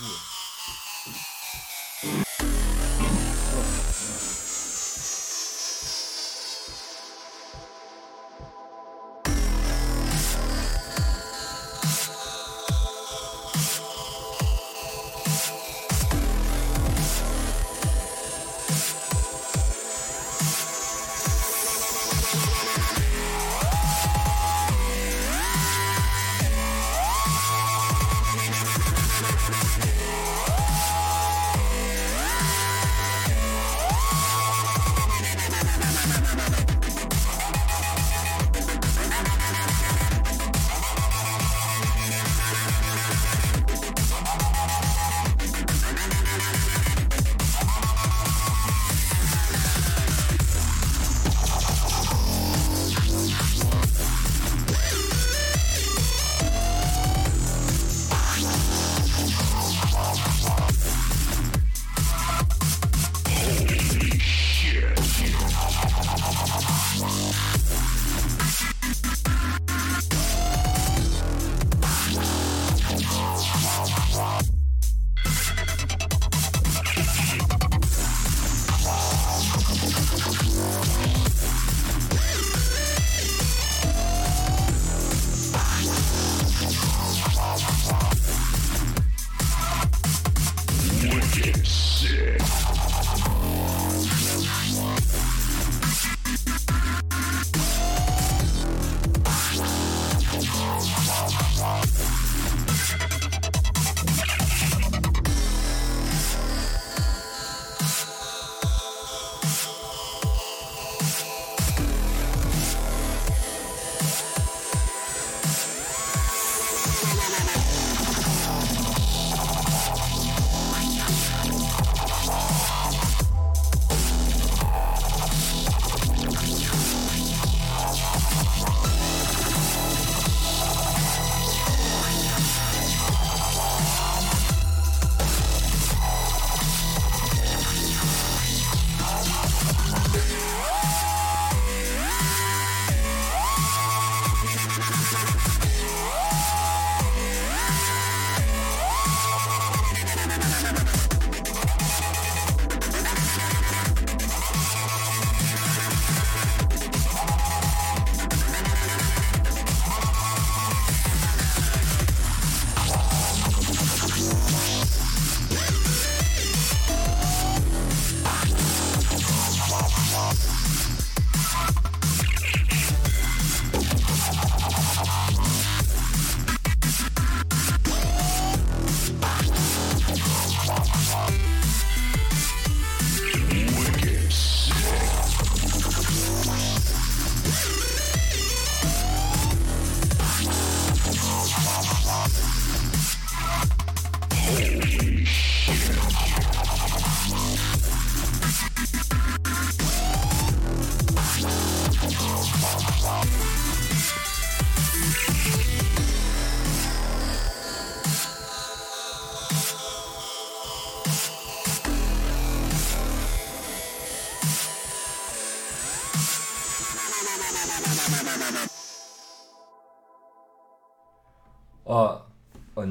Oh,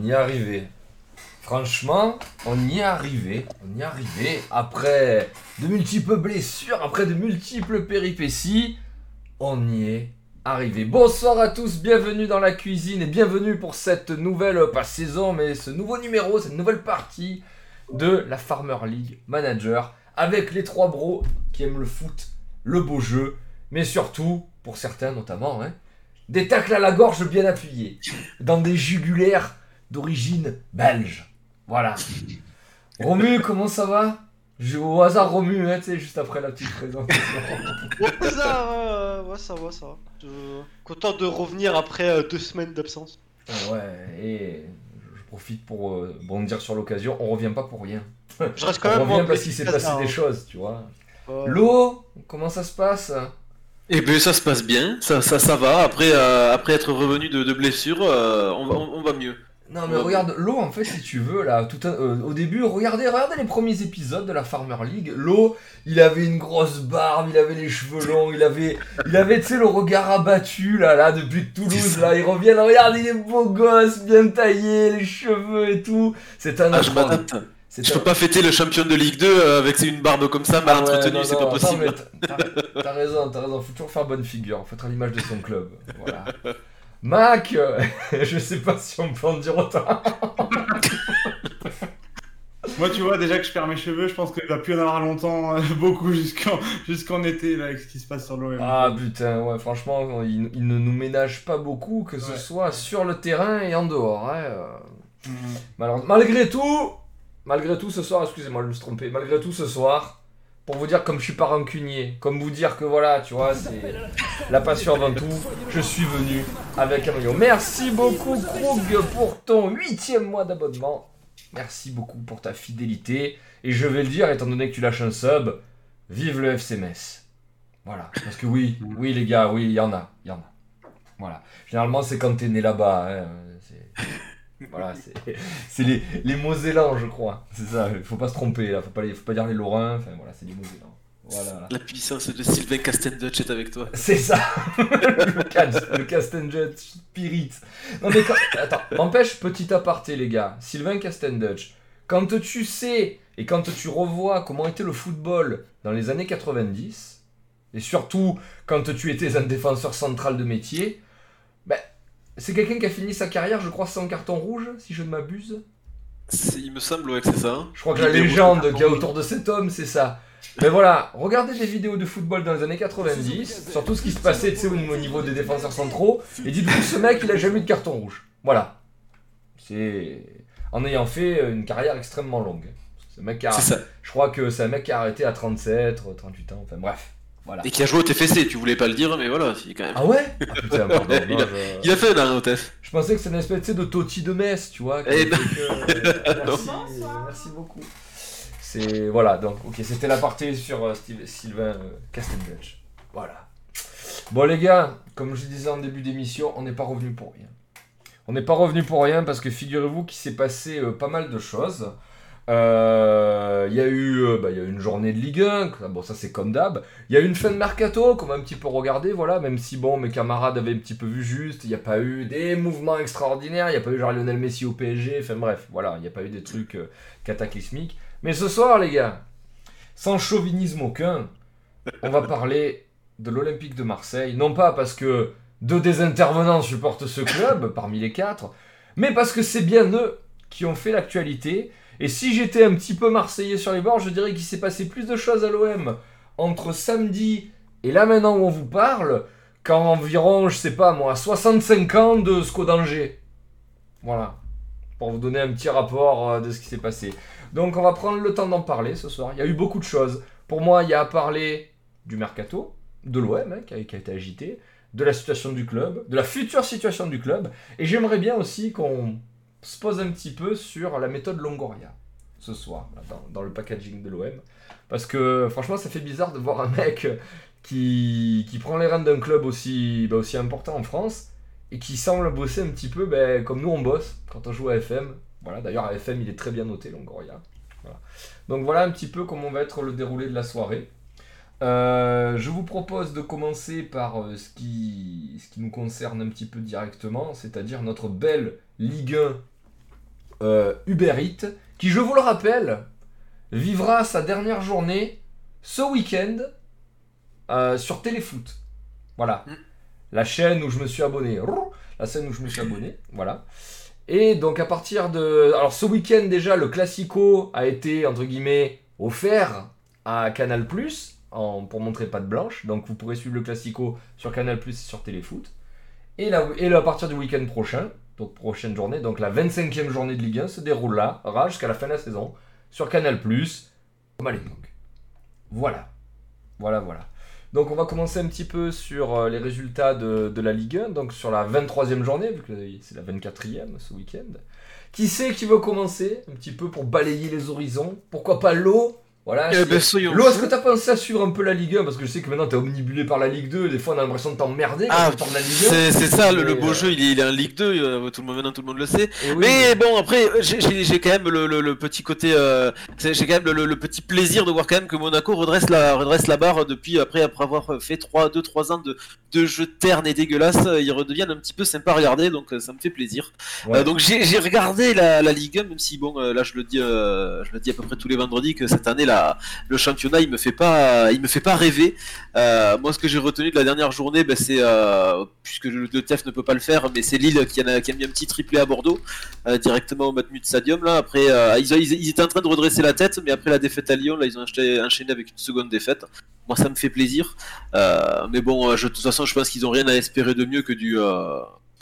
y est arrivé. Franchement, on y est arrivé. On y est arrivé. Après de multiples blessures, après de multiples péripéties, on y est arrivé. Bonsoir à tous, bienvenue dans la cuisine et bienvenue pour cette nouvelle, pas saison, mais ce nouveau numéro, cette nouvelle partie de la Farmer League Manager avec les trois bros qui aiment le foot, le beau jeu, mais surtout, pour certains notamment, hein, des tacles à la gorge bien appuyés, dans des jugulaires d'origine belge. Voilà. Romu, comment ça va? Je au hasard Romu, hein, tu sais, juste après la petite présentation. Ouais, ça, va, ouais, ça va, ça va. Euh, content de revenir après euh, deux semaines d'absence. Ah ouais, et je profite pour euh, bondir sur l'occasion, on revient pas pour rien. Je reste quand On même. revient en parce qu'il s'est passé hein. des choses, tu vois. Ouais. L'eau, comment ça se passe? Eh bien, ça se passe bien, ça, ça, ça va. Après, euh, après être revenu de, de blessure, euh, on, va, on, on va mieux. Non mais regarde, l'eau en fait si tu veux là, tout un- euh, au début, regardez, regardez les premiers épisodes de la Farmer League. L'eau, il avait une grosse barbe, il avait les cheveux longs, il avait, il avait tu sais le regard abattu là, là depuis Toulouse là, il revient, regarde, il est beau gosse, bien taillé, les cheveux et tout. C'est un Ah, je enfant. m'adapte. C'est Je un- peux pas fêter le champion de Ligue 2 euh, avec une barbe comme ça, mal Ah ouais, entretenue, c'est pas non, possible. t'as raison, t'as raison, faut toujours faire bonne figure, faut être à l'image de son club. Voilà. Mac, euh, je sais pas si on peut en dire autant. Moi, tu vois, déjà que je perds mes cheveux, je pense qu'il va plus en avoir longtemps, euh, beaucoup jusqu'en jusqu'en été, là, avec ce qui se passe sur l'OM. Ah putain, ouais, franchement, il, il ne nous ménage pas beaucoup, que ce Ouais. soit sur le terrain et en dehors. hein, euh. Malgré tout, malgré tout ce soir, excusez-moi, je me suis trompé, malgré tout ce soir, pour vous dire comme je suis pas rancunier, comme vous dire que voilà, tu vois, c'est la passion avant tout, je suis venu avec un. Merci beaucoup Krug pour ton huitième mois d'abonnement. Merci beaucoup pour ta fidélité. Et je vais le dire, étant donné que tu lâches un sub, vive le FC Metz. Voilà. Parce que oui, oui les gars, oui, il y en a. Il y en a. Voilà. Généralement, c'est quand t'es né là-bas. hein, Voilà, c'est les, les Mosellans, je crois. C'est ça, il faut pas se tromper là, faut pas, les- faut pas dire les Lorrains, enfin voilà, c'est les Mosellans. Voilà. La puissance de Sylvain Castendutch est avec toi. C'est ça Le, Cas- le Castenjet Spirit. Non mais quand... Attends, n'empêche, petit aparté les gars. Sylvain Castendutch, quand tu sais et quand tu revois comment était le football dans les années 90, et surtout quand tu étais un défenseur central de métier, c'est quelqu'un qui a fini sa carrière, je crois, sans carton rouge, si je ne m'abuse. C'est- Il me semble ouais, que c'est ça. hein. Je crois que la légende qu'il y a autour de cet homme, c'est ça. Mais voilà, regardez des vidéos de football dans les années 90, sur tout ce qui se passait au niveau- au niveau des défenseurs centraux, et dites-vous, ce mec, il a jamais eu de carton rouge. Voilà. C'est. En ayant fait une carrière extrêmement longue. Ce mec qui a- C'est ça. Je crois que c'est un mec qui a arrêté à 37, 38 ans, enfin bref. Voilà. Et qui a joué au TFC, tu voulais pas le dire, mais voilà, il, quand même. Ah ouais Ah putain, pardon. Il a- je... Il a fait un arrêt au TF. je pensais que c'était une espèce de Totti de Metz, tu vois. qui Eh fait que- merci, merci beaucoup. C'est voilà, donc ok, c'était la partie sur euh, Steve- Sylvain euh. Voilà. Bon les gars, comme je disais en début d'émission, on n'est pas revenu pour rien. On n'est pas revenu pour rien parce que figurez-vous qu'il s'est passé euh, pas mal de choses. Euh, Il y a eu euh, bah, y a eu une journée de Ligue 1, que- bon ça c'est comme d'hab. Il y a eu une fin de mercato qu'on va un petit peu regarder, voilà, même si bon mes camarades avaient un petit peu vu juste, il n'y a pas eu des mouvements extraordinaires, il n'y a pas eu genre Lionel Messi au PSG, enfin bref, voilà, il n'y a pas eu des trucs euh, cataclysmiques. Mais ce soir les gars, sans chauvinisme aucun, on va parler de l'Olympique de Marseille, non pas parce que deux des intervenants supportent ce club parmi les quatre, mais parce que c'est bien eux qui ont fait l'actualité. Et si j'étais un petit peu marseillais sur les bords, je dirais qu'il s'est passé plus de choses à l'OM entre samedi et là maintenant où on vous parle qu'en environ, je sais pas moi, 65 ans de SCO d'Angers. Voilà. Pour vous donner un petit rapport euh, de ce qui s'est passé. Donc on va prendre le temps d'en parler ce soir. Il y a eu beaucoup de choses. Pour moi, il y a à parler du mercato, de l'OM hein, qui a été agité, de la situation du club, de la future situation du club. Et j'aimerais bien aussi qu'on se pose un petit peu sur la méthode Longoria ce soir, dans, le packaging de l'OM. Parce que franchement, ça fait bizarre de voir un mec qui, qui prend les rênes d'un club aussi, bah, aussi important en France et qui semble bosser un petit peu ben, comme nous on bosse quand on joue à FM. Voilà, d'ailleurs à FM il est très bien noté, Longoria. Donc voilà un petit peu comment va être le déroulé de la soirée. Euh, je vous propose de commencer par euh, ce, qui, ce qui nous concerne un petit peu directement, c'est-à-dire notre belle Ligue 1 euh, Uber Eats, qui, je vous le rappelle, vivra sa dernière journée ce week-end euh, sur Téléfoot. Voilà. Mm. La chaîne où je me suis abonné. La chaîne où je me suis abonné. Voilà. Et donc à partir de... Alors ce week-end déjà, le Classico a été, entre guillemets, offert à Canal ⁇ en, pour montrer patte blanche. Donc vous pourrez suivre le Classico sur Canal ⁇ et sur Téléfoot. Et, là, et là, à partir du week-end prochain, donc prochaine journée, donc la 25e journée de Ligue 1 se déroule là, jusqu'à la fin de la saison, sur Canal ⁇ comme à l'époque. Voilà. Voilà, voilà. Donc on va commencer un petit peu sur euh, les résultats de, de la Ligue 1, donc sur la 23e journée, vu que c'est la 24e ce week-end. Qui c'est qui veut commencer un petit peu pour balayer les horizons? Pourquoi pas l'eau? Voilà. Eh ben, soyons Lo, est-ce que t'as pensé à suivre un peu la Ligue 1 Parce que je sais que maintenant t'es omnibulé par la Ligue 2, des fois on a l'impression de t'emmerder quand Ah, tu tournes la Ligue 1. C'est c'est ça, le, beau euh, jeu, il est, il est en Ligue 2, euh, tout le monde, maintenant tout le monde le sait. Oui, Mais bon, après, j'ai- j'ai j'ai quand même le, le- le petit côté, euh, j'ai quand même le, petit plaisir de voir quand même que Monaco redresse la, redresse la barre depuis, après, après avoir fait 3, 2, 3 ans de, de jeux ternes et dégueulasses, ils redeviennent un petit peu sympa à regarder, donc ça me fait plaisir. Ouais. Donc j'ai j'ai regardé la, la Ligue 1, même si bon, là je le dis, je le dis à peu près tous les vendredis que cette année le championnat il me fait pas, il me fait pas rêver. Euh, moi ce que j'ai retenu de la dernière journée, ben, c'est euh, puisque le, le TEF ne peut pas le faire, mais c'est Lille qui, a, mis un petit triplé à Bordeaux euh, directement au Matmut Stadium là. Après ils, étaient en train de redresser la tête, mais après la défaite à Lyon là ils ont enchaîné avec une seconde défaite. Moi ça me fait plaisir. Mais bon, de toute façon je pense qu'ils ont rien à espérer de mieux que du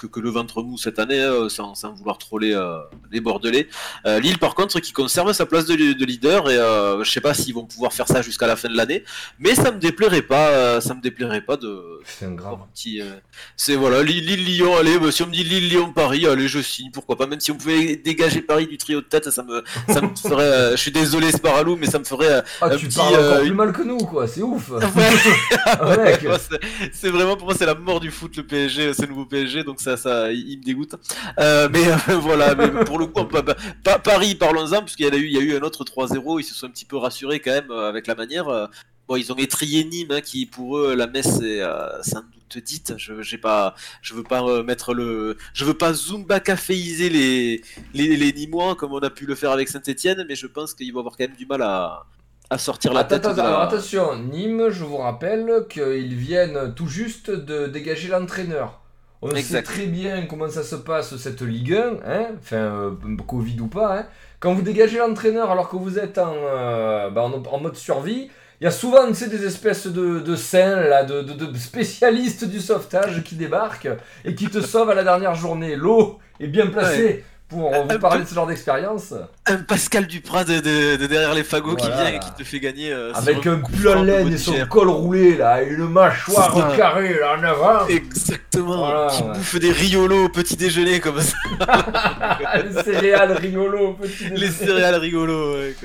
que, que le ventre mou cette année, hein, sans, sans vouloir troller euh, les Bordelais. Euh, Lille, par contre, qui conserve sa place de, de leader, et euh, je sais pas s'ils vont pouvoir faire ça jusqu'à la fin de l'année, mais ça me déplairait pas, euh, ça me déplairait pas de. C'est un grave. euh, c'est voilà, Lille, Lille, Lyon, allez, bah, si on me dit Lille, Lyon, Paris, allez, je signe, pourquoi pas, même si on pouvait dégager Paris du trio de tête, ça me, ça me ferait, euh, je suis désolé, Sparalou, mais ça me ferait. euh, Ah, un tu petit, parles encore euh, plus mal que nous, quoi, c'est ouf. Ouais. Ah, c'est- vraiment pour moi c'est la mort du foot le PSG, le nouveau PSG donc ça ça il il me dégoûte. Euh, mais euh, voilà, mais pour le coup pa- pa- pa- Paris parlons-en puisqu'il y a eu il y a eu un autre 3-0, ils se sont un petit peu rassurés quand même euh, avec la manière. Bon, ils ont étrié Nîmes hein, qui pour eux la messe est euh, sans doute dite. Je j'ai pas je veux pas mettre le je veux pas zumba caféiser les les les Nîmois comme on a pu le faire avec Saint-Étienne mais je pense qu'ils vont avoir quand même du mal à à sortir la Attends, tête la- attention, Nîmes, je vous rappelle qu'ils viennent tout juste de dégager l'entraîneur. On sait très bien comment ça se passe cette Ligue 1, hein, enfin, euh, Covid ou pas. Hein. Quand vous dégagez l'entraîneur alors que vous êtes en, euh, bah, en, en mode survie, il y a souvent tu sais, des espèces de, de saints, là, de, de- de spécialistes du sauvetage qui débarquent et qui te sauvent à la dernière journée. L'eau est bien placée pour vous parler de ce genre d'expérience. un Pascal Duprat de, de- de derrière les fagots Voilà. qui vient et qui te fait gagner. euh, Avec un pull en laine et son col roulé là, et une mâchoire carrée là en avant. Exactement. Voilà, qui ouais. bouffe des riolos au petit déjeuner comme ça. les céréales rigolo, petit les déjeuner. céréales rigolos. Ouais.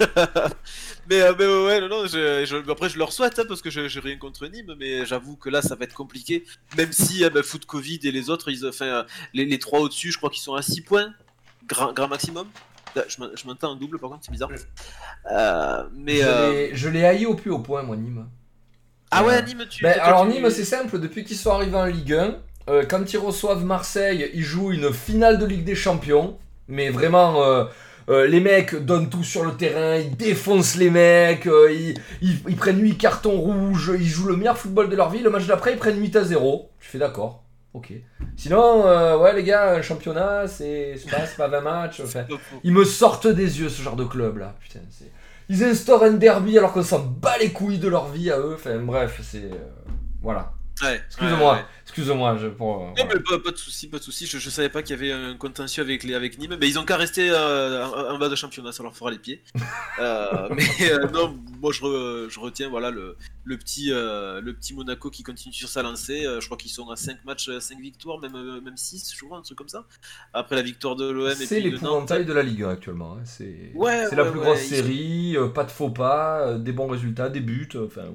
mais, euh, mais ouais, non, non, je, je- après je leur souhaite hein, parce que je- j'ai rien contre Nîmes, mais j'avoue que là ça va être compliqué. Même si euh, bah, foot Covid et les autres, ils, enfin, euh, les, les trois au-dessus, je crois qu'ils sont à 6 points, grand, grand maximum. Là, Je m'en- je m'entends en double par contre, c'est bizarre. Euh, mais Je euh, l'ai- Je l'ai haï au plus haut point, moi, Nîmes. ah ouais, euh, Nîmes, tu. Ben, alors, tu- Nîmes, c'est simple, depuis qu'ils sont arrivés en Ligue 1, euh, quand ils reçoivent Marseille, ils jouent une finale de Ligue des Champions. Mais vraiment, euh, les mecs donnent tout sur le terrain, ils défoncent les mecs, euh, ils, ils- ils prennent 8 cartons rouges, ils jouent le meilleur football de leur vie. Le match d'après, ils prennent 8 à 0. Je fais d'accord. Ok. Sinon, euh, ouais, les gars, un championnat, c'est pas, pas 20 matchs. Enfin, ils me sortent des yeux, ce genre de club là. Putain. Ils instaurent un derby alors qu'on s'en bat les couilles de leur vie à eux. Enfin, bref, c'est. Voilà. Ouais, Excuse-moi. ouais, ouais. Excuse-moi, je. Pour, Non, mais pas, pas de soucis, pas de soucis. Je, je savais pas qu'il y avait un contentieux avec, les, avec Nîmes, mais ils ont qu'à rester euh, en, en bas de championnat, ça leur fera les pieds. Euh, mais euh, non, moi je, re- je retiens voilà le, le petit euh, le petit Monaco qui continue sur sa lancée. Je crois qu'ils sont à 5 matchs, 5 victoires, même même 6, je crois, un truc comme ça. Après la victoire de l'OM et C'est l'épouvantail de la Ligue 1 actuellement. hein. C'est Ouais, la plus grosse série, pas de faux pas, des bons résultats, des buts. Enfin,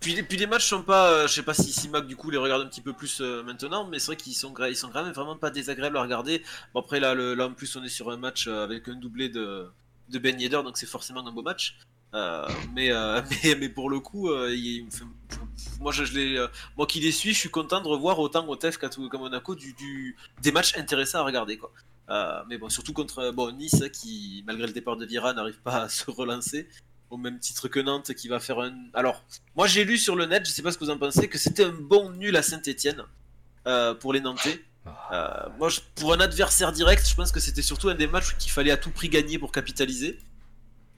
Puis, les- matchs sont pas, euh, je sais pas si, si Mac du coup les regarde un petit peu plus euh, maintenant, mais c'est vrai qu'ils sont, ils sont quand même vraiment pas désagréables à regarder. Bon après là, en plus on est sur un match euh, avec un doublé de, Ben Yedder, donc c'est forcément un beau match. Mais, pour le coup, moi je, les, qui les suis, je suis content de revoir autant au TEF qu'à Monaco des matchs intéressants à regarder quoi. Mais bon, surtout contre bon, Nice qui, malgré le départ de Vira, n'arrive pas à se relancer au même titre que Nantes qui va faire un. Alors, moi j'ai lu sur le net, je sais pas ce que vous en pensez, que c'était un bon nul à Saint-Etienne pour les Nantais. Euh, moi, je- pour un adversaire direct, je pense que c'était surtout un des matchs qu'il fallait à tout prix gagner pour capitaliser.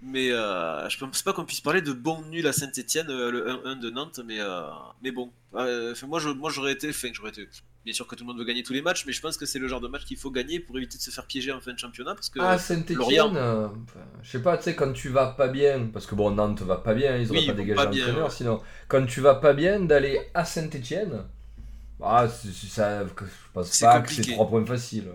Mais euh, je pense pas qu'on puisse parler de bon nul à Saint-Etienne, le 1-1 de Nantes, mais, euh, mais bon. Euh, moi, je- moi j'aurais été. Enfin, j'aurais été. Bien sûr que tout le monde veut gagner tous les matchs, mais je pense que c'est le genre de match qu'il faut gagner pour éviter de se faire piéger en fin de championnat. Parce que ah, Saint-Etienne, Lorient. je sais pas, tu sais, quand tu vas pas bien, parce que bon, Nantes va pas bien, ils auraient Oui, pas dégagé l'entraîneur, ouais. sinon, quand tu vas pas bien, d'aller à Saint-Etienne, ah, ça, je pense pas que c'est compliqué. trois points faciles.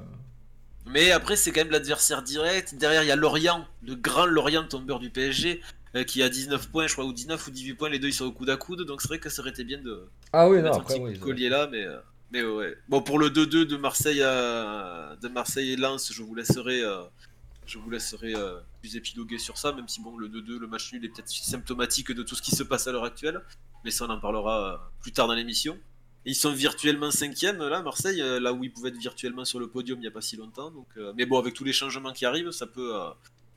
Mais après, c'est quand même l'adversaire direct. Derrière, il y a Lorient, le grand Lorient tombeur du PSG. euh, qui a 19 points, je crois, ou 19 ou 18 points, les deux ils sont au coude à coude, donc c'est vrai que ça aurait été bien de Ah oui, non, mettre un petit oui. collier là, mais, euh, mais ouais. Bon, pour le 2-2 de Marseille à de Marseille et Lens, je vous laisserai, euh, je vous laisserai euh, plus épiloguer sur ça, même si bon, le 2-2, le match nul est peut-être symptomatique de tout ce qui se passe à l'heure actuelle, mais ça on en parlera euh, plus tard dans l'émission. Ils sont virtuellement cinquième là, Marseille, là où ils pouvaient être virtuellement sur le podium il n'y a pas si longtemps. Donc, mais bon, avec tous les changements qui arrivent, ça peut,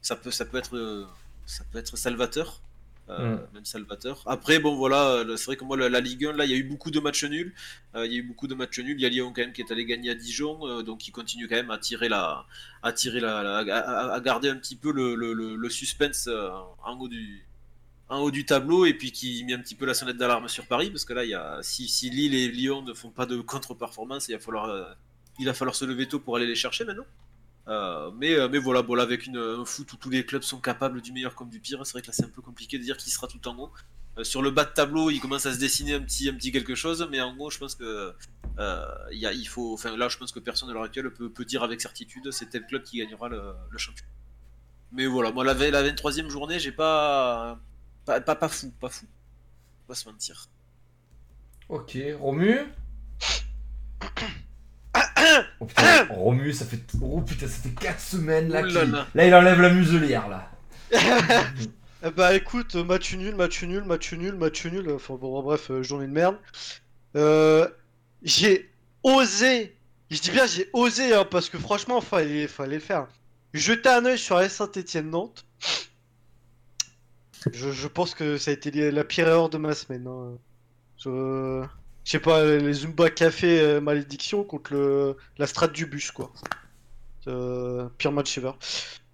ça peut, ça peut être, ça peut être salvateur. Euh, Mm. Même salvateur. Après, bon voilà, euh, c'est vrai que moi la, la Ligue 1, là, il y a eu beaucoup de matchs nuls. Euh, il y a eu beaucoup de matchs nuls. Il y a Lyon quand même qui est allé gagner à Dijon, euh, donc il continue quand même à tirer la, à tirer la, la- à, garder un petit peu le, le, le- le suspense en haut du, en haut du tableau et puis qui met un petit peu la sonnette d'alarme sur Paris parce que là, il y a, si, si Lille et Lyon ne font pas de contre-performance, il va falloir, il va falloir se lever tôt pour aller les chercher maintenant. Euh, mais, euh, mais voilà, bon, avec une, un foot où tous les clubs sont capables du meilleur comme du pire, c'est vrai que là c'est un peu compliqué de dire qui sera tout en haut. Euh, sur le bas de tableau, il commence à se dessiner un petit, quelque chose, mais en gros, je pense que il faut, là, je pense que personne à l'heure actuelle peut, dire avec certitude c'est tel club qui gagnera le, championnat. Mais voilà, moi la, la 23e journée, j'ai pas, pas, pas, pas fou, pas fou, Faut pas se mentir. Ok, Romu? Oh putain, Romu, ça fait. Oh putain, ça fait 4 semaines là. Qu'il- là là. Là, il enlève la muselière là. Eh bah écoute, match nul, match nul, match nul, match nul, enfin bon bref, euh, journée de merde. Euh, j'ai osé, je dis bien j'ai osé hein, parce que franchement fallait, fallait le faire. Jeter un œil sur la Saint-Etienne Nantes. Je, je pense que ça a été la pire erreur de ma semaine. hein. Je, je sais pas, les Zumba Café euh, malédiction contre le, la strate du bus quoi. Euh, pire match ever.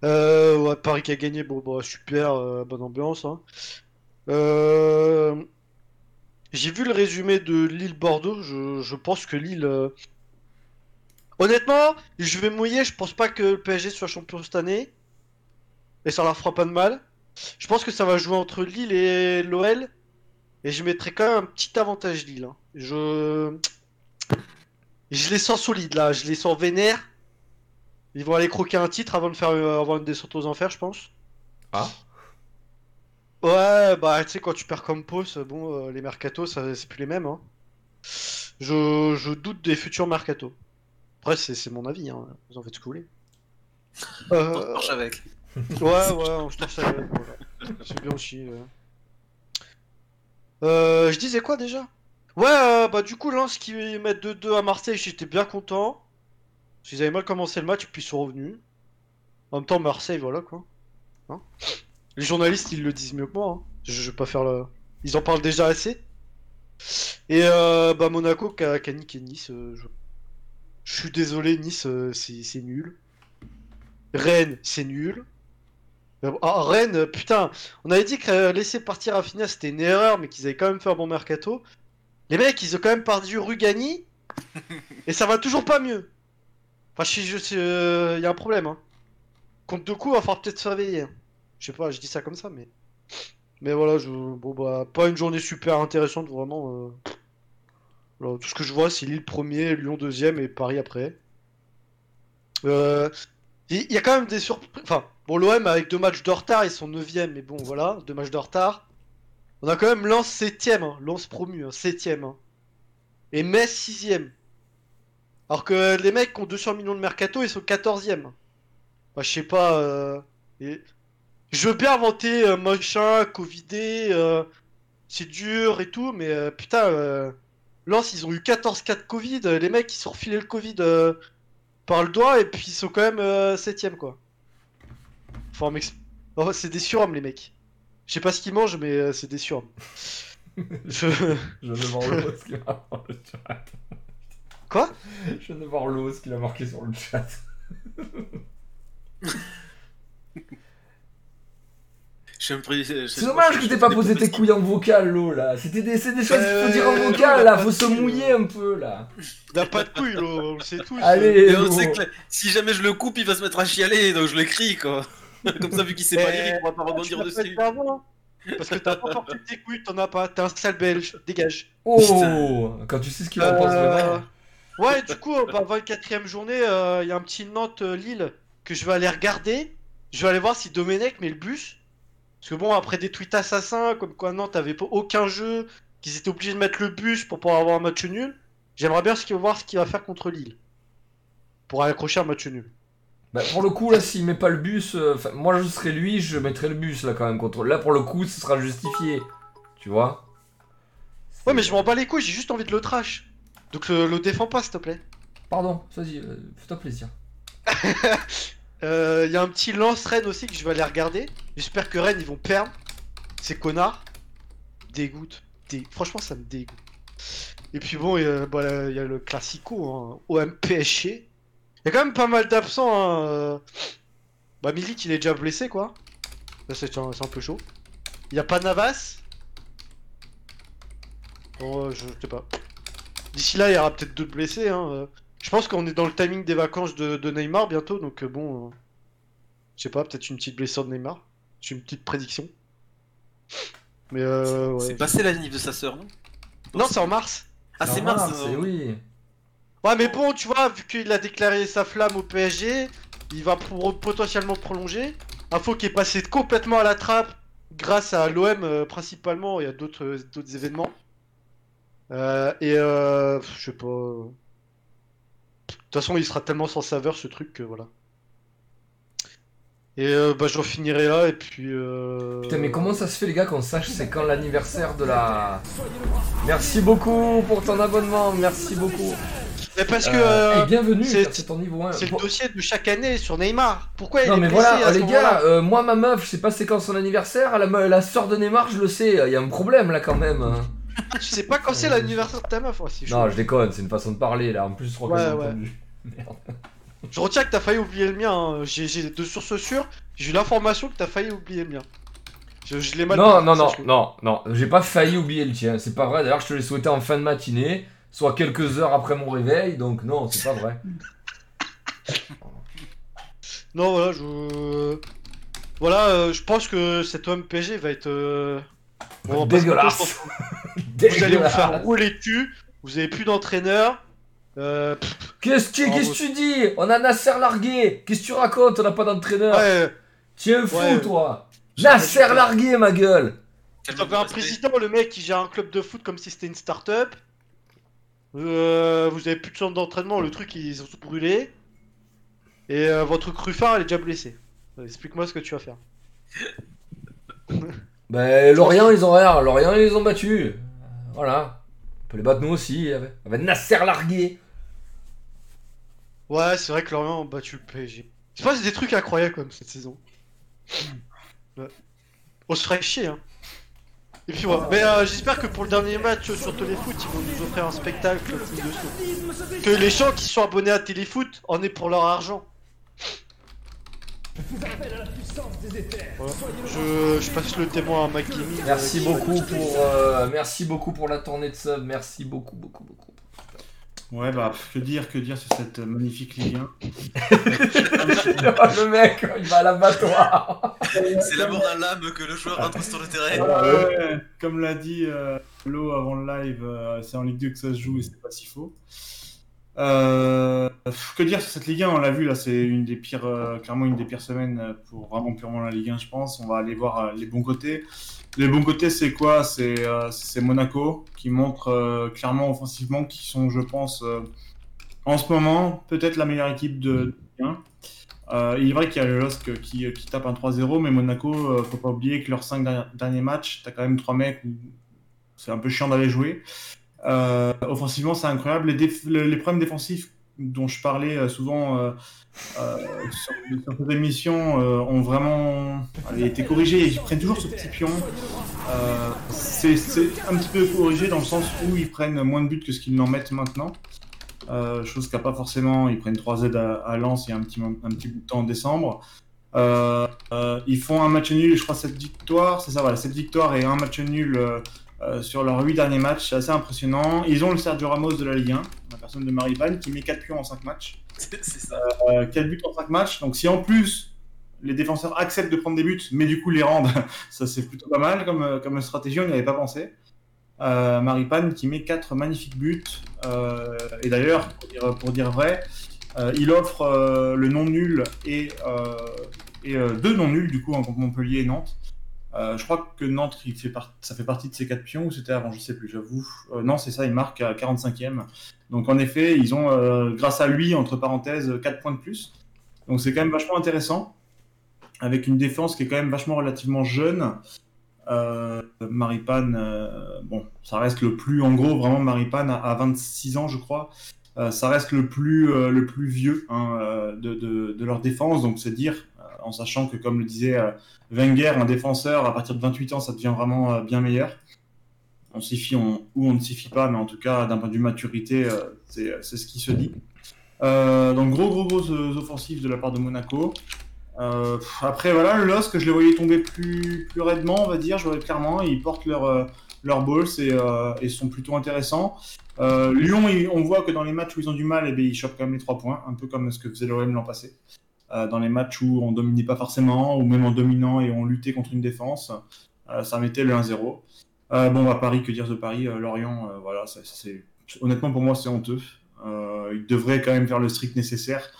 Euh, Paris qui a gagné, bon, bah, super, bonne ambiance. hein. J'ai vu le résumé de Lille-Bordeaux, je, je pense que Lille... Honnêtement, je vais mouiller, je pense pas que le PSG soit champion cette année. Et ça leur fera pas de mal. Je pense que ça va jouer entre Lille et l'OL. Et je mettrai quand même un petit avantage Lille. hein. Je... Je les sens solides là, je les sens vénères. Ils vont aller croquer un titre avant de faire euh, avant une descente aux enfers, je pense. Ah. Ouais, bah tu sais quand tu perds comme pause, bon euh, les mercatos ça c'est plus les mêmes. Hein. Je, je doute des futurs mercatos. Après c'est c'est mon avis, hein. vous en faites ce que vous voulez. On Euh, marche avec. ouais ouais, on se torche avec, voilà. C'est bien aussi. euh. Euh, je disais quoi déjà? Ouais, euh, bah du coup Lens qui mettent 2-2 à Marseille, j'étais bien content. Parce qu'ils avaient mal commencé le match, puis ils sont revenus. En même temps, Marseille, voilà quoi. Hein? Les journalistes, ils le disent mieux que moi. hein. Je, vais pas faire le. Ils en parlent déjà assez. Et euh, bah Monaco qui a, niqué Nice. euh, je... je suis désolé, Nice, c'est nul. Rennes, c'est nul. Euh, Ah, Rennes, putain, on avait dit que euh, laisser partir Rafinha c'était une erreur, mais qu'ils avaient quand même fait un bon mercato. Les mecs, ils ont quand même perdu Rugani, et ça va toujours pas mieux. Enfin, je, je, je- euh, y a un problème. Hein. Contre deux coups, il va falloir peut-être se réveiller. hein. Je sais pas, je dis ça comme ça, mais. Mais voilà, je... bon, bah, pas une journée super intéressante, vraiment. euh. Tout ce que je vois, c'est Lille premier, Lyon deuxième et Paris après. Euh, Il y a quand même des surprises. Enfin, bon, l'OM avec deux matchs de retard, ils sont 9ème, mais bon, voilà, deux matchs de retard. On a quand même Lens 7ème, hein, Lens promu, hein, 7ème. hein. Et Metz 6ème. Alors que les mecs qui ont 200 millions de mercato, ils sont 14ème. Enfin, je sais pas. euh, Je veux bien inventer euh, machin, Covidé, euh, c'est dur et tout, mais putain, Lens, ils ont eu 14 cas de Covid. Les mecs, ils sont refilés le Covid par le doigt et puis ils sont quand même euh, 7ème, quoi. Enfin, oh, c'est des surhommes, les mecs. Je sais pas ce qu'ils mangent, mais euh, c'est des surhommes. Je... Je viens de voir l'os qui m'a dans le chat. Quoi? Je viens de voir l'os qu'il a marqué sur le chat. C'est dommage que t'aies pas posé tes couilles en vocal, l'eau là. C'était des, c'est des choses qu'il faut Euh, dire en l'eau, vocal là, faut se mouiller un peu là. N'a pas de couilles, là, on le sait tous. Allez, Et on l'eau. sait que si jamais je le coupe, il va se mettre à chialer, donc je le crie quoi. Comme ça, vu qu'il sait pas lire, il pourra pas rebondir dessus. dit avant. Parce que t'as pas porté tes couilles, t'en as pas. T'es un sale belge, dégage. Oh Quand tu sais ce qu'il en pense Euh, vraiment. Ouais, du coup, bah, 24ème journée, il y a un petit Nantes-Lille que je vais aller regarder. Je vais aller voir si Domenech met le bus. Parce que bon, après des tweets assassins, comme quoi Nantes avait pas aucun jeu, qu'ils étaient obligés de mettre le bus pour pouvoir avoir un match nul, j'aimerais bien voir ce qu'il va faire contre Lille. Pour accrocher un match nul. Bah, pour le coup, là, s'il met pas le bus, euh, moi je serais lui, je mettrais le bus là quand même contre. Là, pour le coup, ce sera justifié. Tu vois? Ouais, mais je m'en bats les couilles, j'ai juste envie de le trash. Donc le, le défends pas, s'il te plaît. Pardon, vas-y, euh, fais-toi plaisir. Il Euh, y a un petit lance Rennes aussi que je vais aller regarder. J'espère que Rennes ils vont perdre. Ces connards. Dégoûte. Dé- Franchement, ça me dégoûte. Et puis bon, il y, a- bah, il le classico, hein. Il y a quand même pas mal d'absents. Hein. Bah, Milik il est déjà blessé quoi. Là, c'est un, peu chaud. Il y a pas Navas. Bon, euh, je sais pas. D'ici là, il y aura peut-être d'autres blessés. Hein. Je pense qu'on est dans le timing des vacances de, de Neymar bientôt, donc euh, bon, euh, je sais pas, peut-être une petite blessure de Neymar. J'ai une petite prédiction. Mais euh, ouais. C'est passé la nif de sa sœur, non? Non, c'est en mars. Ah, c'est mars, c'est euh, oui. Ouais, mais bon, tu vois, vu qu'il a déclaré sa flamme au PSG, il va pour- potentiellement prolonger. Info qui est passé complètement à la trappe grâce à l'OM euh, principalement. Il y a d'autres d'autres événements. Euh, et euh, je sais pas. De toute façon, il sera tellement sans saveur ce truc que voilà. Et euh, bah, j'en finirai là. Et puis. Euh... Putain, mais comment ça se fait, les gars, qu'on sache c'est quand l'anniversaire de la. Merci beaucoup pour ton abonnement, merci beaucoup. Mais parce que. Euh, euh, et bienvenue, c'est- ton niveau 1. C'est le dossier de chaque année sur Neymar. Pourquoi il Non est mais voilà, à les gars, euh, moi ma meuf, je sais pas c'est quand son anniversaire, la, la soeur de Neymar, je le sais, il y a un problème là quand même. Je sais pas quand c'est l'anniversaire de ta meuf. chaud. Non, je déconne, c'est une façon de parler là, en plus je crois que Ouais, j'ai ouais. entendu. Merde. Je retiens que t'as failli oublier le mien. hein. J'ai j'ai de sources sûres. J'ai eu l'information que t'as failli oublier le mien. Je, je l'ai mal. Non, non, non, non, non, j'ai pas failli oublier le tien, c'est pas vrai, d'ailleurs je te l'ai souhaité en fin de matinée, soit quelques heures après mon réveil, donc non, c'est pas vrai. Non, voilà, je. Voilà, euh, je pense que cet homme PG va être. euh, bon, Dégueulasse. que Vous allez vous Dégueulasse. faire rouler dessus. Vous avez plus d'entraîneur. Euh, Qu'est-ce que tu Oh, tu dis? On a Nasser largué Qu'est-ce que tu racontes? On n'a pas d'entraîneur ouais, Tiens fou Ouais. toi Nasser largué ma gueule T'avais un président, le mec qui gère un club de foot comme si c'était une start-up. Euh, vous avez plus de centre d'entraînement, le truc ils ont tout brûlé. Et euh, votre Cruffard elle est déjà blessée. Explique-moi ce que tu vas faire. Ben Lorient ils ont rien, Lorient ils les ont battus. Voilà. On peut les battre nous aussi, avec, avec Nasser largué. Ouais, c'est vrai que Lorient a battu le PSG. Il se passe des trucs incroyables comme cette saison. Ouais. On se ferait chier, hein. Et puis voilà. Mais euh, j'espère que pour le dernier match sur Téléfoot, ils vont nous offrir un spectacle de. Que les gens qui sont abonnés à Téléfoot en aient pour leur argent. Voilà. Je, je passe le témoin à Gaming. Merci Euh, beaucoup pour euh, merci beaucoup pour la tournée de sub, merci beaucoup beaucoup beaucoup. Ouais, bah, que dire, que dire sur cette magnifique Ligue 1 le mec, il va à l'abattoir. C'est la mort dans l'âme que le joueur rentre sur le terrain. Ouais, Comme l'a dit euh, Lo avant le live, euh, c'est en Ligue 2 que ça se joue et c'est pas si faux. Euh, que dire sur cette Ligue 1 On l'a vu là, c'est une des pires, euh, clairement une des pires semaines euh, pour vraiment purement la Ligue 1, je pense. On va aller voir les bons côtés. Les bons côtés, c'est quoi? C'est Monaco qui montre clairement offensivement qu'ils sont, je pense, en ce moment peut-être la meilleure équipe de Ligue 1. Euh, il est vrai qu'il y a le LOSC qui, tape un 3-0, mais Monaco, faut pas oublier que leurs 5 derniers matchs, t'as quand même 3 mecs où c'est un peu chiant d'aller jouer. Euh, offensivement, c'est incroyable. Les, problèmes défensifs dont je parlais euh, souvent euh, sur, sur cette ont vraiment été corrigés. Ils prennent toujours ce petit pion. C'est un petit peu corrigé dans le sens où ils prennent moins de buts que ce qu'ils n'en mettent maintenant. Chose qu'il n'y a pas forcément. Ils prennent 3 Z à, à Lens il y a un petit, un petit bout de temps en décembre. Ils font un match nul, je crois, 7 victoires. C'est ça, voilà, 7 victoires et un match nul euh, euh, sur leurs 8 derniers matchs. C'est assez impressionnant. Ils ont le Sergio Ramos de la Ligue 1, la personne de Maribane, qui met 4 pions en 5 matchs. C'est ça. Euh, 4 buts en 5 matchs. Donc si en plus les défenseurs acceptent de prendre des buts, mais du coup les rendent, ça c'est plutôt pas mal comme, euh, comme stratégie, on n'y avait pas pensé. Euh, Maripane qui met 4 magnifiques buts. Euh, et d'ailleurs, pour dire, pour dire vrai, euh, il offre euh, le non nul et, euh, et euh, deux non nuls du coup en contre Montpellier et Nantes. Euh, je crois que Nantes, ça fait partie de ces quatre pions ou c'était avant, je sais plus, j'avoue. Euh, non, c'est ça, il marque à 45e. Donc en effet, ils ont, euh, grâce à lui, entre parenthèses, 4 points de plus. Donc c'est quand même vachement intéressant. Avec une défense qui est quand même vachement relativement jeune. Euh, Maripane, bon, ça reste le plus, en gros, vraiment Maripane à, à 26 ans, je crois. Ça reste le plus, le plus vieux hein, de, leur défense, donc c'est dire, en sachant que, comme le disait euh, Wenger, un défenseur, à partir de 28 ans, ça devient vraiment euh, bien meilleur. On s'y fie ou on ne s'y fie pas, mais en tout cas, d'un point de vue maturité, euh, c'est ce qui se dit. Donc, gros, gros, gros offensifs de la part de Monaco. Euh, après, voilà, LOSC, je les voyais tomber plus, plus raidement, on va dire, je voyais clairement. Ils portent leur, leur balls et, sont plutôt intéressants. Lyon, on voit que dans les matchs où ils ont du mal, eh ils chopent quand même les trois points, un peu comme ce que faisait l'OM l'an passé. Euh, dans les matchs où on dominait pas forcément, ou même en dominant et on luttait contre une défense, euh, ça mettait le 1-0. Euh, bon, à Paris, que dire de Paris Lorient, voilà, c'est honnêtement pour moi c'est honteux. Euh, ils devraient quand même faire le strict nécessaire.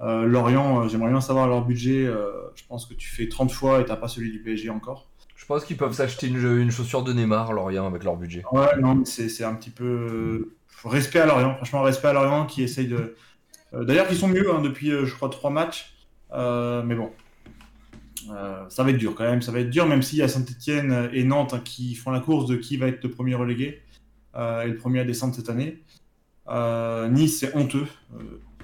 Euh, Lorient, euh, j'aimerais bien savoir leur budget. je pense que tu fais 30 fois et t'as pas celui du PSG encore. Je pense qu'ils peuvent s'acheter une, une chaussure de Neymar, Lorient, avec leur budget. Ouais, non, mais c'est un petit peu. Respect à Lorient, franchement, respect à Lorient qui essaye de. D'ailleurs, ils sont mieux hein, depuis, je crois, trois matchs. Euh, mais bon. Euh, ça va être dur quand même, ça va être dur, même s'il y a Saint-Etienne et Nantes hein, qui font la course de qui va être le premier relégué euh, et le premier à descendre cette année. Nice, c'est honteux.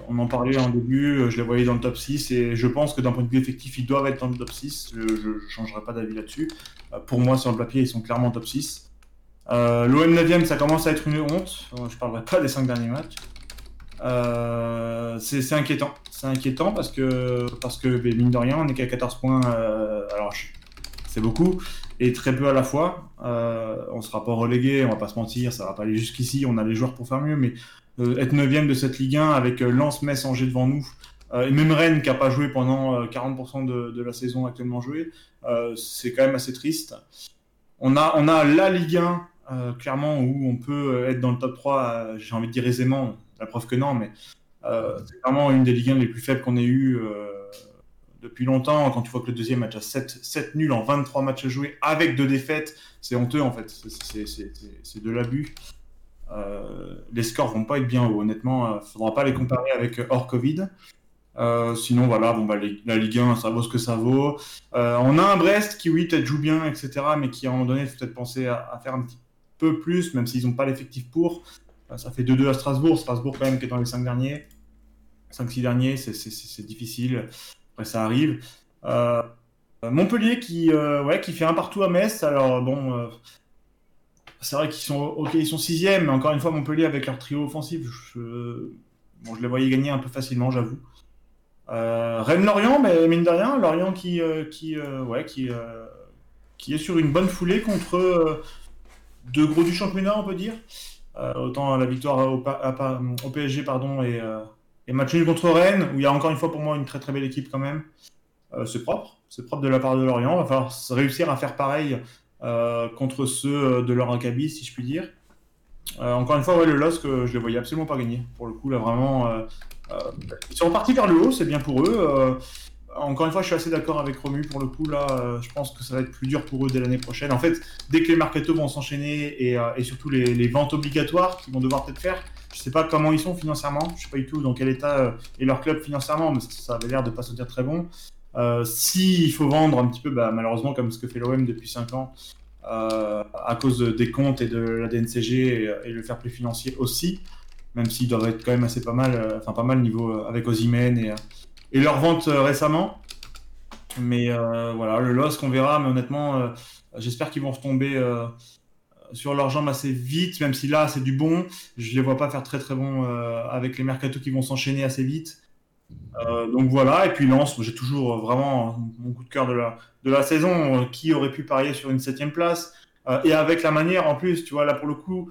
On en parlait en début, je les voyais dans le top 6 et je pense que d'un point de vue effectif, ils doivent être dans le top 6. Je ne changerai pas d'avis là-dessus. Pour moi, sur le papier, ils sont clairement top 6. Euh, L'OM 9ème, ça commence à être une honte. Je parlerai pas des 5 derniers matchs. Euh, c'est inquiétant. C'est inquiétant parce que, parce que ben, mine de rien, on est qu'à 14 points. euh, alors, c'est beaucoup et très peu à la fois. Euh, on sera pas relégué, on va pas se mentir, ça va pas aller jusqu'ici. On a les joueurs pour faire mieux, mais être 9ème de cette Ligue 1 avec Lens, Metz, Angers devant nous. et même Rennes qui n'a pas joué pendant euh, 40% de, la saison actuellement jouée, c'est quand même assez triste. On a, on a la Ligue 1, euh, clairement, où on peut être dans le top 3, euh, j'ai envie de dire aisément, la preuve que non, mais euh, c'est vraiment une des Ligue 1 les plus faibles qu'on ait eues euh, depuis longtemps. Quand tu vois que le deuxième a 7, 7 nuls en 23 matchs joués avec deux défaites, c'est honteux en fait, C'est- de l'abus. Euh, les scores vont pas être bien hauts, honnêtement, il faudra pas les comparer avec euh, hors Covid. Euh, sinon, voilà, bon, bah, la Ligue 1, ça vaut ce que ça vaut. Euh, on a un Brest qui, oui, peut-être joue bien, etc., mais qui, à un moment donné, peut-être penser à, à faire un petit peu plus, même s'ils n'ont pas l'effectif pour. Ça fait 2-2 à Strasbourg. Strasbourg, quand même, qui est dans les 5 derniers. 5-6 derniers, c'est- difficile. Après, ça arrive. Euh, Montpellier qui, euh, ouais, qui fait un partout à Metz. Alors, bon, euh, c'est vrai qu'ils sont, ok, ils mais encore une fois, Montpellier, avec leur trio offensif, je, bon, je les voyais gagner un peu facilement, j'avoue. Rennes-Lorient, mais mine de rien, Lorient qui, qui, ouais, qui, qui est sur une bonne foulée contre deux gros du championnat, on peut dire. Euh, autant la victoire au, PSG pardon, et, euh, et match nul contre Rennes, où il y a encore une fois pour moi une très très belle équipe quand même. Euh, c'est propre, c'est propre de la part de Lorient. Il va falloir réussir à faire pareil contre ceux de leur acabit, si je puis dire. Encore une fois, le LOSC, euh, je les voyais absolument pas gagner. Pour le coup, là vraiment, ils sont repartis vers le haut, c'est bien pour eux. Encore une fois, je suis assez d'accord avec Romu. Pour le coup, là, euh, je pense que ça va être plus dur pour eux dès l'année prochaine. En fait, dès que les mercatos vont s'enchaîner et, euh, surtout les, ventes obligatoires qu'ils vont devoir peut-être faire, je sais pas comment ils sont financièrement. Je sais pas du tout dans quel état euh, est leur club financièrement, mais ça, ça avait l'air de pas se dire très bon. S'il faut vendre un petit peu, bah, malheureusement, comme ce que fait l'OM depuis 5 ans, à cause de- des comptes et de la DNCG et, le fair play financier aussi, même s'ils doivent être quand même assez pas mal, enfin pas mal niveau avec Ozymen et, et leur vente euh, récemment. Mais euh, voilà, le LOSC, on verra, mais honnêtement, euh, j'espère qu'ils vont retomber sur leurs jambes assez vite, même si là, c'est du bon. Je les vois pas faire très très bon avec les mercatos qui vont s'enchaîner assez vite. Donc voilà, et puis moi, j'ai toujours vraiment mon coup de cœur de la, de la saison. Qui aurait pu parier sur une septième place Et avec la manière, en plus, tu vois, là pour le coup,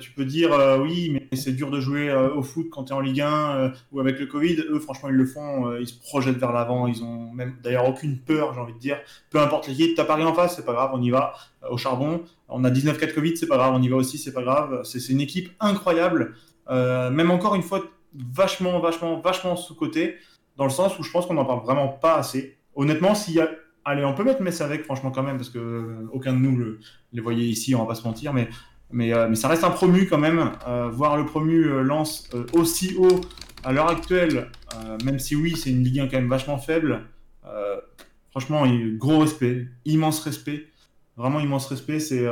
tu peux dire euh, oui, mais c'est dur de jouer euh, au foot quand tu es en Ligue 1 euh, ou avec le Covid. Eux, franchement, ils le font, euh, ils se projettent vers l'avant, ils ont même d'ailleurs aucune peur, j'ai envie de dire. Peu importe l'équipe, t'as Paris en face, c'est pas grave, on y va euh, au charbon. On a 19 cas de Covid, c'est pas grave, on y va aussi, c'est pas grave. C'est une équipe incroyable, euh, même encore une fois, vachement, vachement, vachement sous-côté, dans le sens où je pense qu'on n'en parle vraiment pas assez. Honnêtement, s'il y a allez, on peut mettre Metz avec, franchement, quand même, parce que euh, aucun de nous le, les voyait ici, on va pas se mentir, mais, mais, euh, mais ça reste un promu quand même. Euh, voir le promu euh, lance aussi haut à l'heure actuelle, même si oui, c'est une Ligue 1 quand même vachement faible, franchement, gros respect, immense respect, vraiment immense respect. C'est,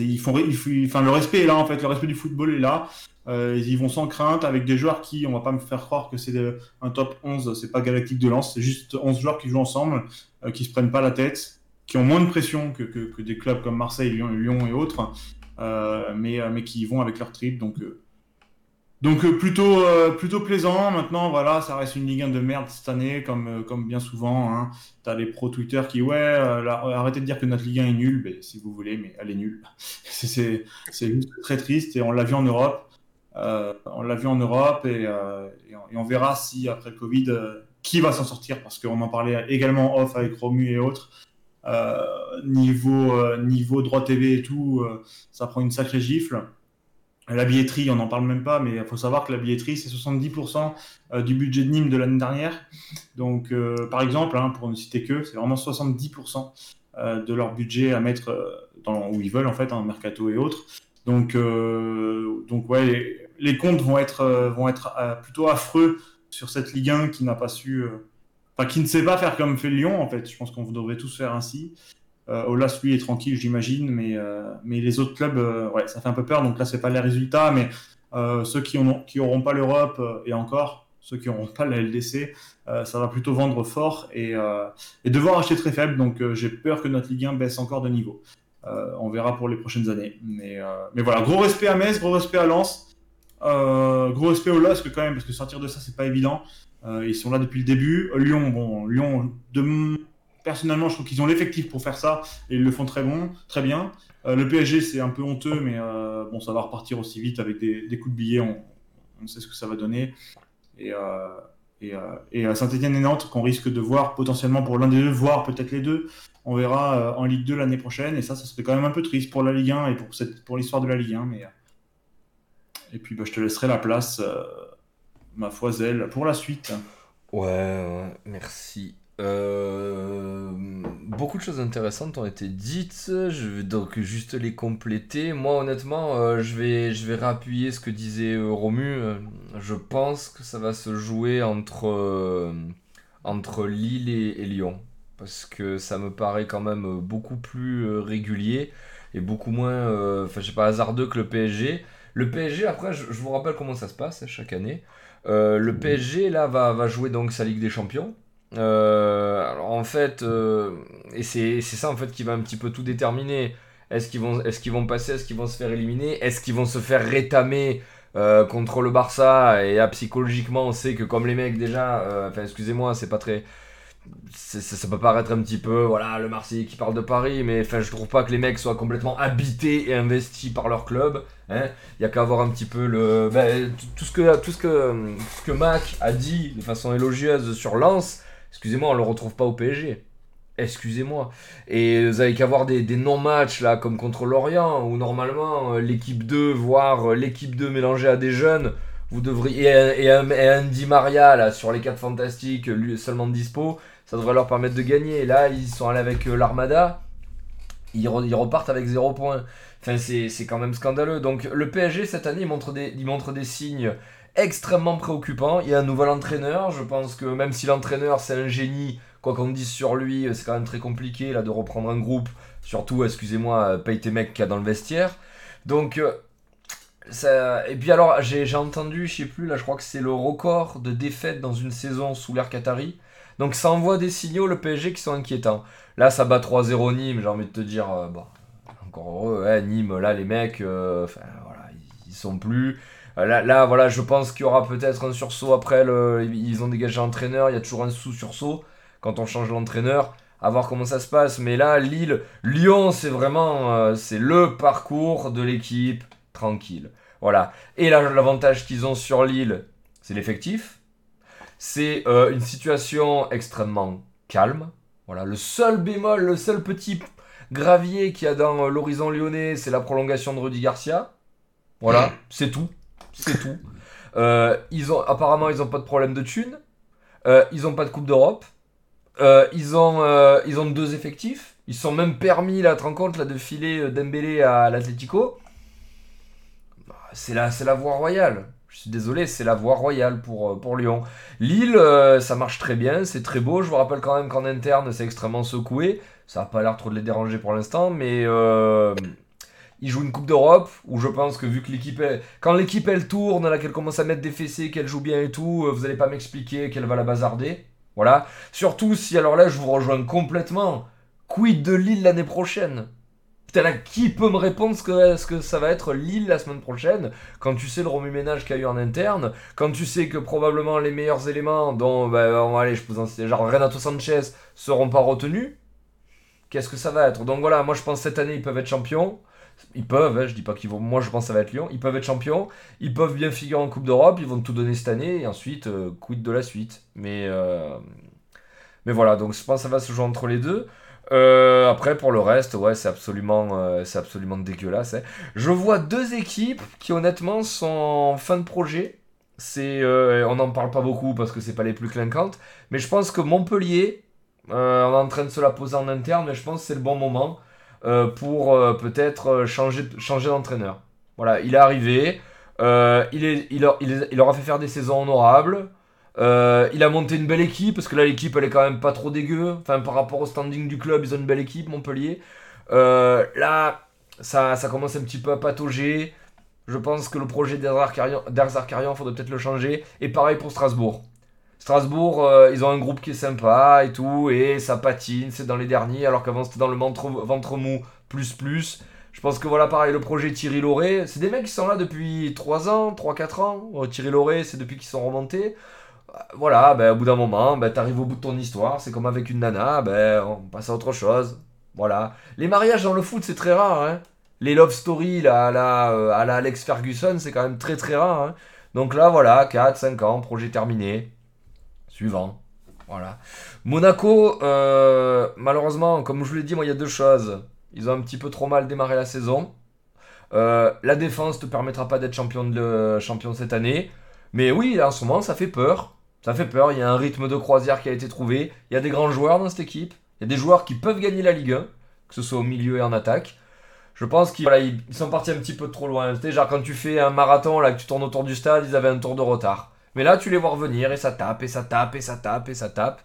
ils font, ils enfin, le respect est là en fait, le respect du football est là. Ils vont sans crainte avec des joueurs qui, on va pas me faire croire que c'est un top 11, c'est pas Galactique de Lens, c'est juste 11 joueurs qui jouent ensemble, qui se prennent pas la tête, qui ont moins de pression que, que- des clubs comme Marseille, Lyon, et autres, euh, mais, euh, mais qui y vont avec leur trip. Donc, euh, donc plutôt, plaisant. Maintenant, voilà, ça reste une Ligue 1 de merde cette année, comme, comme bien souvent. Hein. T'as les pros Twitter qui, ouais, arrêtez de dire que notre Ligue 1 est nulle, mais, si vous voulez, mais elle est nulle. C'est- juste très triste et on l'a vu en Europe. On l'a vu en Europe et, et, on, et on verra si après le Covid, qui va s'en sortir parce qu'on en parlait également off avec Romu et autres. Euh, niveau, euh, niveau droit TV et tout, euh, ça prend une sacrée gifle. La billetterie, on n'en parle même pas, mais il faut savoir que la billetterie, c'est 70% euh, du budget de Nîmes de l'année dernière. Donc, par exemple, hein, pour ne citer que, c'est vraiment 70% euh, de leur budget à mettre où ils veulent, en fait, en mercato et autres. Donc, euh, donc ouais, les, les comptes vont être, vont être plutôt affreux sur cette Ligue 1 qui n'a pas su, enfin, qui ne sait pas faire comme fait Lyon, en fait. Je pense qu'on devrait tous faire ainsi. Euh, Olas, lui, est tranquille, j'imagine, mais, euh, mais les autres clubs, euh, ouais, ça fait un peu peur. Donc là, c'est pas les résultats, mais euh, ceux qui n'auront qui auront pas l'Europe, et encore, ceux qui n'auront pas la LDC, ça va plutôt vendre fort et, et devoir acheter très faible. Donc j'ai peur que notre Ligue 1 baisse encore de niveau. On verra pour les prochaines années. Mais, mais voilà, gros respect à Metz, gros respect à Lens, gros respect au LOSC quand même, parce que sortir de ça, c'est pas évident. Euh, ils sont là depuis le début. Lyon, bon, Lyon, personnellement, je trouve qu'ils ont l'effectif pour faire ça et ils le font très bon, très bien. Euh, le PSG, c'est un peu honteux, mais euh, bon, ça va repartir aussi vite avec des, coups de billets. On, sait ce que ça va donner. Et, euh, et, euh, et Saint-Etienne et Nantes, qu'on risque de voir potentiellement pour l'un des deux, voire peut-être les deux, on verra euh, en Ligue 2 l'année prochaine. Et ça, ça serait quand même un peu triste pour la Ligue 1 et pour, l'histoire de la Ligue 1. Mais, euh, et puis, bah, je te laisserai la place, euh, ma foi, Zelle, pour la suite. Ouais, merci. Euh, beaucoup de choses intéressantes ont été dites, je vais donc juste les compléter. Moi, honnêtement, euh, je vais, je vais réappuyer ce que disait euh, Romu. Je pense que ça va se jouer entre, entre Lille et, Lyon. Parce que ça me paraît quand même beaucoup plus régulier et beaucoup moins, enfin, je sais pas, hasardeux que le PSG. Le PSG, après, je, vous rappelle comment ça se passe chaque année. Euh, le PSG, là, va, va jouer donc sa Ligue des Champions. Euh, alors en fait, euh, et c'est ça en fait qui va un petit peu tout déterminer. Est-ce qu'ils vont, est vont passer, est-ce qu'ils vont se faire éliminer, est-ce qu'ils vont se faire rétamer contre le Barça? Et là, psychologiquement, on sait que comme les mecs déjà, enfin excusez-moi, c'est pas très. Ça, peut paraître un petit peu, voilà, le Marseillais qui parle de Paris, mais enfin, je trouve pas que les mecs soient complètement habités et investis par leur club. Hein. Il y a qu'à voir un petit peu le, ben, tout- ce que, tout ce que, que Mac a dit de façon élogieuse sur Lens. Excusez-moi, on le retrouve pas au PSG. Excusez-moi. Et vous avez qu'à voir des, non-matchs là, comme contre Lorient, où normalement euh, l'équipe 2, voire euh, l'équipe 2 mélangée à des jeunes, vous devriez. Et, et Andy Maria là, sur les 4 fantastiques, lui seulement dispo, ça devrait leur permettre de gagner. Et là, ils sont allés avec euh, l'Armada, ils, re- ils repartent avec 0 points. Enfin, c'est quand même scandaleux. Donc, le PSG cette année, il montre des, montre des signes extrêmement préoccupants. Il y a un nouvel entraîneur. Je pense que même si l'entraîneur c'est un génie, quoi qu'on dise sur lui, c'est quand même très compliqué là de reprendre un groupe. Surtout, excusez-moi, euh, paye tes mecs qu'il y a dans le vestiaire. Donc, euh, ça... et puis alors, j'ai j'ai entendu, je sais plus, là je crois que c'est le record de défaites dans une saison sous l'ère Qatari. Donc ça envoie des signaux, le PSG, qui sont inquiétants. Là, ça bat 3-0 Nîmes, j'ai envie de te dire, euh, encore heureux, ouais, Nîmes, là, les mecs, euh, voilà, ils, sont plus. Euh, Là, là, voilà, je pense qu'il y aura peut-être un sursaut après, ils ont dégagé l'entraîneur, il y a toujours un sous-sursaut quand on change l'entraîneur, à voir comment ça se passe. Mais là, Lille, Lyon, c'est vraiment, c'est le parcours de l'équipe tranquille. Voilà. Et là, l'avantage qu'ils ont sur Lille, c'est l'effectif. C'est euh, une situation extrêmement calme. Voilà, le seul bémol, le seul petit gravier qu'il y a dans euh, l'horizon lyonnais, c'est la prolongation de Rudy Garcia. Voilà, c'est tout. C'est tout. Euh, ils ont, apparemment, ils n'ont pas de problème de thunes. Euh, ils n'ont pas de Coupe d'Europe. Euh, ils, ont, ils ont deux effectifs. Ils sont même permis, là, te rends compte, là, de filer Dembélé à l'Atlético. Bah, C'est la, c'est la voie royale. Je suis désolé, c'est la voie royale pour, euh, pour Lyon. Lille, euh, ça marche très bien, c'est très beau. Je vous rappelle quand même qu'en interne, c'est extrêmement secoué. Ça n'a pas l'air trop de les déranger pour l'instant, mais euh, ils jouent une Coupe d'Europe où je pense que vu que l'équipe, est- quand l'équipe elle tourne, là qu'elle commence à mettre des fessées, qu'elle joue bien et tout, vous allez pas m'expliquer qu'elle va la bazarder. Voilà. Surtout si alors là, je vous rejoins complètement. Quid de Lille l'année prochaine? Là, qui peut me répondre ce que, ce que ça va être Lille la semaine prochaine quand tu sais le remue-ménage qu'il y a eu en interne, quand tu sais que probablement les meilleurs éléments dont, bah, on va aller, je peux en citer, genre Renato Sanchez, seront pas retenus, qu'est-ce que ça va être? Donc voilà, moi je pense cette année ils peuvent être champions. Ils peuvent, hein, je dis pas qu'ils vont. Moi je pense que ça va être Lyon. Ils peuvent être champions. Ils peuvent bien figurer en Coupe d'Europe. Ils vont tout donner cette année. Et ensuite, euh, quid de la suite? Mais, euh, mais voilà, donc je pense que ça va se jouer entre les deux. Euh, après, pour le reste, ouais, c'est absolument, euh, c'est absolument dégueulasse. hein. Je vois deux équipes qui, honnêtement, sont fin de projet. C'est, euh, on n'en parle pas beaucoup parce que c'est pas les plus clinquantes. Mais je pense que Montpellier, euh, on est en train de se la poser en interne, mais je pense que c'est le bon moment euh, pour euh, peut-être euh, changer, changer d'entraîneur. Voilà, il est arrivé, euh, il, est, il, leur, il, est- il leur fait faire des saisons honorables. Euh, il a monté une belle équipe parce que là l'équipe elle est quand même pas trop dégueu. Enfin par rapport au standing du club ils ont une belle équipe Montpellier. Euh, là ça, ça commence un petit peu à patauger. Je pense que le projet d'Erzarkarian faudrait peut-être le changer. Et pareil pour Strasbourg. Strasbourg, euh, ils ont un groupe qui est sympa et tout, et ça patine, c'est dans les derniers, alors qu'avant c'était dans le ventre, mou plus plus. Je pense que voilà, pareil, le projet Thierry Lauré, c'est des mecs qui sont là depuis 3 ans, 3-4 ans. Euh, Thierry Lauré, c'est depuis qu'ils sont remontés. Voilà, ben, au bout d'un moment, ben, t'arrives au bout de ton histoire, c'est comme avec une nana, ben, on passe à autre chose. Voilà. Les mariages dans le foot, c'est très rare. Hein. Les love stories là, à, la, euh, à la Alex Ferguson, c'est quand même très très rare. hein. Donc là, voilà, 4-5 ans, projet terminé. Suivant. Voilà. Monaco, euh, malheureusement, comme je vous l'ai dit, moi, il y a deux choses. Ils ont un petit peu trop mal démarré la saison. Euh, la défense te permettra pas d'être champion, de, champion cette année. Mais oui, en ce moment, ça fait peur. Ça fait peur. Il y a un rythme de croisière qui a été trouvé. Il y a des grands joueurs dans cette équipe. Il y a des joueurs qui peuvent gagner la Ligue 1, que ce soit au milieu et en attaque. Je pense qu'ils sont partis un petit peu trop loin. Tu sais, genre quand tu fais un marathon, là, que tu tournes autour du stade, ils avaient un tour de retard. Mais là, tu les vois revenir et ça tape, et ça tape, et ça tape, et ça tape.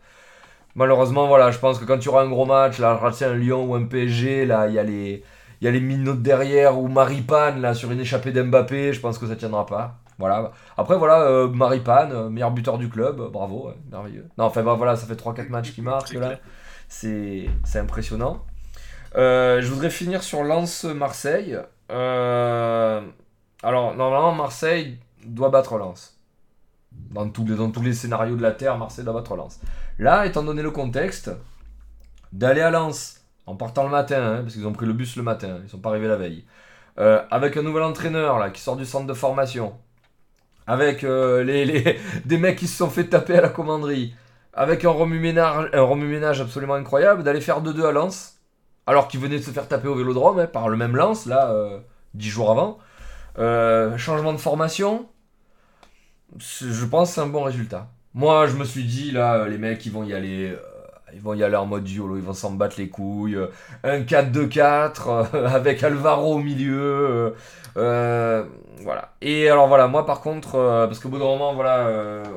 Malheureusement, voilà, je pense que quand tu auras un gros match, là, un Lyon ou un PSG, là, il y a les, il minutes derrière ou Maripane, là, sur une échappée d'Mbappé, je pense que ça tiendra pas. Voilà. Après, voilà, euh, Maripane, euh, meilleur buteur du club, euh, bravo, ouais, merveilleux. Non, enfin, bah, voilà, ça fait 3-4 matchs qui marquent, C'est là. C'est c'est impressionnant. Euh, je voudrais finir sur Lens-Marseille. Euh, alors, normalement, Marseille doit battre Lens. Dans tous, les, dans tous les scénarios de la Terre, Marseille doit battre Lens. Là, étant donné le contexte, d'aller à Lens en partant le matin, hein, parce qu'ils ont pris le bus le matin, ils sont pas arrivés la veille, euh, avec un nouvel entraîneur là, qui sort du centre de formation, avec euh, les, des mecs qui se sont fait taper à la commanderie, avec un remue-ménage, absolument incroyable, d'aller faire 2-2 à Lens, alors qu'ils venaient de se faire taper au vélodrome hein, par le même Lens, là, euh, 10 jours avant. Euh, changement de formation, je pense c'est un bon résultat. Moi, je me suis dit, là, les mecs, ils vont y aller. Ils vont y aller en mode YOLO, ils vont s'en battre les couilles. un 4-2-4 euh, avec Alvaro au milieu. euh, euh, voilà. Et alors voilà, moi par contre, euh, parce qu'au bout d'un moment, voilà,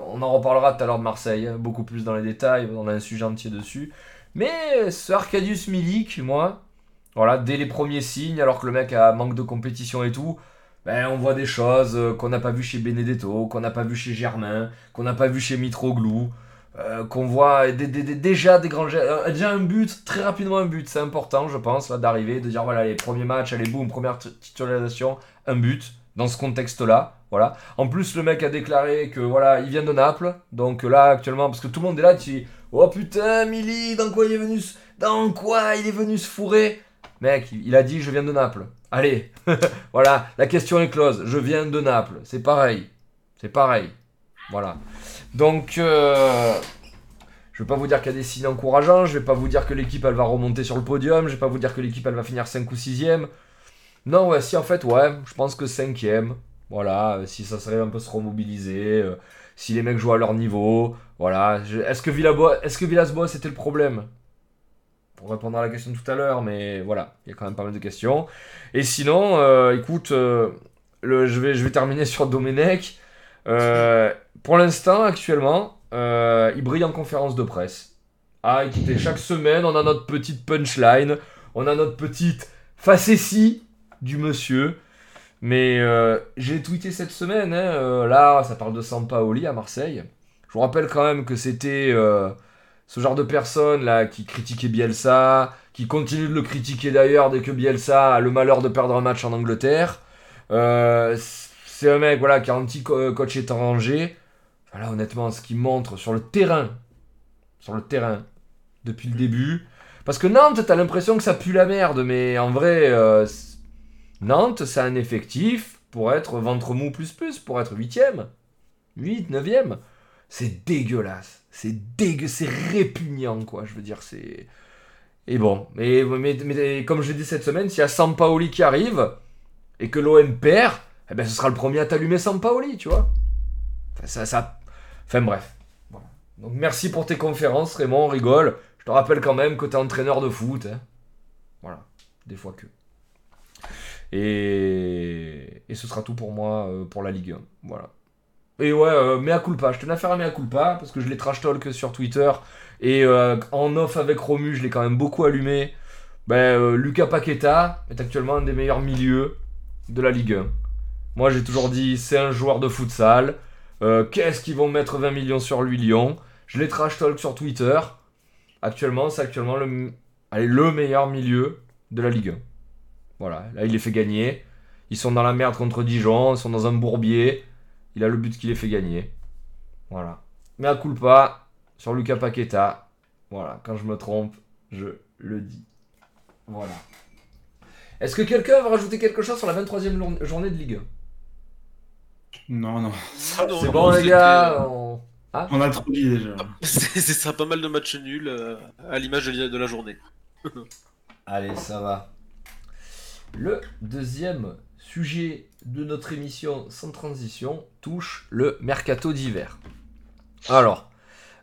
on en reparlera tout à l'heure de Marseille, hein, beaucoup plus dans les détails, on a un sujet entier dessus. Mais ce Arcadius Milik, moi, voilà, dès les premiers signes, alors que le mec a manque de compétition et tout, ben, on voit des choses qu'on n'a pas vu chez Benedetto, qu'on n'a pas vu chez Germain, qu'on n'a pas vu chez Mitroglou, euh, qu'on voit déjà des grands euh, déjà un but, très rapidement un but, c'est important je pense là, d'arriver, de dire voilà les premiers matchs, allez boum, première titularisation, un but, dans ce contexte-là, voilà. En plus le mec a déclaré que voilà, il vient de Naples, donc là actuellement, parce que tout le monde est là, tu oh putain Mili, dans quoi il est venu, dans quoi il est venu se fourrer? Mec, il a dit je viens de Naples. Allez, voilà, la question est close. Je viens de Naples. C'est pareil. C'est pareil. Voilà. Donc, euh, je vais pas vous dire qu'il y a des signes encourageants. Je vais pas vous dire que l'équipe elle va remonter sur le podium. Je vais pas vous dire que l'équipe elle va finir 5 ou 6ème. Non, ouais, si en fait, ouais, je pense que 5ème. Voilà, si ça serait un peu se remobiliser. euh, si les mecs jouent à leur niveau. Voilà. Est-ce que, est-ce que Villas-Boas c'était le problème? Pour répondre à la question tout à l'heure, mais voilà, il y a quand même pas mal de questions. Et sinon, euh, écoute, je, vais, terminer sur Domenech. Pour l'instant, actuellement, euh, il brille en conférence de presse. Ah, écoutez, chaque semaine, on a notre petite punchline, on a notre petite facétie du monsieur. Mais euh, j'ai tweeté cette semaine, hein, euh, là, ça parle de Sampaoli à Marseille. Je vous rappelle quand même que c'était ce genre de personne là qui critiquait Bielsa, qui continue de le critiquer d'ailleurs dès que Bielsa a le malheur de perdre un match en Angleterre. C'est un mec voilà, qui est anti-coach étranger. Voilà, honnêtement, ce qu'il montre sur le terrain, sur le terrain, depuis le début. Parce que Nantes, t'as l'impression que ça pue la merde, mais en vrai, euh, Nantes, c'est un effectif pour être ventre mou plus plus, pour être 8ème, 8, 9ème. C'est dégueulasse. C'est dégueu, c'est répugnant, quoi. Je veux dire, c'est. Et bon, mais, mais, mais comme je l'ai dit cette semaine, s'il y a Sampaoli qui arrive et que l'OM perd, eh ben ce sera le premier à t'allumer Sampaoli, tu vois. Enfin, ça, ça... enfin bref. Voilà. Donc merci pour tes conférences, Raymond, on rigole. Je te rappelle quand même que t'es entraîneur de foot. hein. Voilà, des fois que. Et... et ce sera tout pour moi euh, pour la Ligue 1. Voilà. Et ouais, euh, mea culpa. Je tenais à faire un mea culpa parce que je l'ai trash talk sur Twitter. Et euh, en off avec Romu, je l'ai quand même beaucoup allumé. Ben, euh, Lucas Paqueta est actuellement un des meilleurs milieux de la Ligue 1. Moi, j'ai toujours dit, c'est un joueur de futsal. Euh, Qu'est-ce qu'ils vont mettre 20 millions sur lui, Lyon? Je l'ai trash talk sur Twitter. Actuellement, c'est actuellement le, meilleur milieu de la Ligue 1. Voilà, là, il les fait gagner. Ils sont dans la merde contre Dijon, ils sont dans un bourbier. Il a le but qui les fait gagner. Voilà. Mais à culpa sur Lucas Paqueta. Voilà, quand je me trompe, je le dis. Voilà. Est-ce que quelqu'un va rajouter quelque chose sur la 23e jour- journée de Ligue 1 Non, non. Ah non, C'est bon les gars euh, on- On a trop dit déjà. C'est c'est ça, pas mal de matchs nuls euh, à l'image de, la- de la journée. Allez, ça va. Le deuxième sujet de notre émission sans transition touche le mercato d'hiver. Alors,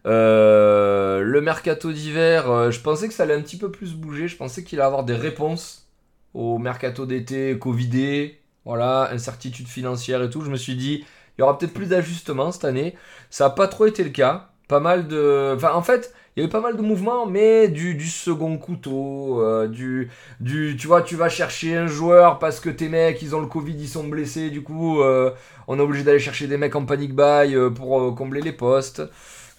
euh, le mercato d'hiver, euh, je pensais que ça allait un petit peu plus bouger. Je pensais qu'il allait avoir des réponses au mercato d'été Covidé, voilà, incertitude financière et tout. Je me suis dit, il y aura peut-être plus d'ajustements cette année. Ça n'a pas trop été le cas. Pas mal de. Enfin, en fait, il y a pas mal de mouvements, mais du, second couteau, euh, du, du. Tu vois, tu vas chercher un joueur parce que tes mecs, ils ont le Covid, ils sont blessés, du coup, euh, on est obligé d'aller chercher des mecs en panic buy euh, pour combler les postes.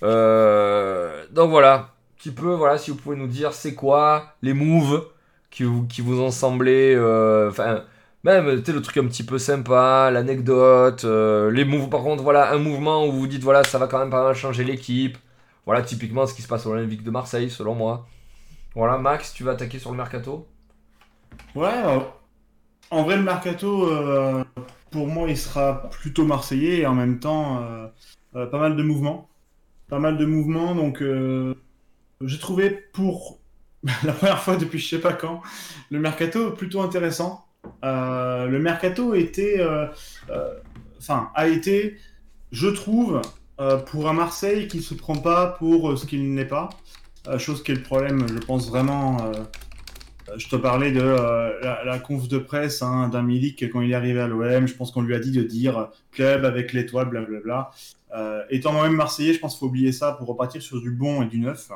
Donc voilà, petit peu, voilà, si vous pouvez nous dire c'est quoi les moves qui vous, qui vous ont semblé. Enfin. Même, tu le truc un petit peu sympa, l'anecdote, euh, les moves, par contre, voilà, un mouvement où vous dites, voilà, ça va quand même pas mal changer l'équipe. Voilà, typiquement ce qui se passe au l'Olympique de Marseille, selon moi. Voilà, Max, tu vas attaquer sur le mercato? Ouais, euh, en vrai, le mercato, euh, pour moi, il sera plutôt marseillais et en même temps, pas mal de mouvements. Pas mal de mouvements, donc j'ai trouvé pour la première fois depuis je sais pas quand, le mercato plutôt intéressant. Euh, le mercato était, euh, euh, a été, je trouve, pour un Marseille qui se prend pas pour ce qu'il n'est pas. Chose qui est le problème, je pense vraiment. je te parlais de la, la conf de presse hein, d'un Milik quand il est arrivé à l'OM. Je pense qu'on lui a dit de dire club avec l'étoile, blablabla. Euh, étant moi-même Marseillais, je pense qu'il faut oublier ça pour repartir sur du bon et du neuf.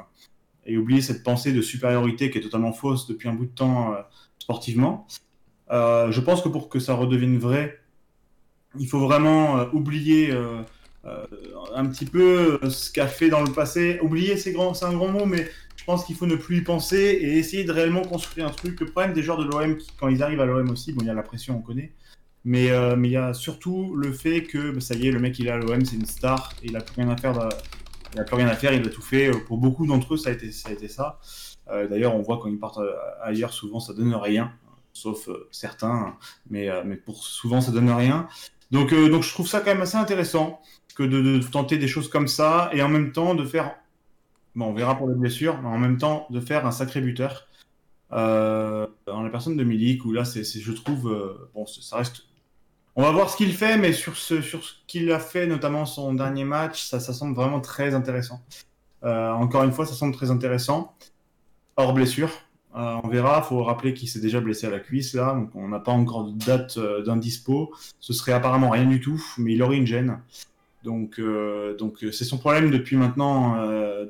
Et oublier cette pensée de supériorité qui est totalement fausse depuis un bout de temps sportivement. Euh, je pense que pour que ça redevienne vrai, il faut vraiment euh, oublier euh, un petit peu ce qu'a fait dans le passé. Oublier, c'est un grand mot, mais je pense qu'il faut ne plus y penser et essayer de réellement construire un truc. Le problème des joueurs de l'OM, quand ils arrivent à l'OM aussi, bon, il y a la pression, on connaît. Mais il y a surtout le fait que bah, ça y est, le mec il est à l'OM, c'est une star, il a plus rien à faire. Il a plus rien à faire, il a tout fait. Pour beaucoup d'entre eux, ça a été ça. D'ailleurs, on voit quand ils partent ailleurs, souvent ça donne rien, sauf euh, certains, mais, euh, mais pour souvent ça donne rien. Donc, euh, donc je trouve ça quand même assez intéressant que de, tenter des choses comme ça et en même temps de faire, bon, on verra pour les blessures, mais en même temps de faire un sacré buteur. Euh, dans la personne de Milik, où là, c'est, je trouve, bon, ça reste on va voir ce qu'il fait, mais sur ce, sur ce qu'il a fait, notamment son dernier match, ça, ça semble vraiment très intéressant. Encore une fois, ça semble très intéressant. Hors blessure, euh, on verra. Il faut rappeler qu'il s'est déjà blessé à la cuisse là, donc on n'a pas encore de date euh, d'un dispo. Ce serait apparemment rien du tout, mais il aurait une gêne. Donc, euh, donc euh, c'est son problème depuis maintenant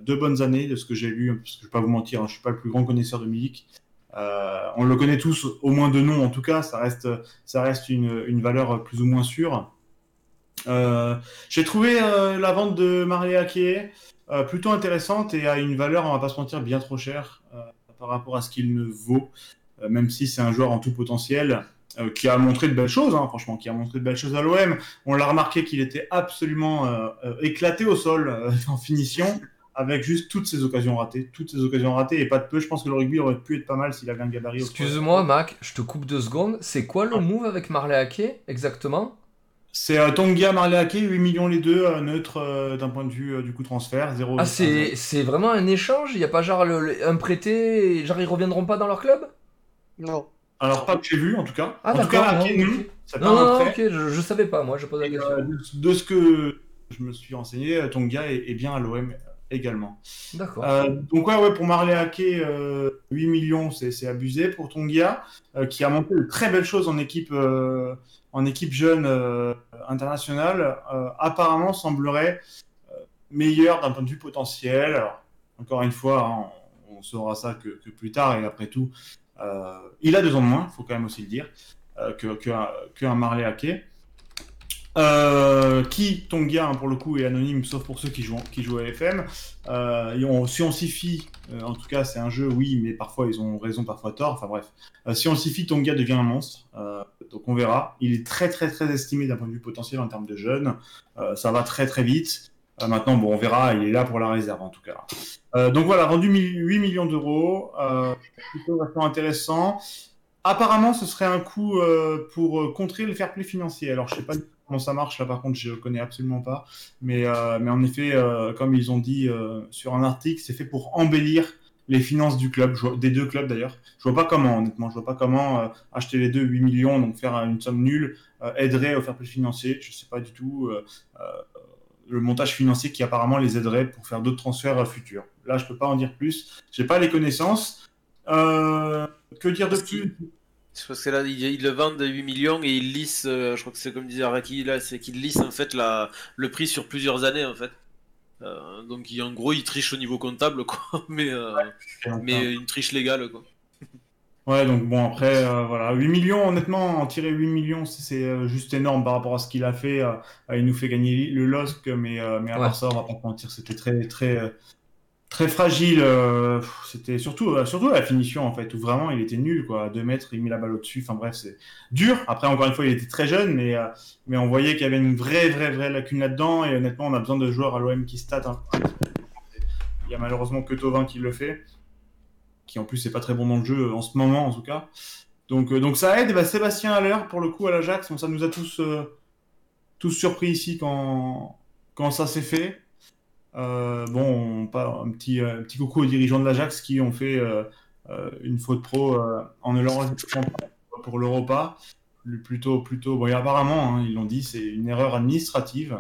deux bonnes années, de ce que j'ai lu. Parce que je vais pas vous mentir, hein, je suis pas le plus grand connaisseur de Milik. On le connaît tous, au moins de nom en tout cas. Ça reste, ça reste une, une valeur plus ou moins sûre. J'ai trouvé la vente de Maria Ake euh, plutôt intéressante et à une valeur, on va pas se mentir, bien trop chère par rapport à ce qu'il ne vaut, euh, même si c'est un joueur en tout potentiel euh, qui a montré de belles choses, hein, franchement, qui a montré de belles choses à l'OM. On l'a remarqué qu'il était absolument euh, euh, éclaté au sol en finition, avec juste toutes ses occasions ratées, toutes ses occasions ratées et pas de peu. Je pense que le rugby aurait pu être pas mal s'il avait un gabarit. Excuse-moi, Mac, je te coupe deux secondes. C'est quoi le move avec Marley Ake exactement? C'est euh, Tonga, Marley Ake, 8 millions les deux, euh, neutre euh, d'un point de vue euh, du coup transfert, 0. Ah, c'est c'est vraiment un échange? Il n'y a pas genre le- le- un prêté et genre ils reviendront pas dans leur club? Non. Alors pas que j'ai vu en tout cas. Ah, en tout cas, non, non. Non, ok, je, je savais pas, moi je pose la question. euh, de, ce que je me suis renseigné, Tonga est, est bien à l'OM également. D'accord. Euh, donc ouais, ouais, pour Marley Ake, euh, 8 millions, c'est c'est abusé. Pour Tonga, euh, qui a monté de très belles choses en équipe, euh, en équipe jeune euh, internationale, euh, apparemment semblerait euh, meilleur d'un point de vue potentiel. Encore une fois, hein, on, saura ça que, plus tard, et après tout, il a deux ans de moins, faut quand même aussi le dire, euh, que, Marley. Euh, qui, Tonga, hein, pour le coup, est anonyme, sauf pour ceux qui jouent, qui jouent à FM. Euh, et on- si on s'y fie, euh, en tout cas, c'est un jeu, oui, mais parfois ils ont raison, parfois tort. Enfin bref, si on s'y fie, Tonga devient un monstre. Euh, donc on verra. Il est très, très, très estimé d'un point de vue potentiel en termes de jeunes. Ça va très, très vite. Maintenant, bon, on verra. Il est là pour la réserve, en tout cas. Donc voilà, vendu 8 millions d'euros. Plutôt vachement intéressant. Apparemment, ce serait un coup pour contrer le fair play financier. Alors, je sais pas comment ça marche, là, par contre, je connais absolument pas. Mais, euh, mais en effet, euh, comme ils ont dit euh, sur un article, c'est fait pour embellir les finances du club, vois- des deux clubs d'ailleurs. Je vois pas comment, honnêtement, je vois pas comment acheter les deux 8 millions, donc faire une somme nulle, aiderait au fair play financier. Je sais pas du tout le montage financier qui apparemment les aiderait pour faire d'autres transferts futurs. Là, je peux pas en dire plus. J'ai pas les connaissances. Que dire de plus? C'est parce que là, ils, ils le vendent à 8 millions et ils lissent, euh, je crois que c'est comme disait Araki, là, c'est qu'ils lissent en fait la, le prix sur plusieurs années en fait. Euh, donc en gros, ils trichent au niveau comptable, quoi, mais, euh, mais une triche légale, quoi. Ouais, donc bon, après, voilà. 8 millions, honnêtement, en tirer 8 millions, c'est- juste énorme par rapport à ce qu'il a fait. il nous fait gagner le LOSC, mais, mais à Ouais. part ça, on va pas mentir, c'était très, très, très fragile. euh, C'était surtout, euh, surtout la finition, en fait, où vraiment il était nul, quoi. À 2 mètres, il met la balle au-dessus. Enfin bref, c'est dur. Après, encore une fois, il était très jeune, mais, euh, mais on voyait qu'il y avait une vraie, vraie, vraie lacune là-dedans. Et honnêtement, on a besoin de joueurs à l'OM qui statent. peu. Il y a malheureusement que Tovin qui le fait qui en plus n'est pas très bon dans le jeu en ce moment en tout cas. Donc, donc ça aide. Bah, Sébastien Haller, pour le coup, à l'Ajax, bon, ça nous a tous, tous surpris ici quand, quand ça s'est fait. Euh, bon, un, petit, euh, petit coucou aux dirigeants de l'Ajax qui ont fait euh, une faute pro en ne l'enregistrant pas pour l'Europa. Plutôt, plutôt, bon, apparemment, hein, ils l'ont dit, c'est une erreur administrative.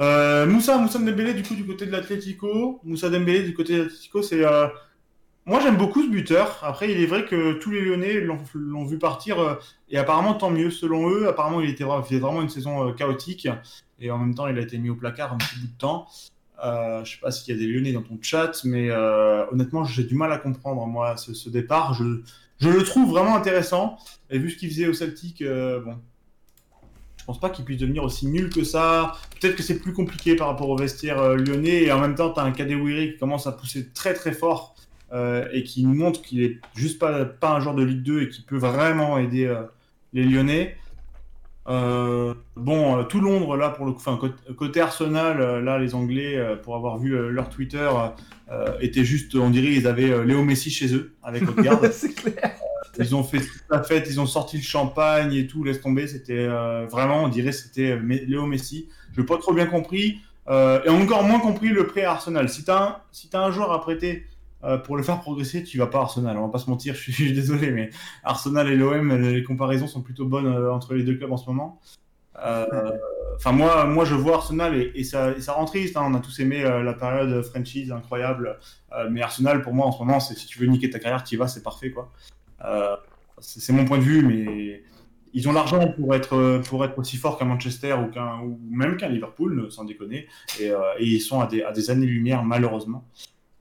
Euh, Moussa, Moussa Dembélé du coup du côté de l'Atlético. Moussa Dembélé du côté de l'Atlético, c'est moi, j'aime beaucoup ce buteur. Après, il est vrai que tous les Lyonnais l'ont vu partir, et apparemment, tant mieux. Selon eux, apparemment, il était il faisait vraiment une saison chaotique, et en même temps, il a été mis au placard un petit bout de temps. Euh, je sais pas s'il y a des Lyonnais dans ton chat, mais euh, honnêtement, j'ai du mal à comprendre, moi, ce, départ. Je, le trouve vraiment intéressant, et vu ce qu'il faisait au Celtic, euh, bon. Je pense pas qu'il puisse devenir aussi nul que ça. Peut-être que c'est plus compliqué par rapport au vestiaire euh, lyonnais, et en même temps, tu as un Kadewere qui commence à pousser très très fort euh, et qui nous montre qu'il est juste pas, pas un joueur de Ligue 2 et qui peut vraiment aider les Lyonnais. Euh, bon, euh, tout Londres, là, pour le coup, enfin, côté, Arsenal, euh, là, les Anglais, pour avoir vu leur Twitter, euh, étaient juste, on dirait, ils avaient Léo Messi chez eux, avec Odegaard. c'est clair. Ils ont fait la fête, ils ont sorti le champagne et tout, laisse tomber. C'était euh, vraiment, on dirait, c'était Léo Messi. Je n'ai pas trop bien compris. et encore moins compris le prêt à Arsenal. Si tu as, si t'as un joueur à prêter euh, pour le faire progresser, tu vas pas à Arsenal. On va pas se mentir, je suis, désolé, mais Arsenal et l'OM, les comparaisons sont plutôt bonnes euh, entre les deux clubs en ce moment. Euh, Enfin, moi, moi, je vois Arsenal et, ça, ça rend triste. hein. On a tous aimé la période franchise incroyable, mais Arsenal, pour moi, en ce moment, c'est si tu veux niquer ta carrière, tu y vas, c'est parfait, quoi. C'est mon point de vue, mais ils ont l'argent pour être pour être aussi fort qu'un Manchester ou qu'un ou même qu'un Liverpool, sans déconner. Et, et ils sont à des, à des années-lumière, malheureusement.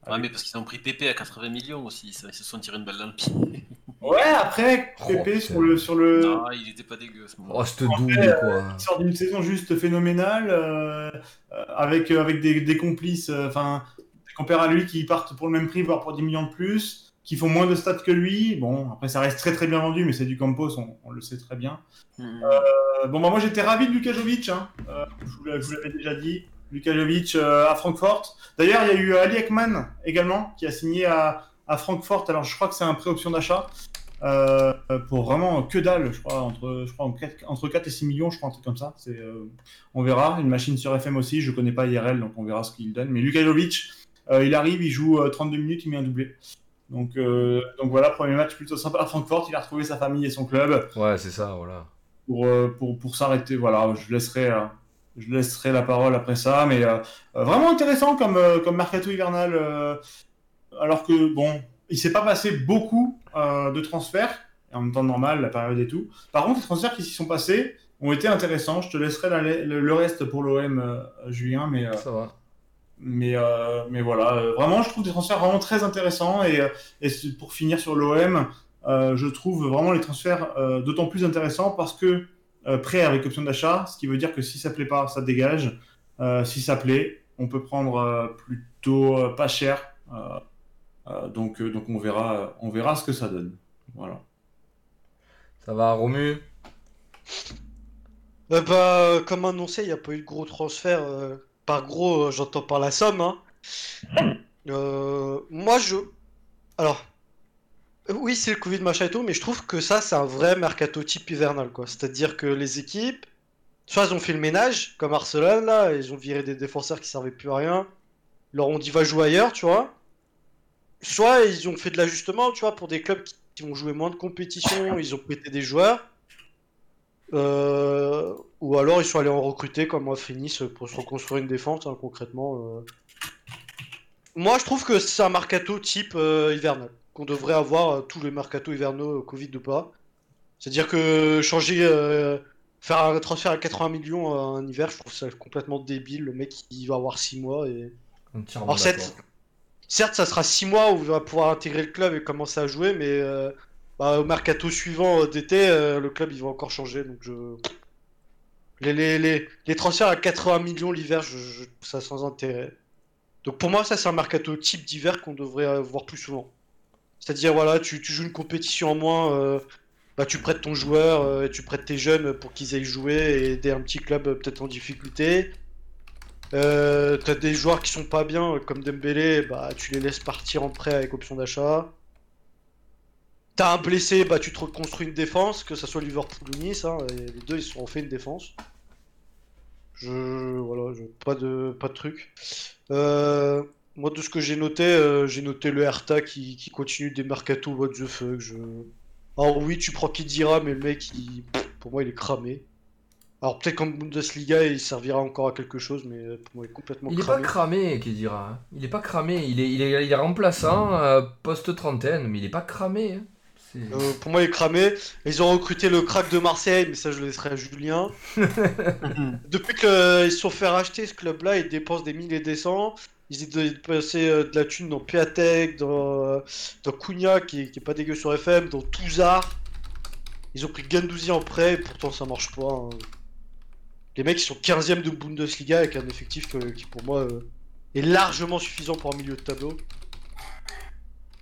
Ouais, mais parce qu'ils ont pris Pépé à 80 millions aussi, ça, ils se sont tiré une balle dans le pied. Ouais, après, Oh, Pépé putain. sur le sur le. Non, il était pas dégueu à ce moment. Oh, cette En double, fait, quoi. Il sort d'une saison juste phénoménale, euh, euh, avec, euh, avec des, des complices, euh, enfin, des compères à lui qui partent pour le même prix, voire pour 10 millions de plus, qui font moins de stats que lui. Bon, après, ça reste très très bien vendu, mais c'est du Campos, on, on le sait très bien. Euh, bon, bah, moi j'étais ravi de Luka Jovic, hein. Euh, je je vous l'avais déjà dit. Luka Jovic euh, à Francfort. D'ailleurs, il y a eu Ali Ekman également, qui a signé à, à Francfort. Alors, je crois que c'est un pré-option d'achat. euh, pour vraiment que dalle, je crois, entre, je crois, entre 4 et 6 millions, je crois, un truc comme ça. C'est, euh, on verra. Une machine sur FM aussi, je connais pas IRL, donc on verra ce qu'il donne. Mais Luka Jovic, euh, il arrive, il joue euh, 32 minutes, il met un doublé. Donc, euh, donc voilà, premier match plutôt sympa à Francfort. Il a retrouvé sa famille et son club Ouais, c'est ça, voilà. pour, euh, pour, pour s'arrêter. Voilà, je laisserai, euh, je laisserai la parole après ça. Mais euh, euh, vraiment intéressant comme, euh, comme mercato hivernal. euh, alors que, bon, il s'est pas passé beaucoup de transferts. Et en même temps, normal, la période et tout. Par contre, les transferts qui s'y sont passés ont été intéressants. Je te laisserai la- le, le reste pour l'OM, Julien. Mais, Ça va. mais, mais voilà, vraiment, je trouve des transferts vraiment très intéressants. Et, pour finir sur l'OM, je trouve vraiment les transferts d'autant plus intéressants parce que prêt avec option d'achat, ce qui veut dire que si ça plaît pas, ça dégage. Euh, si ça plaît, on peut prendre euh, plutôt euh, pas cher. Euh, euh, donc, euh, donc on verra, on verra ce que ça donne. Voilà. Ça va, Romu? Euh, bah, euh, comme annoncé, il n'y a pas eu de gros transfert. euh, par gros, euh, j'entends par la somme. hein. Euh, moi, je. Alors. Oui, c'est le Covid machin et tout, mais je trouve que ça, c'est un vrai mercato type hivernal, quoi. C'est-à-dire que les équipes, soit elles ont fait le ménage, comme Arsenal, là, ils ont viré des défenseurs qui servaient plus à rien. Leur ont dit va jouer ailleurs, tu vois. Soit ils ont fait de l'ajustement, tu vois, pour des clubs qui, vont jouer moins de compétition, ils ont prêté des joueurs. Euh, ou alors ils sont allés en recruter comme moi Phoenix pour se reconstruire une défense hein, concrètement. euh. Moi je trouve que c'est un mercato type euh, hivernal qu'on devrait avoir euh, tous les mercato hivernaux euh, Covid ou pas. C'est-à-dire que changer, euh, faire un transfert à 80 millions euh, en hiver, je trouve ça complètement débile. Le mec il va avoir 6 mois et alors, certes, certes, ça sera 6 mois où il va pouvoir intégrer le club et commencer à jouer, mais euh, bah, au mercato suivant d'été, euh, le club il va encore changer. Donc je... les, les, les, les transferts à 80 millions l'hiver, je, je trouve ça sans intérêt. Donc pour moi, ça c'est un mercato type d'hiver qu'on devrait voir plus souvent. C'est-à-dire, voilà, tu, joues une compétition en moins, euh, bah, tu prêtes ton joueur, euh, et tu prêtes tes jeunes pour qu'ils aillent jouer et aider un petit club euh, peut-être en difficulté. T'as des joueurs qui sont pas bien, comme Dembélé, bah tu les laisses partir en prêt avec option d'achat. T'as un blessé, bah tu te reconstruis une défense, que ça soit Liverpool ou Nice, hein, les deux ils se sont refait une défense. Je voilà, je, pas de pas de truc. Euh, moi de ce que j'ai noté, euh, j'ai noté le Hertha qui, qui continue des mercato what the fuck. Je... Alors oui, tu prends Kidira, mais le mec, il- pour moi, il est cramé. Alors peut-être qu'en Bundesliga, il servira encore à quelque chose, mais euh, pour moi, il est complètement Il est pas cramé. cramé, qui dira. hein. Il est pas cramé. Il est, il est, il est remplaçant, euh, post-trentaine, mais il est pas cramé. hein. Euh, pour moi, il est cramé. Ils ont recruté le crack de Marseille, mais ça, je le laisserai à Julien. Depuis qu'ils se sont fait racheter ce club-là, ils dépensent des milliers et des cents. Ils ont dépensé euh, de la thune dans Piatek, dans, euh, dans Cunha, qui, est- pas dégueu sur FM, dans Touzard. Ils ont pris Gendouzi en prêt, et pourtant ça marche pas. hein. Les mecs, ils sont 15ème de Bundesliga avec un effectif que- qui, pour moi, euh, est largement suffisant pour un milieu de tableau.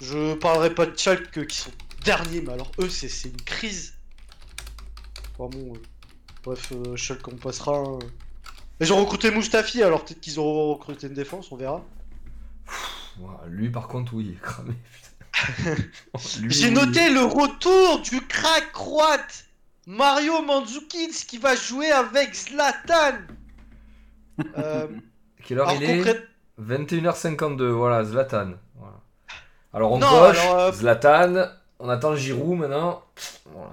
Je parlerai pas de Schalke qui sont derniers, mais alors eux, c'est une crise. Euh, bref, euh, Schalke, on passera. hein. Ils ont recruté Mustafi, alors peut-être qu'ils auront recruté une défense, on verra. Lui, par contre, oui, il est cramé. Lui, J'ai noté le retour du crack croate Mario Mandzukic qui va jouer avec Zlatan. Euh, Quelle heure alors il est concrète- 21h52, voilà, Zlatan. Voilà. Alors on Non, alors, euh, Zlatan, on attend Giroud maintenant. Voilà.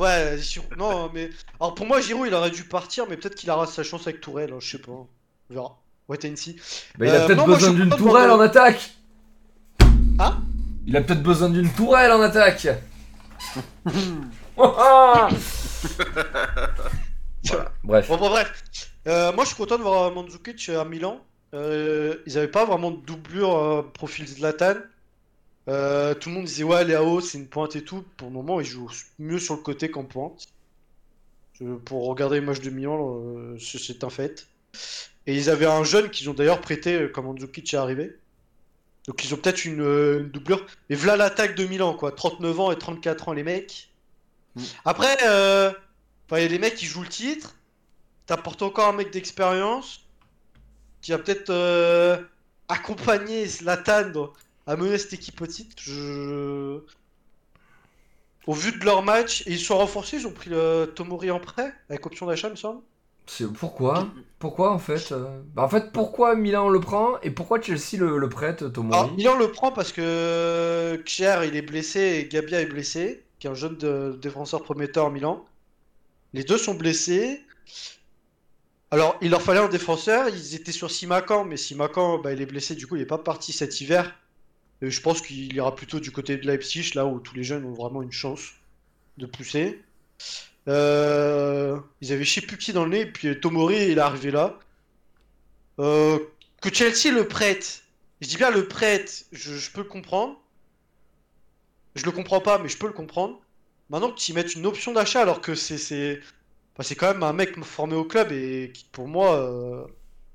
Ouais, sur- non, mais. Alors pour moi, Giroud, il aurait dû partir, mais peut-être qu'il aura sa chance avec Tourelle, hein, je sais pas. On verra. Wait and see. Bah, il a Euh, peut-être besoin d'une de tourelle le- en attaque Hein? Il a peut-être besoin d'une tourelle en attaque Voilà. Bref. Bon, bon, bref. Euh, moi, je suis content de voir Mandzukic à Milan. Euh, ils avaient pas vraiment de doublure euh, profil Zlatan. Euh, tout le monde disait ouais, Léao, c'est une pointe et tout. Pour le moment, il joue mieux sur le côté qu'en pointe. Je- pour regarder les matchs de Milan, euh, c'est un fait. Et ils avaient un jeune qu'ils ont d'ailleurs prêté euh, quand Mandzukic est arrivé. Donc ils ont peut-être une, euh, une doublure. Mais voilà l'attaque de Milan, quoi. 39 ans et 34 ans, les mecs. Mm. Après, enfin, il y a les mecs qui jouent le titre. T'apportes encore un mec d'expérience qui va peut-être accompagner Zlatan à mener cette équipe au titre. Je... Au vu de leur match, et ils sont renforcés, ils ont pris le Tomori en prêt, avec option d'achat, me semble. C'est- Pourquoi? Pourquoi en fait euh bah, En fait, pourquoi Milan le prend et pourquoi Chelsea le, le prête, Alors, Tomori Milan le prend parce que Kjaer il est blessé et Gabia est blessé, qui est un jeune de- défenseur prometteur à Milan. Les deux sont blessés. Alors, il leur fallait un défenseur. Ils étaient sur Simakan, mais Simakan, bah, il est blessé, du coup, il n'est pas parti cet hiver. Je pense qu'il ira plutôt du côté de Leipzig, là où tous les jeunes ont vraiment une chance de pousser. Euh, ils avaient je sais plus qui dans le nez, et puis Tomori, il est arrivé là. Euh, que Chelsea le prête, je dis bien le prête, je, peux le comprendre. Je le comprends pas, mais je peux le comprendre. Maintenant y mettes une option d'achat alors que c'est c'est quand même un mec formé au club et qui pour moi euh,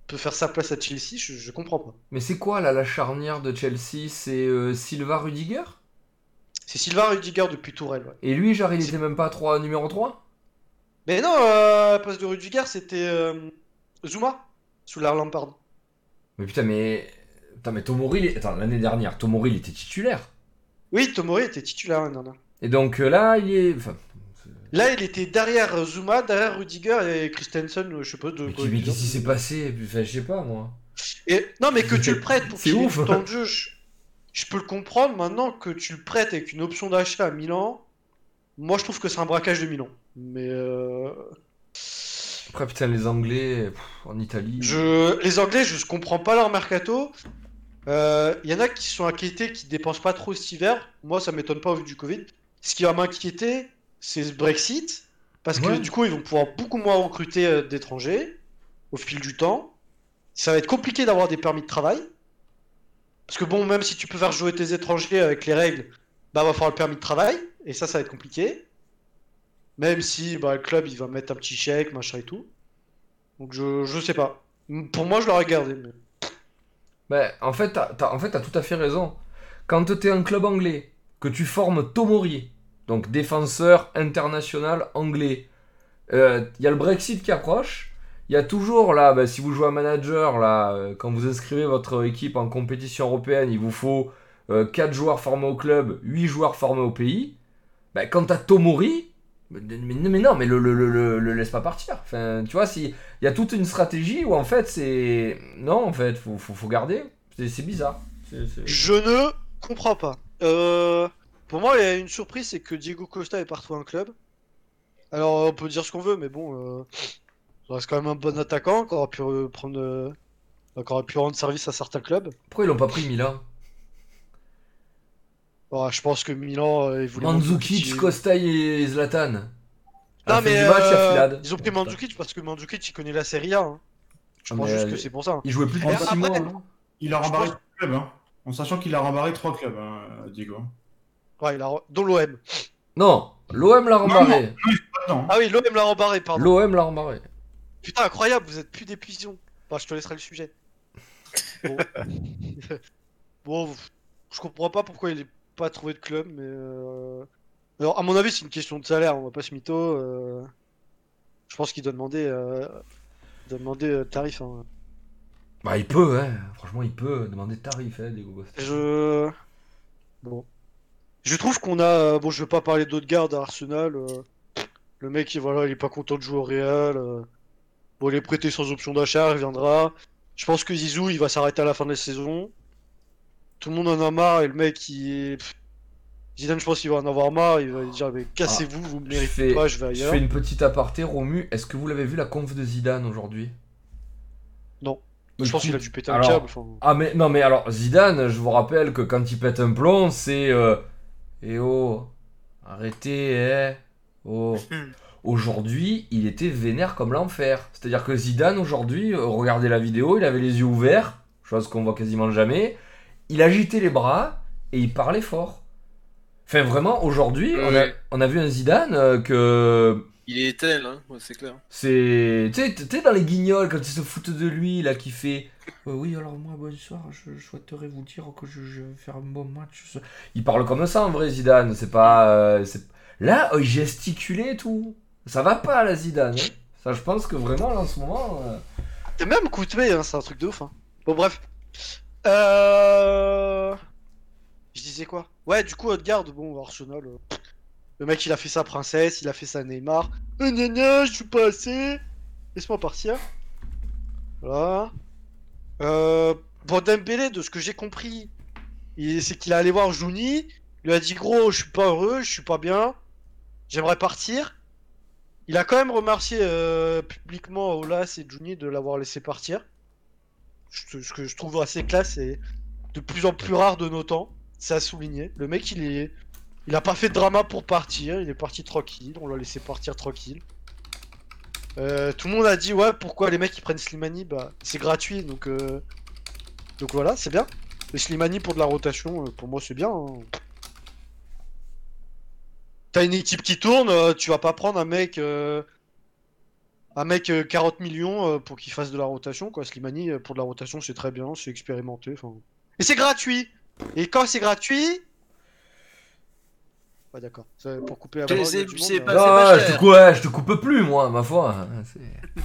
peut faire sa place à Chelsea, je, je comprends pas. Mais c'est quoi là la charnière de Chelsea? C'est euh, Silva Rudiger? C'est Sylvain Rudiger depuis Tourelle. ouais. Et lui, genre, il était même pas 3, numéro 3 Mais non, euh, à la place de Rudiger, c'était euh, Zuma sous la Lampard. Mais putain, mais. Putain, mais Tomori, attends, l'année dernière, Tomori, il était titulaire. Oui, Tomori était titulaire l'année dernière. Et donc euh, là, il est. Enfin. Là, il était derrière euh, Zuma, derrière Rudiger et Christensen, euh, je sais pas de Mais qu'est-ce qui s'est passé? Enfin, je sais pas, moi. Et non, mais que tu le prêtes pour C'est qu'il ouf. temps de jeu, je, je peux le comprendre. Maintenant que tu le prêtes avec une option d'achat à Milan, moi je trouve que c'est un braquage de Milan. Mais euh, Après, putain, les Anglais, pff, en Italie. je, les Anglais, je comprends pas leur mercato. Il y en a qui sont inquiétés, qui dépensent pas trop cet hiver. Moi, ça m'étonne pas au vu du Covid. Ce qui va m'inquiéter, c'est ce Brexit. Parce que Ouais. du coup, ils vont pouvoir beaucoup moins recruter euh, d'étrangers au fil du temps. Ça va être compliqué d'avoir des permis de travail. Parce que bon, même si tu peux faire jouer tes étrangers avec les règles, bah va falloir le permis de travail. Et ça, ça va être compliqué. Même si bah, le club, il va mettre un petit chèque, machin et tout. Donc je, je sais pas. Pour moi, je l'aurais gardé. mais- Ben, en fait, t'as, en fait, t'as tout à fait raison. Quand t'es un club anglais, que tu formes Tomori, donc défenseur international anglais, il y a le Brexit qui approche. Il y a toujours là, ben, si vous jouez à manager, là, euh, quand vous inscrivez votre équipe en compétition européenne, il vous faut 4 joueurs formés au club, 8 joueurs formés au pays. Ben, quand t'as Tomori, mais, mais- mais non, mais le, le, le, le- le laisse pas partir. Enfin, tu vois, si, il y a toute une stratégie où en fait c'est. Non, en fait, faut, faut, faut garder. C'est bizarre. Je ne comprends pas. Euh, pour moi, il y a une surprise, c'est que Diego Costa est partout un club. Alors, on peut dire ce qu'on veut, mais bon, euh, ça reste quand même un bon attaquant qui aurait pu euh, prendre, euh, qui aurait pu rendre service à certains clubs. Pourquoi ils l'ont pas pris Milan? Bon, je pense que Milan, euh, ils voulaient Mandzukic, Costa et Zlatan. À Non, la fin mais du match, il y a euh, Filade. ils ont pris Mandzukic parce que Mandzukic, il connaît la Serie A. hein. Je Ah, pense mais, juste euh, que c'est pour ça. Il jouait plus de Et 6 après- mois. non Il a rembarré trois clubs, hein. En sachant qu'il a rembarré trois clubs, hein, Diego. Ouais, il a... Dont l'OM. Non, l'OM l'a rembarré. Non, Ah oui, l'OM l'a rembarré, pardon. L'OM l'a rembarré. Putain, incroyable, vous êtes plus des pigeons. Enfin, je te laisserai le sujet. Bon, bon je comprends pas pourquoi il est pas trouvé de club, mais. euh, Alors, à mon avis, c'est une question de salaire, on va pas se mytho. euh, Je pense qu'il doit demander. euh, il doit demander euh, tarif. hein. Bah, il peut, hein. Franchement, il peut demander tarif, hein, Diego Costa. Je. Bon. Je trouve qu'on a. Bon, je vais pas parler d'autres gardes à Arsenal. euh, Le mec, il, voilà, il est pas content de jouer au Real. euh, Bon, il est prêté sans option d'achat, il reviendra. Je pense que Zizou, il va s'arrêter à la fin de la saison. tout le monde en a marre et le mec il. Zidane, je pense qu'il va en avoir marre. Il va dire mais cassez-vous, vous me Je méritez fais, pas, je vais je ailleurs. fais une petite aparté, Romu. Est-ce que vous l'avez vu la conf de Zidane aujourd'hui? Non. Je pense qu'il a dû péter un câble. enfin. Ah mais non mais alors Zidane, je vous rappelle que quand il pète un plomb, c'est euh, eh oh, arrêtez, eh, oh. Aujourd'hui, il était vénère comme l'enfer. C'est-à-dire que Zidane aujourd'hui, euh, regardez la vidéo, il avait les yeux ouverts, chose qu'on voit quasiment jamais. Il agitait les bras et il parlait fort. Enfin vraiment, aujourd'hui, on, a, Ouais. on a vu un Zidane euh, que Il est éternel, hein, ouais, c'est clair. c'est. Tu sais, dans les guignols, quand ils se foutent de lui, là, qui fait. Euh, oui, alors moi, bonsoir, je, je souhaiterais vous dire que je, je vais faire un bon match. Il parle comme ça, en vrai, Zidane. C'est pas. euh, Là, euh, il gesticulait et tout. Ça va pas, la Zidane. hein. Ça, je pense que vraiment, là, en ce moment. euh, même Coutmé, hein, c'est un truc de ouf. Hein. Bon, bref. Euh... Je disais quoi? Ouais, du coup, Odegaard, bon, Arsenal. Le mec, il a fait sa princesse, il a fait sa Neymar. Euh, gna je suis pas assez. Laisse-moi partir. Voilà. Euh... Bon, Dembélé, de ce que j'ai compris, c'est qu'il est allé voir Juni. Il lui a dit, gros, je suis pas heureux, je suis pas bien. J'aimerais partir. Il a quand même remercié euh, publiquement Olas et Juni de l'avoir laissé partir. Ce que je trouve assez classe et de plus en plus rare de nos temps. C'est à souligner. Le mec, il est. Il a pas fait de drama pour partir. Il est parti tranquille. On l'a laissé partir tranquille. Euh, tout le monde a dit ouais pourquoi les mecs ils prennent Slimani? Bah c'est gratuit donc euh, donc voilà c'est bien le Slimani pour de la rotation euh, pour moi c'est bien hein. T'as une équipe qui tourne, euh, tu vas pas prendre un mec, euh, un mec euh, 40 millions pour qu'il fasse de la rotation quoi. Slimani pour de la rotation c'est très bien, c'est expérimenté. Et c'est gratuit. Et quand c'est gratuit, ouais d'accord. Pour couper la C'est- parole c'est- du c'est monde, pas- c'est Ah, je te, cher. cou- ouais, je te coupe plus, moi, ma foi.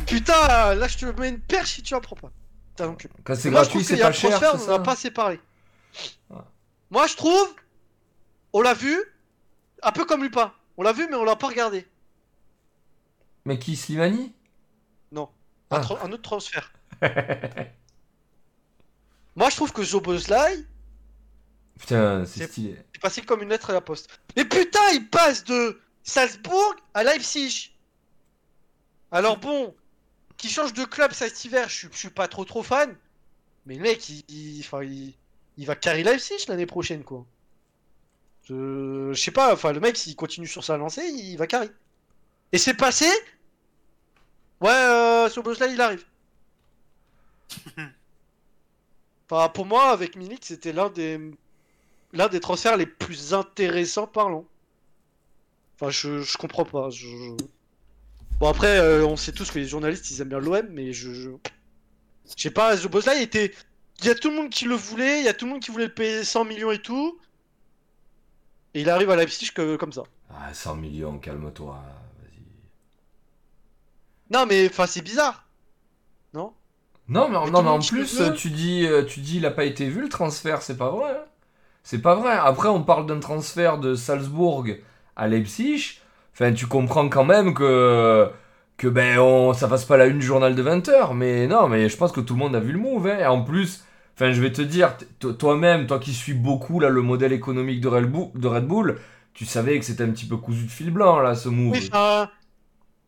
Putain, là je te mets une perche si tu en prends pas. Putain, donc, Quand c'est Moi, je gratuit, trouve c'est pas cher. transfert, c'est on en a ça pas assez parlé. Ouais. Moi, je trouve, on l'a vu, un peu comme Lupin. On l'a vu, mais on l'a pas regardé. Mais qui, Slimani? Non, Ah. un autre transfert. Moi, je trouve que Zoboslai Putain, c'est C'est- stylé. est passé comme une lettre à la poste. Mais putain, il passe de Salzbourg à Leipzig. Alors bon, qui change de club cet hiver, je suis, pas trop trop fan. Mais le mec, il, il, enfin, il, il va carrer Leipzig l'année prochaine, quoi. Je, je sais pas, enfin, le mec, s'il continue sur sa lancée, il va carrer. Et c'est passé Ouais, euh, Soboslai, il arrive. Enfin, pour moi, avec Milik, c'était l'un des l'un des transferts les plus intéressants parlant. Enfin, je, je comprends pas. Je... je- Bon, après, euh, on sait tous que les journalistes ils aiment bien l'OM, mais je. Je je sais pas, Zoboslai était. Il y a tout le monde qui le voulait, il y a tout le monde qui voulait le payer 100 millions et tout. Et il arrive à Leipzig que, comme ça. Ah, 100 millions, calme-toi. Vas-y. Non, mais enfin, c'est bizarre. Non? Non, mais, Mais non, mais en plus, tu dis, euh, tu dis, il a pas été vu le transfert, c'est pas vrai. hein. C'est pas vrai. Après, on parle d'un transfert de Salzbourg à Leipzig. Enfin, tu comprends quand même que, que ben, on, ça fasse pas la une du journal de 20h. Mais non, mais je pense que tout le monde a vu le move. hein. Et en plus, enfin, je vais te dire, toi-même, toi qui suis beaucoup là, le modèle économique de Red Bull, tu savais que c'était un petit peu cousu de fil blanc, là, ce move. Oui, enfin.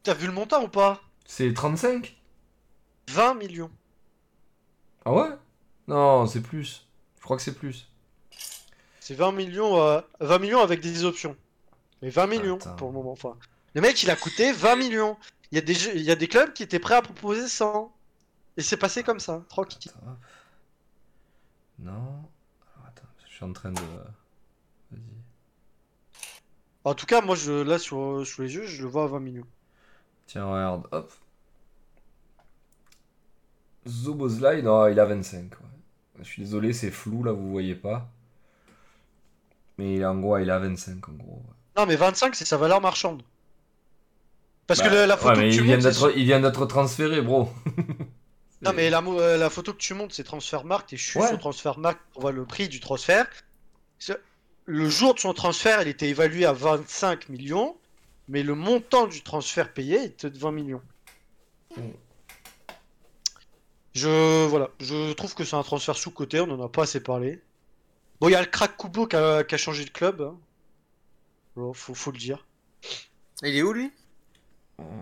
T'as vu le montant ou pas? C'est 35 20 millions. Ah ouais? Non, c'est plus. Je crois que c'est plus. C'est 20 millions, euh, 20 millions avec des options. Mais 20 millions Attends. pour le moment. Enfin, le mec, il a coûté 20 millions. Il y, a des jeux- il y a des clubs qui étaient prêts à proposer 100. Et c'est passé comme ça, tranquille. Attends. Non. Attends, je suis en train de. Vas-y. En tout cas, moi, je, là, sur, sous les yeux, je le vois à 20 millions. Tiens, regarde, hop. Zobozlai, non, il a 25. ouais. Je suis désolé, c'est flou là, vous voyez pas. Mais il en gros, il a 25 en gros. Non, mais 25, c'est sa valeur marchande. Parce que Bah, la photo ouais, que tu il vient montes, il vient d'être transféré, bro. Non mais la, euh, la photo que tu montes c'est Transfermarkt et je suis Ouais. sur Transfermarkt pour voir le prix du transfert. Le jour de son transfert il était évalué à 25 millions mais le montant du transfert payé était de 20 millions. Mm. Je voilà, je trouve que c'est un transfert sous-coté, on en a pas assez parlé. Bon, il y a le crack Kubo qui a, qui a changé de club. hein. Bon, faut, faut le dire. Il est où lui?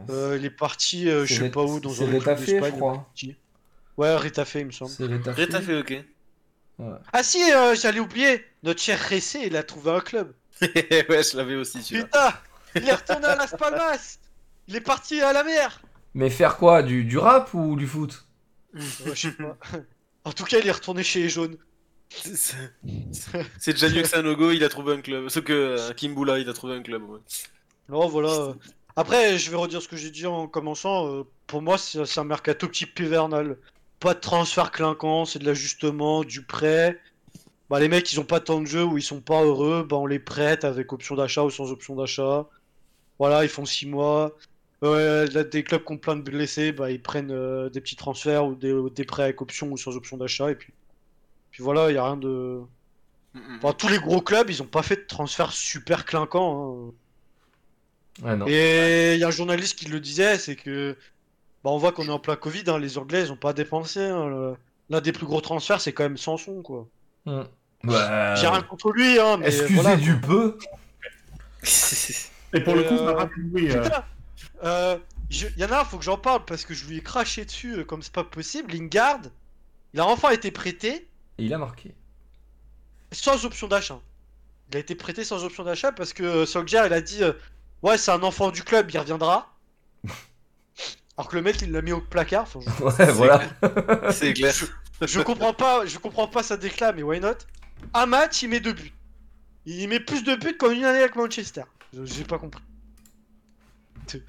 Euh, il est parti, euh, je sais pas où, dans un club je d'Espagne, crois. parti. Ouais, Retafe, il me semble. C'est Retafe. Ok. Ah si, euh, j'allais oublier, notre cher Ressé, il a trouvé un club. ouais, je l'avais aussi celui-là. Putain, il est retourné à Las Palmas. Il est parti à la mer. Mais faire quoi? Du, du rap ou du foot? Ouais, je sais pas. En tout cas, il est retourné chez les jaunes. C'est déjà mieux que Sanogo, il a trouvé un club. Sauf que euh, Kimbula, il a trouvé un club. Ouais. Non, voilà. euh. Après, je vais redire ce que j'ai dit en commençant. euh, Pour moi, c'est un mercato type hivernal. Pas de transfert clinquant, c'est de l'ajustement, du prêt. Bah, les mecs, ils ont pas tant de jeux ou ils sont pas heureux, bah, on les prête avec option d'achat ou sans option d'achat. Voilà, ils font 6 mois. Là, des clubs qui ont plein de blessés, bah, ils prennent euh, des petits transferts ou des, des prêts avec option ou sans option d'achat. Et puis, puis voilà, il y a rien de. Enfin, tous les gros clubs, ils ont pas fait de transfert super clinquant. hein. Ah non. Et il y a un journaliste qui le disait, c'est que bah, on voit qu'on est en plein Covid, hein, les Anglais ils ont pas dépensé. hein, le- L'un des plus gros transferts, c'est quand même Sanson quoi. Ouais. J'ai rien contre lui, hein, mais Excusez voilà, du peu. Et pour le coup, Euh, ça euh, Putain, euh, je- y en a un, faut que j'en parle parce que je lui ai craché dessus euh, comme c'est pas possible. Lingard, il a enfin été prêté Et il a marqué. sans option d'achat. Il a été prêté sans option d'achat parce que euh, Solskjaer il a dit euh, ouais c'est un enfant du club, il reviendra. Alors que le mec il l'a mis au placard. enfin, je- Ouais, voilà. C'est clair. Je comprends pas, je comprends pas sa déclat, mais why not? Un match, il met deux buts. Il met plus de buts qu'en une année avec Manchester. Je- J'ai pas compris.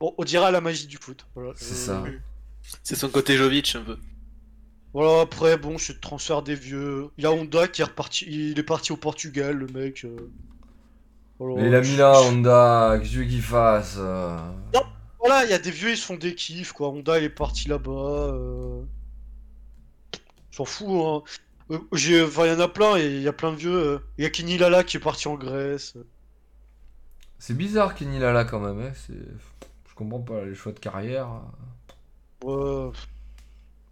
Bon, on dira la magie du foot. Voilà. C'est Euh, ça. C'est son côté Jovic un peu. Voilà, après, bon, c'est le transfert des vieux. Il y a Honda qui est reparti, il est parti au Portugal, le mec. euh. Voilà. Mais il a mis là, Honda, qu'est-ce que tu veux qu'il fasse euh Voilà, il y a des vieux, ils se font des kiffs, quoi. Honda, il est parti là-bas. Euh... S'en fout, hein. Euh, j'ai- enfin, il y en a plein, et il y a plein de vieux. euh. Il y a Kenny Lala qui est parti en Grèce. C'est bizarre Kenny Lala quand même. Hein. c'est- Je comprends pas les choix de carrière. Ouais.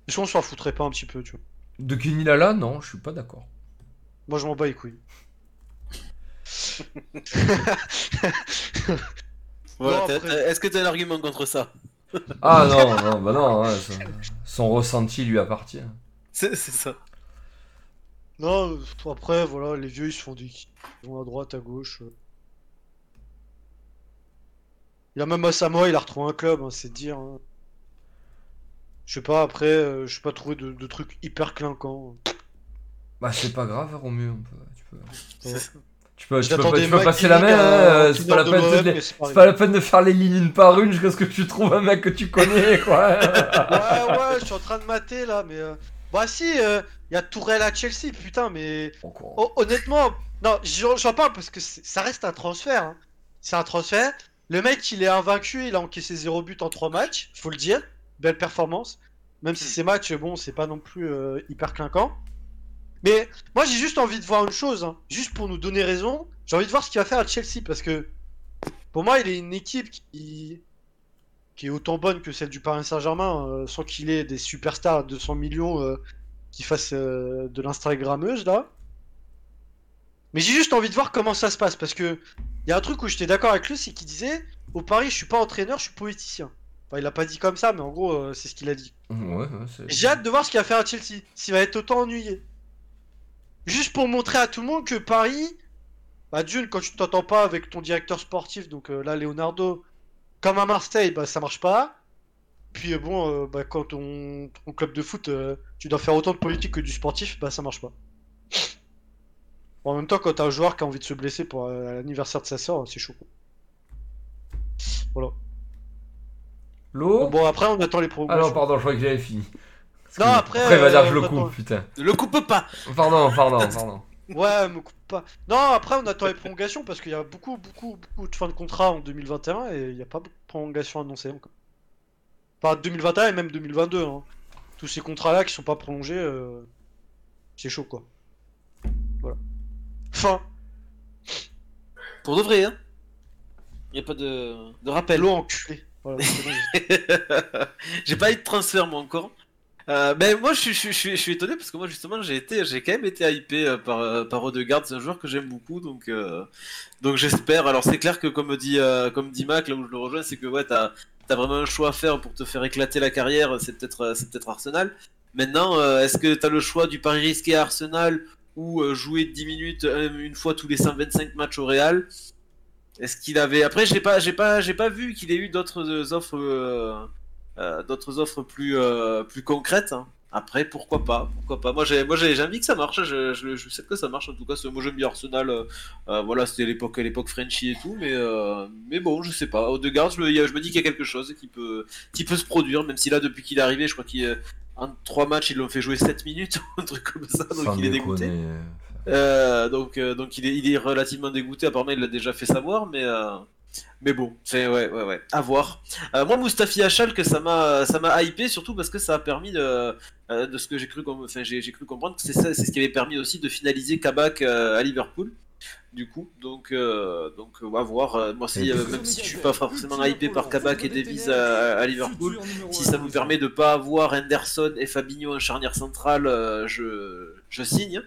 Est-ce qu'on s'en foutrait pas un petit peu, tu vois De Kenny Lala, non, je suis pas d'accord. Moi, je m'en bats les couilles. Voilà, Bon, t'as- après- t'as- Est-ce que t'as un argument contre ça Ah non, non, bah non, ouais, ça- son ressenti lui appartient. C'est c'est ça. Non, euh, après, voilà, les vieux, ils se font des. Ils vont à droite, à gauche. euh. Il y a même Asamoah, il a retrouvé un club, hein, c'est dire. hein. Je sais pas, après, euh, je sais pas trouvé de, de trucs hyper clinquants. Bah c'est pas grave, Romu, on peut, tu peux, tu peux, tu peux, J'attendais tu peux Mike passer la main, hein, euh, c'est pas la peine de de, l'OM, les- mais c'est pas la peine de faire les lignes une par une jusqu'à ce que tu trouves un mec que tu connais, quoi. Ouais, ouais, je suis en train de mater là, mais. euh, Bah, si, il y a Tourelle à Chelsea, putain, mais. Oh, honnêtement, non, j'en parle parce que ça reste un transfert. hein. C'est un transfert. Le mec, il est invaincu, il a encaissé 0 but en 3 matchs, faut le dire. Belle performance. Même si ces matchs, bon, c'est pas non plus euh, hyper clinquant. Mais moi, j'ai juste envie de voir une chose, hein. juste pour nous donner raison. J'ai envie de voir ce qu'il va faire à Chelsea parce que pour moi, il est une équipe qui, qui est autant bonne que celle du Paris Saint-Germain, euh, sans qu'il ait des superstars à 200 millions euh, qui fassent de l'Instagrammeuse là. Mais j'ai juste envie de voir comment ça se passe parce que il y a un truc où j'étais d'accord avec lui, c'est qu'il disait au Paris, je suis pas entraîneur, je suis politicien. Enfin, il a pas dit comme ça, mais en gros, euh, c'est ce qu'il a dit. Ouais, ouais, c'est- J'ai hâte de voir ce qu'il va faire à Chelsea, s'il va être autant ennuyé. Juste pour montrer à tout le monde que Paris, bah d'une, quand tu t'entends pas avec ton directeur sportif, donc euh, là Leonardo, comme à Marseille, bah ça marche pas. Puis euh, bon, bah, quand ton, ton club de foot, tu dois faire autant de politique que du sportif, bah ça marche pas. Bon, en même temps, quand t'as un joueur qui a envie de se blesser pour l'anniversaire de sa soeur, c'est chaud. quoi. Voilà. L'eau Bon, après, on attend les Ah prolongations. non, pardon, je croyais que j'avais fini. Parce Non, que- après, Après, il va dire que je le attend. coupe, putain. Le coupe pas Pardon, pardon, pardon. Ouais, me coupe pas. Non, après, on attend les prolongations parce qu'il y a beaucoup, beaucoup, beaucoup de fins de contrat en 2021 et il n'y a pas beaucoup de prolongations annoncées encore. Enfin, 2021 et même 2022. Hein. Tous ces contrats-là qui sont pas prolongés, euh, c'est chaud quoi. Voilà. Fin. Pour de vrai, hein Y a pas de, de rappel. L'eau enculé. J'ai pas eu de transfert moi encore. Euh, ben moi je suis, étonné parce que moi justement j'ai quand même été hypé euh, par euh, par c'est un joueur que j'aime beaucoup donc euh, donc j'espère. Alors c'est clair que comme dit comme dit Mac là où je le rejoins c'est que ouais t'as t'as vraiment un choix à faire pour te faire éclater la carrière. C'est peut-être c'est peut-être Arsenal. Maintenant est-ce que t'as le choix du pari risqué à Arsenal ou jouer 10 minutes une fois tous les 125 matchs au Real? Est-ce qu'il avait après j'ai pas j'ai pas j'ai pas vu qu'il ait eu d'autres euh, offres euh, euh, d'autres offres plus euh, plus concrètes. hein. Après, pourquoi pas, pourquoi pas. Moi, j'ai, moi, j'ai, envie que ça marche. Je, je, je sais que ça marche en tout cas. Moi, j'aime bien Arsenal. euh, voilà, c'était l'époque, l'époque Frenchy et tout, mais mais bon, je sais pas. Odegaard, je, me- il y a- je me dis qu'il y a quelque chose qui peut qui peut se produire, même si là, depuis qu'il est arrivé, je crois qu'il en trois matchs, ils l'ont fait jouer 7 minutes, un truc comme ça, donc Sans il est dégoûté. Euh, donc, euh, donc il est, il est relativement dégoûté. Apparemment, il l'a déjà fait savoir, mais euh, mais bon, c'est ouais, ouais, ouais, à voir. Euh, moi, Mustafi Achal, que ça m'a, ça m'a hypé surtout parce que ça a permis de, de ce que j'ai cru, com- enfin, j'ai, j'ai cru comprendre que c'est ça, c'est ce qui avait permis aussi de finaliser Kabak à Liverpool. Du coup, donc, euh, donc, à voir. Moi, si, euh, même si je suis pas forcément hypé par Kabak et Davies à, à Liverpool, si ça nous permet de pas avoir Henderson et Fabinho en charnière centrale, je, je signe.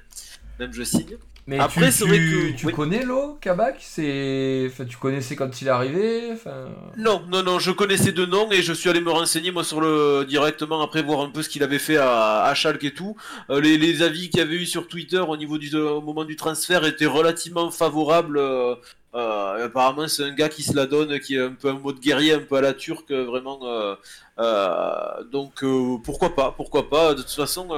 Même je signe. Mais Après, tu, c'est vrai que- tu oui. connais l'eau, Kabak? C'est, enfin, tu connaissais quand il est arrivé? Enfin... Non, non, non, je connaissais deux noms et je suis allé me renseigner moi sur le directement après voir un peu ce qu'il avait fait à, à Schalke et tout. Euh, les, les avis qu'il y avait eu sur Twitter au niveau du au moment du transfert étaient relativement favorables. euh, euh, apparemment, c'est un gars qui se la donne, qui est un peu un mode guerrier, un peu à la turque, vraiment. euh, euh, donc pourquoi pas, pourquoi pas. De toute façon,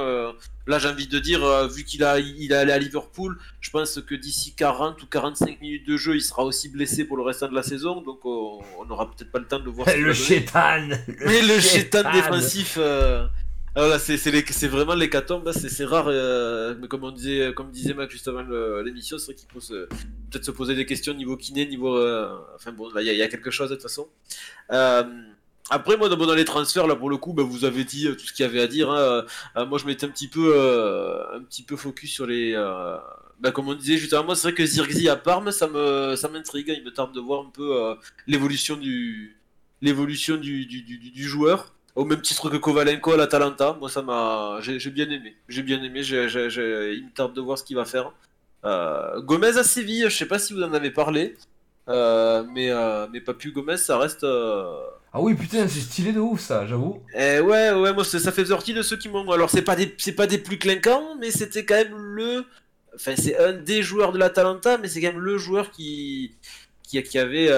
là j'ai envie de dire, vu qu'il a, il est allé à Liverpool, je pense que d'ici 40 ou 45 minutes de jeu, il sera aussi blessé pour le restant de la saison, donc on n'aura peut-être pas le temps de voir. Le va donner. chétan Mais le chétan. défensif, euh, là, c'est vraiment l'hécatombe, c'est rare, euh, mais comme on disait, comme disait Mac juste avant l'émission, c'est vrai qu'il faut se- peut-être se poser des questions niveau kiné, niveau, euh, enfin bon, il y, y a quelque chose de toute façon. Euh, après moi dans, les transferts là pour le coup bah, vous avez dit euh, tout ce qu'il y avait à dire hein. Euh, moi je m'étais un petit peu euh, un petit peu focus sur les euh, bah, comme on disait juste avant moi c'est vrai que Zirgzi à Parme ça me ça m'intrigue il me tarde de voir un peu euh, l'évolution du l'évolution du, du, du, du joueur au même titre que Kovalenko à l'Atalanta moi ça m'a j'ai bien aimé j'ai bien aimé j'ai j'ai- j'ai- il me tarde de voir ce qu'il va faire euh, Gomez à Séville je sais pas si vous en avez parlé euh, mais euh, mais Papu Gomez ça reste Ah oui, putain, c'est stylé de ouf ça, j'avoue. eh ouais, ouais, moi ça fait sortie de ceux qui m'ont. Alors c'est pas des, c'est pas des plus clinquants, mais c'était quand même le. Enfin, c'est un des joueurs de l'Atalanta, mais c'est quand même le joueur qui, qui, qui avait,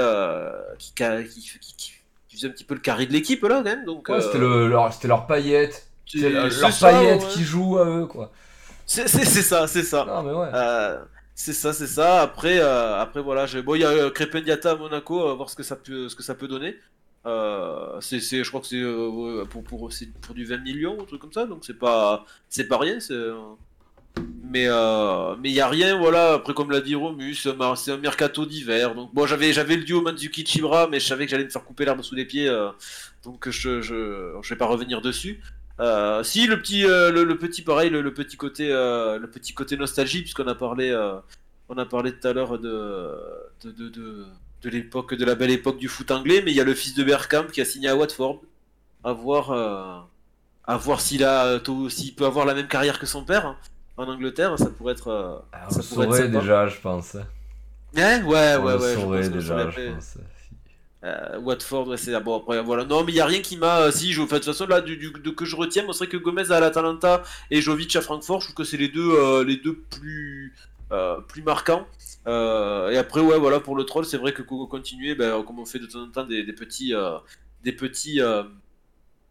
qui, qui, qui, faisait un petit peu le carré de l'équipe là, quand même. Donc. Ouais, euh, c'était le, leur, c'était leur paillette. c'est- leur ça, paillette ouais. qui joue à eux, quoi. C'est c'est- c'est ça, c'est ça. Non, mais ouais. Euh, c'est ça, c'est ça. Après, euh, après voilà, j'ai- bon, il y a euh, Crépin Diatta à Monaco, on va voir ce que ça peut, ce que ça peut donner. Euh, c'est, c'est- je crois que c'est euh, pour, pour, c'est pour du 20 millions, un truc comme ça, donc c'est pas, c'est pas rien. c'est, euh, Mais euh, mais il y a rien, voilà. Après, comme l'a dit Romus, c'est un- mercato d'hiver. Donc bon, j'avais j'avais le duo Manzuki Chibra, mais je savais que j'allais me faire couper l'herbe sous les pieds, euh, donc je, je je vais pas revenir dessus. Euh, si le petit le, petit pareil le, petit côté le petit côté nostalgie puisqu'on a parlé on a parlé tout à l'heure de de, de, de, l'époque de la belle époque du foot anglais mais il y a le fils de Bergkamp qui a signé à Watford à voir à voir s'il s'il peut avoir la même carrière que son père hein, en Angleterre ça pourrait être euh, Ah, ça on pourrait saurait déjà, je pense. Ouais, ouais, on ouais, ouais. pense qu'on déjà, je pense. euh, Watford, ouais, c'est bon après voilà. Non, mais il y a rien qui m'a. euh, Si, je, enfin, de toute façon là, du, du- de que je retiens, c'est vrai que Gomez à l'Atalanta et Jovic à Francfort, je trouve que c'est les deux, euh, les deux plus, euh, plus marquants. Et après, ouais, voilà, pour le troll, c'est vrai que co- continuer, ben, comme on fait de temps en temps des, des petits, des petits,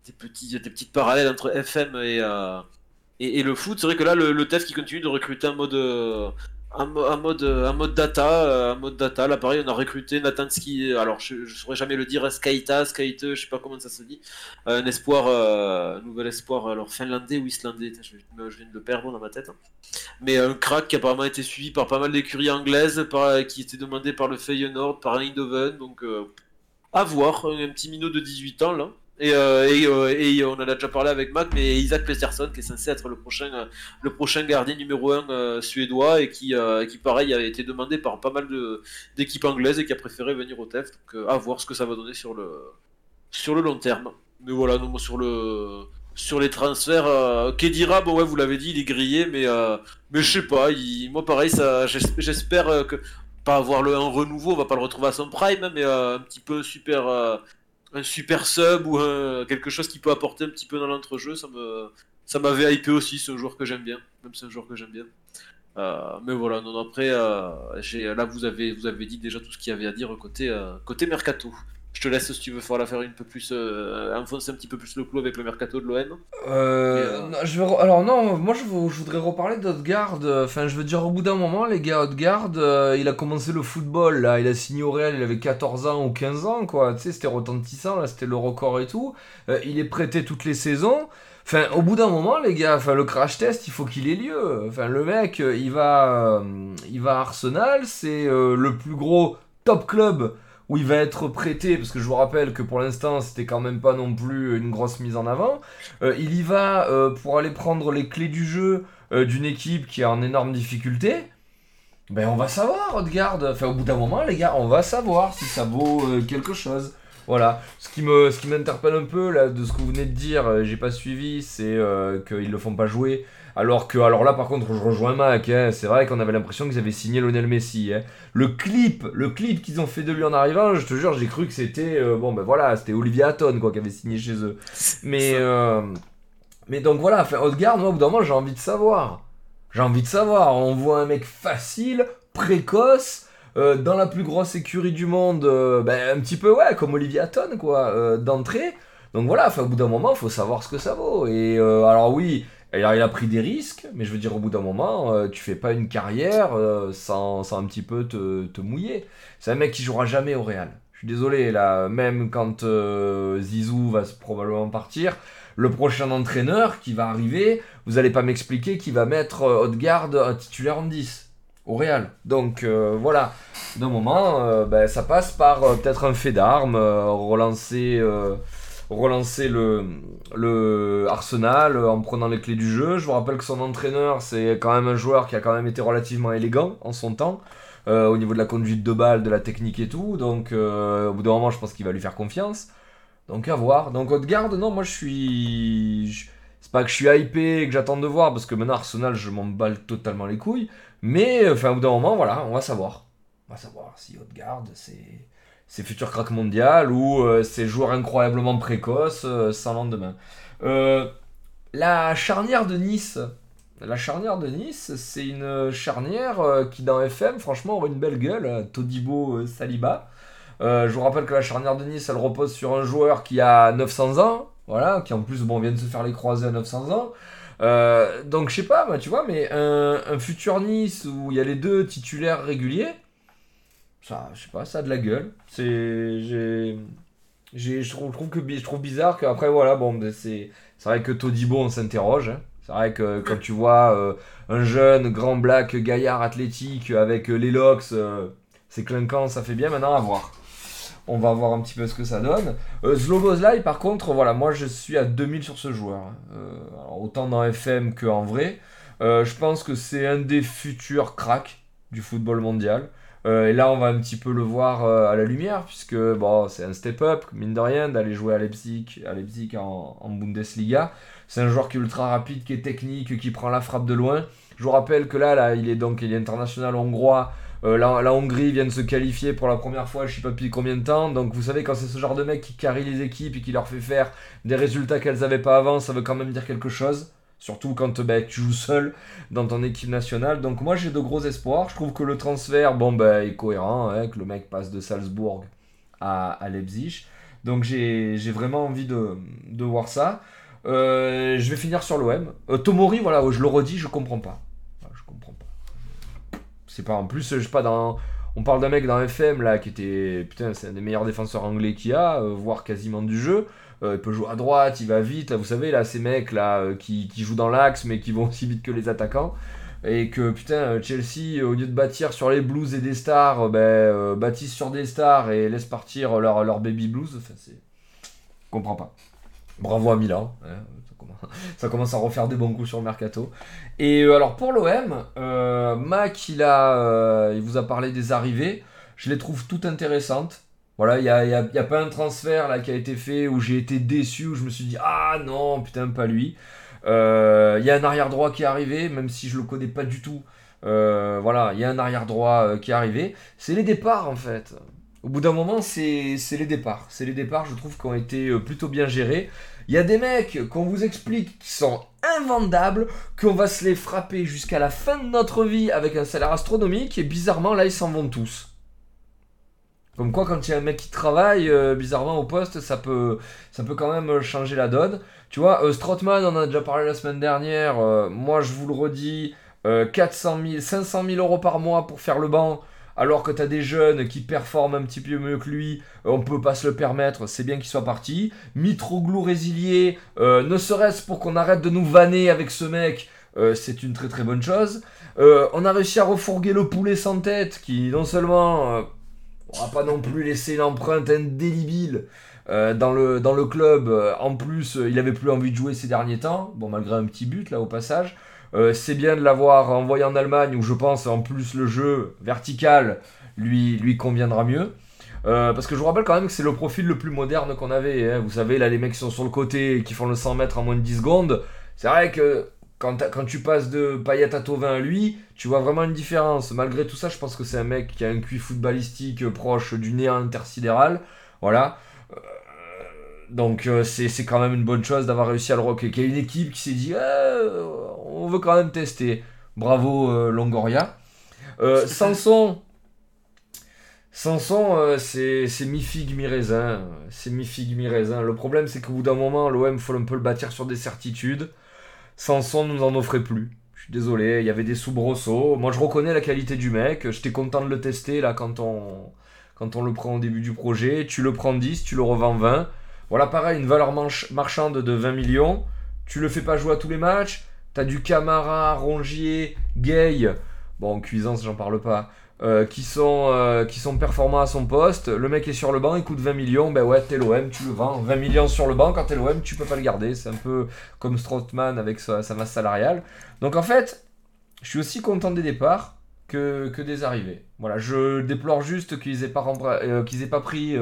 des petits, des petites parallèles entre FM et, et, le foot. C'est vrai que là, le, le qui continue de recruter un mode. euh, un, mo- un mode, un mode data, euh, un mode data. Là, pareil, on a recruté Natanski. Alors, je, ne saurais jamais le dire. Skaita, Skaite, je sais pas comment ça se dit. Euh, un espoir, euh, un nouvel espoir, alors finlandais ou islandais. Je, viens de le perdre dans ma tête. hein. Mais un crack qui a apparemment été suivi par pas mal d'écuries anglaises, par, qui était demandé par le Feyenoord, par Eindhoven. Donc, euh, à voir. Un petit minot de 18 ans là. Et, euh, euh, et on en a déjà parlé avec Mac, mais Isaac Peterson qui est censé être le prochain, euh, le prochain gardien numéro 1 suédois et qui, euh, qui pareil a été demandé par pas mal d'équipes anglaises et qui a préféré venir au TEF. Donc euh, à voir ce que ça va donner sur le, sur le long terme. Mais voilà, sur le. sur les transferts. Euh, Kedira, bon ouais, vous l'avez dit, il est grillé, mais euh, mais je sais pas. Moi pareil, j'espère euh, que pas avoir le un renouveau, on va pas le retrouver à son prime, mais euh, un petit peu super euh, un super sub ou quelque chose qui peut apporter un petit peu dans l'entrejeu. Ça me ça m'avait hypé aussi. C'est un joueur que j'aime bien, même c'est un joueur que j'aime bien. Mais voilà, non, après, euh, là vous avez, vous avez dit déjà tout ce qu'il y avait à dire côté, euh, côté mercato. Je te laisse si tu veux faire la faire une peu plus, euh, enfoncer un petit peu plus le clou avec le mercato de l'OM. Euh, euh, je re- alors non, moi je, vou- je voudrais reparler d'Odegaard. Enfin, je veux dire, au bout d'un moment, les gars, Odegaard, euh, il a commencé le football, là, il a signé au Real, il avait 14 ans ou 15 ans, quoi. Tu sais, c'était retentissant, là, c'était le record et tout. Euh, il est prêté toutes les saisons. Enfin, au bout d'un moment, les gars, enfin, le crash test, il faut qu'il ait lieu. Enfin, le mec, euh, il va, euh, il va à Arsenal, c'est euh, le plus gros top club où il va être prêté, parce que je vous rappelle que pour l'instant, c'était quand même pas non plus une grosse mise en avant. Euh, il y va euh, pour aller prendre les clés du jeu euh, d'une équipe qui est en énorme difficulté. Ben on va savoir, Odegaard. Enfin, au bout d'un moment, les gars, on va savoir si ça vaut quelque chose. Voilà. Ce qui me, ce qui m'interpelle un peu là de ce que vous venez de dire, j'ai pas suivi, c'est qu'ils le font pas jouer. Alors que, alors là, par contre, je rejoins Mac. hein. C'est vrai qu'on avait l'impression qu'ils avaient signé Lionel Messi. hein. Le clip, le clip qu'ils ont fait de lui en arrivant, je te jure, j'ai cru que c'était, euh, bon ben voilà, c'était Olivier Hatton quoi qui avait signé chez eux. Mais, euh, mais donc voilà, enfin, Odegaard, moi, au bout d'un moment, j'ai envie de savoir. J'ai envie de savoir. On voit un mec facile, précoce, euh, dans la plus grosse écurie du monde, euh, ben, un petit peu, ouais, comme Olivier Hatton, quoi, euh, d'entrée. Donc voilà, au bout d'un moment, il faut savoir ce que ça vaut. Et alors, oui, il a pris des risques, mais je veux dire, au bout d'un moment, euh, tu fais pas une carrière euh, sans, un petit peu te, mouiller. C'est un mec qui jouera jamais au Real. Je suis désolé, là, même quand euh, Zizou va probablement partir, le prochain entraîneur qui va arriver, vous allez pas m'expliquer qu'il va mettre Odegaard titulaire en 10 au Real. Donc voilà, d'un moment, ben, ça passe par peut-être un fait d'armes, relancer, relancer le, Arsenal euh, en prenant les clés du jeu. Je vous rappelle que son entraîneur, c'est quand même un joueur qui a quand même été relativement élégant en son temps. euh, au niveau de la conduite de balle, de la technique et tout, donc euh, au bout d'un moment, je pense qu'il va lui faire confiance. Donc à voir. Donc Odegaard, non, moi je suis. C'est pas que je suis hypé et que j'attends de voir, parce que maintenant Arsenal, je m'en balle totalement les couilles. Mais enfin, au bout d'un moment, voilà, on va savoir. On va savoir si Odegaard, c'est. C'est futur crack mondial ou euh, c'est joueur incroyablement précoce euh, sans lendemain. Euh, la charnière de Nice. La charnière de Nice, c'est une charnière euh, qui dans FM, franchement, aurait une belle gueule. Todibo Saliba. Je vous rappelle que la charnière de Nice, elle repose sur un joueur qui a 900 ans, voilà, qui en plus bon, vient de se faire les croisés à 900 ans. Donc je sais pas, tu vois, mais un, un futur Nice où il y a les deux titulaires réguliers, ça, je sais pas, ça a de la gueule. C'est, j'ai, je trouve, que je trouve bizarre qu'après voilà, bon, ben, c'est, c'est vrai que Todibo, on s'interroge. hein. C'est vrai que quand tu vois euh, un jeune grand black gaillard athlétique avec euh, les locks, euh, c'est clinquant, ça fait bien. Maintenant à voir. On va voir un petit peu ce que ça donne. Euh, par contre, voilà, moi je suis à 2000 sur ce joueur. hein. Autant dans FM qu'en vrai. Je pense que c'est un des futurs cracks du football mondial. Euh, et là, on va un petit peu le voir euh, à la lumière, puisque bon, c'est un step-up, mine de rien, d'aller jouer à Leipzig, à Leipzig en, Bundesliga. C'est un joueur qui est ultra rapide, qui est technique, qui prend la frappe de loin. Je vous rappelle que là, il est donc international hongrois. Euh, la, Hongrie vient de se qualifier pour la première fois, je sais pas depuis combien de temps. Donc vous savez, quand c'est ce genre de mec qui carry les équipes et qui leur fait faire des résultats qu'elles n'avaient pas avant, ça veut quand même dire quelque chose. Surtout quand ben, tu joues seul dans ton équipe nationale. Donc moi j'ai de gros espoirs. Je trouve que le transfert bon, ben, est cohérent, hein, que le mec passe de Salzbourg à, Leipzig. Donc j'ai vraiment envie de, voir ça. Euh, je vais finir sur l'OM. Euh, Tomori, voilà, je le redis, je comprends pas. Je comprends pas. C'est pas en plus, je pas dans. On parle d'un mec dans FM qui était putain, c'est un des meilleurs défenseurs anglais qu'il y a, euh, voire quasiment du jeu. Euh, il peut jouer à droite, il va vite. Vous savez là, ces mecs euh, qui, jouent dans l'axe mais qui vont aussi vite que les attaquants. Et que putain, euh, Chelsea, au lieu de bâtir sur les blues et des stars, ben, bâtissent sur des stars et laissent partir leur, leur baby blues. Enfin, c'est. Comprends pas. Bravo à Milan. hein, ça, commence, à refaire des bons coups sur le mercato. Et alors pour l'OM, Mac, il, a, il vous a parlé des arrivées. Je les trouve toutes intéressantes. Voilà, il y a- pas un transfert là qui a été fait où j'ai été déçu, où je me suis dit ah non, putain, pas lui. Euh, Il y a un arrière droit qui est arrivé, même si je le connais pas du tout. Euh, voilà, il y a un arrière droit euh, qui est arrivé. C'est les départs en fait. Au bout d'un moment, c'est les départs. C'est les départs, je trouve, qui ont été plutôt bien gérés. Il y a des mecs qu'on vous explique qui sont invendables, qu'on va se les frapper jusqu'à la fin de notre vie avec un salaire astronomique, et bizarrement, là, ils s'en vont tous. Comme quoi, quand il y a un mec qui travaille, euh, bizarrement au poste, ça peut, ça peut quand même changer la donne. Tu vois, euh, on en a déjà parlé la semaine dernière. euh, moi, je vous le redis, euh, 400 000, 500 000 euros par mois pour faire le banc. Alors que tu as des jeunes qui performent un petit peu mieux que lui, on peut pas se le permettre, c'est bien qu'il soit parti. Mitroglou résilié, euh, ne serait-ce pour qu'on arrête de nous vanner avec ce mec, c'est une très très bonne chose. On a réussi à refourguer le poulet sans tête, qui non seulement... on va pas non plus laisser l'empreinte indélébile euh, dans, le, dans le club. Euh, en plus, euh, il avait plus envie de jouer ces derniers temps. Bon, malgré un petit but là au passage. Euh, c'est bien de l'avoir envoyé en Allemagne où je pense en plus le jeu vertical lui, lui conviendra mieux. Parce que je vous rappelle quand même que c'est le profil le plus moderne qu'on avait. hein. Vous savez, là, les mecs qui sont sur le côté et qui font le 100 mètres en moins de 10 secondes. C'est vrai que quand, tu passes de Payet à Tovin à lui, tu vois vraiment une différence. Malgré tout ça, je pense que c'est un mec qui a un QI footballistique euh, proche du néant intersidéral. Voilà. Euh, donc euh, c'est quand même une bonne chose d'avoir réussi à le rocker. Qu'il y a une équipe qui s'est dit Euh, on veut quand même tester. Bravo euh, Longoria. Euh, euh, c'est c'est mi-figue, mi-raisin. C'est mi-figue, mi-raisin. Le problème, c'est qu'au bout d'un moment, l'OM, faut un peu le bâtir sur des certitudes. Sanson nous en offrait plus. Je suis désolé, il y avait des soubresauts. Moi, je reconnais la qualité du mec. J'étais content de le tester là quand on, le prend au début du projet. Tu le prends 10, tu le revends 20. Voilà, pareil, une valeur marchande de 20 millions. Tu le fais pas jouer à tous les matchs. T'as du Camara, Rongier, Gay. Bon, Cuisance, j'en parle pas. Euh, qui, sont, euh, qui sont performants à son poste. Le mec est sur le banc, il coûte 20 millions. Ben ouais, t'es l'OM, tu le vends. 20 millions sur le banc, quand t'es l'OM, tu peux pas le garder. C'est un peu comme Strootman avec sa, sa masse salariale. Donc en fait, je suis aussi content des départs que, que des arrivées. Voilà, je déplore juste qu'ils aient pas, euh, qu'ils aient pas pris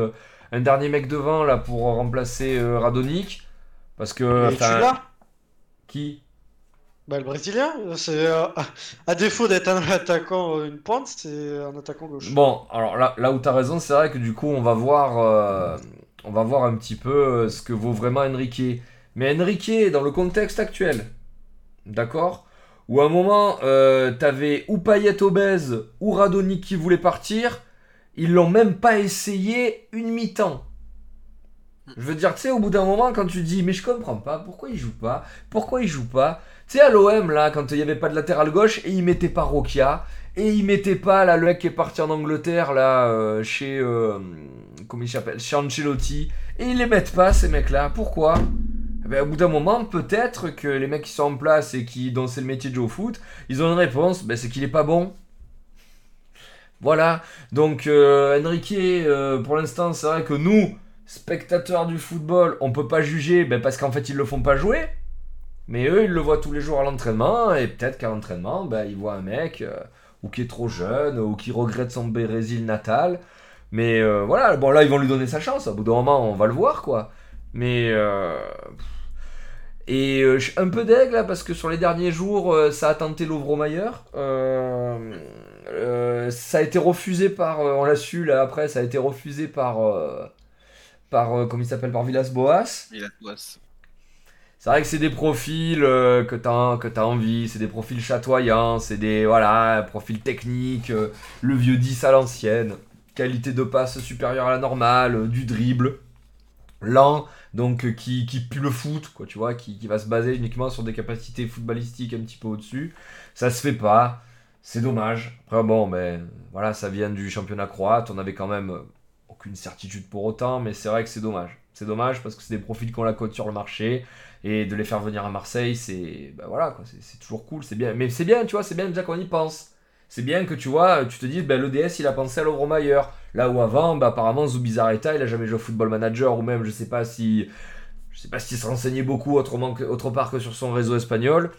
un dernier mec devant là pour remplacer Radonic. Parce que. Tu l'as? Qui? Bah, le Brésilien, c'est euh, à défaut d'être un attaquant, euh, une pointe, c'est un attaquant gauche. Bon, alors là, là où tu as raison, c'est vrai que du coup, on va voir, euh, on va voir un petit peu ce que vaut vraiment Enrique. Mais Enrique, dans le contexte actuel, d'accord? Où à un moment, euh, t'avais ou Payet obèse ou Radonic qui voulait partir, ils l'ont même pas essayé une mi-temps. Je veux dire, tu sais, au bout d'un moment, quand tu dis, mais je comprends pas, pourquoi il joue pas? Pourquoi il joue pas? Sais, à l'OM, là, quand il y avait pas de latéral gauche, et il mettait pas Rokia, et il mettait pas là, le mec qui est parti en Angleterre, là, euh, chez. euh, comment il s'appelle Chez Ancelotti. Et ils les mettent pas, ces mecs-là. Pourquoi? Eh ben, Au bout d'un moment, peut-être que les mecs qui sont en place et qui, dont c'est le métier de jouer foot, ils ont une réponse ben, c'est qu'il est pas bon. Voilà. Donc, euh, Enrique, pour l'instant, c'est vrai que nous, spectateurs du football, on peut pas juger ben, parce qu'en fait, ils le font pas jouer. Mais eux, ils le voient tous les jours à l'entraînement, et peut-être qu'à l'entraînement, ben, ils voient un mec euh, ou qui est trop jeune, ou qui regrette son Brésil natal. Mais euh, voilà, bon là, ils vont lui donner sa chance. Au bout d'un moment, on va le voir, quoi. Mais. euh, Et un peu deg là, parce que sur les derniers jours, ça a tenté euh, ça a été refusé par. on l'a su là après, ça a été refusé par. par. comment il s'appelle Par Villas-Boas. Il a Boas. C'est vrai que c'est des profils euh, que t'as que t'as envie, c'est des profils chatoyants, c'est des voilà profils techniques, euh, le vieux 10 à l'ancienne, qualité de passe supérieure à la normale, euh, du dribble, lent, donc qui, qui pue le foot, quoi, tu vois, qui, va se baser uniquement sur des capacités footballistiques un petit peu au-dessus. Ça se fait pas, c'est dommage. Après bon, mais voilà, ça vient du championnat croate, on avait quand même aucune certitude pour autant, mais c'est vrai que c'est dommage. C'est dommage parce que c'est des profils qu'on la cote sur le marché et de les faire venir à Marseille, c'est bah voilà c'est- toujours cool, c'est bien. Mais c'est bien, tu vois, c'est bien déjà qu'on y pense. C'est bien que tu vois, tu te dises, ben, l'EDS il a pensé à Lovromayer. Là où avant, bah, apparemment Zubizarreta il a jamais joué au football manager ou même je sais pas si. Je sais pas s'il se renseignait beaucoup autrement que, autre part que sur son réseau espagnol.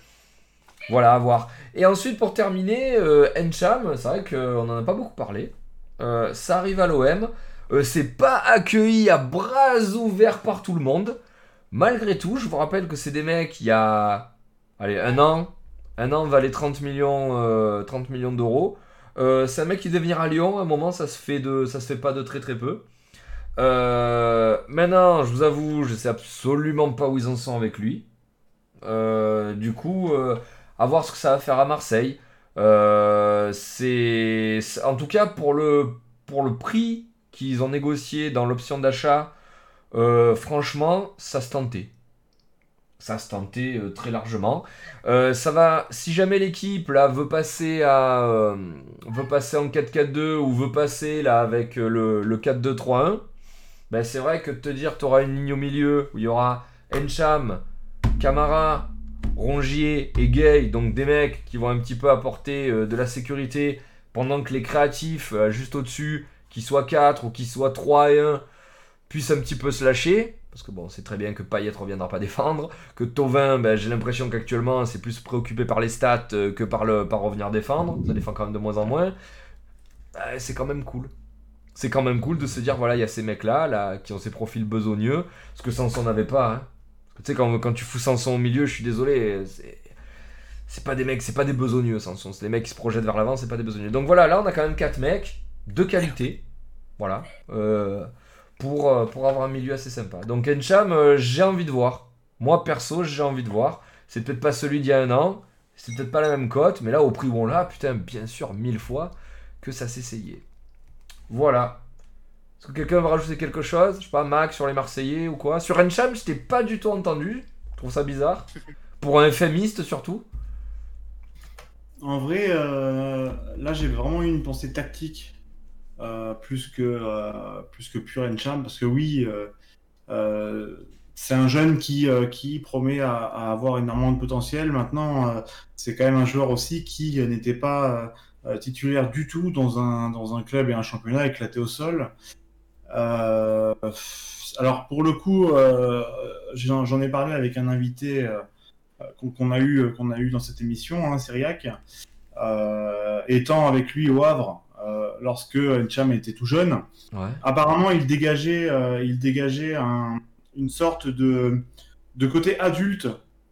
Voilà, à voir. Et ensuite, pour terminer, euh, Encham, c'est vrai qu'on en a pas beaucoup parlé. Euh, ça arrive à l'OM. Euh, c'est pas accueilli à bras ouverts par tout le monde. Malgré tout, je vous rappelle que c'est des mecs, il y a allez, un an, un an valait 30 millions, euh, 30 millions d'euros. Euh, c'est un mec qui devait venir à Lyon, à un moment, ça se fait, de, ça se fait pas de très très peu. Euh, maintenant, je vous avoue, je sais absolument pas où ils en sont avec lui. Du coup, à voir ce que ça va faire à Marseille. C'est- en tout cas pour le pour le prix qu'ils ont négocié dans l'option d'achat. Euh, franchement, ça se tentait. Ça se tentait euh, très largement. Euh, ça va. Si jamais l'équipe là veut passer à veut passer en 4-4-2 ou veut passer là avec le, le 4-2-3-1, ben c'est vrai que de te dire tu auras une ligne au milieu où il y aura Encham, Camara, Rongier et Gay, donc des mecs qui vont un petit peu apporter de la sécurité pendant que les créatifs juste au-dessus, qu'ils soient 4 ou qu'ils soient 3 et 1, puissent un petit peu se lâcher. Parce que bon, c'est très bien que Payet reviendra pas défendre, que Tovin, ben, j'ai l'impression qu'actuellement c'est plus préoccupé par les stats euh, que par, le, par revenir défendre. Ça défend quand même de moins en moins. Euh, c'est quand même cool. C'est quand même cool de se dire, voilà, il y a ces mecs-là, là, qui ont ces profils besogneux, parce que Sanson n'avait pas. Hein. Tu sais, quand, quand tu fous Sanson au milieu, je suis désolé, c'est. C'est pas des mecs, c'est pas des besogneux, Sanson. C'est des mecs qui se projettent vers l'avant, c'est pas des besogneux. Donc voilà, là, on a quand même 4 mecs de qualité. Voilà. Euh, pour, euh, pour avoir un milieu assez sympa. Donc Encham, euh, j'ai envie de voir. Moi, perso, j'ai envie de voir. C'est peut-être pas celui d'il y a un an. C'est peut-être pas la même cote. Mais là, au prix où on l'a, putain, bien sûr, mille fois que ça s'essayait. Voilà. Est-ce que quelqu'un va rajouter quelque chose? Je sais pas, Max sur les Marseillais ou quoi? Sur Encham, je t'ai pas du tout entendu. Je trouve ça bizarre. Pour un FMiste surtout. En vrai, euh, là j'ai vraiment eu une pensée tactique plus que euh, plus que pure Encham parce que oui, euh, euh, c'est un jeune qui euh, qui promet à, avoir énormément de potentiel. Maintenant, euh, c'est quand même un joueur aussi qui euh, n'était pas euh, titulaire du tout dans un dans un club et un championnat éclaté au sol. Euh, alors pour le coup, euh, j'en ai parlé avec un invité. euh, qu'on a eu qu'on a eu dans cette émission, hein, Cyriac, euh, étant avec lui au Havre euh, lorsque Encham était tout jeune. Ouais. Apparemment, il dégageait, euh, il dégageait un- une sorte de, de côté adulte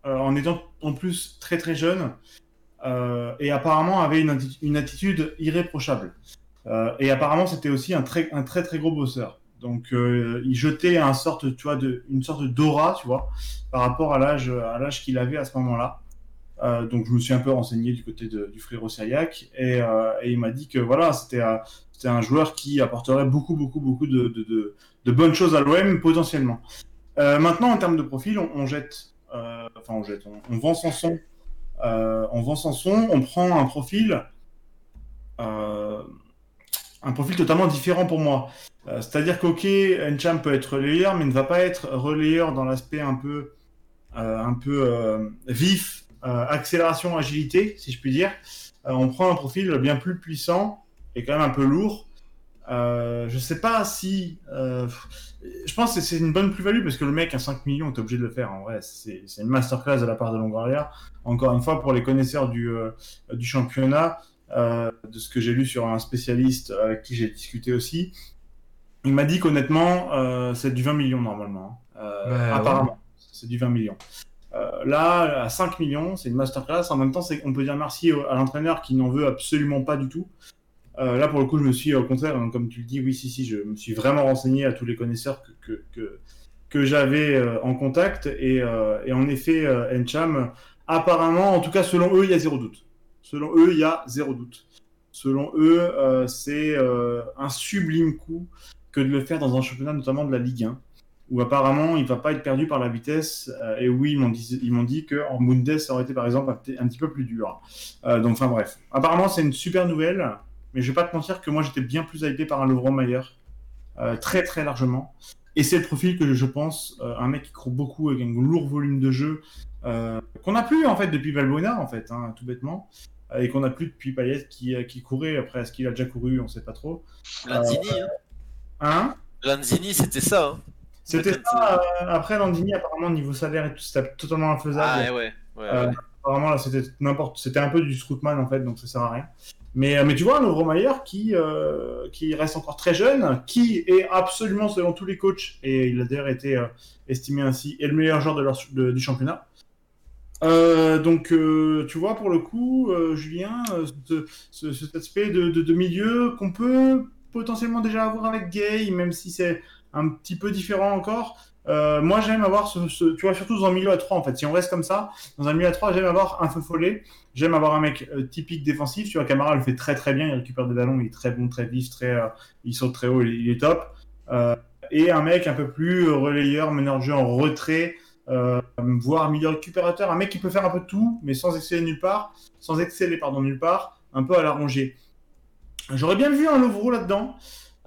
euh, en étant en plus très très jeune euh, et apparemment avait une, atti- une attitude irréprochable. Euh, et apparemment, c'était aussi un très, un très très gros bosseur. Donc, euh, il jetait un sorte, tu vois, de, une sorte d'aura, tu vois, par rapport à l'âge, à l'âge qu'il avait à ce moment-là. Euh, donc, je me suis un peu renseigné du côté du frérot Syriac et, euh, et il m'a dit que voilà, c'était un joueur qui apporterait beaucoup, beaucoup, beaucoup de, bonnes choses à l'OM potentiellement. Euh, maintenant, en termes de profil, on, jette, enfin, on jette, on, vend Sanson, on vend Sanson, on prend un profil, un profil totalement différent pour moi. C'est-à-dire qu'ok, Encham peut être relayeur, mais ne va pas être relayeur dans l'aspect un peu, un peu vif, accélération, agilité, si je puis dire. Euh, on prend un profil bien plus puissant et quand même un peu lourd. Euh, je sais pas si. euh, je pense que c'est une bonne plus-value parce que le mec à 5 millions, t'es obligé de le faire en vrai. C'est une masterclass de la part de Longoria. Encore une fois, pour les connaisseurs du, euh, du championnat, euh, de ce que j'ai lu sur un spécialiste avec qui j'ai discuté aussi, il m'a dit qu'honnêtement, euh, c'est du 20 millions normalement. hein. Euh, Bah, apparemment, c'est du 20 millions. Euh, là, à 5 millions, c'est une masterclass. En même temps, on peut dire merci à l'entraîneur qui n'en veut absolument pas du tout. Euh, là, pour le coup, je me suis, au contraire, hein, comme tu le dis, oui, si, si, je me suis vraiment renseigné à tous les connaisseurs que, que, que, j'avais euh, en contact. Et, et en effet, Encham, apparemment, en tout cas, selon eux, il y a zéro doute. Selon eux, il y a zéro doute. Selon eux, c'est un sublime coup que de le faire dans un championnat, notamment de la Ligue 1 où apparemment il va pas être perdu par la vitesse. euh, et oui, ils m'ont dit, ils m'ont dit que en Bundes ça aurait été par exemple un, petit- peu plus dur. Euh, donc enfin bref. Apparemment c'est une super nouvelle, mais je vais pas te mentir que moi j'étais bien plus hypé par un Lovro Mayer, euh, très très largement. Et c'est le profil que je pense, un mec qui court beaucoup avec un lourd volume de jeu, qu'on n'a plus en fait depuis Valbuena en fait, hein, tout bêtement. Et qu'on n'a plus depuis Payet qui, qui courait, après est-ce qu'il a déjà couru, on sait pas trop. Lanzini, hein. Hein? Lanzini, c'était ça. Hein. C'était ça, euh, après Landini, apparemment, niveau salaire et tout, c'était totalement infaisable. Ah ouais, ouais. ouais, Euh. Apparemment, là, c'était n'importe, c'était un peu du Strootman, en fait, donc ça sert à rien. Mais, euh, mais tu vois, un Ovromayer qui, euh, qui reste encore très jeune, qui est absolument, selon tous les coachs, et il a d'ailleurs été euh, estimé ainsi, est le meilleur joueur de leur- de- du championnat. Euh, donc, euh, tu vois, pour le coup, euh, Julien, euh, ce- ce- cet aspect de, de- de milieu qu'on peut potentiellement déjà avoir avec Gay, même si c'est un petit peu différent encore. Euh, moi, j'aime avoir ce, tu vois, surtout dans un milieu à 3, en fait. Si on reste comme ça, dans un milieu à 3, j'aime avoir un feu follet. J'aime avoir un mec euh, typique défensif. Tu vois, Camara le fait très très bien. Il récupère des ballons, il est très bon, très vif, très, euh, il saute très haut, il, est top. Et un mec un peu plus relayeur, meneur de jeu en retrait, voire milieu récupérateur. Un mec qui peut faire un peu tout, mais sans exceller nulle part, sans exceller pardon nulle part, un peu à la rongée. J'aurais bien vu un Lovro là-dedans.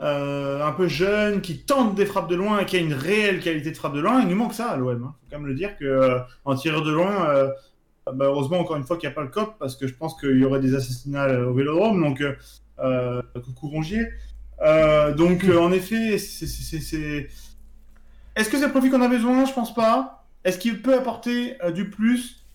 Euh, un peu jeune, qui tente des frappes de loin et qui a une réelle qualité de frappe de loin. Il nous manque ça à l'OM. Hein. Faut quand même le dire que euh, en tireur de loin, euh, bah, heureusement encore une fois qu'il n'y a pas le COP parce que je pense qu'il y aurait des assassinats euh, au Vélodrome. Donc euh, coucou Rongier. Donc en effet, c'est-. Est-ce que c'est le profil qu'on a besoin? Je pense pas. Est-ce qu'il peut apporter du plus?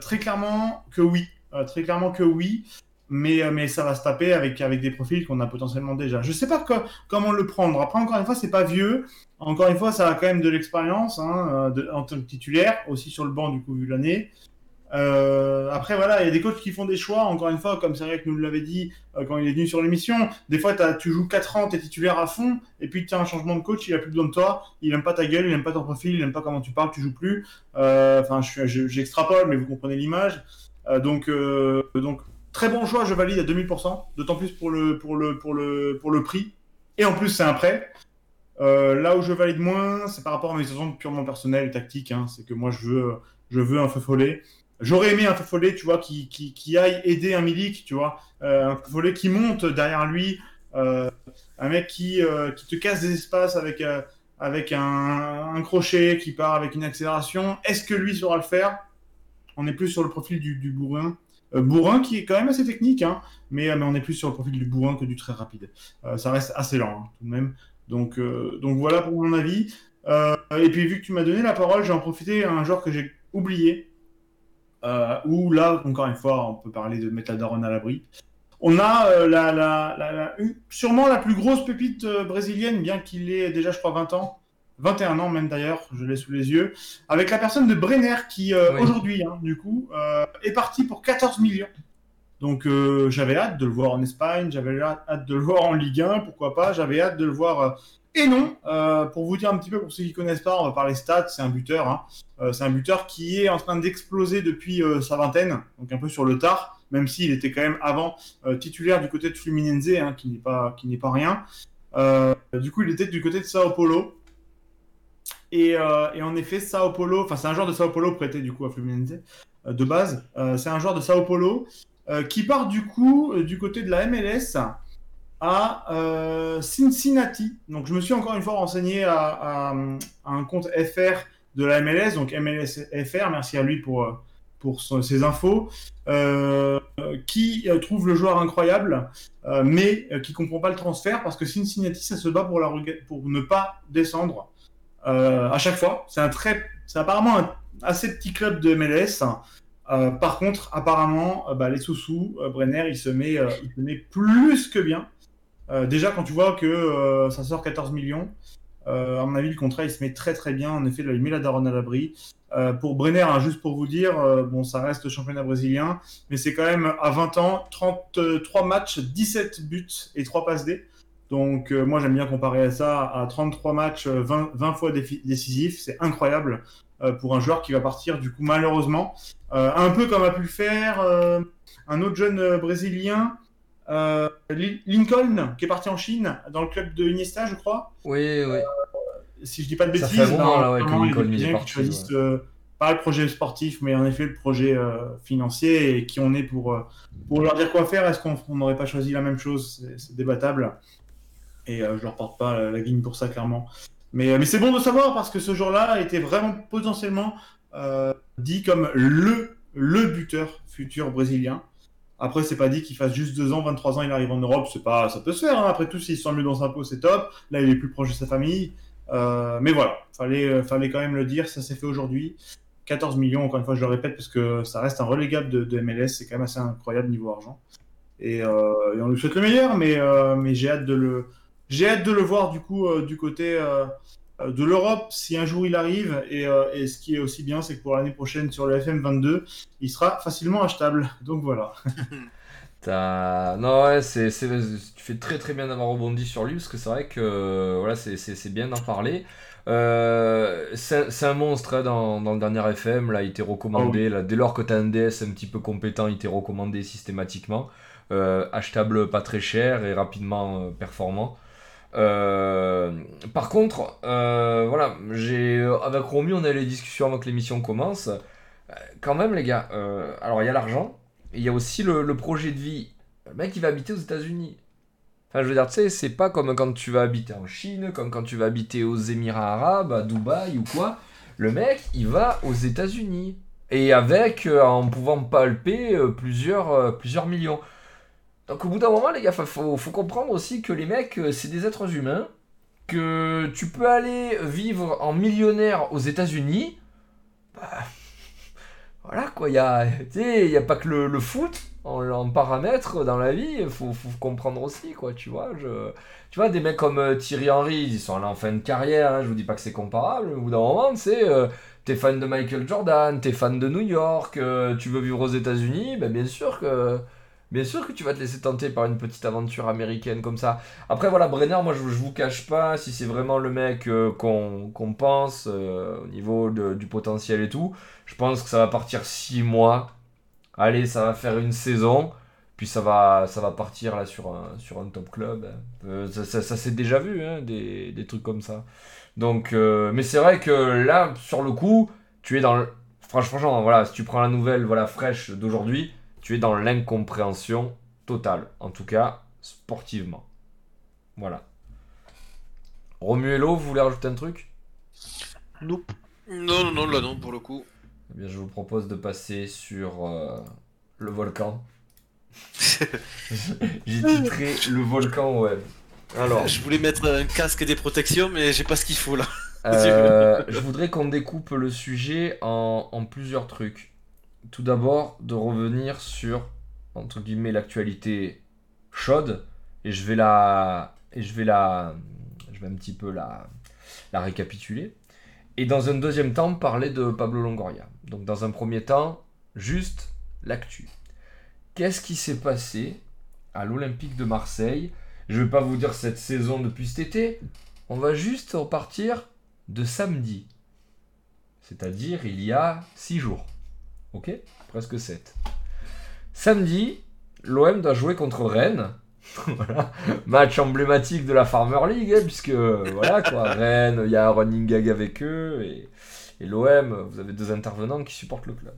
Très clairement que oui. Très clairement que oui. Mais, euh, mais ça va se taper avec, des profils qu'on a potentiellement déjà. Je sais pas co- comment le prendre. Après, encore une fois, c'est pas vieux. Encore une fois, ça a quand même de l'expérience hein, euh, en tant que titulaire, aussi sur le banc, du coup, vu l'année. Euh, après, voilà, il y a des coachs qui font des choix. Encore une fois, comme c'est vrai que nous l'avait dit euh, quand il est venu sur l'émission, des fois, tu joues 4 ans, tu es titulaire à fond, et puis tu as un changement de coach, il a plus besoin de toi, il aime pas ta gueule, il aime pas ton profil, il aime pas comment tu parles, tu joues plus. Euh, Enfin, je- j'extrapole, mais vous comprenez l'image. Euh, euh, donc, très bon choix, je valide à 2000%, d'autant plus pour le, pour, le, pour, le, pour le prix. Et en plus, c'est un prêt. Euh, là où je valide moins, c'est par rapport à mes raisons purement personnelles et tactiques. hein. C'est que moi, je veux, je veux un feu follet. J'aurais aimé un feu follet, tu vois, qui, qui, qui aille aider un Milik, tu vois. Euh, un feu follet qui monte derrière lui. euh, un mec qui, qui te casse des espaces avec, avec un, un crochet, qui part avec une accélération. Est-ce que lui saura le faire? On est plus sur le profil du, du bourrin. Euh, bourrin qui est quand même assez technique, hein, mais, mais on est plus sur le profil du bourrin que du très rapide. Euh, ça reste assez lent, hein, tout de même. Donc, euh, donc voilà pour mon avis. Euh, et puis vu que tu m'as donné la parole, j'ai en profité un joueur que j'ai oublié. Euh, où là, encore une fois, on peut parler de mettre la daronne à l'abri. On a euh, la, la, la- sûrement la plus grosse pépite euh, brésilienne, bien qu'il ait déjà, je crois, 20 ans. 21 ans même d'ailleurs, je l'ai sous les yeux. Avec la personne de Brenner qui, euh, Oui. aujourd'hui, hein, du coup, euh, est parti pour 14 millions. Donc euh, j'avais hâte de le voir en Espagne, j'avais hâte de le voir en Ligue 1, pourquoi pas, j'avais hâte de le voir. Et non, pour vous dire un petit peu, pour ceux qui connaissent pas, on va parler stats, c'est un buteur. hein. C'est un buteur qui est en train d'exploser depuis sa vingtaine, donc un peu sur le tard, même s'il était quand même avant titulaire du côté de Fluminense, hein, qui n'est pas, qui pas rien. Du coup, il était du côté de Sao Paulo. Et, euh, et en effet, Sao Paulo, enfin c'est un joueur de Sao Paulo prêté du coup à Fluminense euh, de base. Euh, c'est un joueur de Sao Paulo qui part du coup du côté de la MLS à Cincinnati. Donc je me suis encore une fois renseigné à, un compte FR de la MLS, donc MLS FR, merci à lui pour, pour ses infos, qui trouve le joueur incroyable, mais qui comprend pas le transfert parce que Cincinnati, ça se bat pour, la, pour ne pas descendre euh, à chaque fois. C'est un très, c'est apparemment un assez petit club de MLS. Euh, par contre, apparemment, euh, bah, les sous-sous, Brenner, il se, met, il se met plus que bien. Déjà, quand tu vois que ça sort 14 millions, à mon avis, le contrat, il se met très très bien. En effet, là, il met la daronne à l'abri. Pour Brenner, hein, juste pour vous dire, bon, ça reste championnat brésilien, mais c'est quand même à 20 ans, 33 matchs, 17 buts et 3 passes D. Donc, euh, moi, j'aime bien comparer à ça à 33 matchs, euh, 20, 20 fois décisifs. C'est incroyable euh, pour un joueur qui va partir, du coup, malheureusement. Euh, un peu comme a pu le faire euh, un autre jeune euh, brésilien, euh, Li- Lincoln, qui est parti en Chine, dans le club de Iniesta, je crois. Oui, oui. Si je dis pas de Ça bêtises, fait un moment, ben, là, ouais, que Lincoln, il est parti, euh, pas le projet sportif, mais en effet le projet euh, financier et qui on est pour, euh, pour leur dire quoi faire. Est-ce qu'on on n'aurait pas choisi la même chose? C'est- C'est débattable. Et euh, je leur porte pas la, la guigne pour ça, clairement. Mais, euh, mais c'est bon de savoir parce que ce jour-là était vraiment potentiellement euh, dit comme le, le buteur futur brésilien. Après, c'est pas dit qu'il fasse juste 2 ans, 23 ans, il arrive en Europe. C'est pas, ça peut se faire. hein. Après tout, s'il se sent mieux dans sa peau, c'est top. Là, il est plus proche de sa famille. Euh, mais voilà, fallait, euh, fallait quand même le dire. Ça s'est fait aujourd'hui. 14 millions, encore une fois, je le répète, parce que ça reste un relégable de, MLS. C'est quand même assez incroyable niveau argent. Et, euh, et on lui souhaite le meilleur, mais, euh, mais j'ai hâte de le, j'ai hâte de le voir du coup euh, du côté euh, euh, de l'Europe si un jour il arrive. Et, et ce qui est aussi bien, c'est que pour l'année prochaine sur le FM22, il sera facilement achetable. Donc voilà. Non, ouais, c'est, tu fais très très bien d'avoir rebondi sur lui parce que c'est vrai que voilà, c'est, bien d'en parler. Euh, c'est, un monstre hein, dans, dans le dernier FM, là, il t'est recommandé. là, dès lors que t'as un DS un petit peu compétent, il t'est recommandé systématiquement. Euh, achetable pas très cher et rapidement euh, performant. Euh, par contre, euh, voilà, j'ai avec Romu, on a les discussions avant que l'émission commence. Euh, Quand même, les gars, euh, alors il y a l'argent. Il y a aussi le, projet de vie. Le mec, il va habiter aux États-Unis. Enfin, je veux dire, tu sais, c'est pas comme quand tu vas habiter en Chine, comme quand tu vas habiter aux Émirats Arabes, à Dubaï ou quoi. Le mec, il va aux États-Unis. Et avec, euh, en pouvant palper euh, plusieurs, euh, plusieurs millions. Donc au bout d'un moment, les gars, faut, faut, comprendre aussi que les mecs, euh, c'est des êtres humains. Que tu peux aller vivre en millionnaire aux États-Unis. Bah, voilà quoi, il y a, a pas que le, foot en, en paramètre dans la vie, faut, faut comprendre aussi quoi, tu vois. Tu vois, des mecs comme euh, Thierry Henry, ils sont là en fin de carrière, hein, je vous dis pas que c'est comparable, mais au bout d'un moment, sais, euh, t'es fan de Michael Jordan, t'es fan de New York, euh, tu veux vivre aux États-Unis, ben bien sûr que. Bien sûr que tu vas te laisser tenter par une petite aventure américaine comme ça. Après voilà, Brenner, moi je, je vous cache pas si c'est vraiment le mec euh, qu'on pense euh, au niveau du potentiel et tout. Je pense que ça va partir 6 mois. Allez, ça va faire une saison. Puis ça va, ça va partir là sur un, sur un top club. Euh, ça ça, ça s'est déjà vu, hein, des, des trucs comme ça. Donc, euh, mais c'est vrai que là, sur le coup, tu es dans le... Franchement, voilà, si tu prends la nouvelle voilà, fraîche d'aujourd'hui, tu es dans l'incompréhension totale. En tout cas, sportivement. Voilà. Romuelo, vous voulez rajouter un truc? Nope. Non, non, non, là non, pour le coup. Eh bien, je vous propose de passer sur euh, le volcan. J'ai titré le volcan web. Alors, Je voulais mettre un casque et des protections, mais j'ai pas ce qu'il faut là. euh, je voudrais qu'on découpe le sujet en, en plusieurs trucs. Tout d'abord, de revenir sur, entre guillemets, l'actualité chaude. Et je vais la... Et je vais la... Je vais un petit peu la, la récapituler. Et dans un deuxième temps, parler de Pablo Longoria. Donc dans un premier temps, juste l'actu. Qu'est-ce qui s'est passé à l'Olympique de Marseille? Je vais pas vous dire cette saison depuis cet été. On va juste repartir de samedi. C'est-à-dire il y a 6 jours. Ok Presque 7. Samedi, l'OM doit jouer contre Rennes. Match emblématique de la Farmer League, hein, puisque voilà quoi, Rennes, il y a un running gag avec eux, et, et l'OM, vous avez deux intervenants qui supportent le club.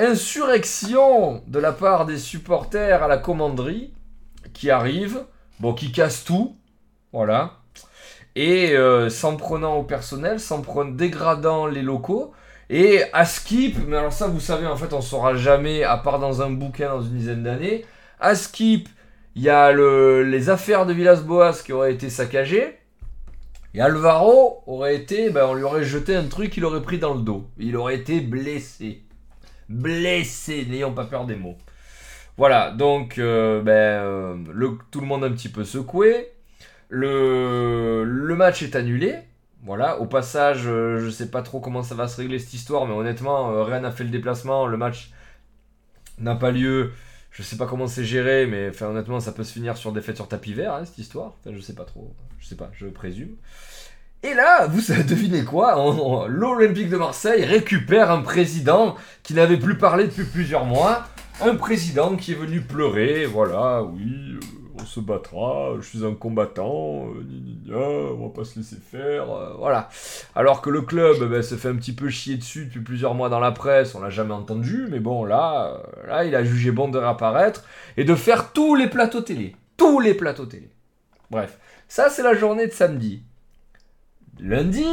Insurrection de la part des supporters à la commanderie qui arrivent, bon, qui cassent tout, voilà, et euh, s'en prenant au personnel, s'en prenant, dégradant les locaux, et à skip, mais alors ça vous savez, en fait, on saura jamais, à part dans un bouquin dans une dizaine d'années, à skip, il y a le- les affaires de Villas-Boas qui auraient été saccagées. Et Alvaro aurait été, ben, on lui aurait jeté un truc qu'il aurait pris dans le dos. Il aurait été blessé. Blessé, n'ayons pas peur des mots. Voilà, donc euh, ben, euh, tout le monde un petit peu secoué. Le match est annulé. Voilà, au passage, euh, je sais pas trop comment ça va se régler cette histoire, mais honnêtement, euh, Rennes a fait le déplacement, le match n'a pas lieu. Je sais pas comment c'est géré, mais honnêtement, ça peut se finir sur des fêtes sur tapis vert, hein, cette histoire. Enfin, je sais pas trop. Je sais pas, je présume. Et là, vous devinez quoi? L'Olympique de Marseille récupère un président qui n'avait plus parlé depuis plusieurs mois. Un président qui est venu pleurer, voilà, oui, euh, on se battra, je suis un combattant, euh, on va pas se laisser faire, euh, voilà. Alors que le club eh ben, se fait un petit peu chier dessus depuis plusieurs mois dans la presse, on l'a jamais entendu, mais bon, là, euh, là, il a jugé bon de réapparaître et de faire tous les plateaux télé. Tous les plateaux télé. Bref, ça c'est la journée de samedi. Lundi,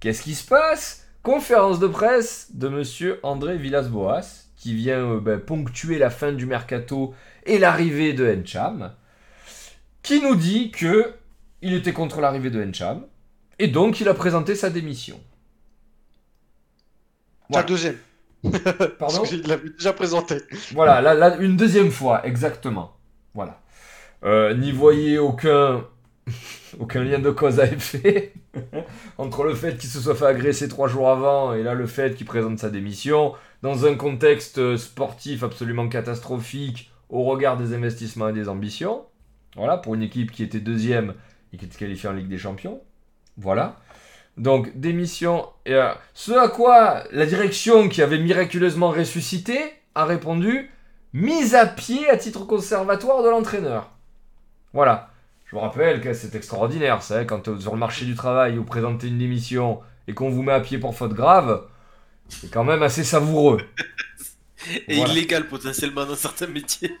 qu'est-ce qui se passe? Conférence de presse de monsieur André Villas-Boas, qui vient euh, ben, ponctuer la fin du mercato et l'arrivée de Encham, qui nous dit que il était contre l'arrivée de Encham, et donc il a présenté sa démission. Voilà. la deuxième. Pardon je l'avais déjà présenté. Voilà, là, là, une deuxième fois, exactement. Voilà. Euh, N'y voyez aucun, aucun lien de cause à effet entre le fait qu'il se soit fait agresser trois jours avant et là le fait qu'il présente sa démission dans un contexte sportif absolument catastrophique au regard des investissements et des ambitions. Voilà, pour une équipe qui était deuxième et qui était qualifiée en Ligue des Champions. Voilà. Donc, démission. Et, euh, ce à quoi la direction qui avait miraculeusement ressuscité a répondu mise à pied à titre conservatoire de l'entraîneur. Voilà. Je vous rappelle que c'est extraordinaire, ça, hein, quand sur le marché du travail vous présentez une démission et qu'on vous met à pied pour faute grave, c'est quand même assez savoureux. Et Voilà. illégal potentiellement dans certains métiers.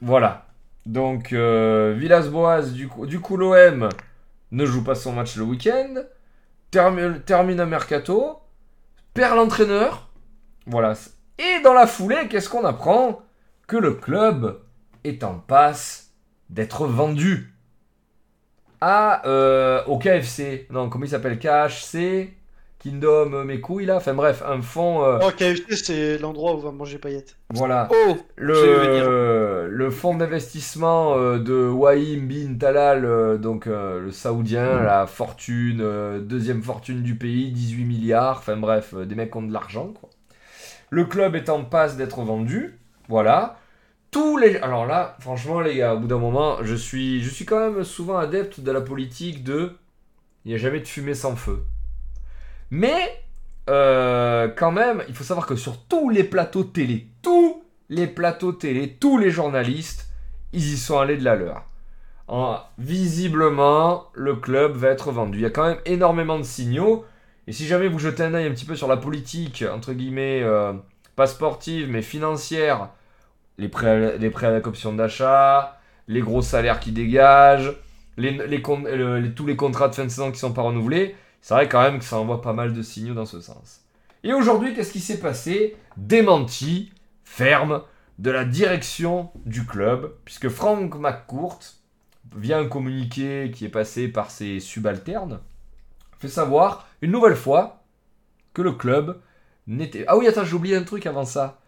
Voilà. Donc, euh, Villas-Boas, du coup, l'OM ne joue pas son match le week-end, termine, termine un mercato, perd l'entraîneur. Voilà. Et dans la foulée, qu'est-ce qu'on apprend? Que le club est en passe d'être vendu à, euh, au KFC. Non, comment il s'appelle? KHC Kingdom, euh, mes couilles là. Enfin bref, un fonds. euh, Oh, KFC, c'est l'endroit où on va manger paillettes. voilà. Oh. Le, le fonds d'investissement euh, de Wahim bin Talal, euh, donc euh, le saoudien, la fortune, euh, deuxième fortune du pays, 18 milliards, enfin bref, euh, des mecs qui ont de l'argent. quoi. Le club est en passe d'être vendu, voilà. Tous les... Alors là, franchement les gars, au bout d'un moment, je suis, je suis quand même souvent adepte de la politique de... Il n'y a jamais de fumée sans feu. Mais euh, quand même, il faut savoir que sur tous les plateaux télé, tous les plateaux télé, tous les journalistes, ils y sont allés de la leur. En- visiblement, le club va être vendu. Il y a quand même énormément de signaux. Et si jamais vous jetez un œil un petit peu sur la politique, entre guillemets, euh, pas sportive, mais financière, les prêts, les prêts avec option d'achat, les gros salaires qui dégagent, tous les contrats de fin de saison qui sont pas renouvelés, c'est vrai quand même que ça envoie pas mal de signaux dans ce sens. Et aujourd'hui, qu'est-ce qui s'est passé? Démenti ferme de la direction du club, puisque Frank McCourt, via un communiqué qui est passé par ses subalternes, fait savoir une nouvelle fois que le club n'était... Ah oui, attends, j'ai oublié un truc avant ça.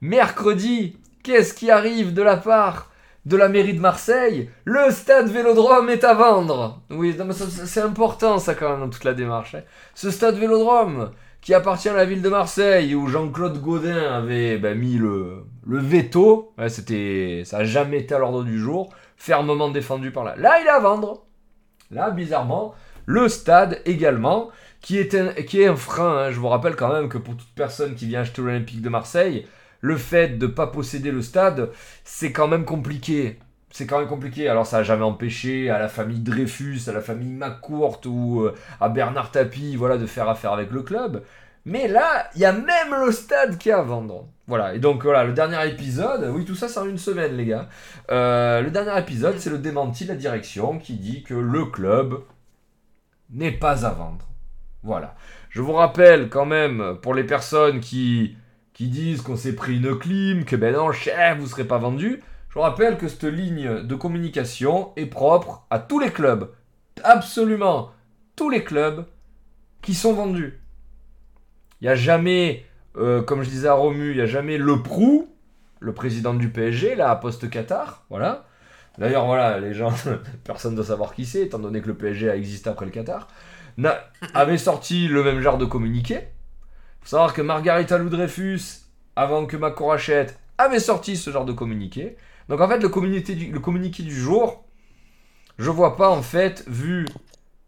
Mercredi, qu'est-ce qui arrive de la part de la mairie de Marseille Le stade Vélodrome est à vendre Oui, c'est important ça quand même dans toute la démarche. hein. Ce stade Vélodrome qui appartient à la ville de Marseille, où Jean-Claude Godin avait ben, mis le, le veto, c'était, ça n'a jamais été à l'ordre du jour, fermement défendu par là. Là, il est à vendre. Là, bizarrement, le stade également, qui est un, qui est un frein. hein. Je vous rappelle quand même que pour toute personne qui vient acheter l'Olympique de Marseille, le fait de ne pas posséder le stade, c'est quand même compliqué. C'est quand même compliqué. Alors, ça n'a jamais empêché à la famille Dreyfus, à la famille McCourt ou euh, à Bernard Tapie voilà, de faire affaire avec le club. Mais là, il y a même le stade qui est à vendre. Voilà, et donc voilà, le dernier épisode, oui, tout ça, c'est en une semaine, les gars. Euh, le dernier épisode, c'est le démenti de la direction qui dit que le club n'est pas à vendre. Voilà. Je vous rappelle quand même, pour les personnes qui, qui disent qu'on s'est pris une clim, que ben non, chef, vous serez pas vendu, je vous rappelle que cette ligne de communication est propre à tous les clubs. Absolument tous les clubs qui sont vendus. Il n'y a jamais, euh, comme je disais à Romu, il n'y a jamais le Prou, le président du PSG, là, à post-Qatar, voilà. D'ailleurs, voilà, les gens, personne ne doit savoir qui c'est, étant donné que le PSG a existé après le Qatar, avait sorti le même genre de communiqué. Faut savoir que Margarita Dreyfus, avant que Macron achète, avait sorti ce genre de communiqué. Donc en fait, le communiqué du, jour, je vois pas en fait, vu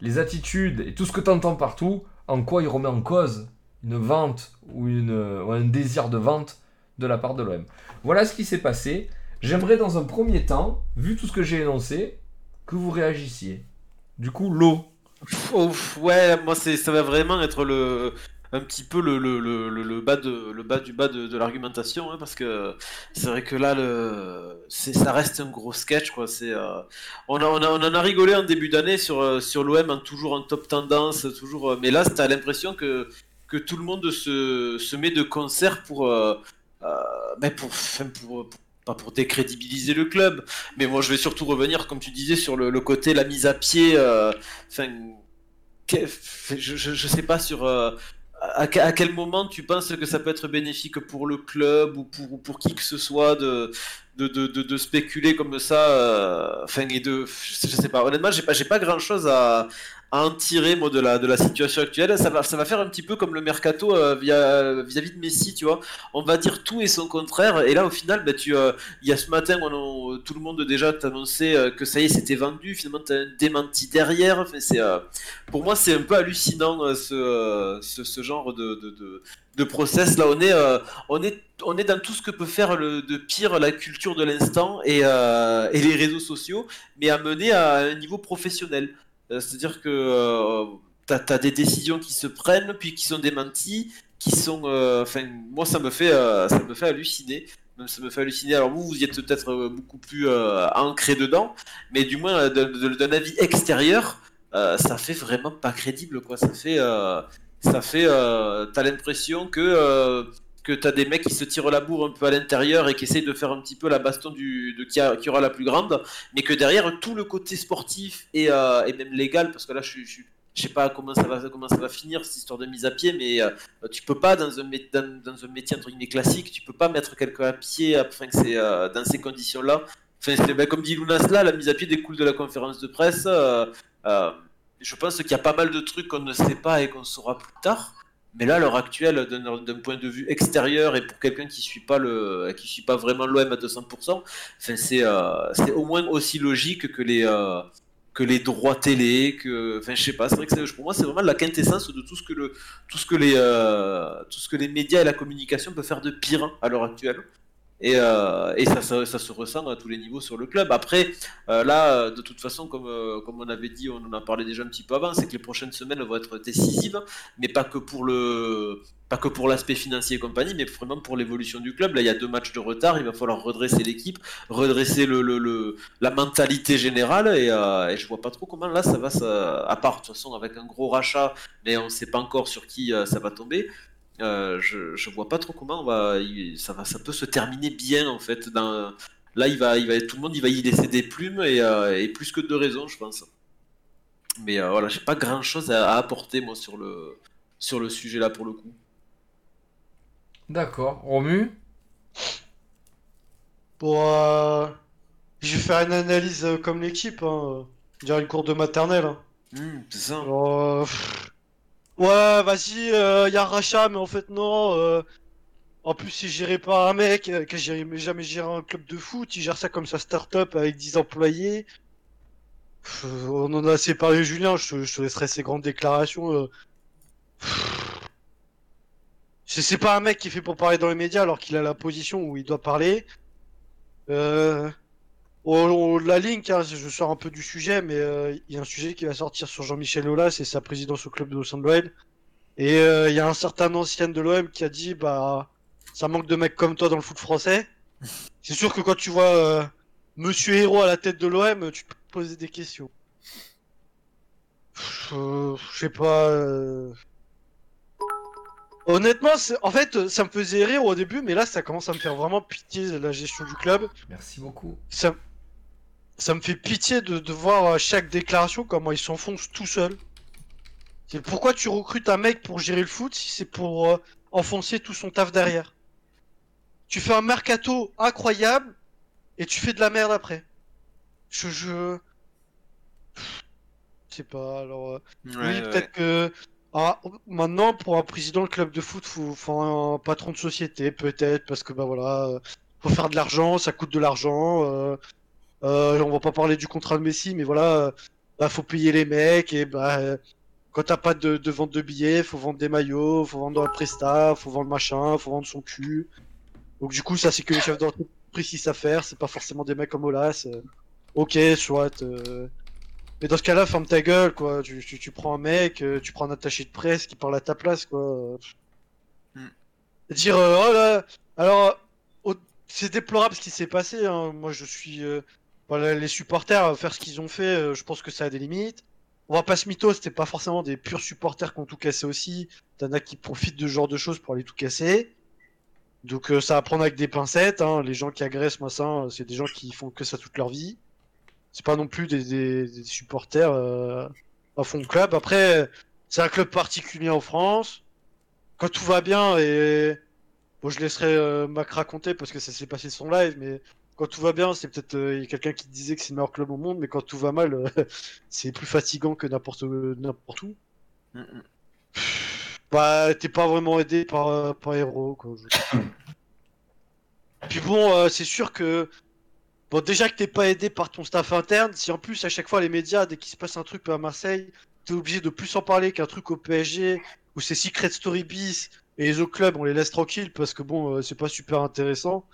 les attitudes et tout ce que tu entends partout, en quoi il remet en cause une vente ou, une, ou un désir de vente de la part de l'OM. Voilà ce qui s'est passé. J'aimerais dans un premier temps, vu tout ce que j'ai énoncé, que vous réagissiez. Du coup, l'eau. Ouais, moi ça va vraiment être le un petit peu le, le, le, le- bas de le bas du bas de, de l'argumentation hein, parce que c'est vrai que là le ça reste un gros sketch quoi. C'est euh, on, a, on, a- on en a rigolé en début d'année sur euh, sur l'OM toujours en top tendance toujours euh, mais là t'as l'impression que que tout le monde se, se met de concert pour euh, ben pour, pour, pour- pour décrédibiliser le club mais moi je vais surtout revenir comme tu disais sur le, le côté la mise à pied enfin je, je, sais pas sur à, que- à quel moment tu penses que ça peut être bénéfique pour le club ou pour, ou pour qui que ce soit de, de, de, de, spéculer comme ça euh, enfin, et de, je sais pas, honnêtement, j'ai pas, pas grand chose à, à en tirer moi, de, la, de la situation actuelle. Ça va, ça va faire un petit peu comme le mercato euh, vis-à-vis de Messi, tu vois. On va dire tout et son contraire, et là au final, bah, tu, euh, il y a ce matin, on tout le monde déjà t'annonçait euh, que ça y est, c'était vendu. Finalement, t'as un démenti derrière. Enfin, c'est, euh, pour moi, c'est un peu hallucinant ce, ce, genre de, de, de, process. Là, on est, on est, on est dans tout ce que peut faire de pire la culture de l'instant et, et les réseaux sociaux, mais amené à un niveau professionnel. Euh, C'est-à-dire que euh, t'as as des décisions qui se prennent, puis qui sont démenties, qui sont, euh, enfin, moi, ça me fait, ça me fait halluciner. Ça me fait halluciner. Alors vous, vous y êtes peut-être beaucoup plus ancré dedans, mais du moins d'un- avis extérieur, ça fait vraiment pas crédible, quoi. Ça fait, euh, ça fait, t'as l'impression que que t'as des mecs qui se tirent la bourre un peu à l'intérieur et qui essayent de faire un petit peu la baston du, de qui, aura la plus grande, mais que derrière tout le côté sportif et, euh, même légal, parce que là je suis, sais pas comment ça va finir cette histoire de mise à pied, mais euh, tu peux pas dans un, dans, dans un métier entre guillemets classique, tu peux pas mettre quelqu'un à pied afin que euh, dans ces conditions-là. Enfin, ben, comme dit Lounas là, la mise à pied découle de la conférence de presse. euh, je pense qu'il y a pas mal de trucs qu'on ne sait pas et qu'on saura plus tard. Mais là, à l'heure actuelle, d'un point de vue extérieur et pour quelqu'un qui suit suit pas vraiment l'OM à 200%, enfin, c'est euh, c'est au moins aussi logique que les euh, que les droits télé, que, je sais pas. C'est vrai que pour moi, c'est vraiment la quintessence de tout ce que le, tout ce que les, euh, tout ce que les médias et la communication peuvent faire de pire à l'heure actuelle. Et, euh, et ça, se ressent à tous les niveaux sur le club. Après, euh, là, euh, de toute façon, comme, on avait dit, on en a parlé déjà un petit peu avant, c'est que les prochaines semaines vont être décisives, mais pas que pour l'aspect financier et compagnie, mais vraiment pour l'évolution du club. Là, il y a deux matchs de retard, il va falloir redresser l'équipe, redresser la mentalité générale, et, et je vois pas trop comment là ça va, à part de toute façon avec un gros rachat, mais on sait pas encore sur qui ça va tomber. Euh, je, je vois pas trop comment on va, il- ça va, ça peut se terminer bien en fait. Dans, là, il va, il va, tout le monde, il va y laisser des plumes et, euh, et plus que de raisons, je pense. Mais euh, voilà, j'ai pas grand chose à, à apporter moi sur le, sur le sujet là pour le coup. D'accord. Romu? Euh, je vais faire une analyse comme l'équipe, hein. Dirais une cour de maternelle. hein. Hmm, c'est ça. Euh, pff, ouais, vas-y, euh, y a mais en fait, non. euh, En plus, c'est géré par un mec euh, qui a jamais géré un club de foot. Il gère ça comme sa start-up avec 10 employés. On en a assez parlé, Julien. Je, te- laisserai ces grandes déclarations. euh. C'est pas un mec qui fait pour parler dans les médias alors qu'il a la position où il doit parler. Euh... La link, hein, je sors un peu du sujet, mais euh, il y a un sujet qui va sortir sur Jean-Michel Aulas et sa présidence au club de Los Angeles. Et euh, il y a un certain ancien de l'OM qui a dit bah ça manque de mecs comme toi dans le foot français. C'est sûr que quand tu vois euh, Monsieur Héros à la tête de l'OM, tu peux te poser des questions. Je sais pas. Honnêtement, en fait, ça me faisait rire au début, mais là, ça commence à me faire vraiment pitié la gestion du club Merci beaucoup. ça, ça me fait pitié de, de voir à chaque déclaration comment il s'enfonce tout seul. C'est pourquoi tu recrutes un mec pour gérer le foot si c'est pour euh, enfoncer tout son taf derrière. Tu fais un mercato incroyable et tu fais de la merde après. Je je je sais pas alors. euh, Ouais, oui, ouais. peut-être que ah, maintenant pour un président de club de foot, faut, faut un patron de société, peut-être parce que bah voilà, euh, faut faire de l'argent, ça coûte de l'argent. Euh, euh, on va pas parler du contrat de Messi, mais voilà, euh, bah, faut payer les mecs et bah euh, quand t'as pas de, de vente de billets, faut vendre des maillots, faut vendre un presta, faut vendre machin, faut vendre son cul. Donc du coup, ça c'est que les chefs d'entreprise savent faire, c'est pas forcément des mecs comme Olas. euh. Ok, soit. euh, mais dans ce cas-là, ferme ta gueule, quoi. Tu, tu, tu prends un mec, euh, tu prends un attaché de presse qui parle à ta place, quoi. Hmm. Dire, euh, oh là, alors, c'est déplorable ce qui s'est passé. hein. Moi, je suis, euh, voilà, les supporters euh, faire ce qu'ils ont fait. euh, je pense que ça a des limites. On va pas se mytho, c'était pas forcément des purs supporters qui ont tout cassé aussi. T'en as qui profitent de ce genre de choses pour aller tout casser. Donc euh, ça va prendre avec des pincettes. Hein. Les gens qui agressent, moi ça, c'est des gens qui font que ça toute leur vie. C'est pas non plus des, supporters à fond de club. Après, c'est un club particulier en France. quand tout va bien et bon, je laisserai Mac raconter parce que ça s'est passé son live, mais quand tout va bien, c'est peut-être euh, quelqu'un qui disait que c'est le meilleur club au monde, mais quand tout va mal, euh, c'est plus fatigant que n'importe n'importe où. Mm, mm. Bah, t'es pas vraiment aidé par, euh, par héros, quoi. je- Puis bon, euh, c'est sûr que. Bon, déjà que t'es pas aidé par ton staff interne, si en plus à chaque fois les médias, dès qu'il se passe un truc à Marseille, t'es obligé de plus en parler qu'un truc au PSG, où c'est Secret Story bis, et les autres clubs, on les laisse tranquilles parce que bon, euh, c'est pas super intéressant.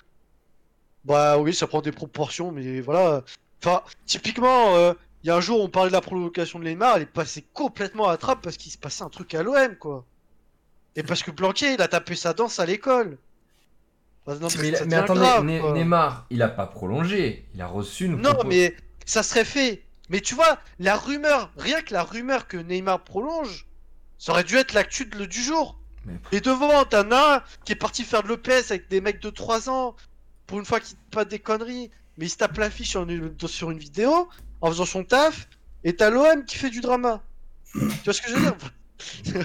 Bah oui, ça prend des proportions, mais voilà. Enfin, typiquement, euh, il y a un jour, on parlait de la provocation de Neymar, elle est passée complètement à trappe parce qu'il se passait un truc à l'OM, quoi. Et parce que Blanquet, il a tapé sa danse à l'école. Bah, non, Mais, attendez, grave, Ne- quoi. Neymar, il a pas prolongé. Il a reçu une Non, mais ça serait fait. Mais tu vois, la rumeur, rien que la rumeur que Neymar prolonge, ça aurait dû être l'actu du jour. Mais- Et devant, t'en as un qui est parti faire de l'EPS avec des mecs de 3 ans, pour une fois qu'il dit pas des conneries, mais il se tape l'affiche sur une, sur une vidéo, en faisant son taf, et t'as l'OM qui fait du drama. tu vois ce que je veux dire?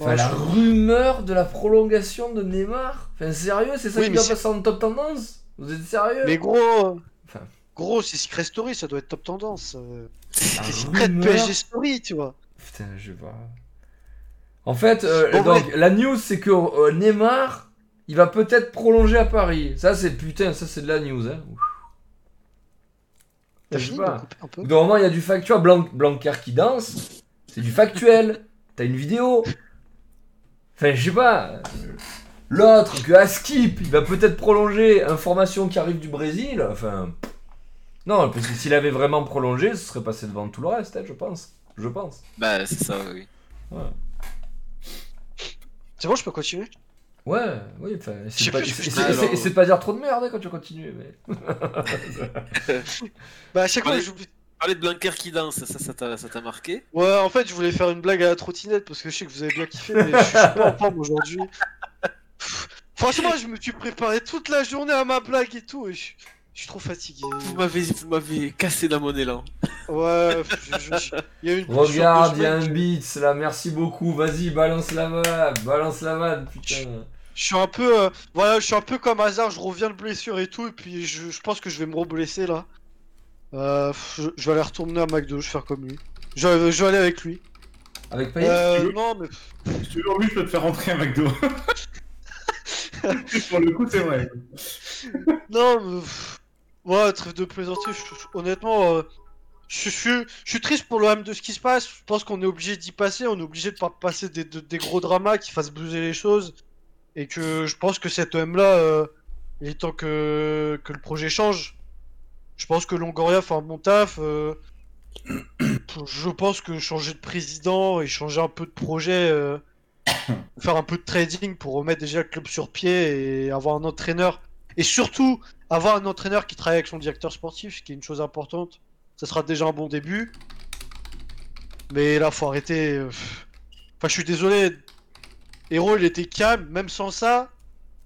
Enfin, la rumeur de la prolongation de Neymar Enfin, sérieux, c'est ça Oui, qui c'est- passer en top tendance? Vous êtes sérieux? Mais gros, euh, Enfin. gros, c'est Secret Story, ça doit être top tendance. euh. C'est Secret rumeur- PSG Story, tu vois. Putain, je vois. En fait, euh, Bon, donc, la news, c'est que euh, Neymar, il va peut-être prolonger à Paris. Ça, c'est putain, ça, c'est de la news. Hein. T'as Je sais fini pas. de moment, il y a du factuel. Blanc Blanquer qui danse, c'est du factuel. T'as une vidéo. Enfin, je sais pas. L'autre, que Askip, il va peut-être prolonger. Information qui arrive du Brésil. Enfin. Non, parce que s'il avait vraiment prolongé, ce serait passé devant tout le reste, hein, je pense. Je pense. Bah, c'est ça, oui. C'est bon, je peux continuer? Ouais, oui, enfin, c'est pas, alors- pas dire trop de merde hein, quand tu continues, mais... Bah, à chaque fois, j'oublie. Parler de Blanquer qui danse, ça, ça t'a ça t'a marqué? Ouais, en fait, je voulais faire une blague à la trottinette parce que je sais que vous avez bien kiffé, mais je suis pas en forme aujourd'hui. Franchement, je me suis préparé toute la journée à ma blague et tout, et je, je suis trop fatigué. Vous m'avez vous m'avez cassé dans mon élan. Ouais, je- je- je- il y a eu une Regarde, il y a un beat, là, merci beaucoup, vas-y, balance la vanne, balance la vanne, putain. Je suis un peu, euh, voilà, je suis un peu comme hasard, je reviens de blessure et tout, et puis je, je pense que je vais me reblesser là. Euh, je, je vais aller retourner à McDo, je vais faire comme lui. Je, vais- je vais aller avec lui. Avec Payet Euh, non, mais Si tu veux, plus, je peux te faire rentrer à McDo. Pour le coup, c'est vrai. Non, mais... Ouais, trêve de plaisanter, je- je- honnêtement, euh, je, suis, je suis triste pour le de ce qui se passe. Je pense qu'on est obligé d'y passer, on est obligé de pas passer des, de- des gros dramas qui fassent bouger les choses. Et que je pense que cet homme là il est temps que, que le projet change. Je pense que Longoria fait un bon taf. euh, je pense que changer de président et changer un peu de projet, euh, faire un peu de trading pour remettre déjà le club sur pied et avoir un entraîneur. Et surtout, avoir un entraîneur qui travaille avec son directeur sportif, ce qui est une chose importante, ça sera déjà un bon début. Mais là, faut arrêter. euh, Enfin, je suis désolé. Hero, il était calme, même sans ça,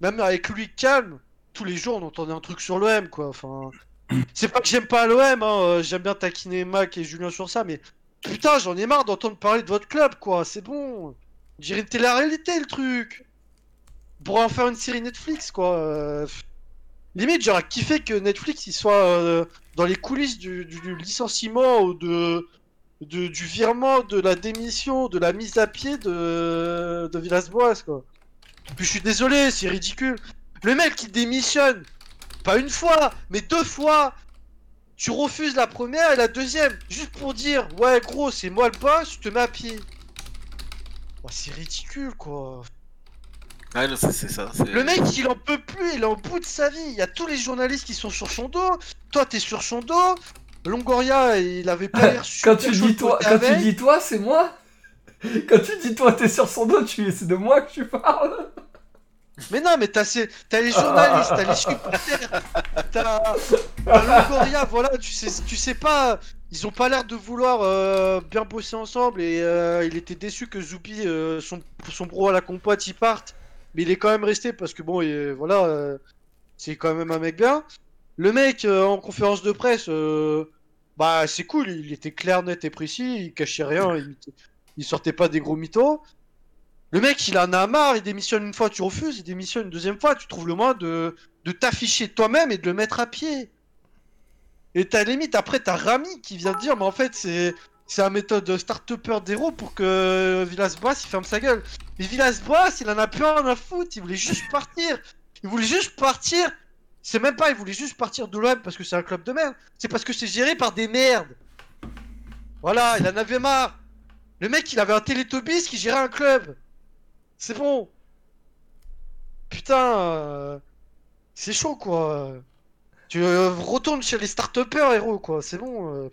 même avec lui calme, tous les jours on entendait un truc sur l'OM, quoi. Enfin, c'est pas que j'aime pas l'OM, hein, euh, j'aime bien taquiner Mac et Julien sur ça, mais putain, j'en ai marre d'entendre parler de votre club, quoi. C'est bon. On dirait la réalité, le truc. Pour en faire une série Netflix, quoi. euh, Limite, j'aurais kiffé que Netflix il soit euh, dans les coulisses du, du- du licenciement ou de, de- du virement, de la démission, de la mise à pied de, de Villas-Boas, quoi. Puis je suis désolé, c'est ridicule. Le mec qui démissionne, pas une fois, mais deux fois. Tu refuses la première et la deuxième, juste pour dire, ouais gros, c'est moi le boss, je te mets à pied. Oh, c'est ridicule, quoi. Ouais, non, c'est ça. Le mec, il en peut plus, il est en bout de sa vie. Il y a tous les journalistes qui sont sur son dos. Toi, t'es sur son dos. Longoria, il avait pas l'air super Quand tu dis toi, quand tu dis toi, c'est moi Quand tu dis toi, t'es sur son dos, tu... c'est de moi que tu parles Mais non, mais t'as ces- les journalistes, t'as les supporters, t'as Longoria, voilà, tu sais, tu sais pas. Ils ont pas l'air de vouloir euh, bien bosser ensemble et euh, il était déçu que Zoubi, euh, son, son bro à la compote, il parte. Mais il est quand même resté parce que bon, il- voilà, c'est quand même un mec bien. Le mec euh, en conférence de presse, euh, bah c'est cool, il était clair, net et précis, il cachait rien, il, il sortait pas des gros mythos. Le mec, il en a marre, il démissionne une fois, tu refuses, il démissionne une deuxième fois, tu trouves le moyen de, t'afficher toi-même et de le mettre à pied. Et t'as limite, après, t'as Rami qui vient dire, mais en fait, c'est. C'est la méthode start-upper d'héros pour que Villas-Boas il ferme sa gueule. Mais Villas-Boas, il en a plus rien à foutre, il voulait juste partir. Il voulait juste partir. C'est même pas, il voulait juste partir de l'OM parce que c'est un club de merde. C'est parce que c'est géré par des merdes. Voilà, il en avait marre. Le mec, il avait un Télétobis qui gérait un club. C'est bon. Putain, euh, c'est chaud quoi. Tu euh, retournes chez les start-upers héros quoi, c'est bon. euh.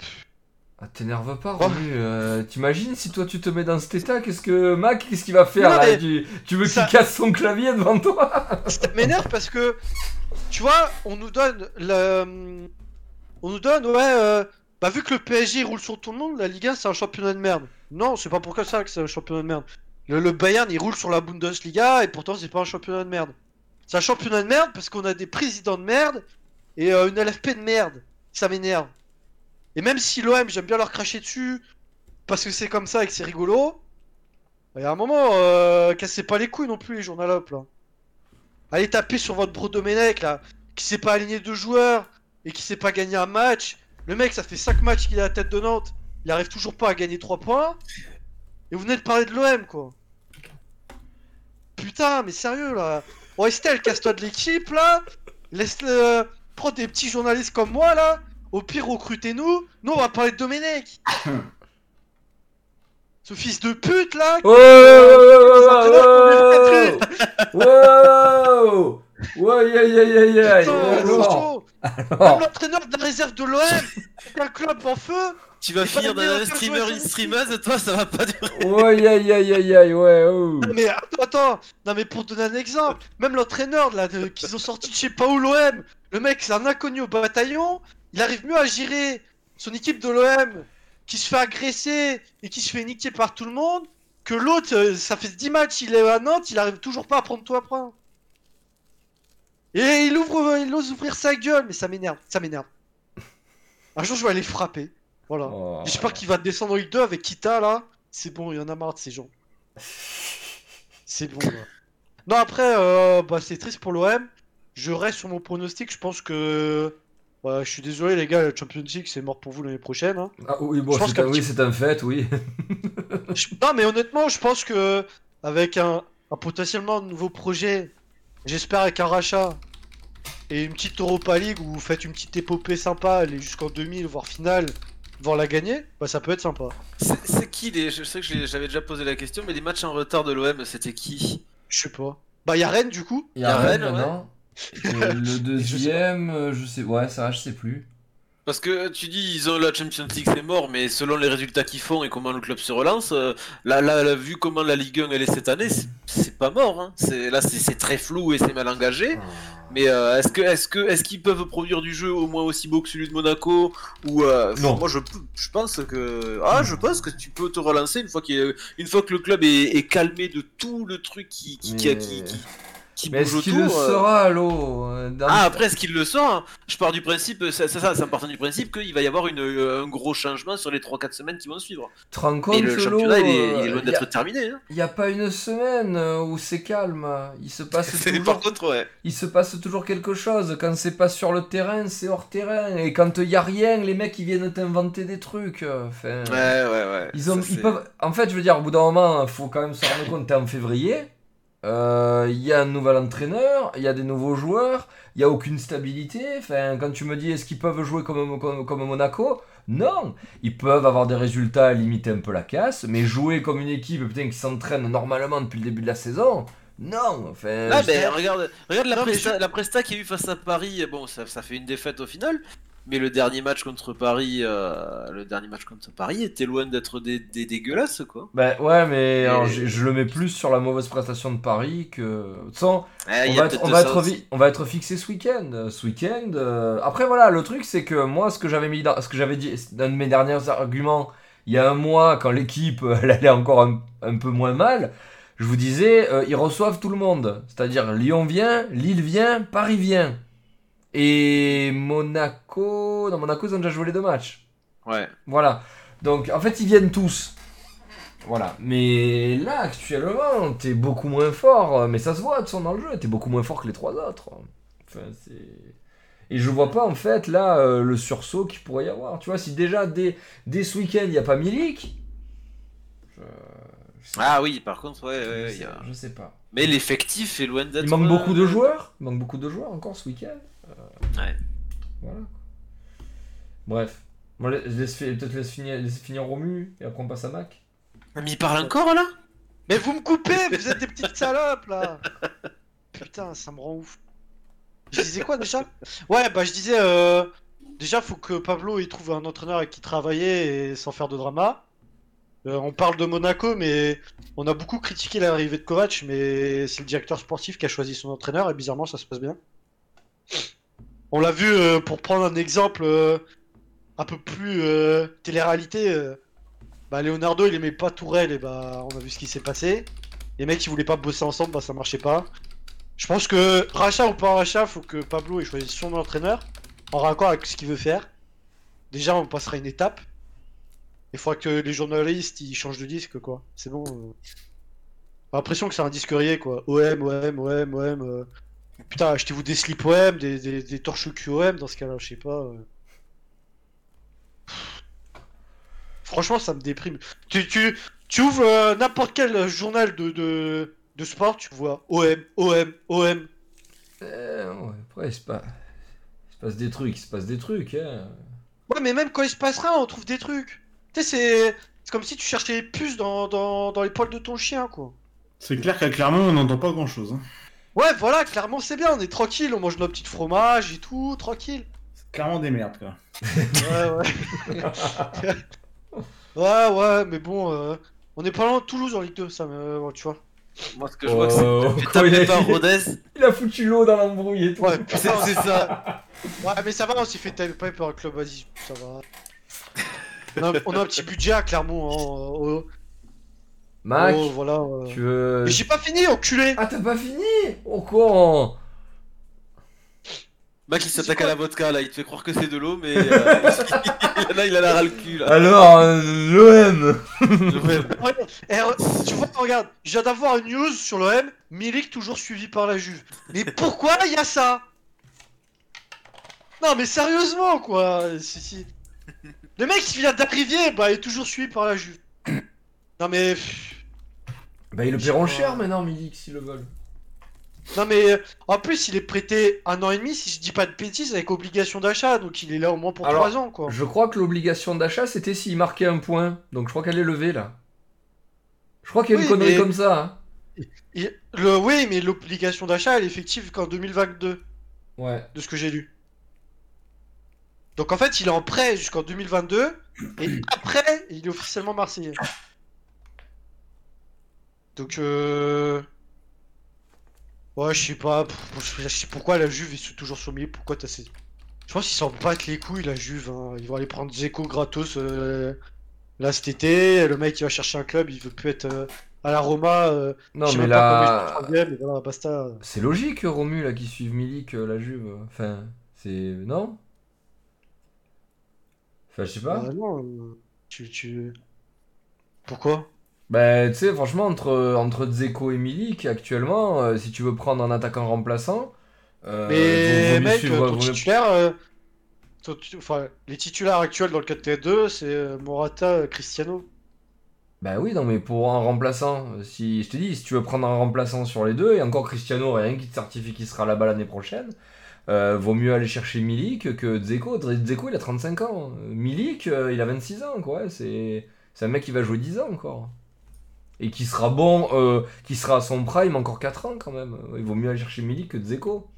Ah, t'énerve pas, Oh. Romu. euh, T'imagines si toi tu te mets dans cet état, qu'est-ce que Mac, qu'est-ce qu'il va faire Non, là mais tu, tu veux ça- qu'il casse son clavier devant toi? Ça m'énerve parce que, tu vois, on nous donne le. On nous donne, ouais, euh, bah vu que le PSG roule sur tout le monde, la Ligue 1 c'est un championnat de merde. Non, c'est pas pour ça que c'est un championnat de merde. Le, le Bayern il roule sur la Bundesliga et pourtant c'est pas un championnat de merde. C'est un championnat de merde parce qu'on a des présidents de merde et euh, une LFP de merde. Ça m'énerve. Et même si l'OM, j'aime bien leur cracher dessus parce que c'est comme ça et que c'est rigolo, il y a un moment, euh, cassez pas les couilles non plus les journalopes là. Allez taper sur votre bro Domenech là, qui sait pas aligner deux joueurs et qui sait pas gagner un match. Le mec, ça fait 5 matchs qu'il est à la tête de Nantes, il arrive toujours pas à gagner 3 points. Et vous venez de parler de l'OM quoi. Putain, mais sérieux là. Bon, Estelle, casse-toi de l'équipe là. Laisse-le. euh, prends des petits journalistes comme moi là. Au pire, recrutez-nous. Nous, on va parler de Domenech. Ce fils de pute là. Oh Euh, Wow Wow Aïe aïe aïe aïe aïe Putain, c'est Alors, chaud. Même alors. l'entraîneur de la réserve de l'OM, c'est un club en feu. Tu vas finir dans un streamer, une streameuse, toi ça va pas durer. Oh, aïe aïe aïe aïe aïe ouais oh. Non mais attends, attends, non mais pour te donner un exemple, même l'entraîneur là de- qu'ils ont sorti de pas où l'OM, le mec c'est un inconnu au bataillon, il arrive mieux à gérer son équipe de l'OM qui se fait agresser et qui se fait niquer par tout le monde que l'autre, euh, ça fait 10 matchs, il est à Nantes, il arrive toujours pas à prendre tout à point. Et il ouvre, il ose ouvrir sa gueule, mais ça m'énerve, ça m'énerve. Un jour je vais aller le frapper, voilà. Oh. J'espère qu'il va descendre en Ligue 2 avec Kita là. C'est bon, il y en a marre de ces gens. C'est bon là. Non après, euh, bah, c'est triste pour l'OM. Je reste sur mon pronostic. Je pense que. Ouais, je suis désolé les gars, la Champions League c'est mort pour vous l'année prochaine. hein. Ah oui, bon, Je pense c'est un, oui, petit- c'est un fait, oui. Je- Non mais honnêtement, je pense que avec un, un potentiellement nouveau projet, j'espère avec un rachat et une petite Europa League où vous faites une petite épopée sympa, aller jusqu'en 2000 voire finale, voire la gagner, bah ça peut être sympa. C'est c'est qui les. Je sais que j'avais déjà posé la question, mais les matchs en retard de l'OM, c'était qui? Je sais pas. Bah y a Rennes du coup. Il y a Y a Rennes Rennes, ouais. maintenant. Le deuxième, euh, je sais, ouais, ça, je sais plus. Parce que tu dis ils ont la Champions League c'est mort, mais selon les résultats qu'ils font et comment le club se relance, euh, là, là, là, vu comment la Ligue 1 elle est cette année, c'est- pas mort. Hein. C'est là c'est très flou et c'est mal engagé. Mais euh, est-ce que est-ce que est-ce qu'ils peuvent produire du jeu au moins aussi beau que celui de Monaco ou euh, Non. Moi je je pense que ah je pense que tu peux te relancer une fois qu'il est- une fois que le club est, est calmé de tout le truc qui qui qui, Mais- qui, qui- qui Mais est-ce qu'il le euh, sera, dans- ah, après, est-ce qu'il le sent hein? Je pars du principe, c'est ça, c'est en partant du principe qu'il va y avoir une, euh, un gros changement sur les 3-4 semaines qui vont suivre. Tu te rends compte, Et le championnat, il est, il est euh, loin d'être terminé. Hein. Il n'y a pas une semaine où c'est calme. Il se passe toujours, Par contre, ouais. il se passe toujours quelque chose. Quand c'est pas sur le terrain, c'est hors terrain. Et quand il y a rien, les mecs ils viennent t'inventer des trucs. Enfin, Ouais, ouais, ouais. ils ont, Ça, ils c'est- peuvent. En fait, je veux dire, au bout d'un moment, faut quand même se rendre compte. T'es en février. Euh, Il y a un nouvel entraîneur, il y a des nouveaux joueurs, il n'y a aucune stabilité. Enfin, quand tu me dis est-ce qu'ils peuvent jouer comme, comme, comme Monaco? Non Ils peuvent avoir des résultats, limiter un peu la casse, mais jouer comme une équipe putain, qui s'entraîne normalement depuis le début de la saison? Non Enfin, Ah, je- ben regarde, regarde la, Non, presta, la presta qu'il y a eu face à Paris. Bon, ça, ça fait une défaite au final. Mais le dernier match contre Paris, euh, le dernier match contre Paris était loin d'être des, des dégueulasses, quoi. Ben ouais, mais Et- alors, je, je le mets plus sur la mauvaise prestation de Paris que. Ouais, il on va, être, on, va être aussi. vi- on va être fixé ce week-end. Ce week-end. euh, Après, voilà, le truc, c'est que moi, ce que j'avais mis dans, ce que j'avais dit, dans de mes derniers arguments, il y a un mois, quand l'équipe elle allait encore un, un peu moins mal, je vous disais, euh, ils reçoivent tout le monde. C'est-à-dire, Lyon vient, Lille vient, Paris vient. Et Monaco. Non, Monaco, ils ont déjà joué les deux matchs. Ouais. Voilà. Donc, en fait, ils viennent tous. Voilà. Mais là, actuellement, t'es beaucoup moins fort. Mais ça se voit, de son dans le jeu. T'es beaucoup moins fort que les trois autres. Enfin, c'est. Et je vois pas, en fait, là, euh, le sursaut qu'il pourrait y avoir. Tu vois, si déjà, dès, dès ce week-end, il n'y a pas Milik. Je... je sais Ah oui, par contre, ouais, je ouais, sais- y a- je sais pas. Mais l'effectif est loin d'être. Il manque euh, beaucoup de joueurs. Il manque beaucoup de joueurs encore ce week-end. Euh, Ouais. Voilà. Bref. Bon, laisse- peut-être laisse finir, laisse finir Romu et après on passe à Mac. Mais il parle encore là? Mais vous me coupez, vous êtes des petites salopes là Putain, ça me rend ouf. Je disais quoi déjà? Ouais, bah je disais, euh, déjà faut que Pablo il trouve un entraîneur avec qui travailler et sans faire de drama. Euh, on parle de Monaco, mais on a beaucoup critiqué l'arrivée de Kovac, mais c'est le directeur sportif qui a choisi son entraîneur et bizarrement ça se passe bien. On l'a vu euh, pour prendre un exemple euh, un peu plus euh, télé-réalité. bah Leonardo il aimait pas Tourelle et bah on a vu ce qui s'est passé. Les mecs ils voulaient pas bosser ensemble, bah ça marchait pas. Je pense que rachat ou pas rachat, faut que Pablo ait choisi son entraîneur en raccord avec ce qu'il veut faire. Déjà on passera une étape. Il faudra que les journalistes ils changent de disque quoi. C'est bon. J'ai l'impression que c'est un disquerier quoi. OM, OM, OM, OM. Euh. Putain, achetez-vous des slips OM, des, des, des torches cul OM dans ce cas-là, je sais pas. euh. Franchement, ça me déprime. Tu, tu, tu ouvres euh, n'importe quel journal de, de, de sport, tu vois OM, OM, OM. Euh, ouais, après, il se, passe... il se passe des trucs, il se passe des trucs. Hein. Ouais, mais même quand il se passe rien, on trouve des trucs. Tu sais, c'est c'est comme si tu cherchais les puces dans, dans, dans les poils de ton chien, quoi. C'est clair qu'à Clermont, on n'entend pas grand chose. Ouais, voilà, clairement, c'est bien, on est tranquille, on mange nos petits fromages et tout, tranquille. C'est clairement des merdes, quoi. Ouais, ouais. ouais, ouais, mais bon, euh, on est pas loin de Toulouse en Ligue 2, ça me. Tu vois. Moi, ce que je vois, que c'est Oh, fait quand il, a... par Rodez. il a foutu l'eau dans l'embrouille et tout. Ouais, C'est putain. c'est ça. Ouais, mais ça va, on s'est fait taper par un club, vas-y, ça va. On a, on a un petit budget à Clermont, hein. Mac, oh, voilà. euh. tu veux. Mais j'ai pas fini, enculé Ah, t'as pas fini Oh, con Mec, il s'attaque à la vodka là, il te fait croire que c'est de l'eau, mais euh, là il a la ras le cul là. Alors, euh, l'OM eh, tu vois, regarde, je viens d'avoir une news sur l'OM, Milik toujours suivi par la Juve. Mais pourquoi il y a ça? Non mais sérieusement quoi si, si. Le mec qui vient d'arriver, bah il est toujours suivi par la Juve. Non mais... Bah, ils le paieront cher maintenant, Milik, s'ils le veulent. Non mais... euh, En plus il est prêté un an et demi, si je dis pas de bêtises, avec obligation d'achat, donc il est là au moins pour Alors, 3 ans quoi. Je crois que l'obligation d'achat, c'était s'il marquait un point. Donc, je crois qu'elle est levée, là. Je crois qu'il y a une connerie mais- comme ça. hein. Et- le... Oui mais l'obligation d'achat elle est effective qu'en 2022. Ouais. de ce que j'ai lu. Donc en fait, il est en prêt jusqu'en 2022 et après, il est officiellement marseillais. Donc euh... Ouais, je sais pas, je sais pourquoi la Juve sont toujours milieu, pourquoi t'as ces... Je pense qu'ils s'en battent les couilles la Juve, hein. ils vont aller prendre Zeko gratos euh, là cet été, le mec il va chercher un club, il veut plus être euh, à la Roma, euh, Non, mais là. voilà, basta. C'est logique, Romu, là, qui suive Milik, la Juve. Enfin, c'est. Non? Enfin, je sais pas. Bah non, tu, tu... Pourquoi? Bah, tu sais, franchement, entre, entre Dzeko et Milik, actuellement, euh, si tu veux prendre un attaquant remplaçant. euh, Mais mec, suivre- ton titulaire, euh, ton enfin, les titulaires actuels dans le 4T2, c'est euh, Morata, euh, Cristiano. Bah oui, non, mais pour un remplaçant, si je te dis, si tu veux prendre un remplaçant sur les deux, et encore Cristiano, rien qui te certifie qu'il sera là-bas l'année prochaine, euh, vaut mieux aller chercher Milik que Dzeko. Dzeko, il a 35 ans. Milik, euh, il a 26 ans, quoi. C'est c'est un mec qui va jouer 10 ans encore. Et qui sera bon, euh, qui sera à son prime encore 4 ans quand même. Il vaut mieux aller chercher Milik que Dzeko.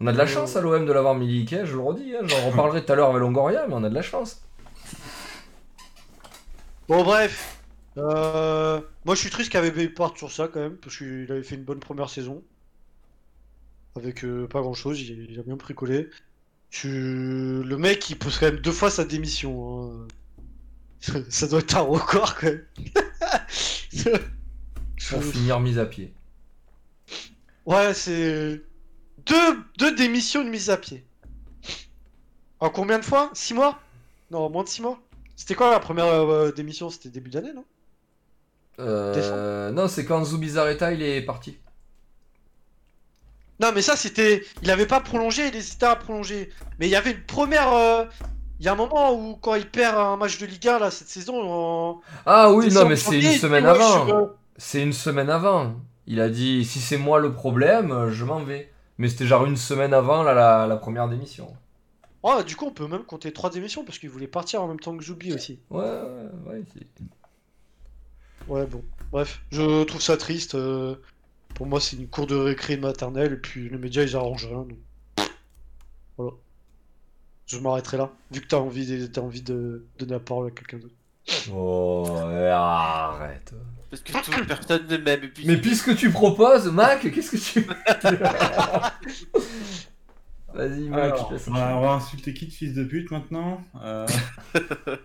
On a de la Euh. chance à l'OM de l'avoir Milik, hein, je le redis. hein. J'en reparlerai tout à l'heure avec Longoria, mais on a de la chance. Bon, bref. Euh, moi, je suis triste qu'AVB parte sur ça quand même, parce qu'il avait fait une bonne première saison. Avec euh, pas grand chose, il, il a bien bricolé. Tu... Le mec, il pose quand même deux fois sa démission. hein. ça doit être un record quand même. Pour finir mise à pied. Ouais, c'est deux, deux démissions de mise à pied. En combien de fois? 6 mois? Non, moins de 6 mois. C'était quoi la première euh, démission? C'était début d'année, non? Euh, non, c'est quand Zubizarreta il est parti. Non, mais ça, c'était. Il avait pas prolongé, il hésitait à prolonger. Mais il y avait une première. euh, Il y a un moment où, quand il perd un match de Ligue 1, là, cette saison. En... Ah oui, non, mais c'est une semaine ouais, avant. euh, C'est une semaine avant. Il a dit si c'est moi le problème, je m'en vais. Mais c'était genre une semaine avant là, la, la première démission. Ouais, du coup, on peut même compter trois émissions parce qu'il voulait partir en même temps que Zoubi aussi. Ouais, ouais, ouais. c'est- Ouais, bon. Bref, je trouve ça triste. euh, Pour moi, c'est une cour de récré maternelle et puis les médias ils arrangent rien. donc. Je m'arrêterai là. Vu que t'as envie, de... t'as envie de donner la parole à quelqu'un d'autre. Oh, arrête. Parce que tout, personne ne m'aime. puis- Mais puisque tu proposes, Mac, qu'est-ce que tu. Vas-y, Mac, Alors, je te laisse on, va, on va insulter qui de fils de pute maintenant Euh,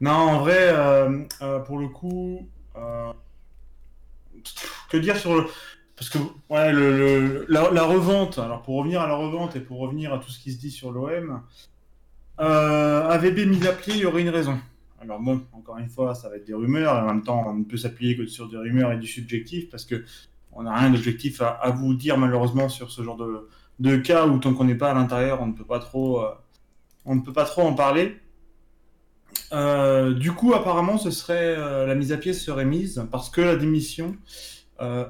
Non, en vrai, euh, euh, pour le coup, euh, que dire sur le. Parce que, ouais, le, le- la, la revente, alors pour revenir à la revente et pour revenir à tout ce qui se dit sur l'OM, euh, AVB mis à pied, il y aurait une raison. Alors bon, encore une fois, ça va être des rumeurs, en même temps, on ne peut s'appuyer que sur des rumeurs et du subjectif, parce que on n'a rien d'objectif à, vous dire malheureusement sur ce genre de, de cas où tant qu'on n'est pas à l'intérieur, on ne peut pas trop, euh, on ne peut pas trop en parler. Euh, du coup, apparemment, ce serait la mise à pied serait mise parce que la démission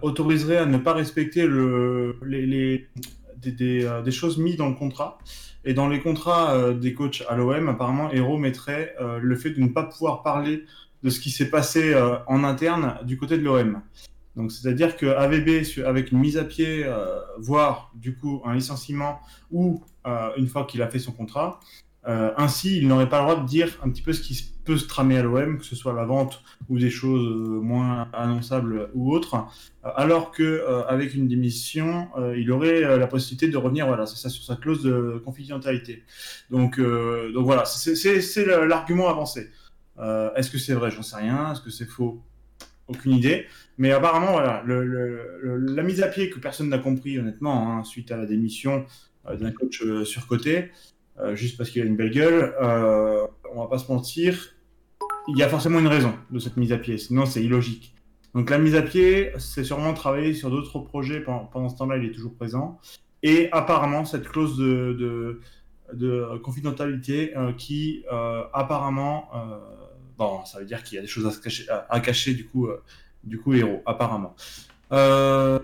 autoriserait à ne pas respecter le, les, des, des choses mises dans le contrat. Et dans les contrats euh, des coachs à l'OM, apparemment, Hero mettrait euh, le fait de ne pas pouvoir parler de ce qui s'est passé euh, en interne du côté de l'OM. Donc, c'est-à-dire que AVB, su- avec une mise à pied, voire du coup un licenciement, ou une fois qu'il a fait son contrat, euh, ainsi, il n'aurait pas le droit de dire un petit peu ce qui peut se tramer à l'OM, que ce soit la vente ou des choses euh, moins annonçables ou autres, euh, alors que euh, avec une démission, il aurait la possibilité de revenir, voilà, ça sur sa clause de confidentialité. Donc, donc voilà, c'est l'argument avancé. Est-ce que c'est vrai? J'en sais rien. Est-ce que c'est faux? Aucune idée. Mais apparemment, voilà, la mise à pied que personne n'a compris, honnêtement, hein, suite à la démission d'un coach surcoté, juste parce qu'il a une belle gueule, euh, on va pas se mentir, il y a forcément une raison de cette mise à pied, sinon c'est illogique. Donc la mise à pied, c'est sûrement travailler sur d'autres projets pendant, ce temps-là, il est toujours présent. Et apparemment, cette clause de, de, de confidentialité euh, qui, euh, apparemment, euh, bon, ça veut dire qu'il y a des choses à, cacher, à, cacher, du coup, euh, du coup, héros, apparemment. Euh,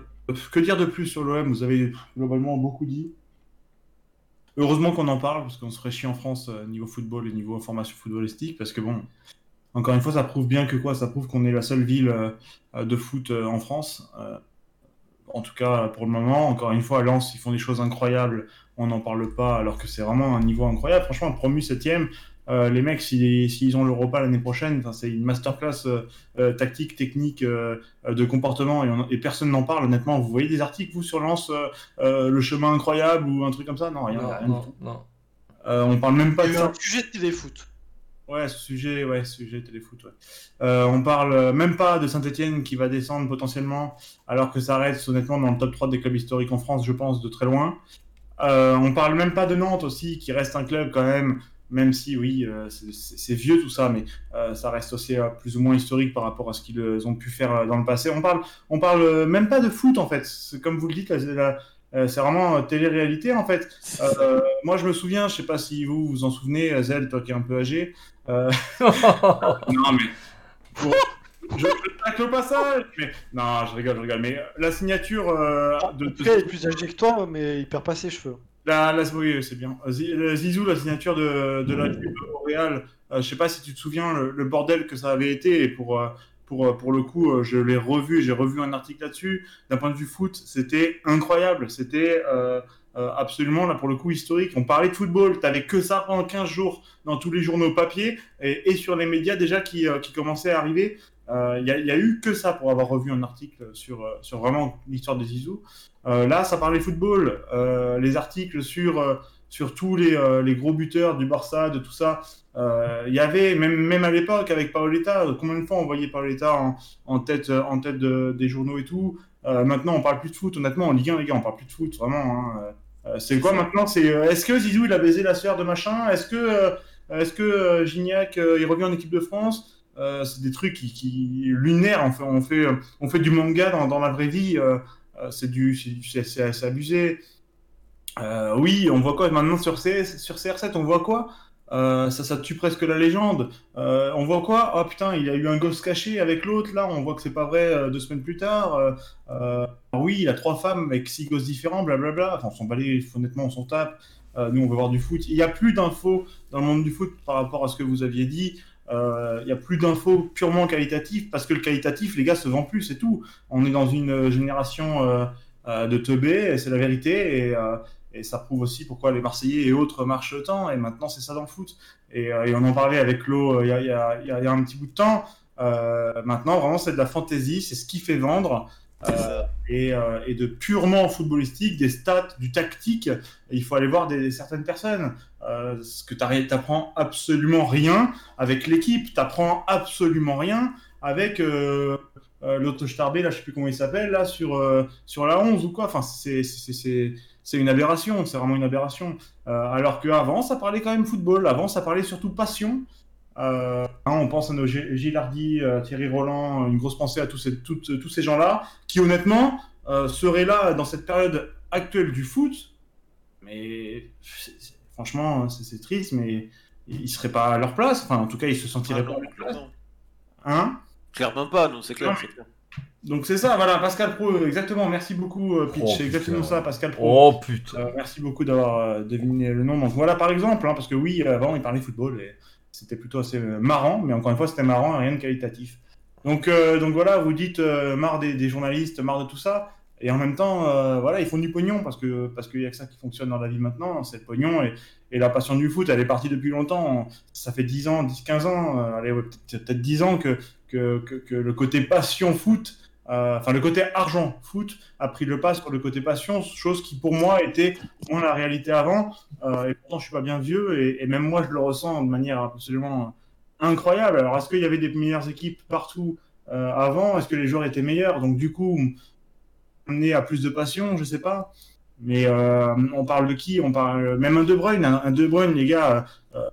que dire de plus sur l'OM Vous avez globalement beaucoup dit. Heureusement qu'on en parle, parce qu'on se ferait chier en France euh, niveau football et niveau information footballistique, parce que bon, encore une fois, ça prouve bien que quoi Ça prouve qu'on est la seule ville euh, de foot euh, en France. En tout cas, pour le moment, encore une fois, à Lens, ils font des choses incroyables, on n'en parle pas, alors que c'est vraiment un niveau incroyable. Franchement, promu 7ème, euh, les mecs, s'ils ont l'Europa l'année prochaine, enfin, c'est une masterclass euh, euh, tactique, technique, euh, de comportement, et, on- et personne n'en parle, honnêtement. Vous voyez des articles, vous, sur euh, euh, le chemin incroyable ou un truc comme ça? Non, rien, Non, rien du non, tout. non. Euh, on parle même pas Il de y ça. sujet de téléfoot. Ouais, ce sujet, ouais, ce sujet téléfoot, ouais. Euh, on parle même pas de Saint-Etienne qui va descendre potentiellement, alors que ça reste honnêtement dans le top 3 des clubs historiques en France, je pense, de très loin. Euh, on parle même pas de Nantes aussi, qui reste un club quand même, même si oui, euh, c'est- vieux tout ça, mais euh, ça reste aussi euh, plus ou moins historique par rapport à ce qu'ils ont pu faire dans le passé. On parle, on parle même pas de foot en fait. Comme vous le dites, c'est vraiment télé-réalité en fait. Moi, je me souviens, je sais pas si vous vous en souvenez, Zel, toi qui es un peu âgé. non, mais. Pour- Je tacle au passage mais... Non, je rigole, je rigole. Mais la signature de. Cas, il est plus âgé que toi, mais il perd pas ses cheveux. La, la- oui, c'est bien. Zizou, la signature de, de la Cube au Real, euh, je sais pas si tu te souviens le, le bordel que ça avait été. Et pour, euh, pour, euh, pour le coup, euh, je l'ai revu, j'ai revu un article là-dessus. D'un point de vue foot, c'était incroyable. C'était euh, euh, absolument, là, pour le coup, historique. On parlait de football, t'avais que ça pendant 15 jours dans tous les journaux papier et, et sur les médias déjà qui, euh, qui commençaient à arriver. Il n'y a, a eu que ça pour avoir revu un article sur, euh, sur vraiment l'histoire de Zizou. Euh, là, ça parlait football. Euh, les articles sur, euh, sur tous les, les gros buteurs du Barça, de tout ça. Il y avait, même, même à l'époque, avec Paoletta, combien de fois on voyait Paoletta en, en tête, en tête de- des journaux et tout. Maintenant, on parle plus de foot. Honnêtement, en Ligue 1, les gars, on parle plus de foot, vraiment. hein. C'est quoi maintenant? C'est euh, est-ce que Zizou il a baisé la sœur de machin? Est-ce que euh, est-ce que euh, Gignac il revient en équipe de France? C'est des trucs qui, qui lunaires. On fait, on fait, on fait du manga dans, dans la vraie vie. Euh, c'est du, c'est- abusé. Euh, oui, on voit quoi maintenant sur, sur CR7 On voit quoi? Euh, ça, ça tue presque la légende. On voit quoi? Oh putain, il a eu un gosse caché avec l'autre. Là, on voit que c'est pas vrai deux semaines plus tard. Oui, il a trois femmes avec six gosses différents, blablabla. Enfin, on s'en balait, honnêtement, on s'en tape. Nous, on veut voir du foot. Il n'y a plus d'infos dans le monde du foot par rapport à ce que vous aviez dit. Euh, Il n'y a plus d'infos purement qualitatives parce que le qualitatif, les gars, se vend plus, c'est tout. On est dans une euh, génération euh, euh, de teubés, c'est la vérité. Et, euh, ça prouve aussi pourquoi les Marseillais et autres marchent tant. Et maintenant, c'est ça dans le foot. Et, euh, on en parlait avec euh, il y, a, y y y un petit bout de temps. Euh, maintenant, vraiment, c'est de la fantaisie, c'est ce qui fait vendre. Euh, euh, et de purement footballistique, des stats, du tactique. Il faut aller voir certaines personnes. Euh, ce que tu apprends absolument rien avec l'équipe. Tu apprends absolument rien avec euh, euh, l'autre Starbé, là, je sais plus comment il s'appelle, là, sur, sur la 11 ou quoi. Enfin, c'est- une aberration, c'est vraiment une aberration. Alors qu'avant, ça parlait quand même football. Avant, ça parlait surtout passion. Euh, hein, on pense à nos G- Gilardi, euh, Thierry Roland, une grosse pensée à tous ces, toutes- tous ces gens-là, qui honnêtement euh, seraient là dans cette période actuelle du foot. Mais franchement, c'est c'est triste, mais ils seraient pas à leur place. Enfin, en tout cas, ils se sentiraient Ah pas non, à leur place. Hein? Clairement pas, non, c'est clair. Clair. Donc c'est ça, voilà, Pascal Pro, exactement. Merci beaucoup, euh, Pitch. Oh, c'est exactement ça, Pascal Pro. Oh putain. Euh, merci beaucoup d'avoir euh, deviné le nom. Donc voilà, par exemple, hein, parce que oui, avant, il parlait football et c'était plutôt assez euh, marrant, mais encore une fois, c'était marrant et rien de qualitatif. Donc, euh, donc voilà, vous dites euh, marre des, journalistes, marre de tout ça. Et en même temps, euh, voilà, ils font du pognon parce que parce qu'il y a que ça qui fonctionne dans la vie maintenant, c'est le pognon et, et la passion du foot, elle est partie depuis longtemps. Ça fait 10 ans, 10, 15 ans, allez, peut-être peut-être 10 ans que, que, que, le côté passion foot, enfin le côté argent foot a pris le pas sur le côté passion, chose qui pour moi était moins la réalité avant. Euh, et pourtant, je suis pas bien vieux et, même moi, je le ressens de manière absolument incroyable. Alors, est-ce qu'il y avait des meilleures équipes partout euh, avant? Est-ce que les joueurs étaient meilleurs? Donc, du coup, amené à plus de passion, je sais pas. Mais euh, on parle de qui? On parle même un De Bruyne, un, De Bruyne, les gars. Euh,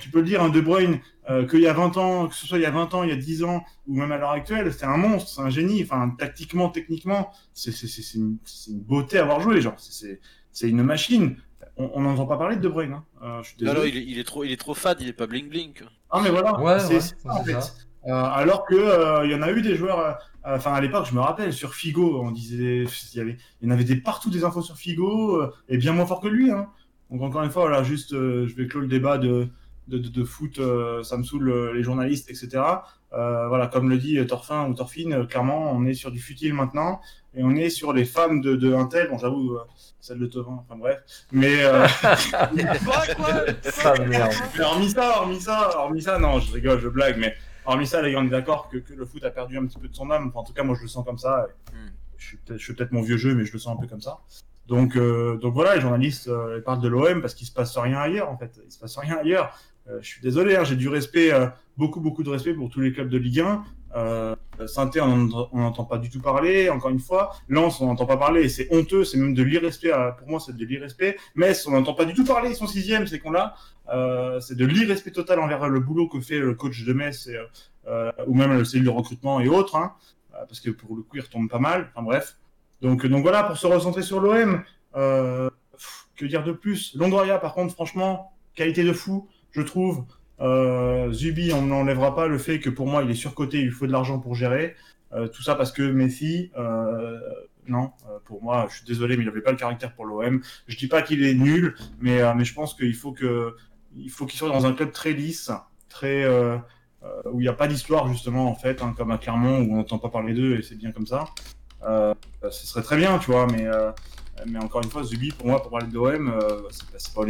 tu peux le dire, un De Bruyne, euh, qu'il y a 20 ans, que ce soit il y a 20 ans, il y a 10 ans, ou même à l'heure actuelle, c'est un monstre, c'est un génie. Enfin, tactiquement, techniquement, c'est une, beauté à voir jouer, genre. C'est- une machine. On n'entend pas parler de De Bruyne. Hein. Euh, je suis Non, désolé. non, il est, il est trop, il est trop fade, il est pas bling bling. Ah, mais voilà, Ouais, c'est ouais, ça, en fait. ça. Euh, alors que euh, il y en a eu des joueurs, euh, enfin à l'époque, je me rappelle, sur Figo, on disait, il y, avait, il y en avait des partout des infos sur Figo, euh, et bien moins fort que lui. Hein. Donc encore une fois, voilà, juste, euh, je vais clore le débat de, de, de, de foot, euh, ça me saoule euh, les journalistes, etc. Euh, voilà, comme le dit Torfin ou Torfine, euh, clairement, on est sur du futile maintenant, et on est sur les femmes de, de Intel, bon j'avoue, euh, celle de Tovin, enfin bref, mais... euh, Quoi, quoi Ça merde. mais hormis ça, hormis ça, hormis ça, non, je rigole, je blague, mais hormis ça, les gars, on est d'accord que, que le foot a perdu un petit peu de son âme. Enfin, en tout cas, moi, je le sens comme ça. et Hmm. Je suis peut-être mon vieux jeu, mais je le sens un peu comme ça. Donc, euh, donc voilà, les journalistes euh, ils parlent de l'OM parce qu'il se passe rien ailleurs, en fait. Il se passe rien ailleurs. Euh, je suis désolé, hein, j'ai du respect, euh, beaucoup, beaucoup de respect pour tous les clubs de Ligue 1. Euh, Sainté, on n'entend pas du tout parler, encore une fois. Lens, on n'entend pas parler, c'est honteux, c'est même de l'irrespect. à- Pour moi, c'est de l'irrespect. Metz, on n'entend pas du tout parler, ils sont sixième, ces cons-là. Euh, c'est de l'irrespect total envers le boulot que fait le coach de Metz, et, euh, ou même le cellule de recrutement et autres, hein, euh, parce que pour le coup, il retombe pas mal. Enfin bref. Donc, donc voilà, pour se recentrer sur l'OM, euh, que dire de plus? Longoria, par contre, franchement, qualité de fou, je trouve. Euh, Zubi, on n'enlèvera pas le fait que pour moi, il est surcoté, il lui faut de l'argent pour gérer. Euh, tout ça parce que Messi, euh, non, euh, pour moi, je suis désolé, mais il n'avait pas le caractère pour l'OM. Je dis pas qu'il est nul, mais, mais je pense qu'il faut que il qu'il soit dans un club très lisse, très où il n'y a pas d'histoire justement en fait, hein, comme à Clermont où on n'entend pas parler d'eux et c'est bien comme ça. Ce serait très bien, tu vois, mais mais encore une fois, Zubi pour moi pour parler de l'OM, c'est pas, au-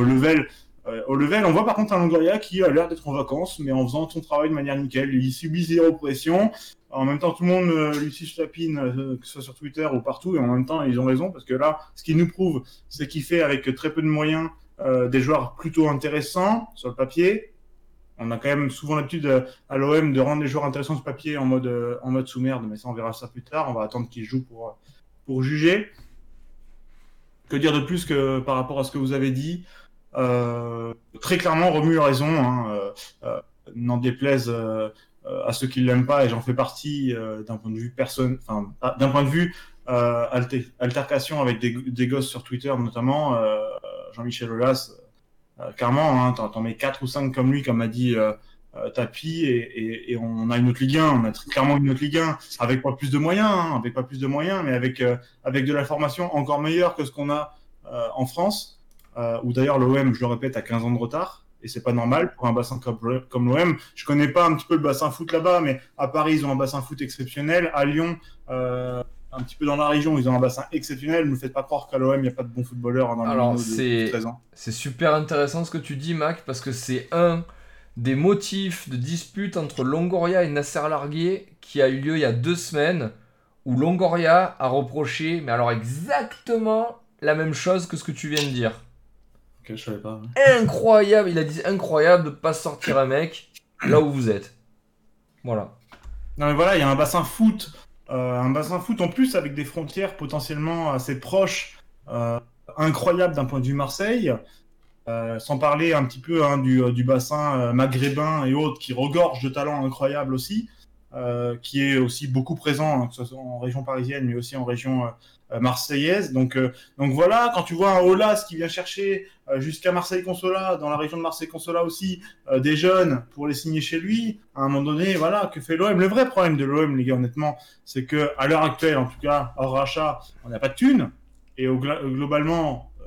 au level. Euh, au level, on voit par contre un Longoria qui a l'air d'être en vacances, mais en faisant son travail de manière nickel. Il subit zéro pression. En même temps, tout le monde euh, lui suce la pine, euh, que ce soit sur Twitter ou partout, et en même temps, ils ont raison, parce que là, ce qu'il nous prouve, c'est qu'il fait avec très peu de moyens euh, des joueurs plutôt intéressants sur le papier. On a quand même souvent l'habitude euh, à l'OM de rendre les joueurs intéressants sur le papier en mode, en sous-merde, mais ça, on verra ça plus tard. On va attendre qu'ils jouent pour, pour juger. Que dire de plus que par rapport à ce que vous avez dit? Très clairement, Romu a raison. Hein, euh, euh, n'en déplaise euh, euh, à ceux qui l'aiment pas, et j'en fais partie euh, d'un point de vue personne, enfin ah, d'un point de vue euh, alté- altercation avec des, gosses sur Twitter notamment, euh, Jean-Michel Aulas, euh, clairement, hein, t'en, mets 4 ou 5 comme lui, comme a dit euh, euh, Tapi, et, et, et on a une autre Ligue 1, on a clairement une autre Ligue 1, avec pas plus de moyens, hein, avec pas plus de moyens, mais avec, euh, avec de la formation encore meilleure que ce qu'on a euh, en France, euh, où d'ailleurs l'OM, je le répète, a 15 ans de retard, et c'est pas normal pour un bassin comme, comme l'OM. Je connais pas un petit peu le bassin foot là-bas, mais à Paris, ils ont un bassin foot exceptionnel, à Lyon, euh, un petit peu dans la région, ils ont un bassin exceptionnel. Ne me faites pas croire qu'à l'OM, il n'y a pas de bons footballeurs dans Alors, c'est- 13 ans. C'est super intéressant ce que tu dis, Mac, parce que c'est un des motifs de dispute entre Longoria et Nasser Larguier qui a eu lieu il y a deux semaines, où Longoria a reproché, mais alors exactement la même chose que ce que tu viens de dire. Ok, je savais pas. Incroyable, il a dit incroyable de pas sortir un mec là où vous êtes. Voilà. Non mais voilà, il y a un bassin foot, euh, un bassin foot en plus avec des frontières potentiellement assez proches, euh, incroyables d'un point de vue Marseille. Euh, sans parler un petit peu hein, du, du bassin euh, maghrébin et autres qui regorge de talents incroyables aussi, euh, qui est aussi beaucoup présent, hein, que ce soit en région parisienne mais aussi en région marseillaise. Donc, euh, donc voilà, quand tu vois un Olas qui vient chercher euh, jusqu'à Marseille-Consola, dans la région de Marseille-Consola aussi, euh, des jeunes pour les signer chez lui, à un moment donné, voilà, que fait l'OM Le vrai problème de l'OM, les gars, honnêtement, c'est que à l'heure actuelle, en tout cas, hors rachat, on n'a pas de thunes. Et globalement, euh,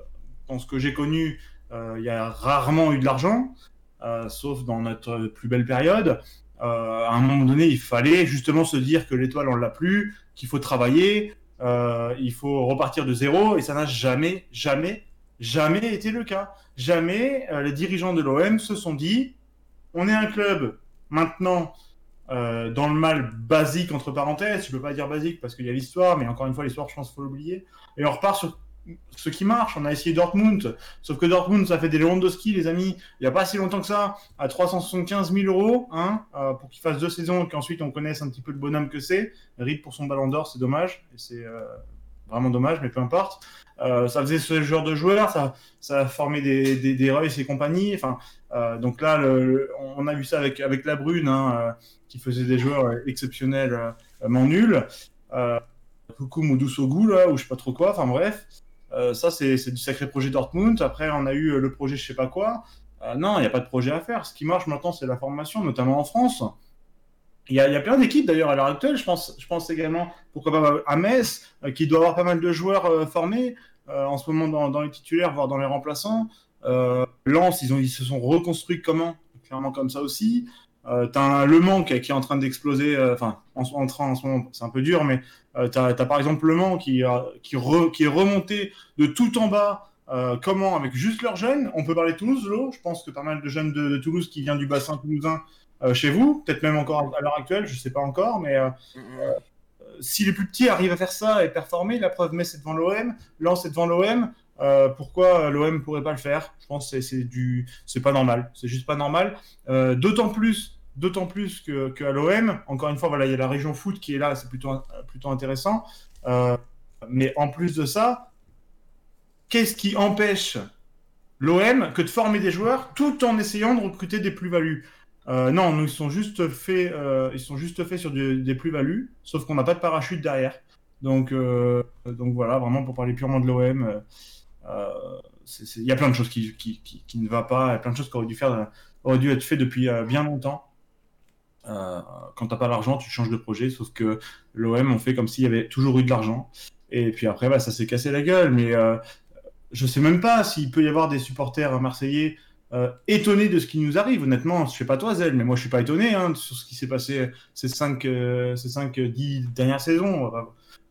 dans ce que j'ai connu, euh, il y a rarement eu de l'argent, euh, sauf dans notre plus belle période. Euh, à un moment donné, il fallait justement se dire que l'étoile, on l'a plus, qu'il faut travailler, euh, il faut repartir de zéro, et ça n'a jamais, jamais, jamais été le cas. Jamais euh, les dirigeants de l'OM se sont dit on est un club maintenant euh, dans le mal basique, entre parenthèses, je peux pas dire basique parce qu'il y a l'histoire, mais encore une fois, l'histoire, je pense qu'il faut l'oublier, et on repart sur ce qui marche. On a essayé Dortmund, sauf que Dortmund, ça fait des Lewandowski, les amis, il n'y a pas si longtemps que ça, à 375 000 euros, hein, euh, pour qu'il fasse deux saisons et qu'ensuite on connaisse un petit peu le bonhomme que c'est. Rip pour son ballon d'or, c'est dommage, et c'est euh, vraiment dommage, mais peu importe. Euh, ça faisait ce genre de joueur, ça, ça a formé des, des, et compagnie. Enfin, donc là, on a vu ça avec, avec la Brune, hein, qui faisait des joueurs exceptionnels, mais nuls. Euh, Kukum ou Doussogou, là, ou je sais pas trop quoi, enfin bref. Euh, ça, c'est du sacré projet Dortmund. Après, on a eu euh, le projet je sais pas quoi. Euh, non, il n'y a pas de projet à faire. Ce qui marche maintenant, c'est la formation, notamment en France. Il y a, plein d'équipes d'ailleurs à l'heure actuelle. Je pense, également, pourquoi pas à Metz, qui doit avoir pas mal de joueurs formés en ce moment dans, les titulaires, voire dans les remplaçants. Lens, ils se sont reconstruits comment? Clairement comme ça aussi. Euh, t'as Le Mans qui, est en train d'exploser, euh, enfin, en, en train en ce moment, c'est un peu dur, mais euh, t'as as par exemple Le Mans qui, est remonté de tout en bas. euh, comment Avec juste leurs jeunes. On peut parler de Toulouse, Lo. Je pense que pas mal de jeunes de, Toulouse qui viennent du bassin toulousain euh, chez vous. Peut-être même encore à l'heure actuelle, je sais pas encore, mais euh, si les plus petits arrivent à faire ça et performer, la preuve Metz est devant l'OM, Lens est devant l'OM, euh, pourquoi l'OM pourrait pas le faire? Je pense que c'est- pas normal, c'est juste pas normal. Euh, d'autant plus, d'autant plus que, à l'OM, encore une fois, voilà, il y a la région foot qui est là, c'est plutôt, intéressant. Euh, mais en plus de ça, qu'est-ce qui empêche l'OM que de former des joueurs tout en essayant de recruter des plus-values? Euh, non, ils sont juste faits, euh, ils sont juste faits sur des plus-values, sauf qu'on n'a pas de parachute derrière. Euh, donc voilà, vraiment pour parler purement de l'OM, euh, il y a plein de choses qui, qui, qui, qui ne va pas, il y a plein de choses qui auraient dû, être faites depuis euh, bien longtemps. Euh, quand t'as pas l'argent, tu changes de projet, sauf que l'OM, on fait comme s'il y avait toujours eu de l'argent. Et puis après, bah, ça s'est cassé la gueule. Mais euh, je sais même pas s'il peut y avoir des supporters marseillais euh, étonnés de ce qui nous arrive. Honnêtement, je sais pas toi, Zel, mais moi je suis pas étonné hein, sur ce qui s'est passé ces 5 euh, ces cinq, 10 dernières saisons.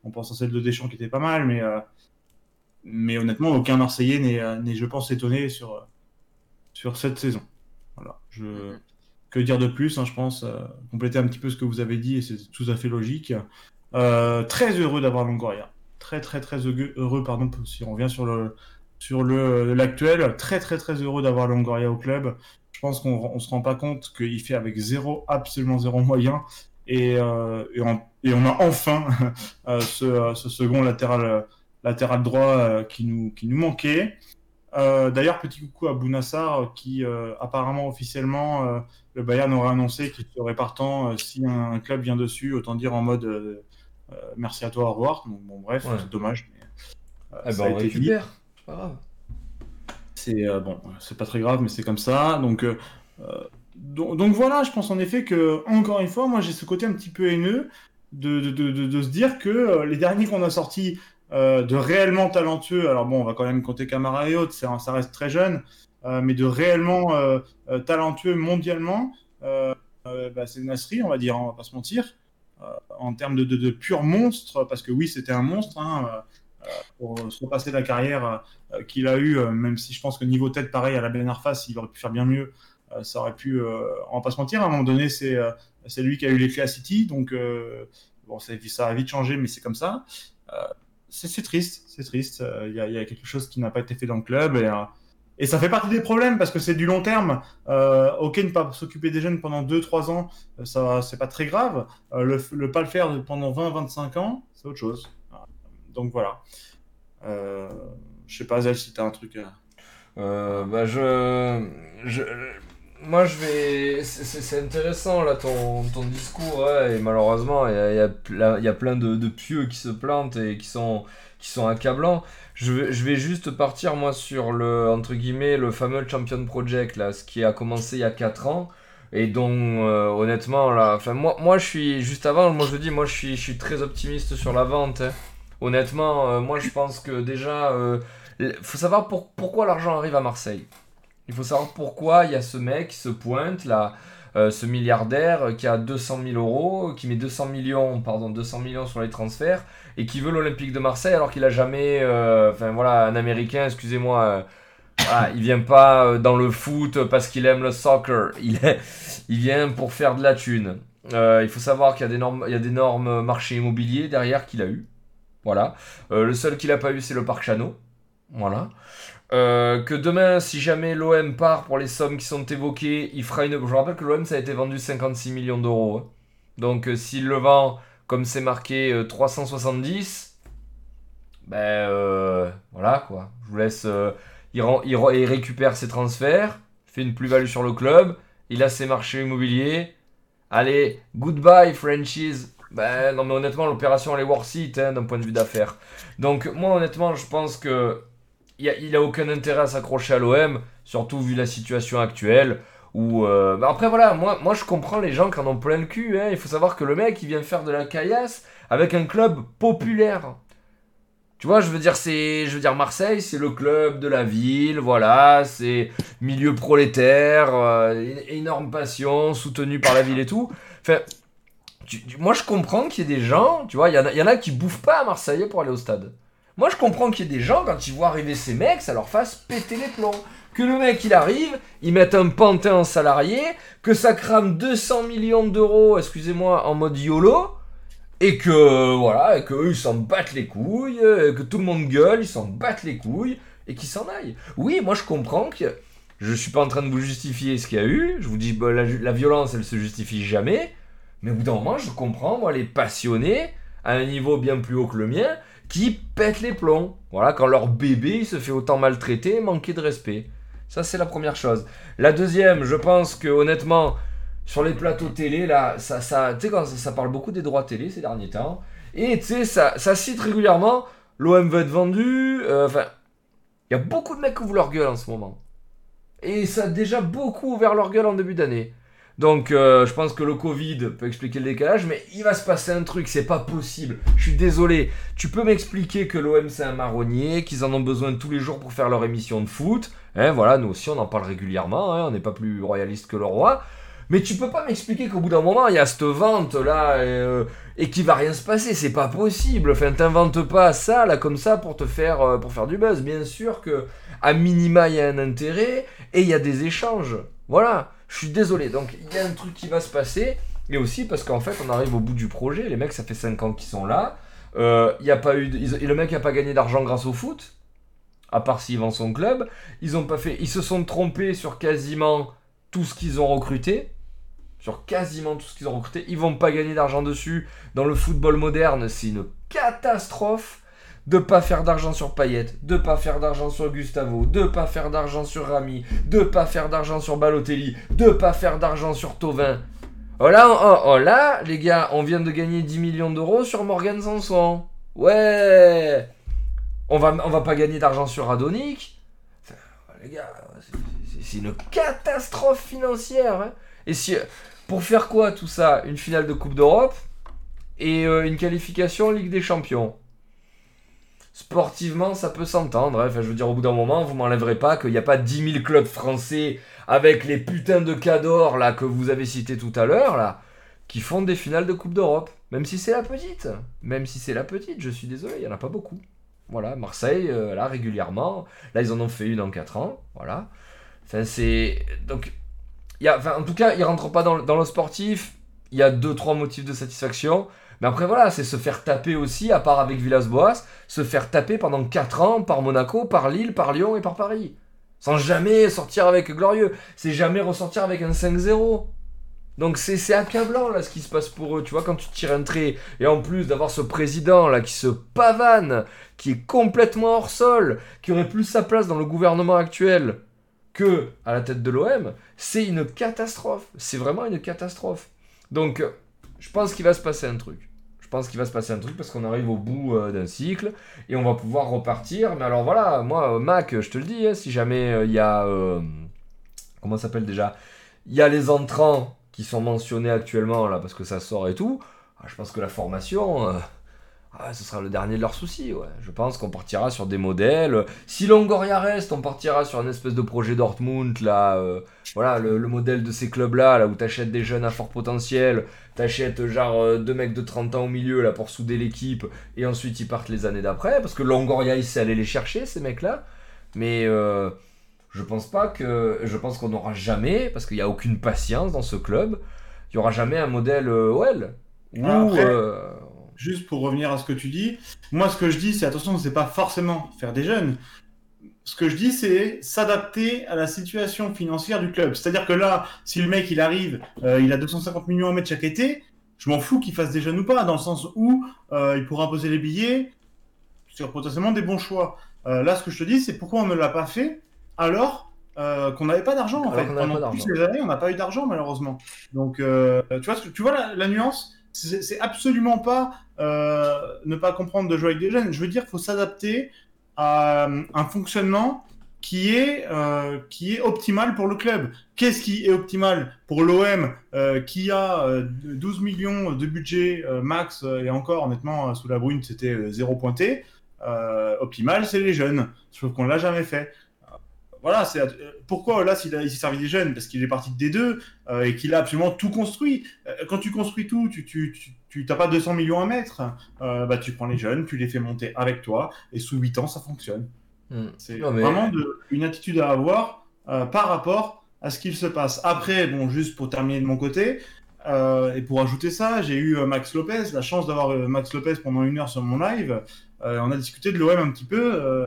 On pense à celle de Deschamps qui était pas mal, mais, mais honnêtement, aucun Marseillais n'est, euh, n'est, je pense, étonné sur, euh, sur cette saison. Voilà. Je... Que dire de plus hein, Je pense euh, compléter un petit peu ce que vous avez dit, et c'est tout à fait logique. Euh, très heureux d'avoir Longoria. Très, très, très heureux, pardon, si on revient sur le, sur le l'actuel. Très très très heureux d'avoir Longoria au club. Je pense qu'on on se rend pas compte qu'il fait avec zéro, absolument zéro moyen. Et, euh, et, on, et on, a enfin ce, ce, second latéral, latéral droit euh, qui, nous, qui nous manquait. Euh, D'ailleurs, petit coucou à Bounassar, qui euh, apparemment officiellement, le Bayern aurait annoncé qu'il serait partant si un, un club vient dessus, autant dire en mode merci à toi, au revoir. Donc, bon, bref, Ouais. c'est dommage. Mais, Eh ça ben, a on été dit. récupère. C'est pas grave. C'est euh, bon, c'est pas très grave, mais c'est comme ça. Donc, euh, donc, donc voilà, je pense en effet que, encore une fois, moi j'ai ce côté un petit peu haineux de, de, de, de- se dire que les derniers qu'on a sortis euh, de réellement talentueux, alors bon, on va quand même compter Camara et autres, ça, reste très jeune, euh, mais de réellement euh, talentueux mondialement, bah, c'est Nasri, on va dire, hein, on va pas se mentir. En termes de, de, de pur monstre, parce que oui, c'était un monstre, hein, pour se repasser la carrière qu'il a eu, euh, même si je pense que niveau tête, pareil, à la Ben Arfa, il aurait pu faire bien mieux. ça aurait pu, on va pas se mentir, à un moment donné, c'est c'est lui qui a eu les clés à City, donc bon, ça, ça a vite changé, mais c'est comme ça. C'est triste, c'est triste. Euh, Il y, a, quelque chose qui n'a pas été fait dans le club et, euh, ça fait partie des problèmes parce que c'est du long terme. Ok, ne pas s'occuper des jeunes pendant 2-3 ans, euh, ça c'est pas très grave. Le, pas le faire pendant 20-25 ans, c'est autre chose. Donc voilà. Je sais pas, Zel, si t'as un truc. à- bah je, moi je vais, c'est- intéressant là ton, ton discours et malheureusement il y a, y a y a plein de, de pieux qui se plantent et qui sont, qui sont accablants. Je vais, je vais juste partir moi sur le entre guillemets le fameux Champion Project là, ce qui a commencé il y a 4 ans et dont euh, honnêtement là, enfin moi, moi je suis juste avant, moi je dis moi je suis, je suis très optimiste sur la vente. hein. Honnêtement, euh, moi je pense que déjà euh, faut savoir pour- pourquoi l'argent arrive à Marseille. Il faut savoir pourquoi il y a ce mec se pointe là, euh, ce milliardaire qui a 200 000 euros, qui met 200 millions, pardon, 200 millions sur les transferts et qui veut l'Olympique de Marseille alors qu'il a jamais, euh, enfin voilà, un Américain, excusez-moi, euh, il vient pas dans le foot parce qu'il aime le soccer, il, vient pour faire de la thune. Il faut savoir qu'il y a d'énormes, marchés immobiliers derrière qu'il a eu. Voilà. Le seul qu'il a pas eu, c'est le Parc Chano. Voilà. Euh, que demain, si jamais l'OM part pour les sommes qui sont évoquées, il fera une. Je vous rappelle que l'OM ça a été vendu 56 millions d'euros. hein. Donc euh, s'il le vend comme c'est marqué euh, 370, ben euh, voilà quoi. Je vous laisse. euh, il, rend- il, re- il récupère ses transferts, fait une plus-value sur le club, il a ses marchés immobiliers. Allez, goodbye franchise. Ben non mais honnêtement l'opération elle est worth it hein, d'un point de vue d'affaires. Donc moi honnêtement je pense que il a, aucun intérêt à s'accrocher à l'OM, surtout vu la situation actuelle. Où, euh, bah après voilà, moi, je comprends les gens qui en ont plein le cul. hein. Il faut savoir que le mec il vient faire de la caillasse avec un club populaire. Tu vois, je veux dire, c'est, je veux dire, Marseille, c'est le club de la ville, voilà, c'est milieu prolétaire, euh, énorme passion, soutenu par la ville et tout. Enfin, moi je comprends qu'il y ait des gens, tu vois, il y, en a- y en a qui bouffent pas à Marseille pour aller au stade. Moi, je comprends qu'il y ait des gens, quand ils voient arriver ces mecs, ça leur fasse péter les plombs. Que le mec, il arrive, il mette un pantin en salarié, que ça crame 200 millions d'euros, excusez-moi, en mode YOLO, et que, voilà, et que eux, ils s'en battent les couilles, que tout le monde gueule, ils s'en battent les couilles, et qu'ils s'en aillent. Oui, moi, je comprends que... Je suis pas en train de vous justifier ce qu'il y a eu, je vous dis, bah, la, violence, elle se justifie jamais, mais au bout d'un moment, je comprends, moi, les passionnés, à un niveau bien plus haut que le mien, qui pètent les plombs. Voilà, quand leur bébé se fait autant maltraiter, manquer de respect. Ça, c'est la première chose. La deuxième, je pense que honnêtement, sur les plateaux télé, là, ça, ça, quand ça, parle beaucoup des droits télé ces derniers temps, et tu sais, ça, ça cite régulièrement l'OM veut être vendu. euh, Enfin, il y a beaucoup de mecs qui ouvrent leur gueule en ce moment. Et ça a déjà beaucoup ouvert leur gueule en début d'année. Donc, euh, je pense que le Covid peut expliquer le décalage, mais il va se passer un truc, c'est pas possible. Je suis désolé. Tu peux m'expliquer que l'OM c'est un marronnier, qu'ils en ont besoin tous les jours pour faire leur émission de foot. Hein, voilà, nous aussi on en parle régulièrement, hein, on n'est pas plus royaliste que le roi. Mais tu peux pas m'expliquer qu'au bout d'un moment, il y a cette vente là euh, et qu'il va rien se passer, c'est pas possible. Enfin, t'inventes pas ça là comme ça pour te faire euh, pour faire du buzz. Bien sûr que à minima il y a un intérêt et il y a des échanges. Voilà, je suis désolé. Donc il y a un truc qui va se passer et aussi parce qu'en fait on arrive au bout du projet. Les mecs, ça fait 5 ans qu'ils sont là. Euh, y a pas eu de- et le mec a pas gagné d'argent grâce au foot, à part s'il vend son club. Ils ont pas fait, ils se sont trompés sur quasiment tout ce qu'ils ont recruté. Sur quasiment tout ce qu'ils ont recruté, ils vont pas gagner d'argent dessus. Dans le football moderne, c'est une catastrophe. De pas faire d'argent sur Payet, de pas faire d'argent sur Gustavo, de pas faire d'argent sur Rami, de pas faire d'argent sur Balotelli, de pas faire d'argent sur Tovin. Oh là, oh, oh là, les gars, on vient de gagner 10 millions d'euros sur Morgan Sanson. Ouais On va, on va pas gagner d'argent sur Radonic. Enfin, Les gars, c'est- une catastrophe financière. hein. Et si, pour faire quoi tout ça? Une finale de Coupe d'Europe et euh, une qualification Ligue des Champions. Sportivement, ça peut s'entendre. hein. Enfin, je veux dire, au bout d'un moment, vous m'enlèverez pas qu'il n'y a pas 10 000 clubs français avec les putains de cadors là que vous avez cités tout à l'heure là, qui font des finales de Coupe d'Europe. Même si c'est la petite. Même si c'est la petite, je suis désolé, il n'y en a pas beaucoup. Voilà, Marseille, euh, là, régulièrement. Là, ils en ont fait une en 4 ans. Voilà. Enfin, c'est. Donc, y a... enfin, en tout cas, ils rentrent pas dans, le- dans le sportif. Il y a deux, trois motifs de satisfaction. Mais après, voilà, c'est se faire taper aussi, à part avec Villas-Boas, se faire taper pendant 4 ans par Monaco, par Lille, par Lyon et par Paris. Sans jamais sortir avec glorieux. C'est jamais ressortir avec un 5-0. Donc c'est accablant là ce qui se passe pour eux. Tu vois, quand tu tires un trait, et en plus d'avoir ce président là qui se pavane, qui est complètement hors sol, qui aurait plus sa place dans le gouvernement actuel que à la tête de l'OM, c'est une catastrophe. C'est vraiment une catastrophe. Donc, je pense qu'il va se passer un truc. Je pense qu'il va se passer un truc parce qu'on arrive au bout euh, d'un cycle et on va pouvoir repartir. Mais alors voilà, moi, euh, Mac, je te le dis, hein, si jamais euh, il y a. comment ça s'appelle déjà? Il y a les entrants qui sont mentionnés actuellement là parce que ça sort et tout. ah, je pense que la formation. Ah, ce sera le dernier de leurs soucis, ouais. Je pense qu'on partira sur des modèles. Si Longoria reste, on partira sur un espèce de projet Dortmund, là. euh, voilà, le, le modèle de ces clubs-là, là, où t'achètes des jeunes à fort potentiel, t'achètes genre euh, deux mecs de 30 ans au milieu, là, pour souder l'équipe, et ensuite ils partent les années d'après, parce que Longoria, il sait aller les chercher, ces mecs-là. Mais euh, je pense pas que. Je pense qu'on n'aura jamais, parce qu'il n'y a aucune patience dans ce club, il y aura jamais un modèle OL. Ah, euh, Juste pour revenir à ce que tu dis, moi ce que je dis, c'est attention, c'est pas forcément faire des jeunes. Ce que je dis, c'est s'adapter à la situation financière du club. C'est-à-dire que là, si le mec il arrive, euh, il a 250 millions à mettre chaque été, je m'en fous qu'il fasse des jeunes ou pas, dans le sens où euh, il pourra poser les billets sur potentiellement des bons choix. Euh, là, ce que je te dis, c'est pourquoi on ne l'a pas fait alors euh, qu'on n'avait pas d'argent en Alors fait. Pendant toutes ces années, on n'a pas eu d'argent malheureusement. Donc, euh, tu vois, tu vois la, la nuance? C'est absolument pas euh, ne pas comprendre de jouer avec des jeunes. Je veux dire faut s'adapter à euh, un fonctionnement qui est, euh, qui est optimal pour le club. Qu'est-ce qui est optimal pour l'OM qui a euh, 12 millions de budget max et encore honnêtement sous la brune c'était zéro pointé. Optimal c'est les jeunes. Sauf qu'on l'a jamais fait. Voilà, c'est pourquoi là s'il a- il s'est servi des jeunes? Parce qu'il est parti des deux euh, et qu'il a absolument tout construit. Euh, quand tu construis tout, tu tu tu, t'as pas 200 millions à mettre. Euh, bah tu prends les jeunes, tu les fais monter avec toi et sous 8 ans ça fonctionne. hmm. C'est mais- vraiment de- une attitude à avoir par rapport à ce qu'il se passe. Après, bon, juste pour terminer de mon côté, et pour ajouter ça, j'ai eu Max Lopez, la chance d'avoir Max Lopez pendant une heure sur mon live. On a discuté de l'OM un petit peu. euh,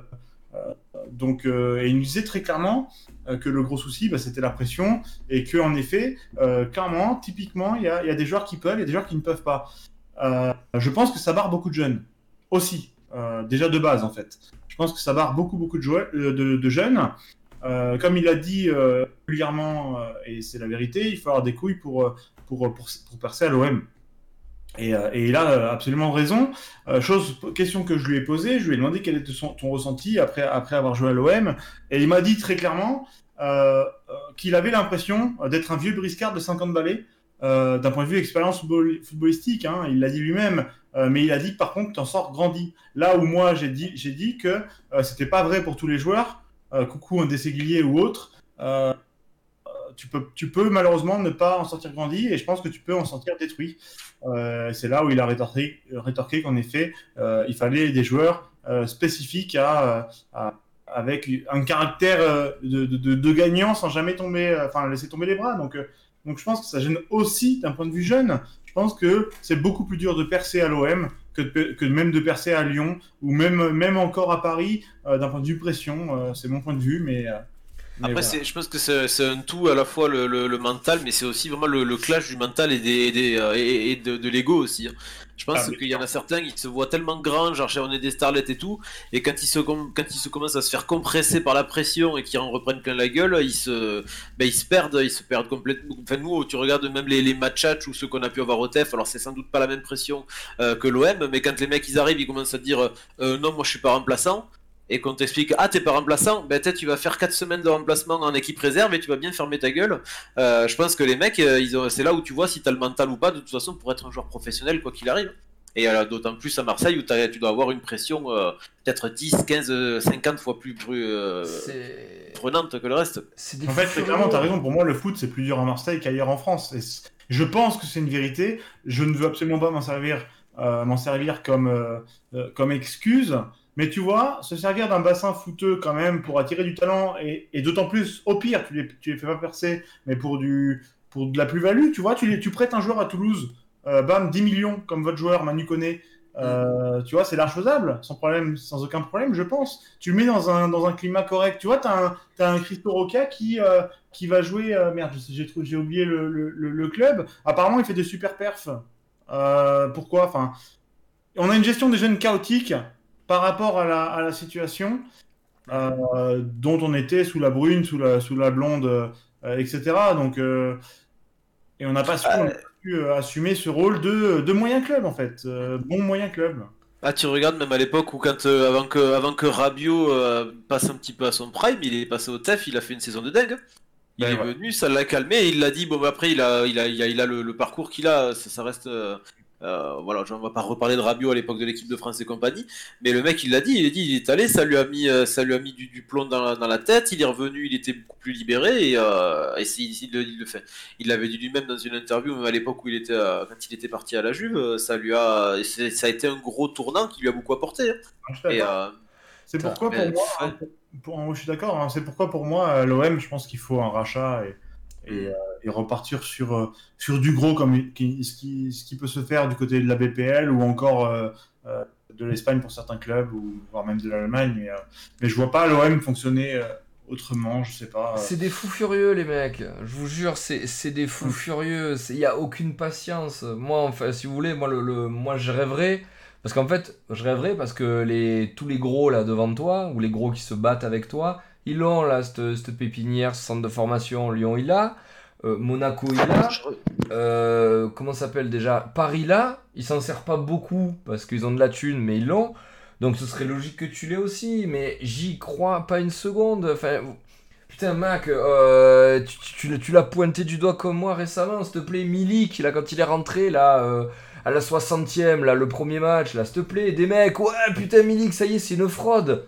donc, euh, et il nous disait très clairement euh, que le gros souci, bah, c'était la pression, et que en effet, euh, clairement, typiquement, il y a, des joueurs qui peuvent, il y a des joueurs qui ne peuvent pas. Je pense que ça barre beaucoup de jeunes aussi, déjà de base en fait. Je pense que ça barre beaucoup, beaucoup de, jeunes. Comme il a dit régulièrement, et c'est la vérité, il faut avoir des couilles pour, pour, pour, pour percer à l'OM. Et, euh, et il a euh, absolument raison. Euh, chose, question que je lui ai posée, je lui ai demandé quel était ton ressenti après, après avoir joué à l'OM. Et il m'a dit très clairement euh, euh, qu'il avait l'impression d'être un vieux briscard de 50 balais. d'un point de vue expérience football- footballistique, hein, il l'a dit lui-même, mais il a dit que par contre, tu en sors grandi. Là où moi, j'ai dit, j'ai dit que c'était pas vrai pour tous les joueurs, coucou un Dességuier ou autre, tu, peux, tu peux malheureusement ne pas en sortir grandi et je pense que tu peux en sortir détruit. Euh, c'est là où il a rétorqué, rétorqué qu'en effet, euh, il fallait des joueurs euh, spécifiques à, avec un caractère de, gagnant sans jamais tomber, enfin laisser tomber les bras. Donc, donc je pense que ça gêne aussi d'un point de vue jeune. Je pense que c'est beaucoup plus dur de percer à l'OM que, que même de percer à Lyon ou même, même encore à Paris d'un point de vue pression. c'est mon point de vue, Mais Après, voilà. je pense que c'est, un tout à la fois le, le- le mental, mais c'est aussi vraiment le, le clash du mental et, des, des, euh, et, et de, de l'ego aussi. hein. Je pense Ah, qu'il y en a certains, ils se voient tellement grands, genre on est des starlets et tout, et quand ils, se, quand ils se commencent à se faire compresser par la pression et qu'ils en reprennent plein la gueule, ils se, ben, ils se perdent, ils se perdent complètement. Enfin, nous, tu regardes même les, les matchs ou ceux qu'on a pu avoir au TEF, alors c'est sans doute pas la même pression euh, que l'OM, mais quand les mecs ils arrivent, ils commencent à dire euh, non, moi je suis pas remplaçant. Et qu'on t'explique, ah t'es pas remplaçant, ben peut-être tu vas faire 4 semaines de remplacement en équipe réserve et tu vas bien fermer ta gueule. Euh, je pense que les mecs, euh, ils ont... c'est là où tu vois si t'as le mental ou pas, de toute façon, pour être un joueur professionnel, quoi qu'il arrive. Et euh, d'autant plus à Marseille où tu dois avoir une pression euh, peut-être 10, 15, euh, 50 fois plus, euh, C'est. prenante que le reste. C'est En fait, très clairement, t'as raison. Pour moi, le foot, c'est plus dur à Marseille qu'ailleurs en France. Et je pense que c'est une vérité. Je ne veux absolument pas m'en servir, euh, m'en servir comme, euh, euh, comme excuse. Mais tu vois, se servir d'un bassin footeux quand même pour attirer du talent et, et d'autant plus, au pire, tu les, tu les fais pas percer, mais pour, du, pour de la plus-value, tu vois, tu, les, tu prêtes un joueur à Toulouse, euh, bam, 10 millions comme votre joueur Manu Koné. Euh, tu vois, c'est large faisable, sans problème, sans aucun problème, je pense. Tu le mets dans un, dans un climat correct. Tu vois, tu as un, t'as un Christo Roca qui, euh, qui va jouer. euh, merde, j'ai oublié le, le, club. Apparemment, il fait des super perfs. Pourquoi? Enfin, on a une gestion des jeunes chaotique par rapport à la, à la situation euh, dont on était sous la brune, sous la, sous la blonde, euh, etc. Donc, euh, et on n'a pas su, on pu, assumer ce rôle de, de moyen club en fait, bon moyen club. Ah, tu regardes même à l'époque où, quand, avant, que, avant que Rabiot passe un petit peu à son prime, il est passé au TEF, il a fait une saison de dingue. Il Ben est ouais. venu, ça l'a calmé, et il l'a dit, bon, bah, après, il a, il a, il a, il a le, le parcours qu'il a, ça, ça reste. Euh, voilà, on va pas reparler de Rabiot à l'époque de l'équipe de France et compagnie, mais le mec, il l'a dit, il a dit, il est allé, ça lui a mis, euh, ça lui a mis du, du plomb dans la, dans la tête, il est revenu, il était beaucoup plus libéré, et, euh, et il, le- il le fait. Il l'avait dit lui-même dans une interview, même à l'époque où il était, euh, quand il était parti à la Juve, ça lui a, c'est- ça a été un gros tournant qui lui a beaucoup apporté. hein. Et, euh, C'est pourquoi pour moi, hein, pour- pour- je suis d'accord, hein, c'est pourquoi pour moi l'OM, je pense qu'il faut un rachat et, Mm. et, et repartir sur, euh, sur du gros comme qui- ce, qui, ce qui peut se faire du côté de la BPL ou encore euh, euh, de l'Espagne pour certains clubs ou voire même de l'Allemagne. Mais, mais je vois pas l'OM fonctionner autrement, je sais pas. C'est des fous furieux, les mecs. Je vous jure, c'est des fous Mm. furieux. Il n'y a aucune patience. Moi, enfin, si vous voulez, moi, le, le- moi je rêverais. Parce qu'en fait, je rêverais parce que les, tous les gros là devant toi, ou les gros qui se battent avec toi, ils ont là, cette, cette pépinière, ce centre de formation. Lyon, il a. Euh, Monaco, il a. Euh, comment s'appelle déjà? Paris là, ils s'en servent pas beaucoup parce qu'ils ont de la thune, mais ils l'ont. Donc ce serait logique que tu l'aies aussi, mais j'y crois pas une seconde. Enfin, putain, Mac, euh, tu, tu- tu- tu l'as pointé du doigt comme moi récemment, s'il te plaît, Milik, là, quand il est rentré, là, à la 60ème, là, le premier match, là, s'il te plaît, des mecs, ouais, putain, Milik, ça y est, c'est une fraude.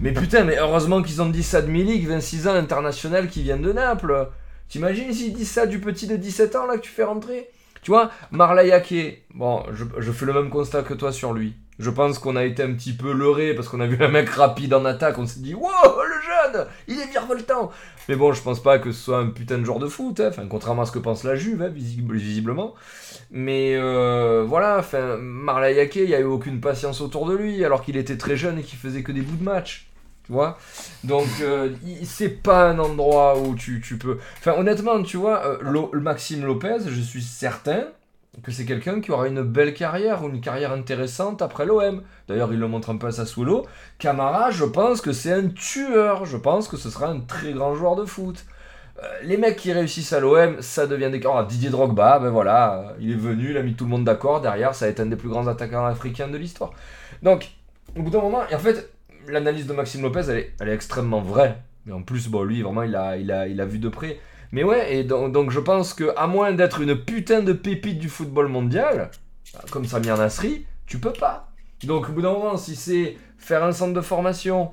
Mais putain, mais heureusement qu'ils ont dit ça de Milik, 26 ans, international, qui vient de Naples. T'imagines s'ils disent ça du petit de 17 ans, là, que tu fais rentrer? Tu vois, Marlayake, bon, je, fais le même constat que toi sur lui. Je pense qu'on a été un petit peu leurré parce qu'on a vu un mec rapide en attaque, on s'est dit, wow, le jeune, il est virevoltant. Mais bon, je pense pas que ce soit un putain de joueur de foot, hein. enfin, contrairement à ce que pense la Juve, hein, visible- visiblement. Mais euh, voilà, enfin, Marlayake, il n'y a eu aucune patience autour de lui, alors qu'il était très jeune et qu'il faisait que des bouts de match. Donc, euh, c'est pas un endroit où tu, tu peux. Enfin, honnêtement, tu vois, euh, Lo- Maxime Lopez, je suis certain que c'est quelqu'un qui aura une belle carrière ou une carrière intéressante après l'OM. D'ailleurs, il le montre un peu à Sassuolo. Camara, je pense que c'est un tueur. Je pense que ce sera un très grand joueur de foot. Euh, les mecs qui réussissent à l'OM, ça devient des... Oh, Didier Drogba, ben voilà, il est venu, il a mis tout le monde d'accord. Derrière, ça va être un des plus grands attaquants africains de l'histoire. Donc, au bout d'un moment, et en fait, l'analyse de Maxime Lopez, elle est, extrêmement vraie. Mais en plus, bon, lui, vraiment, il a, vu de près. Mais ouais, et donc, je pense que à moins d'être une putain de pépite du football mondial, comme Samir Nasri, tu peux pas. Donc au bout d'un moment, si c'est faire un centre de formation,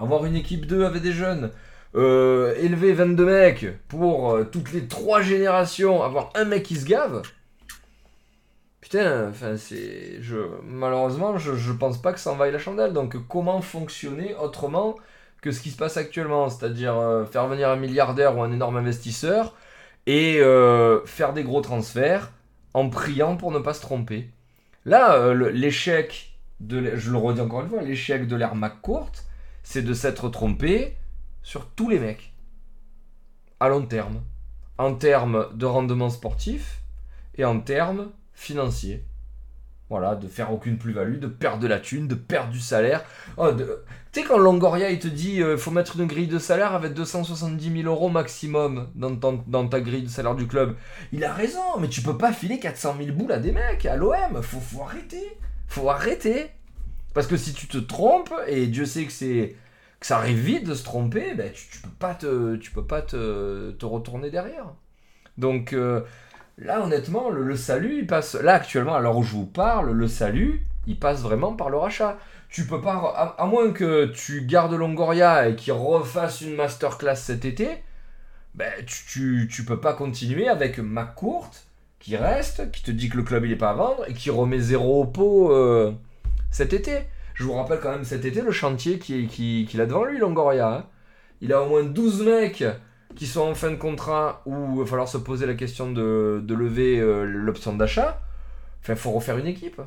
avoir une équipe 2 avec des jeunes, euh, élever 22 mecs pour euh, toutes les trois générations, avoir un mec qui se gave, putain, enfin c'est, je, malheureusement, je, je pense pas que ça en vaille la chandelle. Donc comment fonctionner autrement que ce qui se passe actuellement, c'est-à-dire euh, faire venir un milliardaire ou un énorme investisseur et euh, faire des gros transferts en priant pour ne pas se tromper. Là, euh, l'échec, de, je le redis encore une fois, l'échec de l'ère McCourt, c'est de s'être trompé sur tous les mecs. À long terme. En termes de rendement sportif et en termes financiers. Voilà, de faire aucune plus-value, de perdre de la thune, de perdre du salaire. Oh, Tu sais, quand Longoria il te dit il faut mettre une grille de salaire avec 270 000 euros maximum dans, dans ta grille de salaire du club, il a raison, mais tu peux pas filer 400 000 boules à des mecs, à l'OM. Faut, faut arrêter. Faut arrêter. Parce que si tu te trompes, et Dieu sait que c'est que ça arrive vite de se tromper, ben tu, tu peux pas te, tu peux pas te, te retourner derrière. Donc euh, là, honnêtement, le, salut, il passe. Là, actuellement, à l'heure où je vous parle, le salut, il passe vraiment par le rachat. Tu peux pas, à, moins que tu gardes Longoria et qu'il refasse une masterclass cet été, ben tu, tu, peux pas continuer avec McCourt qui reste, qui te dit que le club il est pas à vendre et qui remet zéro au pot euh, cet été. Je vous rappelle quand même cet été le chantier qu'il qui, qu'il a devant lui, Longoria. hein. Il a au moins 12 mecs qui sont en fin de contrat où il va falloir se poser la question de, lever euh, l'option d'achat. Enfin, faut refaire une équipe.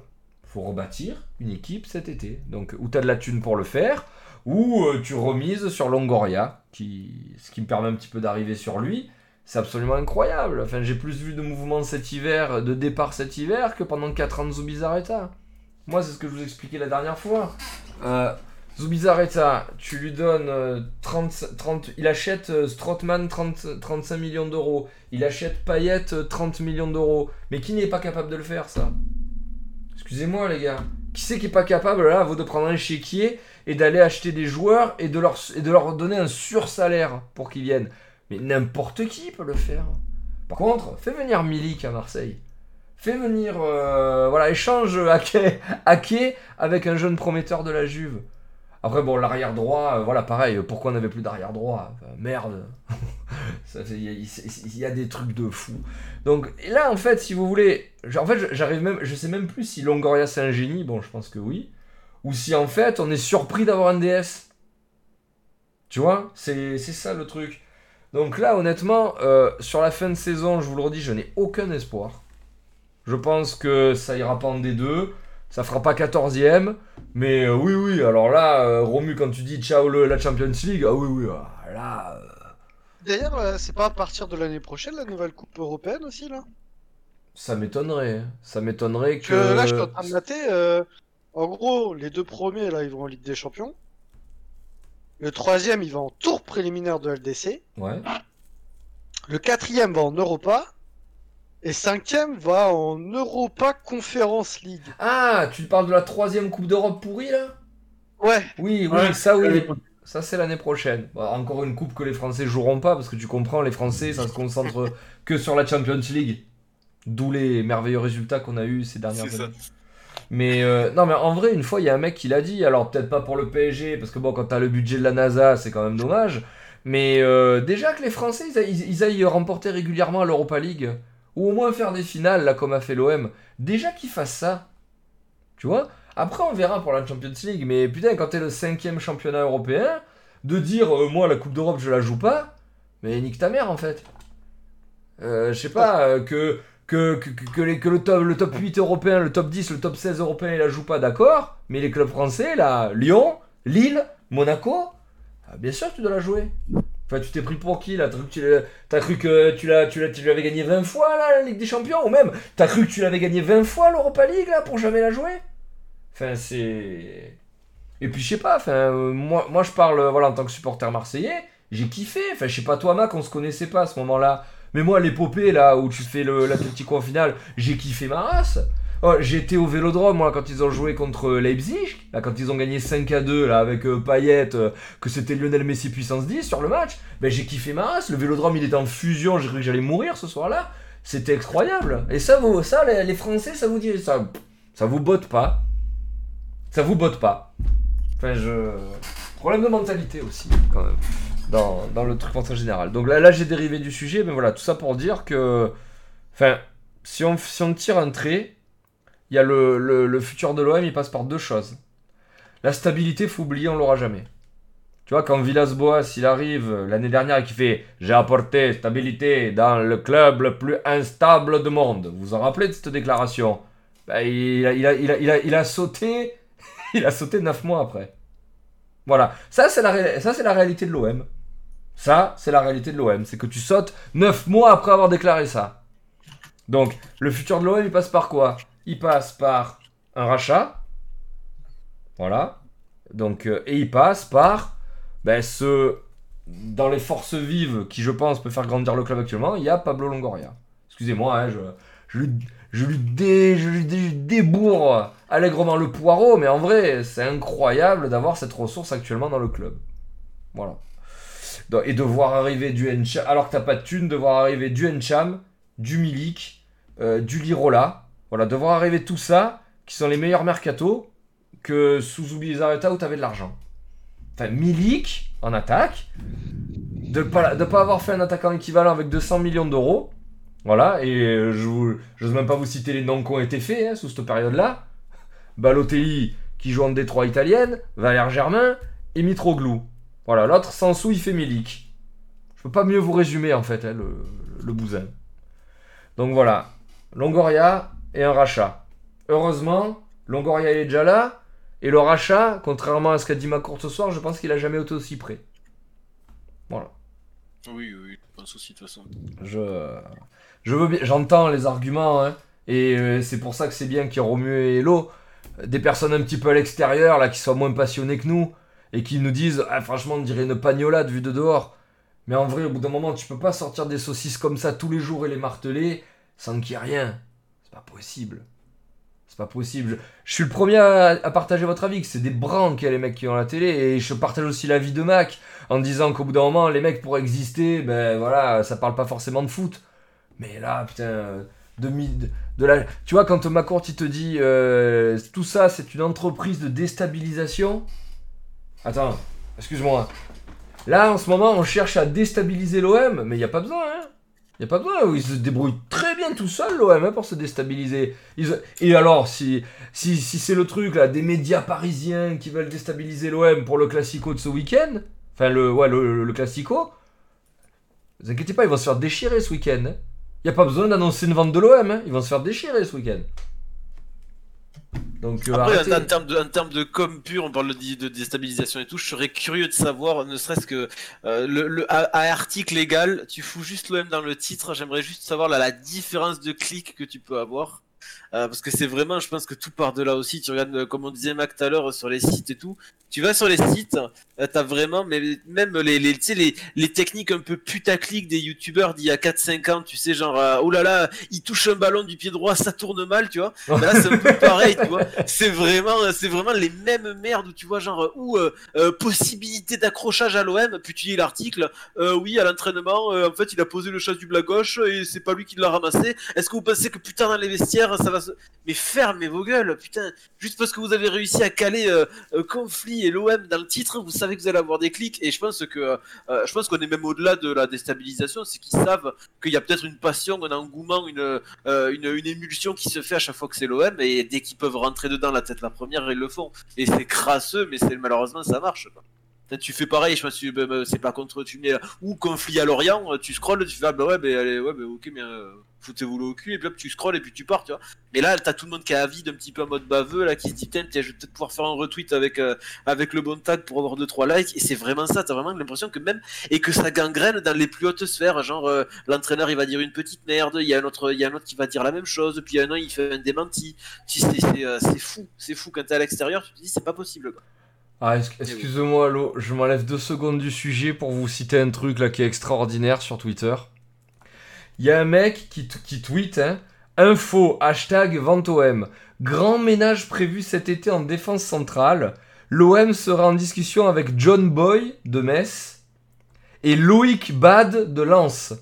Faut rebâtir une équipe cet été. Donc, où tu as de la thune pour le faire, ou euh, tu remises sur Longoria, ce qui me permet un petit peu d'arriver sur lui. C'est absolument incroyable. Enfin, j'ai plus vu de mouvements cet hiver, de départ cet hiver, que pendant 4 ans de Zubizarreta. Moi, c'est ce que je vous expliquais la dernière fois. Euh, Zubizarreta, tu lui donnes euh, 30, 30 il achète euh, Strootman 30, 35 millions d'euros, il achète Payet euh, 30 millions d'euros. Mais qui n'est pas capable de le faire, ça? Excusez-moi, les gars. Qui c'est qui est pas capable, là, vous de prendre un chéquier et d'aller acheter des joueurs et de leur, et de leur donner un sursalaire pour qu'ils viennent? Mais n'importe qui peut le faire. Par contre, fais venir Milik à Marseille. Fais venir, euh, voilà, échange Ake, Ake avec un jeune prometteur de la Juve. Après, bon, l'arrière droit, euh, voilà, pareil, pourquoi on n'avait plus d'arrière droit Merde. Il y, a- des trucs de fou. Donc, là, en fait, si vous voulez, en fait, j'arrive même, je sais même plus si Longoria c'est un génie, bon, je pense que oui, ou si en fait, on est surpris d'avoir un DS. Tu vois C'est c'est ça le truc. Donc là, honnêtement, euh, sur la fin de saison, je vous le redis, je n'ai aucun espoir. Je pense que ça ira pas en D2, ça fera pas 14ème, mais euh, oui, oui, alors là, euh, Romu, quand tu dis ciao le- la Champions League, ah oui, oui, ah, là, euh, D'ailleurs, c'est pas à partir de l'année prochaine la nouvelle Coupe européenne aussi là? Ça m'étonnerait. hein. Ça m'étonnerait que. que là, je suis en train de mater. euh, En gros, les deux premiers là, ils vont en Ligue des Champions. Le troisième, il va en tour préliminaire de LDC. Ouais. Le quatrième va en Europa. Et cinquième va en Europa Conference League. Ah, tu parles de la troisième Coupe d'Europe pourrie là? Ouais, Oui, oui, Ouais, ça oui. Ça c'est l'année prochaine. Bon, encore une coupe que les Français joueront pas parce que tu comprends, les Français ça se concentre que sur la Champions League. D'où les merveilleux résultats qu'on a eu ces dernières ça. années. Mais euh, non, mais en vrai, une fois, il y a un mec qui l'a dit. Alors peut-être pas pour le PSG parce que bon, quand t'as le budget de la NASA, c'est quand même dommage. Mais euh, déjà que les Français ils, aillent- ils aillent remporter régulièrement l'Europa League ou au moins faire des finales là comme a fait l'OM. Déjà qu'ils fassent ça. Tu vois Après, on verra pour la Champions League. Mais putain, quand t'es le cinquième championnat européen, de dire euh, moi la Coupe d'Europe je la joue pas, mais nique ta mère en fait. Euh, je sais pas, euh, que, que, que, le, top, le top 8 européen, le top 10, le top 16 européen il la joue pas, d'accord, mais les clubs français là, Lyon, Lille, Monaco, ah, bien sûr tu dois la jouer. Enfin, tu t'es pris pour qui là T'as cru que tu l'as- l'avais gagné 20 fois là, la Ligue des Champions Ou même, t'as cru que tu l'avais gagné 20 fois l'Europa League là pour jamais la jouer? Enfin, c'est. Et puis je sais pas, enfin, euh, moi, je parle euh, voilà, en tant que supporter marseillais, j'ai kiffé. Enfin, je sais pas, toi, Mac, on se connaissait pas à ce moment-là. Mais moi, l'épopée là où tu fais le- en finale, j'ai kiffé ma race. Oh, J'étais au vélodrome moi quand ils ont joué contre Leipzig, là, quand ils ont gagné 5 à 2 là, avec euh, Payet, euh, que c'était Lionel Messi puissance 10 sur le match. Ben, j'ai kiffé ma race. Le vélodrome il était en fusion, j'ai cru que j'allais mourir ce soir-là. C'était incroyable. Et ça, ça les, les Français, ça vous dit, ça, ça vous botte pas. Ça vous botte pas. Enfin, je. Problème de mentalité aussi, quand même. Dans, dans le truc en général. Donc là, là j'ai dérivé du sujet, mais voilà, tout ça pour dire que. Enfin, si on, si on tire un trait, il y a le, le, futur de l'OM, il passe par deux choses. La stabilité, faut oublier, on l'aura jamais. Tu vois, quand Villas-Boas, il arrive l'année dernière et qu'il fait J'ai apporté stabilité dans le club le plus instable du monde. Vous vous en rappelez de cette déclaration? Ben, il, a, il, a, il, a, il, a, sauté il a sauté 9 mois après. Voilà. Ça, c'est la, ça, c'est la réalité de l'OM. Ça, c'est la réalité de l'OM. C'est que tu sautes 9 mois après avoir déclaré ça. Donc, le futur de l'OM, il passe par quoi? Il passe par un rachat. Voilà. Donc, euh, et il passe par ben, ce. Dans les forces vives qui, je pense, peut faire grandir le club actuellement, il y a Pablo Longoria. Excusez-moi, hein, je, je, lui, débourre allègrement le poireau, mais en vrai, c'est incroyable d'avoir cette ressource actuellement dans le club. Voilà. Et de voir arriver du Encham, alors que t'as pas de thune, de voir arriver du Encham, du Milik, euh, du Lirola. Voilà, de voir arriver tout ça, qui sont les meilleurs mercatos, que sous Bizarreta où t'avais de l'argent. Enfin, Milik en attaque, de pas, de pas avoir fait un attaquant équivalent avec 200 millions d'euros. Voilà, et je j'ose même pas vous citer les noms qui ont été faits hein, sous cette période-là. Balotelli qui joue en Détroit italienne, Valère Germain et Mitroglou. Voilà, l'autre sans sous il fait Milik. Je peux pas mieux vous résumer en fait hein, le, le bousin. Donc voilà, Longoria et un rachat. Heureusement, Longoria est déjà là, et le rachat, contrairement à ce qu'a dit Macourt ce soir, je pense qu'il a jamais été aussi près. Voilà. Oui, oui, pas de souci de toute façon. Je, je veux bien, j'entends les arguments, hein, et euh, c'est pour ça que c'est bien qu'il y ait Romu et Hello, des personnes un petit peu à l'extérieur, là, qui soient moins passionnées que nous, et qui nous disent, ah, franchement, on dirait une pagnolade vue de dehors. Mais en vrai, au bout d'un moment, tu peux pas sortir des saucisses comme ça tous les jours et les marteler sans qu'il y ait rien. Pas possible. C'est pas possible. Je suis le premier à, partager votre avis, que c'est des branques, les mecs qui ont la télé, et je partage aussi l'avis de Mac, en disant qu'au bout d'un moment, les mecs pour exister, ben voilà, ça parle pas forcément de foot. Mais là, putain, de, de la... tu vois, quand Macourt il te dit euh, tout ça, c'est une entreprise de déstabilisation. Attends, excuse-moi. Là, en ce moment, on cherche à déstabiliser l'OM, mais il n'y a pas besoin, hein. Il n'y a pas besoin, ils se débrouillent très bien tout seul, l'OM, hein, pour se déstabiliser. Et alors, si, si, si c'est le truc, là, des médias parisiens qui veulent déstabiliser l'OM pour le Classico de ce week-end, enfin, le, ouais, le, le Classico, vous inquiétez pas, ils vont se faire déchirer ce week-end. hein. Il n'y a pas besoin d'annoncer une vente de l'OM, hein. ils vont se faire déchirer ce week-end. Donc, euh, Après, en, en termes de, en termes de com pur, on parle de, de déstabilisation et tout, je serais curieux de savoir, ne serait-ce que euh, le, le- à, à article légal, tu fous juste l'OM dans le titre, j'aimerais juste savoir la, la différence de clics que tu peux avoir. Euh, parce que c'est vraiment, je pense que tout part de là aussi. Tu regardes, euh, comme on disait Mac tout à l'heure, sur les sites et tout. Tu vas sur les sites, euh, t'as vraiment, mais même les, les, tu sais, les, les techniques un peu putaclic des youtubeurs d'il y a 4-5 ans, tu sais, genre, euh, oh là là, il touche un ballon du pied droit, ça tourne mal, tu vois. Là, c'est un peu pareil, tu vois. C'est vraiment, c'est vraiment les mêmes merdes où tu vois, genre, ou euh, euh, possibilité d'accrochage à l'OM, puis tu lis l'article, euh, oui, à l'entraînement, euh, en fait, il a posé le chasse du blas gauche et c'est pas lui qui l'a ramassé. Est-ce que vous pensez que putain, dans les vestiaires, ça va Mais fermez vos gueules, putain, juste parce que vous avez réussi à caler euh, euh, conflit et l'OM dans le titre, vous savez que vous allez avoir des clics et je pense que euh, je pense qu'on est même au-delà de la déstabilisation, c'est qu'ils savent qu'il y a peut-être une passion, un engouement, une, euh, une, émulsion qui se fait à chaque fois que c'est l'OM et dès qu'ils peuvent rentrer dedans la tête la première, ils le font. Et c'est crasseux, mais malheureusement ça marche. Tu fais pareil, je pense que bah, bah, c'est pas contre tu mets ou conflit à Lorient, euh, tu scrolles, tu fais ah bah ouais, bah, allez, ouais, bah, ok, mais euh, foutez-vous le au cul et puis hop, tu scrolles et puis tu pars, tu vois. Mais là, t'as tout le monde qui a vide un petit peu en mode baveux là, qui se dit tiens, je vais peut-être pouvoir faire un retweet avec euh, avec le bon tag pour avoir 2-3 likes et c'est vraiment ça. T'as vraiment l'impression que même et que ça gangrène dans les plus hautes sphères, genre euh, l'entraîneur il va dire une petite merde, il y a un autre, il y a un autre qui va dire la même chose, puis il y en a un il fait un démenti. Sais, c'est euh, c'est fou, c'est fou quand t'es à l'extérieur, tu te dis c'est pas possible. Quoi. Ah, ex- excusez-moi, je m'enlève deux secondes du sujet pour vous citer un truc là qui est extraordinaire sur Twitter. Il y a un mec qui, tweet, hein, info, hashtag VenteOM. Grand ménage prévu cet été en défense centrale. L'OM sera en discussion avec John Boy de Metz et Loïc Bad de Lens.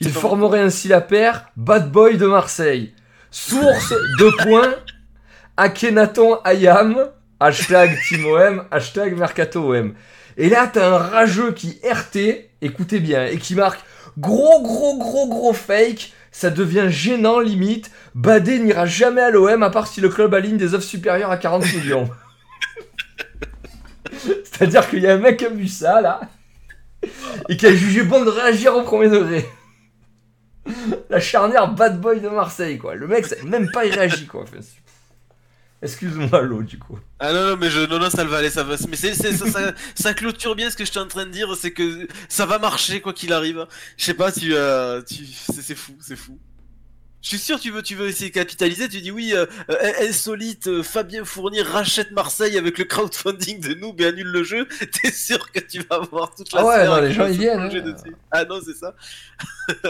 Il C'est pas formerait ainsi la paire Bad Boy de Marseille. Source, deux points, Akhenaton Ayam, hashtag TeamOM, hashtag MercatoOM. Et là, t'as un rageux qui RT, écoutez bien, et qui marque gros, gros, gros, gros fake. Ça devient gênant limite. Badé n'ira jamais à l'OM à part si le club aligne des offres supérieures à 40 millions. C'est-à-dire qu'il y a un mec qui a vu ça là et qui a jugé bon de réagir au premier degré. La charnière bad boy de Marseille quoi. Le mec, même pas il réagit quoi. Excuse-moi, l'eau, du coup. Ah non, non, mais je, non, non, ça va aller, ça va. Mais c'est, ça, ça, ça clôture bien ce que je suis en train de dire, c'est que ça va marcher quoi qu'il arrive. Je sais pas, tu, euh, tu, c'est, fou, c'est fou. Je suis sûr, tu veux, tu veux essayer de capitaliser. Tu dis oui, euh, euh, insolite, euh, Fabien Fournier rachète Marseille avec le crowdfunding de Noob et annule le jeu. T'es sûr que tu vas avoir toute la Ah ouais, non, les gens, ils viennent, hein. dessus? Ah non, c'est ça.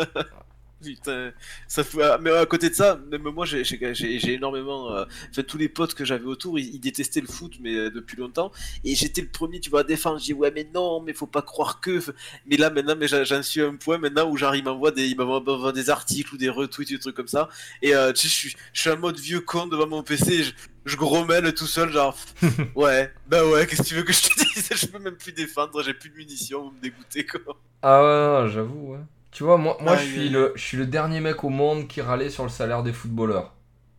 Putain, ça fout. ah, Mais à côté de ça, même moi, j'ai, j'ai, j'ai- j'ai énormément. euh, Enfin, tous les potes que j'avais autour, ils, ils détestaient le foot, mais euh, depuis longtemps. Et j'étais le premier, tu vois, à défendre. Je dis ouais, mais non, mais faut pas croire que. Mais là, maintenant, mais j'en suis à un point maintenant où genre, il m'envoie des, des articles ou des retweets, des trucs comme ça. Et euh, tu sais, je suis, je suis en mode vieux con devant mon PC. Je, je grommelle tout seul, genre, ouais, bah ouais, qu'est-ce que tu veux que je te dise? Je peux même plus défendre, j'ai plus de munitions, vous me dégoûtez quoi. Ah ouais, non, j'avoue, ouais. Tu vois, moi, je, suis le, je suis le dernier mec au monde qui râlait sur le salaire des footballeurs.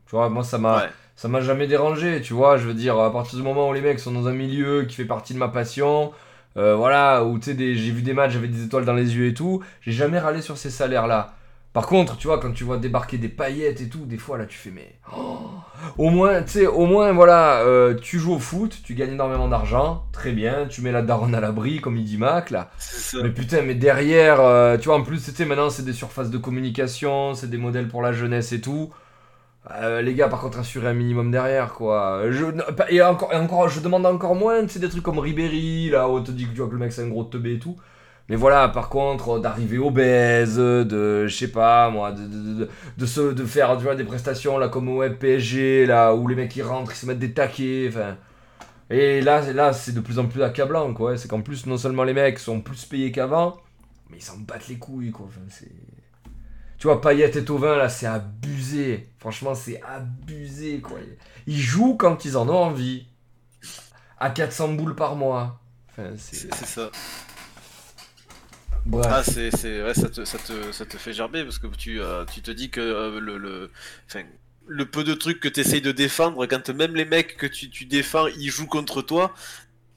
Tu vois, moi, ça m'a Ouais. ça m'a jamais dérangé, tu vois. Je veux dire, à partir du moment où les mecs sont dans un milieu qui fait partie de ma passion, euh, voilà, où tu sais, des- j'ai vu des matchs, j'avais des étoiles dans les yeux et tout, j'ai jamais râlé sur ces salaires-là. Par contre, tu vois, quand tu vois débarquer des paillettes et tout, des fois là, tu fais, mais. oh, au moins, tu sais, au moins, voilà, euh, tu joues au foot, tu gagnes énormément d'argent, très bien, tu mets la daronne à l'abri, comme il dit Mac, là. Mais putain, mais derrière, euh, tu vois, en plus, sais, maintenant, c'est des surfaces de communication, c'est des modèles pour la jeunesse et tout. Euh, les gars, par contre, assurez un minimum derrière, quoi. Je, encore, et encore, je demande encore moins, tu sais, des trucs comme Ribéry, là, où on te dit que, tu vois, que le mec, c'est un gros teubé et tout. Mais voilà, par contre, d'arriver obèse, de, je sais pas, moi, de, de, de, de, se, de faire, tu vois, des prestations, là, comme au PSG, là, où les mecs, ils rentrent, ils se mettent des taquets, enfin... Et là, là c'est de plus en plus accablant, quoi. C'est qu'en plus, non seulement les mecs sont plus payés qu'avant, mais ils s'en battent les couilles, quoi. Enfin, c'est... Tu vois, Payet et Tovin, là, c'est abusé. Franchement, c'est abusé, quoi. Ils jouent quand ils en ont envie. À 400 boules par mois. Enfin. C'est c'est ça. Bref. Ah, c'est, c'est, ouais, ça te, ça te, ça te fait gerber parce que tu, euh, tu te dis que euh, le, le, le peu de trucs que tu essayes de défendre, quand même les mecs que tu, tu défends, ils jouent contre toi,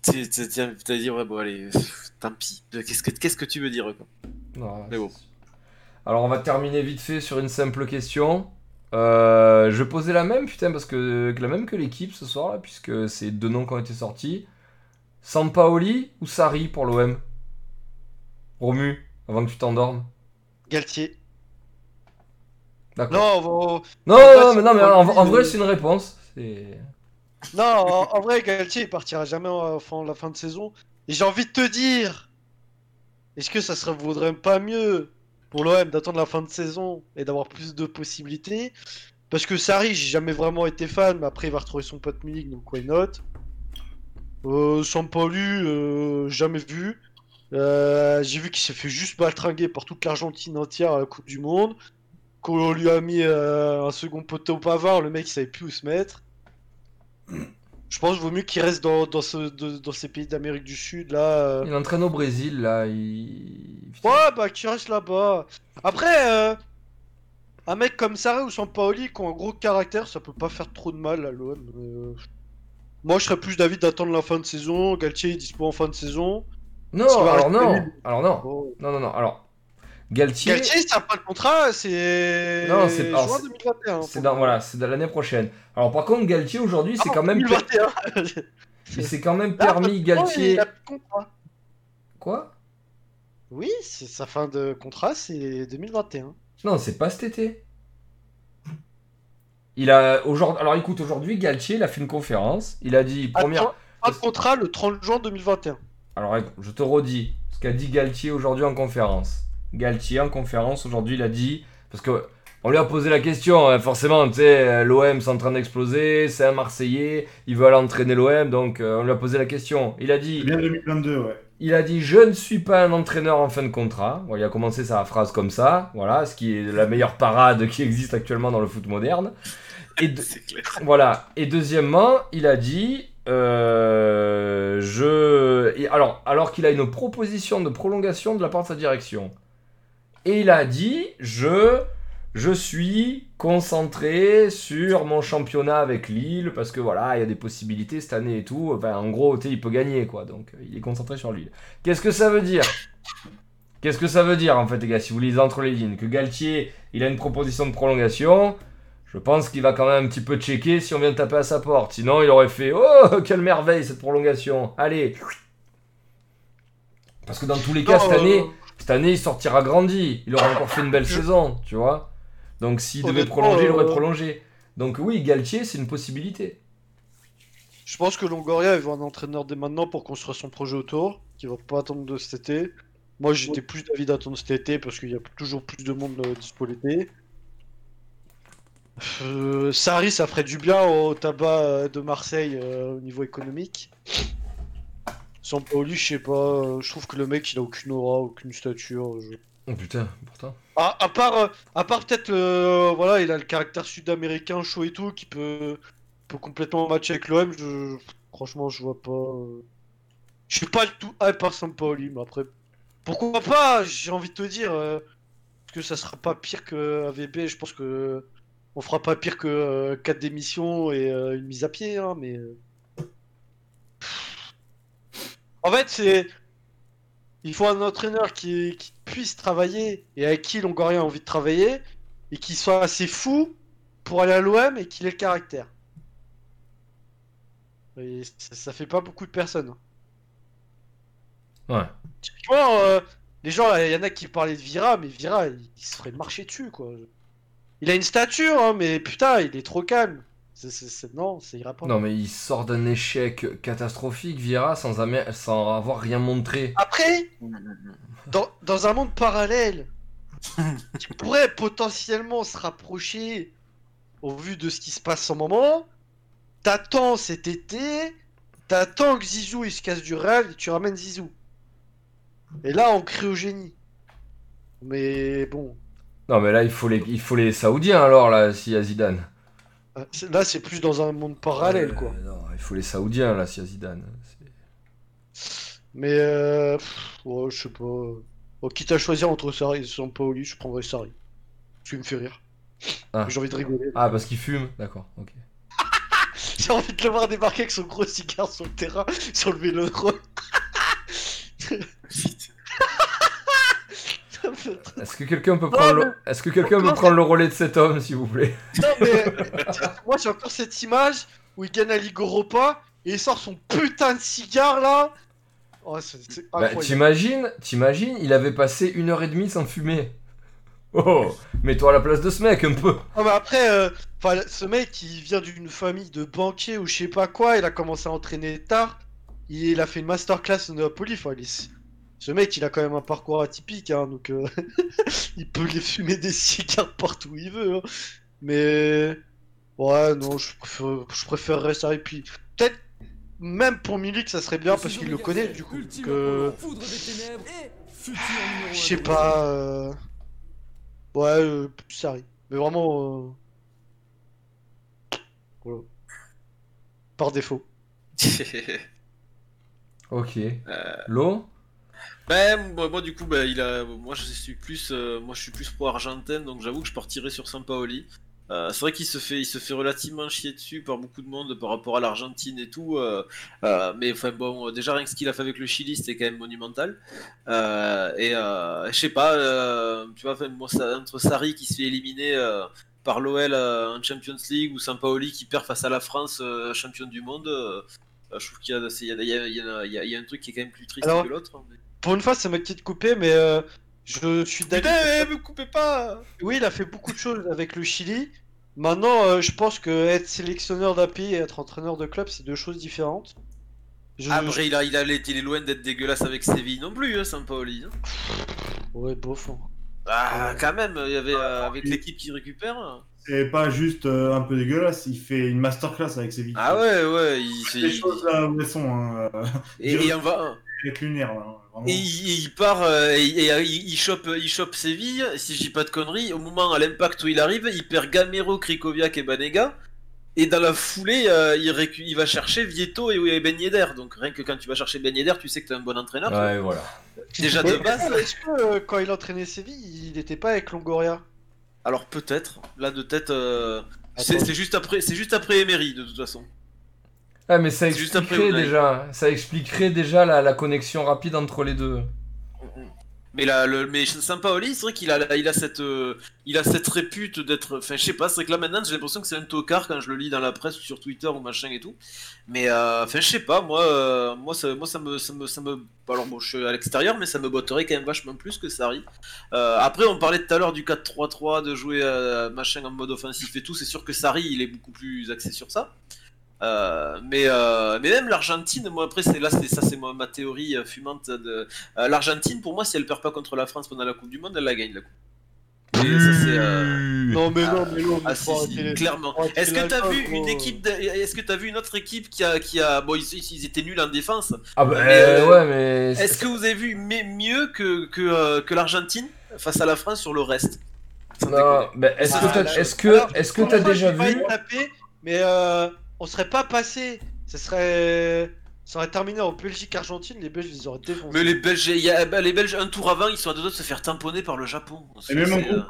tu vas dire, ouais, bon, allez, pff, tant pis. Qu'est-ce que, qu'est-ce que tu veux dire, quoi? Non, Mais bon. Alors, on va terminer vite fait sur une simple question. Euh, je vais poser la même, putain, parce que la même que l'équipe ce soir, là, puisque c'est deux noms qui ont été sortis. Sampaoli ou Sarri pour l'OM Romu, avant que tu t'endormes. Galtier. D'accord. Non, on va- Non, non, mais, non, mais en, vrai, c'est une réponse. Non en, en vrai, Galtier, il partira jamais en, la fin de saison. Et j'ai envie de te dire, est-ce que ça serait vaudrait pas mieux pour l'OM d'attendre la fin de saison et d'avoir plus de possibilités? Parce que Sarri, j'ai jamais vraiment été fan, mais après il va retrouver son pote Milik, donc why not? Euh, Sampaoli, euh, jamais vu. Euh, j'ai vu qu'il s'est fait juste baltringuer par toute l'Argentine entière à la Coupe du Monde. Qu'on lui a mis euh, un second poteau au pavard, le mec il savait plus où se mettre. Je pense qu'il vaut mieux qu'il reste dans, dans, ce, de- dans ces pays d'Amérique du Sud là. euh. Il entraîne au Brésil, là. Il. Ouais, bah qu'il reste là-bas. Après, un mec comme Sarri ou Sampaoli qui ont un gros caractère, ça peut pas faire trop de mal à l'OM. Moi je serais plus d'avis d'attendre la fin de saison. Galtier est dispo en fin de saison. Non, alors non. Alors non. Non, non, non. Alors. Galtier. Galtier, ça pas le contrat, c'est. Non, c'est- juin c'est- 2021. C'est dans, voilà, c'est l'année prochaine. Alors par contre, Galtier aujourd'hui, c'est Ah, quand même. 2021. Il s'est quand même Ah, permis il Galtier. a plus de contrat. Quoi? Oui, c'est sa fin de contrat, c'est 2021. Non, c'est pas cet été. Il a aujourd'hui. Alors écoute, aujourd'hui, Galtier, il a fait une conférence. Il a dit première. Attends, Fin de contrat le 30 juin 2021. Alors écoute, je te redis ce qu'a dit Galtier aujourd'hui en conférence. Galtier en conférence aujourd'hui, il a dit parce que on lui a posé la question. hein, forcément, tu sais, l'OM c'est en train d'exploser. C'est un Marseillais. Il veut aller entraîner l'OM, donc euh, on lui a posé la question. Il a dit. C'est bien 2022, ouais. Il a dit Je ne suis pas un entraîneur en fin de contrat. Bon, il a commencé sa phrase comme ça, voilà, ce qui est la meilleure parade qui existe actuellement dans le foot moderne. Et, de- C'est clair. voilà. Et deuxièmement, il a dit euh, Je. alors, alors qu'il a une proposition de prolongation de la part de sa direction. Et il a dit Je. Je suis concentré sur mon championnat avec Lille parce que voilà, il y a des possibilités cette année et tout. En gros, il peut gagner quoi. Donc, il est concentré sur Lille. Qu'est-ce que ça veut dire? Qu'est-ce que ça veut dire en fait, les gars, si vous lisez entre les lignes? Que Galtier, il a une proposition de prolongation. Je pense qu'il va quand même un petit peu checker si on vient de taper à sa porte. Sinon, il aurait fait Oh, quelle merveille cette prolongation. Allez. Parce que dans tous les cas, cette euh, année, cette année, il sortira grandi. Il aura encore fait une belle saison, tu vois. Donc, s'il devait prolonger, il aurait euh, prolongé. Donc, oui, Galtier, c'est une possibilité. Je pense que Longoria il veut un entraîneur dès maintenant pour construire son projet autour, qui va pas attendre de cet été. Moi j'étais plus d'avis d'attendre cet été parce qu'il y a toujours plus de monde euh, dispo l'été. Euh, Sarri ça ferait du bien au tabac euh, de Marseille euh, au niveau économique. Sans Pauli, je sais pas, euh, je trouve que le mec il a aucune aura, aucune stature. je- Oh putain, pourtant. À, à part, à part peut-être, voilà, il a le caractère sud-américain chaud et tout qui peut, peut complètement matcher avec l'OM. Je, franchement, je vois pas. Je suis pas du tout hype par Sampaoli, mais après, pourquoi pas J'ai envie de te dire que ça sera pas pire que AVB. Je pense que on fera pas pire que 4 démissions et euh, une mise à pied, hein, mais. euh, En fait, c'est. Il faut un entraîneur qui, qui puisse travailler et avec qui Longoria a envie de travailler et qui soit assez fou pour aller à l'OM et qu'il ait le caractère. Et ça, ça fait pas beaucoup de personnes. Ouais. Typiquement, euh, les gens, il y en a qui parlaient de Vira, mais Vira, il, il se ferait marcher dessus, quoi. Il a une stature, hein, mais putain, il est trop calme. C'est- c'est- c'est- Non, ça ira pas. Non, mais il sort d'un échec catastrophique, Vieira, sans, avoir rien montré. Après, dans, dans un monde parallèle, qui pourrait potentiellement se rapprocher au vu de ce qui se passe en moment, t'attends cet été, t'attends que Zizou il se casse du Real et tu ramènes Zizou. Et là, on crie au génie. Mais bon, Non, mais là, il faut les, il faut les Saoudiens alors, là, s'il y a Zidane. euh, là c'est plus dans un monde parallèle Euh, quoi. Non, il faut les Saoudiens, là, s'il y a Zidane. C'est- Mais euh, pff, ouais, je sais pas. Bon, quitte à choisir entre Sarri et Sampaoli, je prendrais Sarri. Qui me fait rire. Ah. J'ai envie de rigoler. Ah, parce qu'il fume D'accord, ok. J'ai envie de le voir débarquer avec son gros cigare sur le terrain, sur le vélodrome. Ça me fait trop- Est-ce que quelqu'un peut prendre, le... Est-ce que quelqu'un peut prendre le relais de cet homme, s'il vous plaît? Non mais moi j'ai encore cette image où il gagne la Ligue Europa et il sort son putain de cigare là. Oh, c'est c'est Bah. T'imagines, t'imagines, il avait passé une heure et demie sans fumer. Oh, mets-toi à la place de ce mec un peu. Ah, mais après, euh, ce mec il vient d'une famille de banquiers ou je sais pas quoi, il a commencé à entraîner tard, il a fait une masterclass de Napoli, il est- ce mec il a quand même un parcours atypique, hein, donc euh, il peut les fumer des cigares partout où il veut. hein. Mais ouais, non, je préfère, je préférerais ça et puis peut-être même pour Milik ça serait bien parce qu'il le connaît du coup. Que je sais pas. euh, Ouais, euh, Sarri. Mais vraiment. euh, Voilà. Par défaut. Ok. L'eau Ben moi, moi, du coup ben, il a moi je suis plus euh, moi je suis plus pro argentin donc j'avoue que je partirais sur Sampaoli. Euh, c'est vrai qu'il se fait il se fait relativement chier dessus par beaucoup de monde par rapport à l'Argentine et tout euh, euh, mais enfin bon déjà rien que ce qu'il a fait avec le Chili c'était quand même monumental et je sais pas tu vois enfin, ça, entre Sarri qui se fait éliminer par l'OL en Champions League ou Sampaoli qui perd face à la France champion du monde je trouve qu'il y a, il y, a, il y, a, il y un truc qui est quand même plus triste Alors, que l'autre. mais- Pour une fois, ça m'a de couper, mais euh, je suis Putain, d'avis. eh, me coupez pas Oui, il a fait beaucoup de choses avec le Chili. Maintenant, euh, je pense que être sélectionneur d'un pays et être entraîneur de club, c'est deux choses différentes. Je... Après, il a, il, a, il est loin d'être dégueulasse avec Séville non plus, hein, Sampaoli. hein. Ouais, bof. hein. Ah, quand même, il y avait euh, avec l'équipe qui récupère. C'est pas juste euh, un peu dégueulasse, il fait une masterclass avec vidéos. Ah ouais, ouais, il, c'est- Les choses là où elles sont, hein, et, et on va. Lunaire hein. Et il, il part, euh, et, et, euh, il, il chope, il chope Séville, si je dis pas de conneries, au moment à l'impact où il arrive, il perd Gamero, Krikoviak et Banega, et dans la foulée, euh, il, récu- il va chercher Vieto et, Ben Yedder, donc rien que quand tu vas chercher Ben Yedder, tu sais que t'es un bon entraîneur. Ouais, voilà. Déjà de base, Est-ce que euh, quand il entraînait Séville, il n'était pas avec Longoria? Alors peut-être, là de tête, euh, c'est juste après, c'est juste après Emery de toute façon. Ah, mais ça expliquerait déjà, ça expliquerait déjà la, la connexion rapide entre les deux. Mais là, le, mais Sampaoli, c'est vrai qu'il a, il a cette, euh, il a cette répute d'être, enfin, je sais pas, c'est vrai que là maintenant, j'ai l'impression que c'est un tocard quand je le lis dans la presse ou sur Twitter ou machin et tout. Mais, euh, enfin, je sais pas, moi, euh, moi, ça, moi, ça me, ça me, ça me, alors bon, je suis à l'extérieur, mais ça me botterait quand même vachement plus que Sarri. Euh, après, on parlait tout à l'heure du 4-3-3, de jouer euh, machin en mode offensif et tout. C'est sûr que Sarri, il est beaucoup plus axé sur ça. Euh, mais, euh, mais même l'Argentine, moi après c'est là c'est ça c'est moi ma théorie euh, fumante de euh, l'Argentine pour moi si elle perd pas contre la France pendant la Coupe du Monde elle la gagne la coupe. Et ça c'est euh, Non, mais non, mais non, mais ah si, si, clairement. Est-ce que t'as vu une équipe de- Est-ce que t'as vu une autre équipe qui a qui a bon ils, ils étaient nuls en défense. Ah bah Mais, euh, ouais, mais. Est-ce que vous avez vu mais mieux que que, euh, que l'Argentine face à la France sur le reste? Non, bah, est-ce Ah, que est-ce que, est-ce que t'as déjà je vais pas vu mais euh, on serait pas passé. Ce serait. Ça aurait terminé en Belgique-Argentine, les Belges ils auraient défoncé. Mais les Belges, il y a- bah, les Belges, un tour avant, ils sont à deux doigts de se faire tamponner par le Japon. Et même en C'est, euh.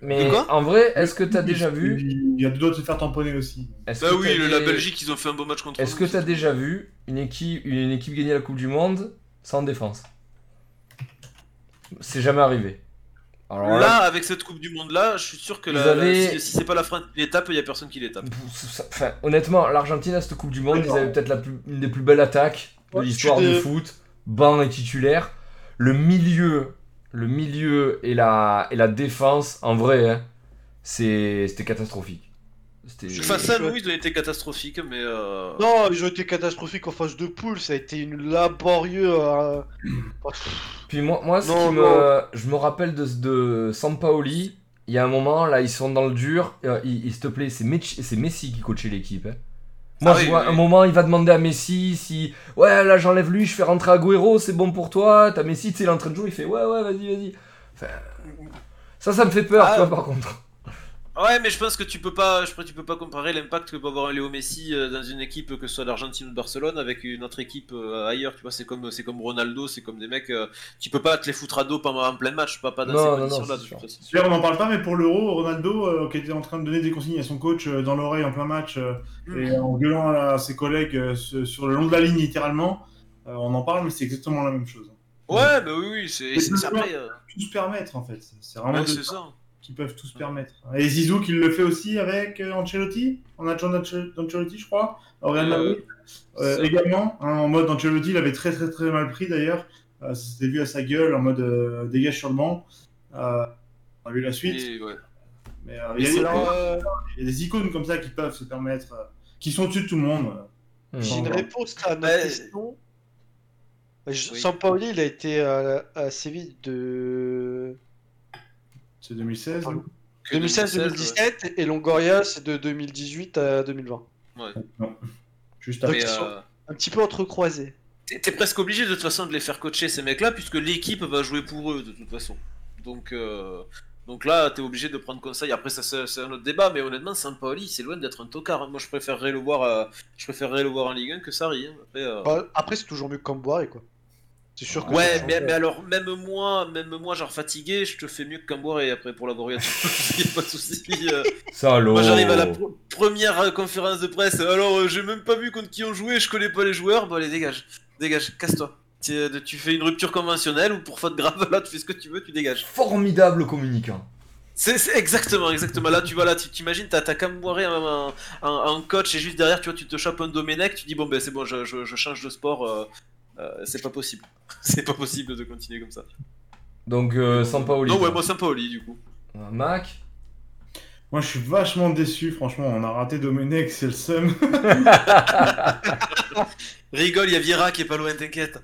Mais quoi en vrai, est-ce que t'as déjà vu Il y a deux doigts de se faire tamponner aussi. Bah oui, le- la Belgique, ils ont fait un beau match contre Est-ce que t'as déjà vu une équipe, une équipe gagner la Coupe du Monde sans défense? C'est jamais arrivé. Alors Là, là, avec cette Coupe du Monde là, je suis sûr que la- avez- si, si c'est pas la France qui les tape, il y a personne qui les tape. ça- enfin, honnêtement, l'Argentine à cette Coupe du Monde, ils avaient peut-être la plus- une des plus belles attaques de Ouais, l'histoire du foot. Ban et titulaire. Le milieu, le milieu et la, et la défense, en vrai, hein, c'est- c'était catastrophique. Face à nous, ils ont été catastrophiques, mais. Euh... Non, ils ont été catastrophiques en phase de poule, ça a été une laborieux. euh, Puis moi, moi ce Non, qui non. me... je me rappelle de, de Sampaoli, il y a un moment, là, ils sont dans le dur. euh, il, il- s'il te plaît, c'est Messi, c'est Messi qui coachait l'équipe. hein. Moi, Ah je oui, vois oui. un moment, il va demander à Messi si. Ouais, là, j'enlève lui, je fais rentrer Agüero, c'est bon pour toi. T'as Messi, tu sais, il est en train de jouer, il fait ouais, ouais, vas-y, vas-y. Enfin, ça, ça me fait peur, Ah. tu vois, par contre. Ouais, mais je pense que tu peux pas, je pense que tu peux pas comparer l'impact que peut avoir un Léo Messi euh, dans une équipe que ce soit l'Argentine ou Barcelone avec une autre équipe euh, ailleurs. Tu vois, c'est comme, c'est comme Ronaldo, c'est comme des mecs. euh, tu peux pas te les foutre à dos pendant en plein match, pas, pas dans Non, ces non, non, conditions-là. D'ailleurs, on n'en parle pas, mais pour l'Euro, Ronaldo, euh, qui était en train de donner des consignes à son coach euh, dans l'oreille en plein match euh, Mm. et en gueulant à ses collègues euh, sur le long de la ligne, littéralement, euh, on en parle, mais c'est exactement la même chose. Ouais, bah oui, oui, c'est, Tout se permettre, en fait. C'est vraiment ouais, c'est ça. Qui peuvent tout se permettre. Et Zizou qui le fait aussi avec euh, Ancelotti. On a John Ance- Ancelotti, je crois, au Real Euh, Madrid. Euh, également, hein, en mode Ancelotti, il avait très très très mal pris d'ailleurs. Euh, ça s'était vu à sa gueule, en mode euh, dégage sur le banc. Euh, on a vu la suite. Et, ouais. Mais euh, il y, a des- Alors, il y a des icônes comme ça qui peuvent se permettre, euh, qui sont au-dessus de tout le monde. Hmm. J'ai une réponse à notre Ouais. question. Je- Oui. Sampaoli, il a été à, à Séville de C'est 2016. Pardon. Que 2016-2017 et Longoria c'est de 2018 à 2020. Non. Juste après. euh, Un petit peu entrecroisés. T'es presque obligé de toute façon de les faire coacher ces mecs-là puisque l'équipe va jouer pour eux de toute façon. Donc, euh, donc là, t'es obligé de prendre conseil. Après, ça c'est un autre débat, mais honnêtement, Sampaoli, c'est loin d'être un tocard. hein. Moi, je préférerais le voir, euh, je préférerais le voir en Ligue 1 que Sarri. hein. Après, euh, Bah, après, c'est toujours mieux que Camboire, quoi. C'est sûr que Ouais, mais, mais alors, même moi, même moi, genre fatigué, je te fais mieux que Camboire après pour l'avoir eu à y a pas de soucis. euh. Salaud. Moi, j'arrive à la pr- première euh, conférence de presse. Alors, euh, j'ai même pas vu contre qui on jouait, je connais pas les joueurs. Bon, allez, dégage, dégage, casse-toi. Tu, tu fais une rupture conventionnelle ou pour faute grave, là, tu fais ce que tu veux, tu dégages. Formidable communicant. C'est exactement, exactement. Là, tu vois, là, tu t'imagines, t'as en, en, en coach et juste derrière, tu vois, tu te chopes un Domenech, tu dis, bon, ben c'est bon, je, je, je change de sport. euh, c'est pas possible. c'est pas possible de continuer comme ça. Donc, euh, Sampaoli. Non, ouais, moi, Sampaoli, du coup. Euh, Mac Moi, je suis vachement déçu, franchement. On a raté Domenech, c'est le seum. Rigole, il y a Vieira qui est pas loin, t'inquiète.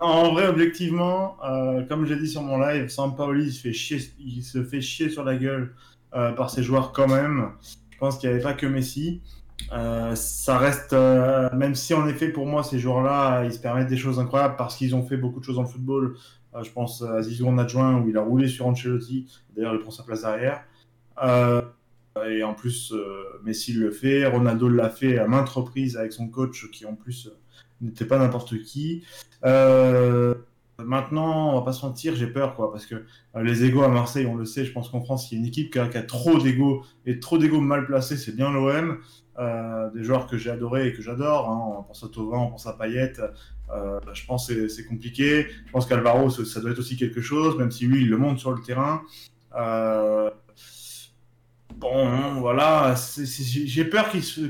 En vrai, objectivement, euh, comme j'ai dit sur mon live, Sampaoli il se fait chier, il se fait chier sur la gueule euh, par ses joueurs quand même. Je pense qu'il n'y avait pas que Messi. Euh, ça reste, euh, même si en effet pour moi ces joueurs-là, ils se permettent des choses incroyables parce qu'ils ont fait beaucoup de choses dans le football. Euh, je pense à Zizou en adjoint où il a roulé sur Ancelotti. D'ailleurs, il prend sa place derrière. Et en plus, Messi le fait, Ronaldo l'a fait à maintes reprises avec son coach qui en plus n'était pas n'importe qui. Maintenant, on va pas se mentir, j'ai peur, quoi, parce que les égos à Marseille, on le sait, je pense qu'en France, il y a une équipe qui a, qui a trop d'égos et trop d'égos mal placés, c'est bien l'OM. Euh, des joueurs que j'ai adorés et que j'adore, hein, on pense à Thauvin, on pense à Payet, euh, je pense que c'est- compliqué. Je pense qu'Alvaro, ça, doit être aussi quelque chose, même si lui, il le monte sur le terrain. Euh, Bon, voilà, c'est- c'est- j'ai peur qu'il se...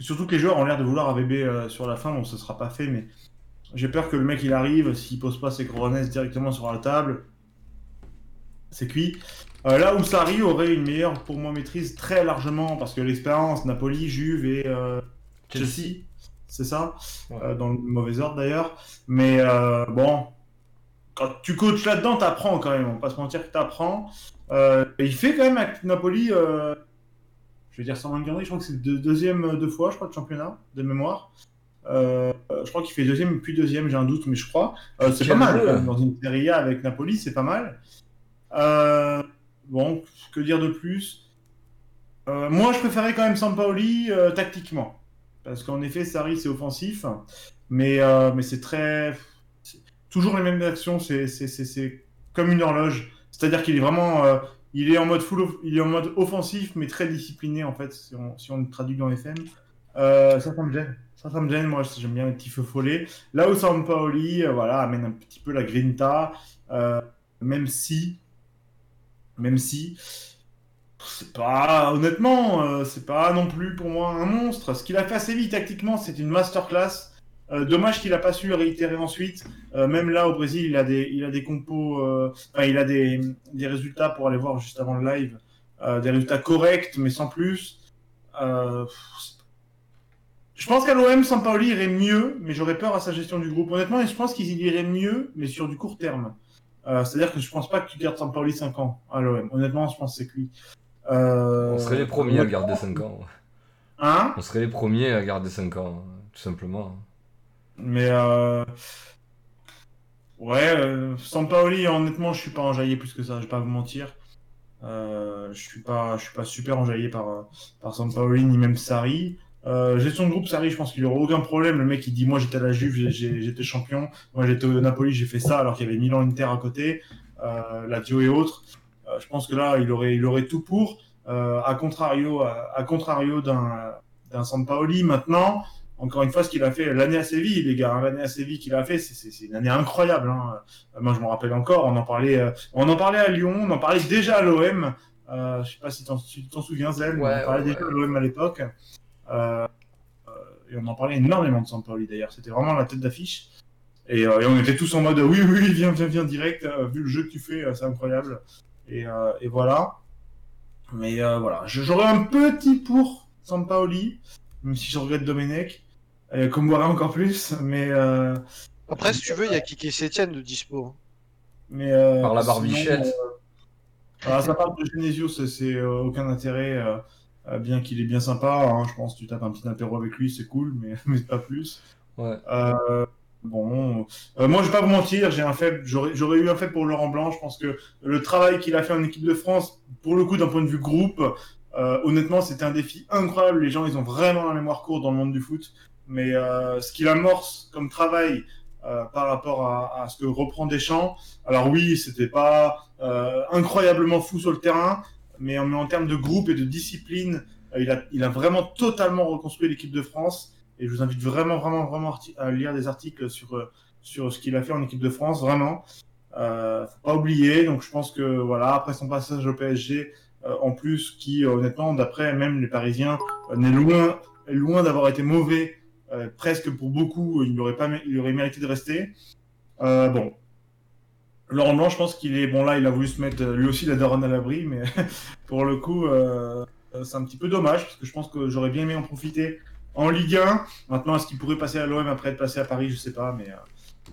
Surtout que les joueurs ont l'air de vouloir AVB sur la fin, bon, ce sera pas fait, mais j'ai peur que le mec il arrive, s'il pose pas ses coronets directement sur la table, c'est cuit. Euh, là où Sarri aurait une meilleure, pour moi, maîtrise très largement, parce que l'expérience, Napoli, Juve et euh, Chelsea, c'est ça, Ouais. Euh, dans le mauvais ordre d'ailleurs. Mais bon, quand tu coaches là-dedans, t'apprends quand même, on va pas se mentir que t'apprends. Et il fait quand même avec Napoli, je vais dire sans manquer, je crois que c'est deux, deuxième deux fois, je crois, de championnat, de mémoire. Euh, je crois qu'il fait deuxième puis deuxième, j'ai un doute, mais je crois. Euh, c'est pas mal jeu. même, dans une Serie A avec Napoli, c'est pas mal. Euh, bon, que dire de plus? Euh, Moi, je préférais quand même Sampaoli euh, tactiquement. Parce qu'en effet, Sarri, c'est offensif, mais, euh, mais c'est très. Toujours les mêmes actions, c'est- comme une horloge. C'est-à-dire qu'il est vraiment. euh, il est en mode full, il est en mode offensif, mais très discipliné en fait, si on, si on le traduit dans FM. Ça, ça me gêne. Ça, me gêne. Moi, j'aime bien les petits feux follets. Là où Sampaoli, euh, voilà, amène un petit peu la grinta, même si, même si, c'est pas, honnêtement, euh, c'est pas non plus pour moi un monstre. Ce qu'il a fait à Séville tactiquement, c'est une masterclass. Euh, dommage qu'il a pas su réitérer ensuite. Euh, même là au Brésil, il a des, il a des compos, euh, enfin, il a des, des résultats pour aller voir juste avant le live, euh, des résultats corrects, mais sans plus. Je pense qu'à l'OM, Sampaoli irait mieux, mais j'aurais peur à sa gestion du groupe. Honnêtement, et je pense qu'il irait mieux, mais sur du court terme. Euh, C'est-à-dire que je pense pas que tu gardes Sampaoli 5 ans à l'OM. Honnêtement, je pense que c'est cuit. Euh, On serait les premiers à garder 5 ans. Hein? On serait les premiers à garder 5 ans, tout simplement. Mais euh... ouais, euh, Sampaoli, honnêtement, je suis pas enjaillé plus que ça. Je vais pas vous mentir. Je suis pas, je suis pas super enjaillé par par Sampaoli ni même Sarri. Euh, gestion de groupe, Sarri, je pense qu'il aura aucun problème. Le mec, il dit moi j'étais à la Juve, j'étais champion. Moi j'étais au Napoli, j'ai fait ça alors qu'il y avait Milan Inter à côté, euh, Lazio et autres. Euh, je pense que là, il aurait, il aurait tout pour. Euh, à contrario, à, à contrario d'un Sampaoli maintenant. Encore une fois, ce qu'il a fait l'année à Séville, les gars, hein, l'année à Séville qu'il a fait, c'est- une année incroyable. hein. Moi, je me rappelle encore, on en parlait, on en parlait à Lyon, on en parlait déjà à l'OM. Je sais pas si tu t'en souviens, Ouais, on parlait ouais, déjà ouais. à l'OM à l'époque. Euh, euh, et on en parlait énormément de Sampaoli d'ailleurs. C'était vraiment la tête d'affiche. Et, euh, et on était tous en mode oui, oui, viens, viens, viens direct. euh, vu le jeu que tu fais, euh, c'est incroyable. Et, euh, et voilà. Mais euh, voilà, j'aurais un petit pour Sampaoli, même si je regrette Domenech. Euh, Komboura encore plus, mais euh, Après, si tu veux, il y a Kiki Sétienne de dispo. hein. mais euh, Par la sinon, barbichette. euh, alors, ça parle de Genesio, c'est euh, aucun intérêt, bien qu'il est bien sympa. hein, je pense que tu tapes un petit apéro avec lui, c'est cool, mais, mais pas plus. Ouais. Euh, bon, euh, moi je vais pas vous mentir, j'ai un faible, j'aurais eu un faible pour Laurent Blanc. Je pense que le travail qu'il a fait en équipe de France, pour le coup d'un point de vue groupe, euh, honnêtement c'était un défi incroyable. Les gens ils ont vraiment la mémoire courte dans le monde du foot, mais euh, ce qu'il amorce comme travail euh, par rapport à, à ce que reprend Deschamps, alors oui c'était pas euh, incroyablement fou sur le terrain, mais en, termes de groupe et de discipline, euh, il, a, vraiment totalement reconstruit l'équipe de France. Et je vous invite vraiment, vraiment, vraiment à lire des articles sur, euh, sur ce qu'il a fait en équipe de France, vraiment. Euh, faut pas oublier. Donc je pense que voilà, après son passage au PSG, euh, en plus, qui honnêtement, d'après même les Parisiens, euh, n'est loin, loin d'avoir été mauvais. Presque pour beaucoup, il aurait pas, il aurait mérité de rester. Bon. Laurent Blanc, je pense qu'il est bon là, il a voulu se mettre lui aussi la daronne à l'abri, mais pour le coup, euh, euh, c'est un petit peu dommage parce que je pense que j'aurais bien aimé en profiter en Ligue 1. Maintenant, est-ce qu'il pourrait passer à l'OM après être passé à Paris Je sais pas, mais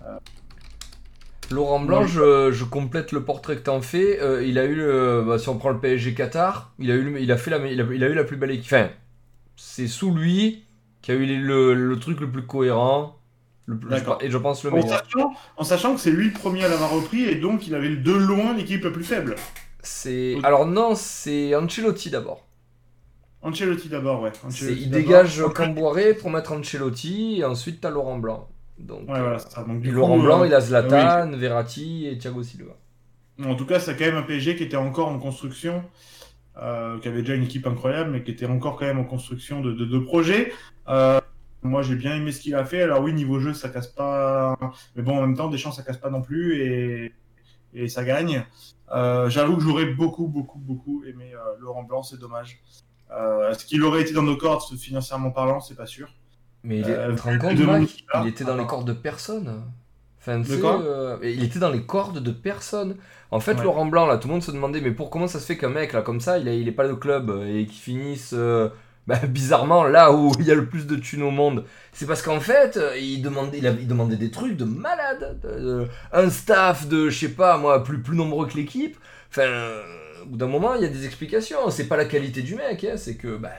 euh, Laurent Blanc, je, je complète le portrait que t'en fais. Euh, il a eu, le, bah, si on prend le PSG Qatar, il a eu, il a fait la, il a, il a eu la plus belle équipe. Enfin, c'est sous lui qui a eu le truc le plus cohérent, le et je pense le en, meilleur. sachant, en sachant que c'est lui le premier à l'avoir repris et donc il avait de loin l'équipe la plus faible. C'est, alors non, c'est Ancelotti d'abord. Ancelotti d'abord, ouais. Ancelotti il dégage Camboiré pour mettre Ancelotti et ensuite t'as Laurent Blanc. Donc, Ouais, voilà, ça. Donc, coup, Laurent Blanc, euh, il a Zlatan, Verratti et Thiago Silva. En tout cas, c'est quand même un PSG qui était encore en construction, euh, qui avait déjà une équipe incroyable, mais qui était encore quand même en construction de, de, de projets. Euh, moi, j'ai bien aimé ce qu'il a fait. Alors oui, niveau jeu, ça casse pas. Mais bon, en même temps, Deschamps, ça casse pas non plus et, et ça gagne. Euh, J'avoue que j'aurais beaucoup, beaucoup, beaucoup aimé euh, Laurent Blanc, c'est dommage. Euh, Est-ce qu'il aurait été dans nos cordes financièrement parlant? C'est pas sûr. Mais il est, Euh, compte, de Mike? Il était dans les Ah. cordes de personne. Enfin, euh, il était dans les cordes de personne. En fait, Ouais. Laurent Blanc, là, tout le monde se demandait, mais pour comment ça se fait qu'un mec, là, comme ça, il, a, il est pas de club et qu'il finisse euh, bah, bizarrement là où il y a le plus de thunes au monde C'est parce qu'en fait, euh, il demandait, des trucs de malade. de- de- un staff de, je sais pas, moi, plus, plus nombreux que l'équipe. Enfin, euh, au bout d'un moment, il y a des explications. C'est pas la qualité du mec, hein, c'est que, bah,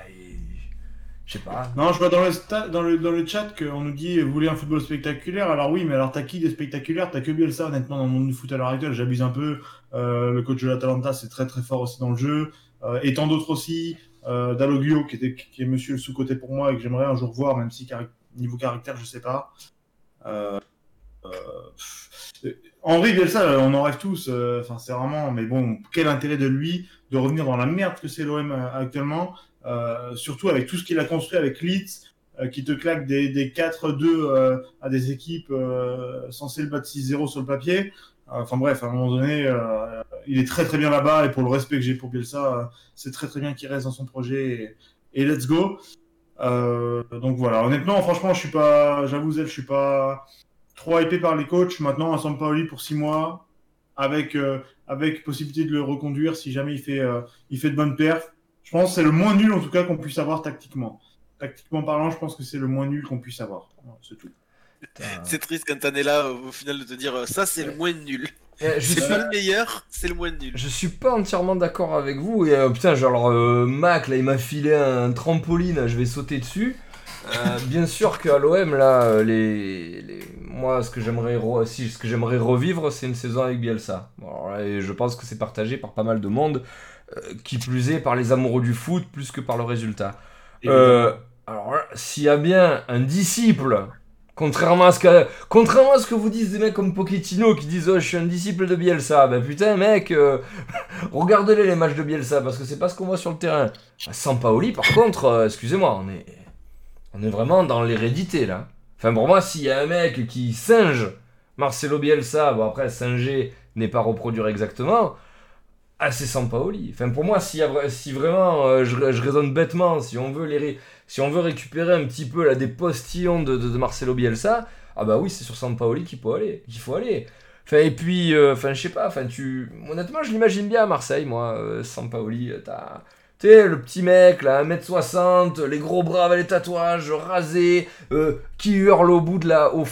je sais pas. Non, je vois dans le, dans le, dans chat qu'on nous dit vous voulez un football spectaculaire? Alors oui, mais alors t'as qui des spectaculaires T'as que Bielsa, honnêtement, dans le monde du foot à l'heure actuelle. J'abuse un peu. Euh, le coach de l'Atalanta, c'est très très fort aussi dans le jeu. Euh, et tant d'autres aussi. Euh, qui, qui est monsieur le sous-côté pour moi et que j'aimerais un jour voir, même si niveau caractère, je sais pas. Euh, euh, Henri Bielsa, on en rêve tous. euh, Enfin, c'est vraiment. Mais bon, quel intérêt de lui de revenir dans la merde que c'est l'OM actuellement surtout avec tout ce qu'il a construit avec Leeds, qui te claque des, des 4-2 euh, à des équipes censées le battre 6-0 sur le papier. Enfin bref, à un moment donné, euh, il est très très bien là-bas et pour le respect que j'ai pour Bielsa, euh, c'est très très bien qu'il reste dans son projet et, et let's go. Euh, donc voilà, honnêtement, franchement, je suis pas, j'avoue, je suis pas trop hypé par les coachs. Maintenant, à Sampaoli pour 6 mois, avec, euh, avec possibilité de le reconduire si jamais il fait, euh, il fait de bonnes perfs. Je pense que c'est le moins nul en tout cas qu'on puisse avoir tactiquement. Tactiquement parlant, je pense que c'est le moins nul qu'on puisse avoir. C'est tout. C'est triste quand t'en es là au final de te dire ça c'est le moins nul. Eh, je C'est suis- pas le meilleur, c'est le moins nul. Je suis pas entièrement d'accord avec vous. Et euh, putain, genre, euh, Mac, là, il m'a filé un trampoline, je vais sauter dessus. Euh, bien sûr qu'à l'OM, là, les, les- moi, ce que j'aimerais re- si, ce que j'aimerais revivre, c'est une saison avec Bielsa. Bon, alors là, et je pense que c'est partagé par pas mal de monde, euh, qui plus est par les amoureux du foot, plus que par le résultat. Euh, alors s'il y a bien un disciple, contrairement à ce que, contrairement à ce que vous disent des mecs comme Pochettino qui disent oh, je suis un disciple de Bielsa, bah putain mec, euh, regardez-les les matchs de Bielsa parce que c'est pas ce qu'on voit sur le terrain. Sans Paoli, par contre, euh, excusez-moi, on est, on est vraiment dans l'hérédité là. Enfin pour moi, s'il y a un mec qui singe Marcelo Bielsa, bon après singer n'est pas reproduire exactement. Ah, c'est Sampaoli. Enfin, pour moi, vra- si vraiment euh, je, je raisonne bêtement, si on veut les si on veut récupérer un petit peu là, des postillons de, Marcelo Bielsa, ah bah oui, c'est sur Sampaoli qu'il faut aller. Qu'il faut aller. Enfin, et puis, euh, enfin, je sais pas, enfin, tu... Honnêtement, je l'imagine bien à Marseille, moi, euh, Sampaoli. euh, T'as... Tu sais, le petit mec, là, 1m60, les gros bras avec les tatouages, rasés, euh, qui hurle au bout de la... Au,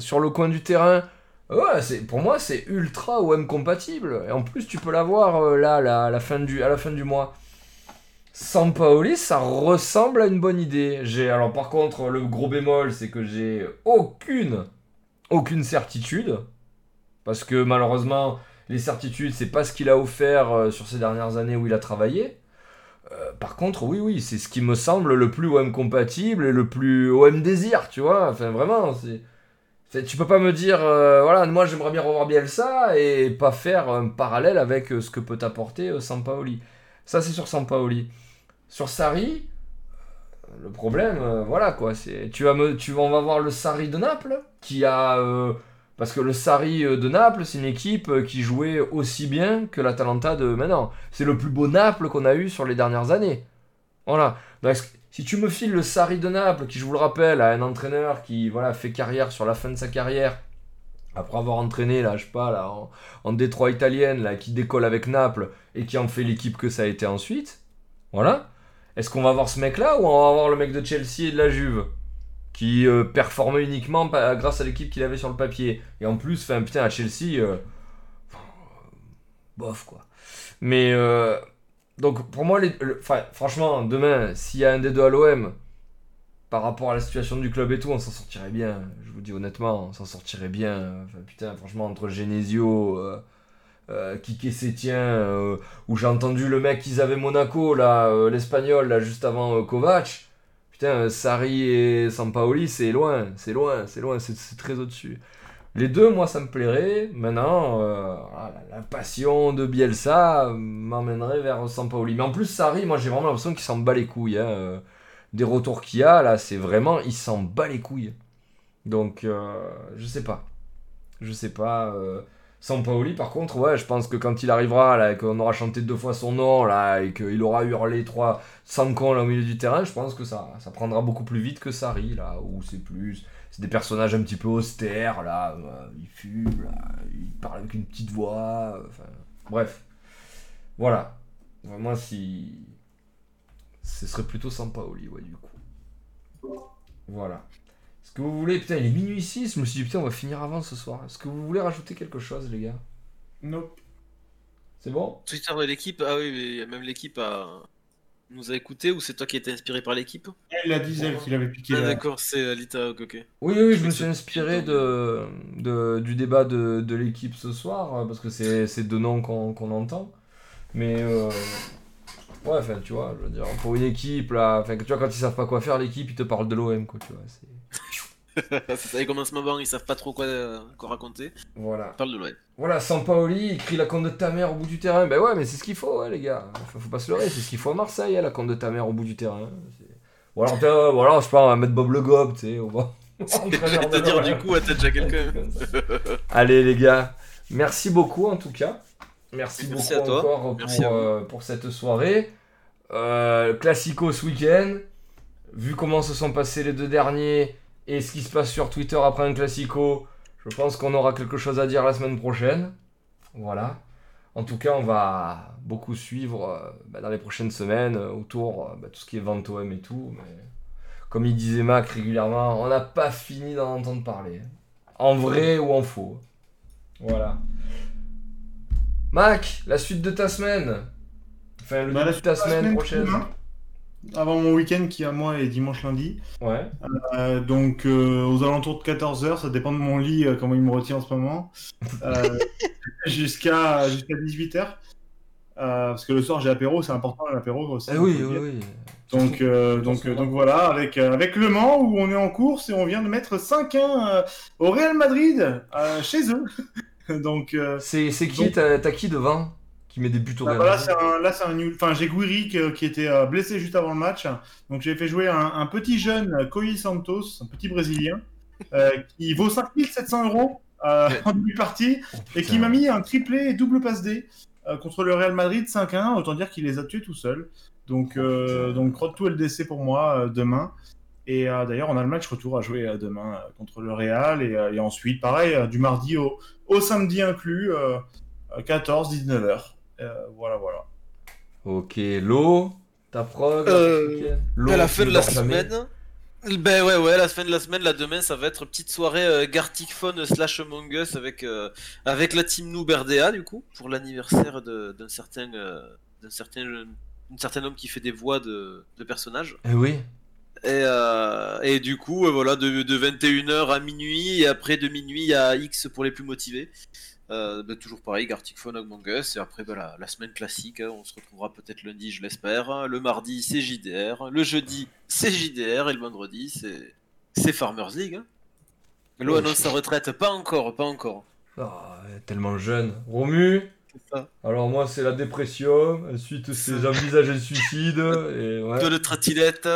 sur le coin du terrain. Ouais, pour moi, c'est ultra OM compatible. Et en plus, tu peux l'avoir euh, là, là, à, la fin du, à la fin du mois. Sampaoli, ça ressemble à une bonne idée. J'ai, alors par contre, le gros bémol, c'est que j'ai aucune, aucune certitude. Parce que malheureusement, les certitudes, c'est pas ce qu'il a offert euh, sur ces dernières années où il a travaillé. Euh, par contre, oui, oui, c'est ce qui me semble le plus OM compatible et le plus OM désir, tu vois. Enfin, vraiment, c'est. Tu peux pas me dire, euh, voilà, moi j'aimerais bien revoir Bielsa et pas faire un parallèle avec ce que peut apporter Sampaoli. Ça, c'est sur Sampaoli. Sur Sarri, euh, le problème, euh, voilà quoi, c'est tu vas me, tu on va voir le Sarri de Naples qui a, euh, parce que le Sarri de Naples, c'est une équipe qui jouait aussi bien que l'Atalanta de maintenant. C'est le plus beau Naples qu'on a eu sur les dernières années. Voilà. Donc, si tu me files le Sarri de Naples, qui je vous le rappelle, a un entraîneur qui voilà fait carrière sur la fin de sa carrière, après avoir entraîné là, je sais pas là, en, en Détroit italienne là, qui décolle avec Naples et qui en fait l'équipe que ça a été ensuite, voilà. Est-ce qu'on va voir ce mec-là ou on va voir le mec de Chelsea et de la Juve qui euh, performait uniquement grâce à l'équipe qu'il avait sur le papier et en plus, enfin putain à Chelsea, euh, bof quoi. Mais euh, donc pour moi, franchement, demain, s'il y a un des deux à l'OM, par rapport à la situation du club et tout, on s'en sortirait bien. Je vous dis honnêtement, on s'en sortirait bien. Putain, franchement, entre Genesio, euh, Kike Sétien, euh, où j'ai entendu le mec qu'ils avaient Monaco, là, euh, l'espagnol, là, juste avant euh, Kovac. Putain, euh, Sarri et Sampaoli, c'est loin, c'est loin, c'est loin, c'est très au-dessus. Les deux, moi, ça me plairait. Maintenant, voilà, la passion de Bielsa m'emmènerait vers Sampaoli. Mais en plus, Sarri, moi, j'ai vraiment l'impression qu'il s'en bat les couilles. hein, Des retours qu'il a, là, c'est vraiment, il s'en bat les couilles. Donc, je sais pas. Je sais pas. Sampaoli, par contre, je pense que quand il arrivera, là, qu'on aura chanté deux fois son nom, là, et qu'il aura hurlé trois, cinq cons là, au milieu du terrain, je pense que ça, ça prendra beaucoup plus vite que Sarri, là, où c'est plus. C'est des personnages un petit peu austères, là, euh, ils fument, là, ils parlent avec une petite voix, enfin, bref. Voilà. Moi, si. Ce serait plutôt Sampaoli, ouais, du coup. Voilà. Que vous voulez. Putain, il est minuit 6, je me suis dit, putain, on va finir avant ce soir. Est-ce que vous voulez rajouter quelque chose, les gars? Nope. C'est bon? Twitter de l'équipe, ah oui, mais même l'équipe a... nous a écouté ou c'est toi qui étais inspiré par l'équipe? Il a dit elle qu'il avait piqué. Ah la- d'accord, c'est euh, Lita, ok, ok. Oui, oui, je me suis inspiré de, de- du débat de, de l'équipe ce soir, euh, parce que c'est c'est deux noms qu'on qu'on entend. Mais, euh, ouais, enfin, tu vois, je veux dire, pour une équipe, là, enfin, tu vois, quand ils savent pas quoi faire, l'équipe, ils te parlent de l'OM, quoi, tu vois. ça, ils commencent moment, ils savent pas trop quoi, quoi raconter. Voilà. Ils parlent de l'OM. Voilà, Sampaoli, il crie la compte de ta mère au bout du terrain. Ben ouais, mais c'est ce qu'il faut, ouais, les gars. Enfin, faut pas se leurrer, c'est ce qu'il faut à Marseille, hein, la compte de ta mère au bout du terrain. Ou alors, t'as- ou alors, je sais pas, on va mettre Bob Le Gob, tu sais, on va. J'allais te dire du coup, à tête déjà quelqu'un. Allez, les gars, merci beaucoup en tout cas. Merci, Merci beaucoup à toi. encore pour, Merci euh, pour cette soirée. Euh, Classico ce week-end. Vu comment se sont passés les deux derniers et ce qui se passe sur Twitter après un Classico, je pense qu'on aura quelque chose à dire la semaine prochaine. Voilà. En tout cas, on va beaucoup suivre euh, bah, dans les prochaines semaines euh, autour euh, bah, tout ce qui est vente OM et tout. Mais comme il disait Mac régulièrement, on n'a pas fini d'en entendre parler. En vrai ou en faux. Voilà. Mac, la suite de ta semaine. Enfin, le Bah, début de ta semaine, prochaine. Avant mon week-end qui à moi est dimanche lundi. Ouais. Euh, donc euh, aux alentours de 14h, ça dépend de mon lit, euh, comment il me retient en ce moment. Jusqu'à jusqu'à 18h. Euh, parce que le soir j'ai apéro, c'est important l'apéro aussi. Eh oui, oui, oui. Donc, donc, donc voilà, avec, avec Le Mans où on est en course et on vient de mettre 5-1 euh, au Real Madrid chez eux. donc C'est qui t'as qui devant? Qui met des buts au bah, un, là c'est un nul. Enfin, j'ai Guiri qui, qui était euh, blessé juste avant le match. Donc j'ai fait jouer un, un petit jeune, euh, Coy Santos, un petit Brésilien, euh, qui vaut 5700 euros euh, en début de partie Oh, et qui m'a mis un triplé et double passe D euh, contre le Real Madrid 5-1. Autant dire qu'il les a tués tout seul. Donc, euh, donc crotte tout LDC pour moi euh, demain. Et euh, d'ailleurs, on a le match retour à jouer euh, demain euh, contre le Real. Et, euh, et ensuite, pareil, euh, du mardi au, au samedi inclus, euh, 14-19h. Voilà, voilà. Ok, l'eau, ta prog, Euh, À la tu fin de la jamais. semaine. Ben ouais, ouais, la fin de la semaine, là demain, ça va être petite soirée euh, Gartic Phone slash Among Us avec, euh, avec la team Noob RDA, du coup, pour l'anniversaire de- d'un certain, euh, d'un certain, d'un certain homme qui fait des voix de, de personnages. Eh oui. Et, euh, et du coup, euh, voilà, de, de 21h à minuit, et après de minuit à X pour les plus motivés. Euh, ben, toujours pareil, Gartic Phone, Among Us, et après ben, la, la semaine classique, hein, on se retrouvera peut-être lundi, je l'espère. Le mardi, c'est JDR. Le jeudi, c'est JDR, et le vendredi, c'est c'est Farmers League. hein. L'eau annonce sa retraite, pas encore, pas encore. Ah, elle est tellement jeune. Romu ça. Alors moi c'est la dépression, ensuite c'est j'envisage le suicide, et ouais. De le tratilette,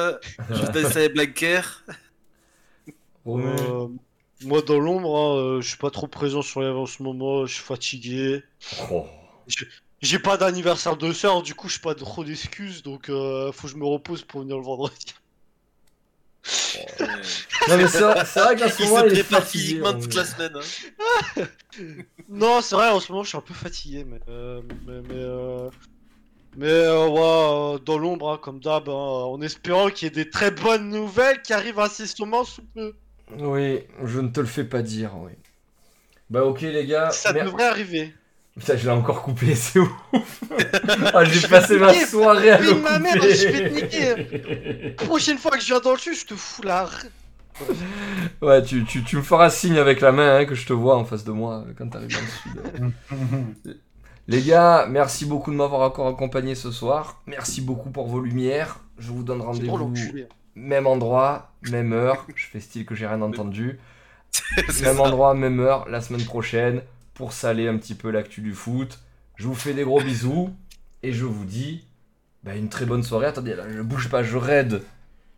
je danse avec Blanquer. Romu. Euh, moi, dans l'ombre, hein, euh, je suis pas trop présent sur les en ce moment, je suis fatigué. Oh. J'ai pas d'anniversaire de sœur, du coup, je pas trop d'excuses, donc euh, faut que je me repose pour venir le vendredi. Non mais c'est vrai, Il moment se il est prépare fatigué, physiquement toute la semaine. hein. Non, c'est vrai, en ce moment, je suis un peu fatigué, mais. euh, mais. Mais. euh, mais, euh, ouais, euh, dans l'ombre, hein, comme d'hab, hein, en espérant qu'il y ait des très bonnes nouvelles qui arrivent incessamment sous peu. Oui, je ne te le fais pas dire, oui. Bah ok les gars, Ça mer- devrait arriver. Putain, je l'ai encore coupé, c'est ouf. ah, j'ai passé ma niquer, soirée à le couper. ma mère, je vais te Prochaine fois que je viens dans le sud, je te fous là. Ouais, tu, tu, tu me feras signe avec la main hein, que je te vois en face de moi euh, quand t'arrives dans le sud. Les gars, merci beaucoup de m'avoir encore accompagné ce soir. Merci beaucoup pour vos lumières. Je vous donne rendez-vous même endroit, même heure. Je fais style que j'ai rien entendu. Même ça. endroit, même heure, la semaine prochaine, pour saler un petit peu l'actu du foot. Je vous fais des gros bisous et je vous dis bah, une très bonne soirée. Attendez, là, je bouge pas, je raide.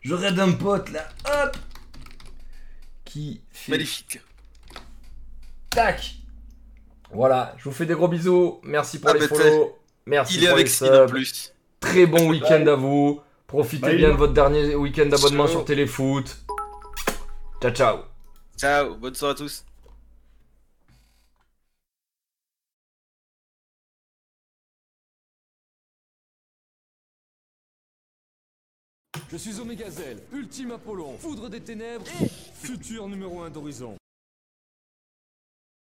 Je raide un pote là, hop Qui fait Magnifique. tac Voilà, je vous fais des gros bisous. Merci pour Ah, les bah, follow. Merci Il est pour avec les Sid en subs. plus. Très bon week-end à vous. Profitez Bye. bien de votre dernier week-end d'abonnement sur Téléfoot. Ciao, ciao. Ciao, bonne soirée à tous. Je suis Omega Zell, ultime Apollon, foudre des ténèbres et futur numéro 1 d'Horizon.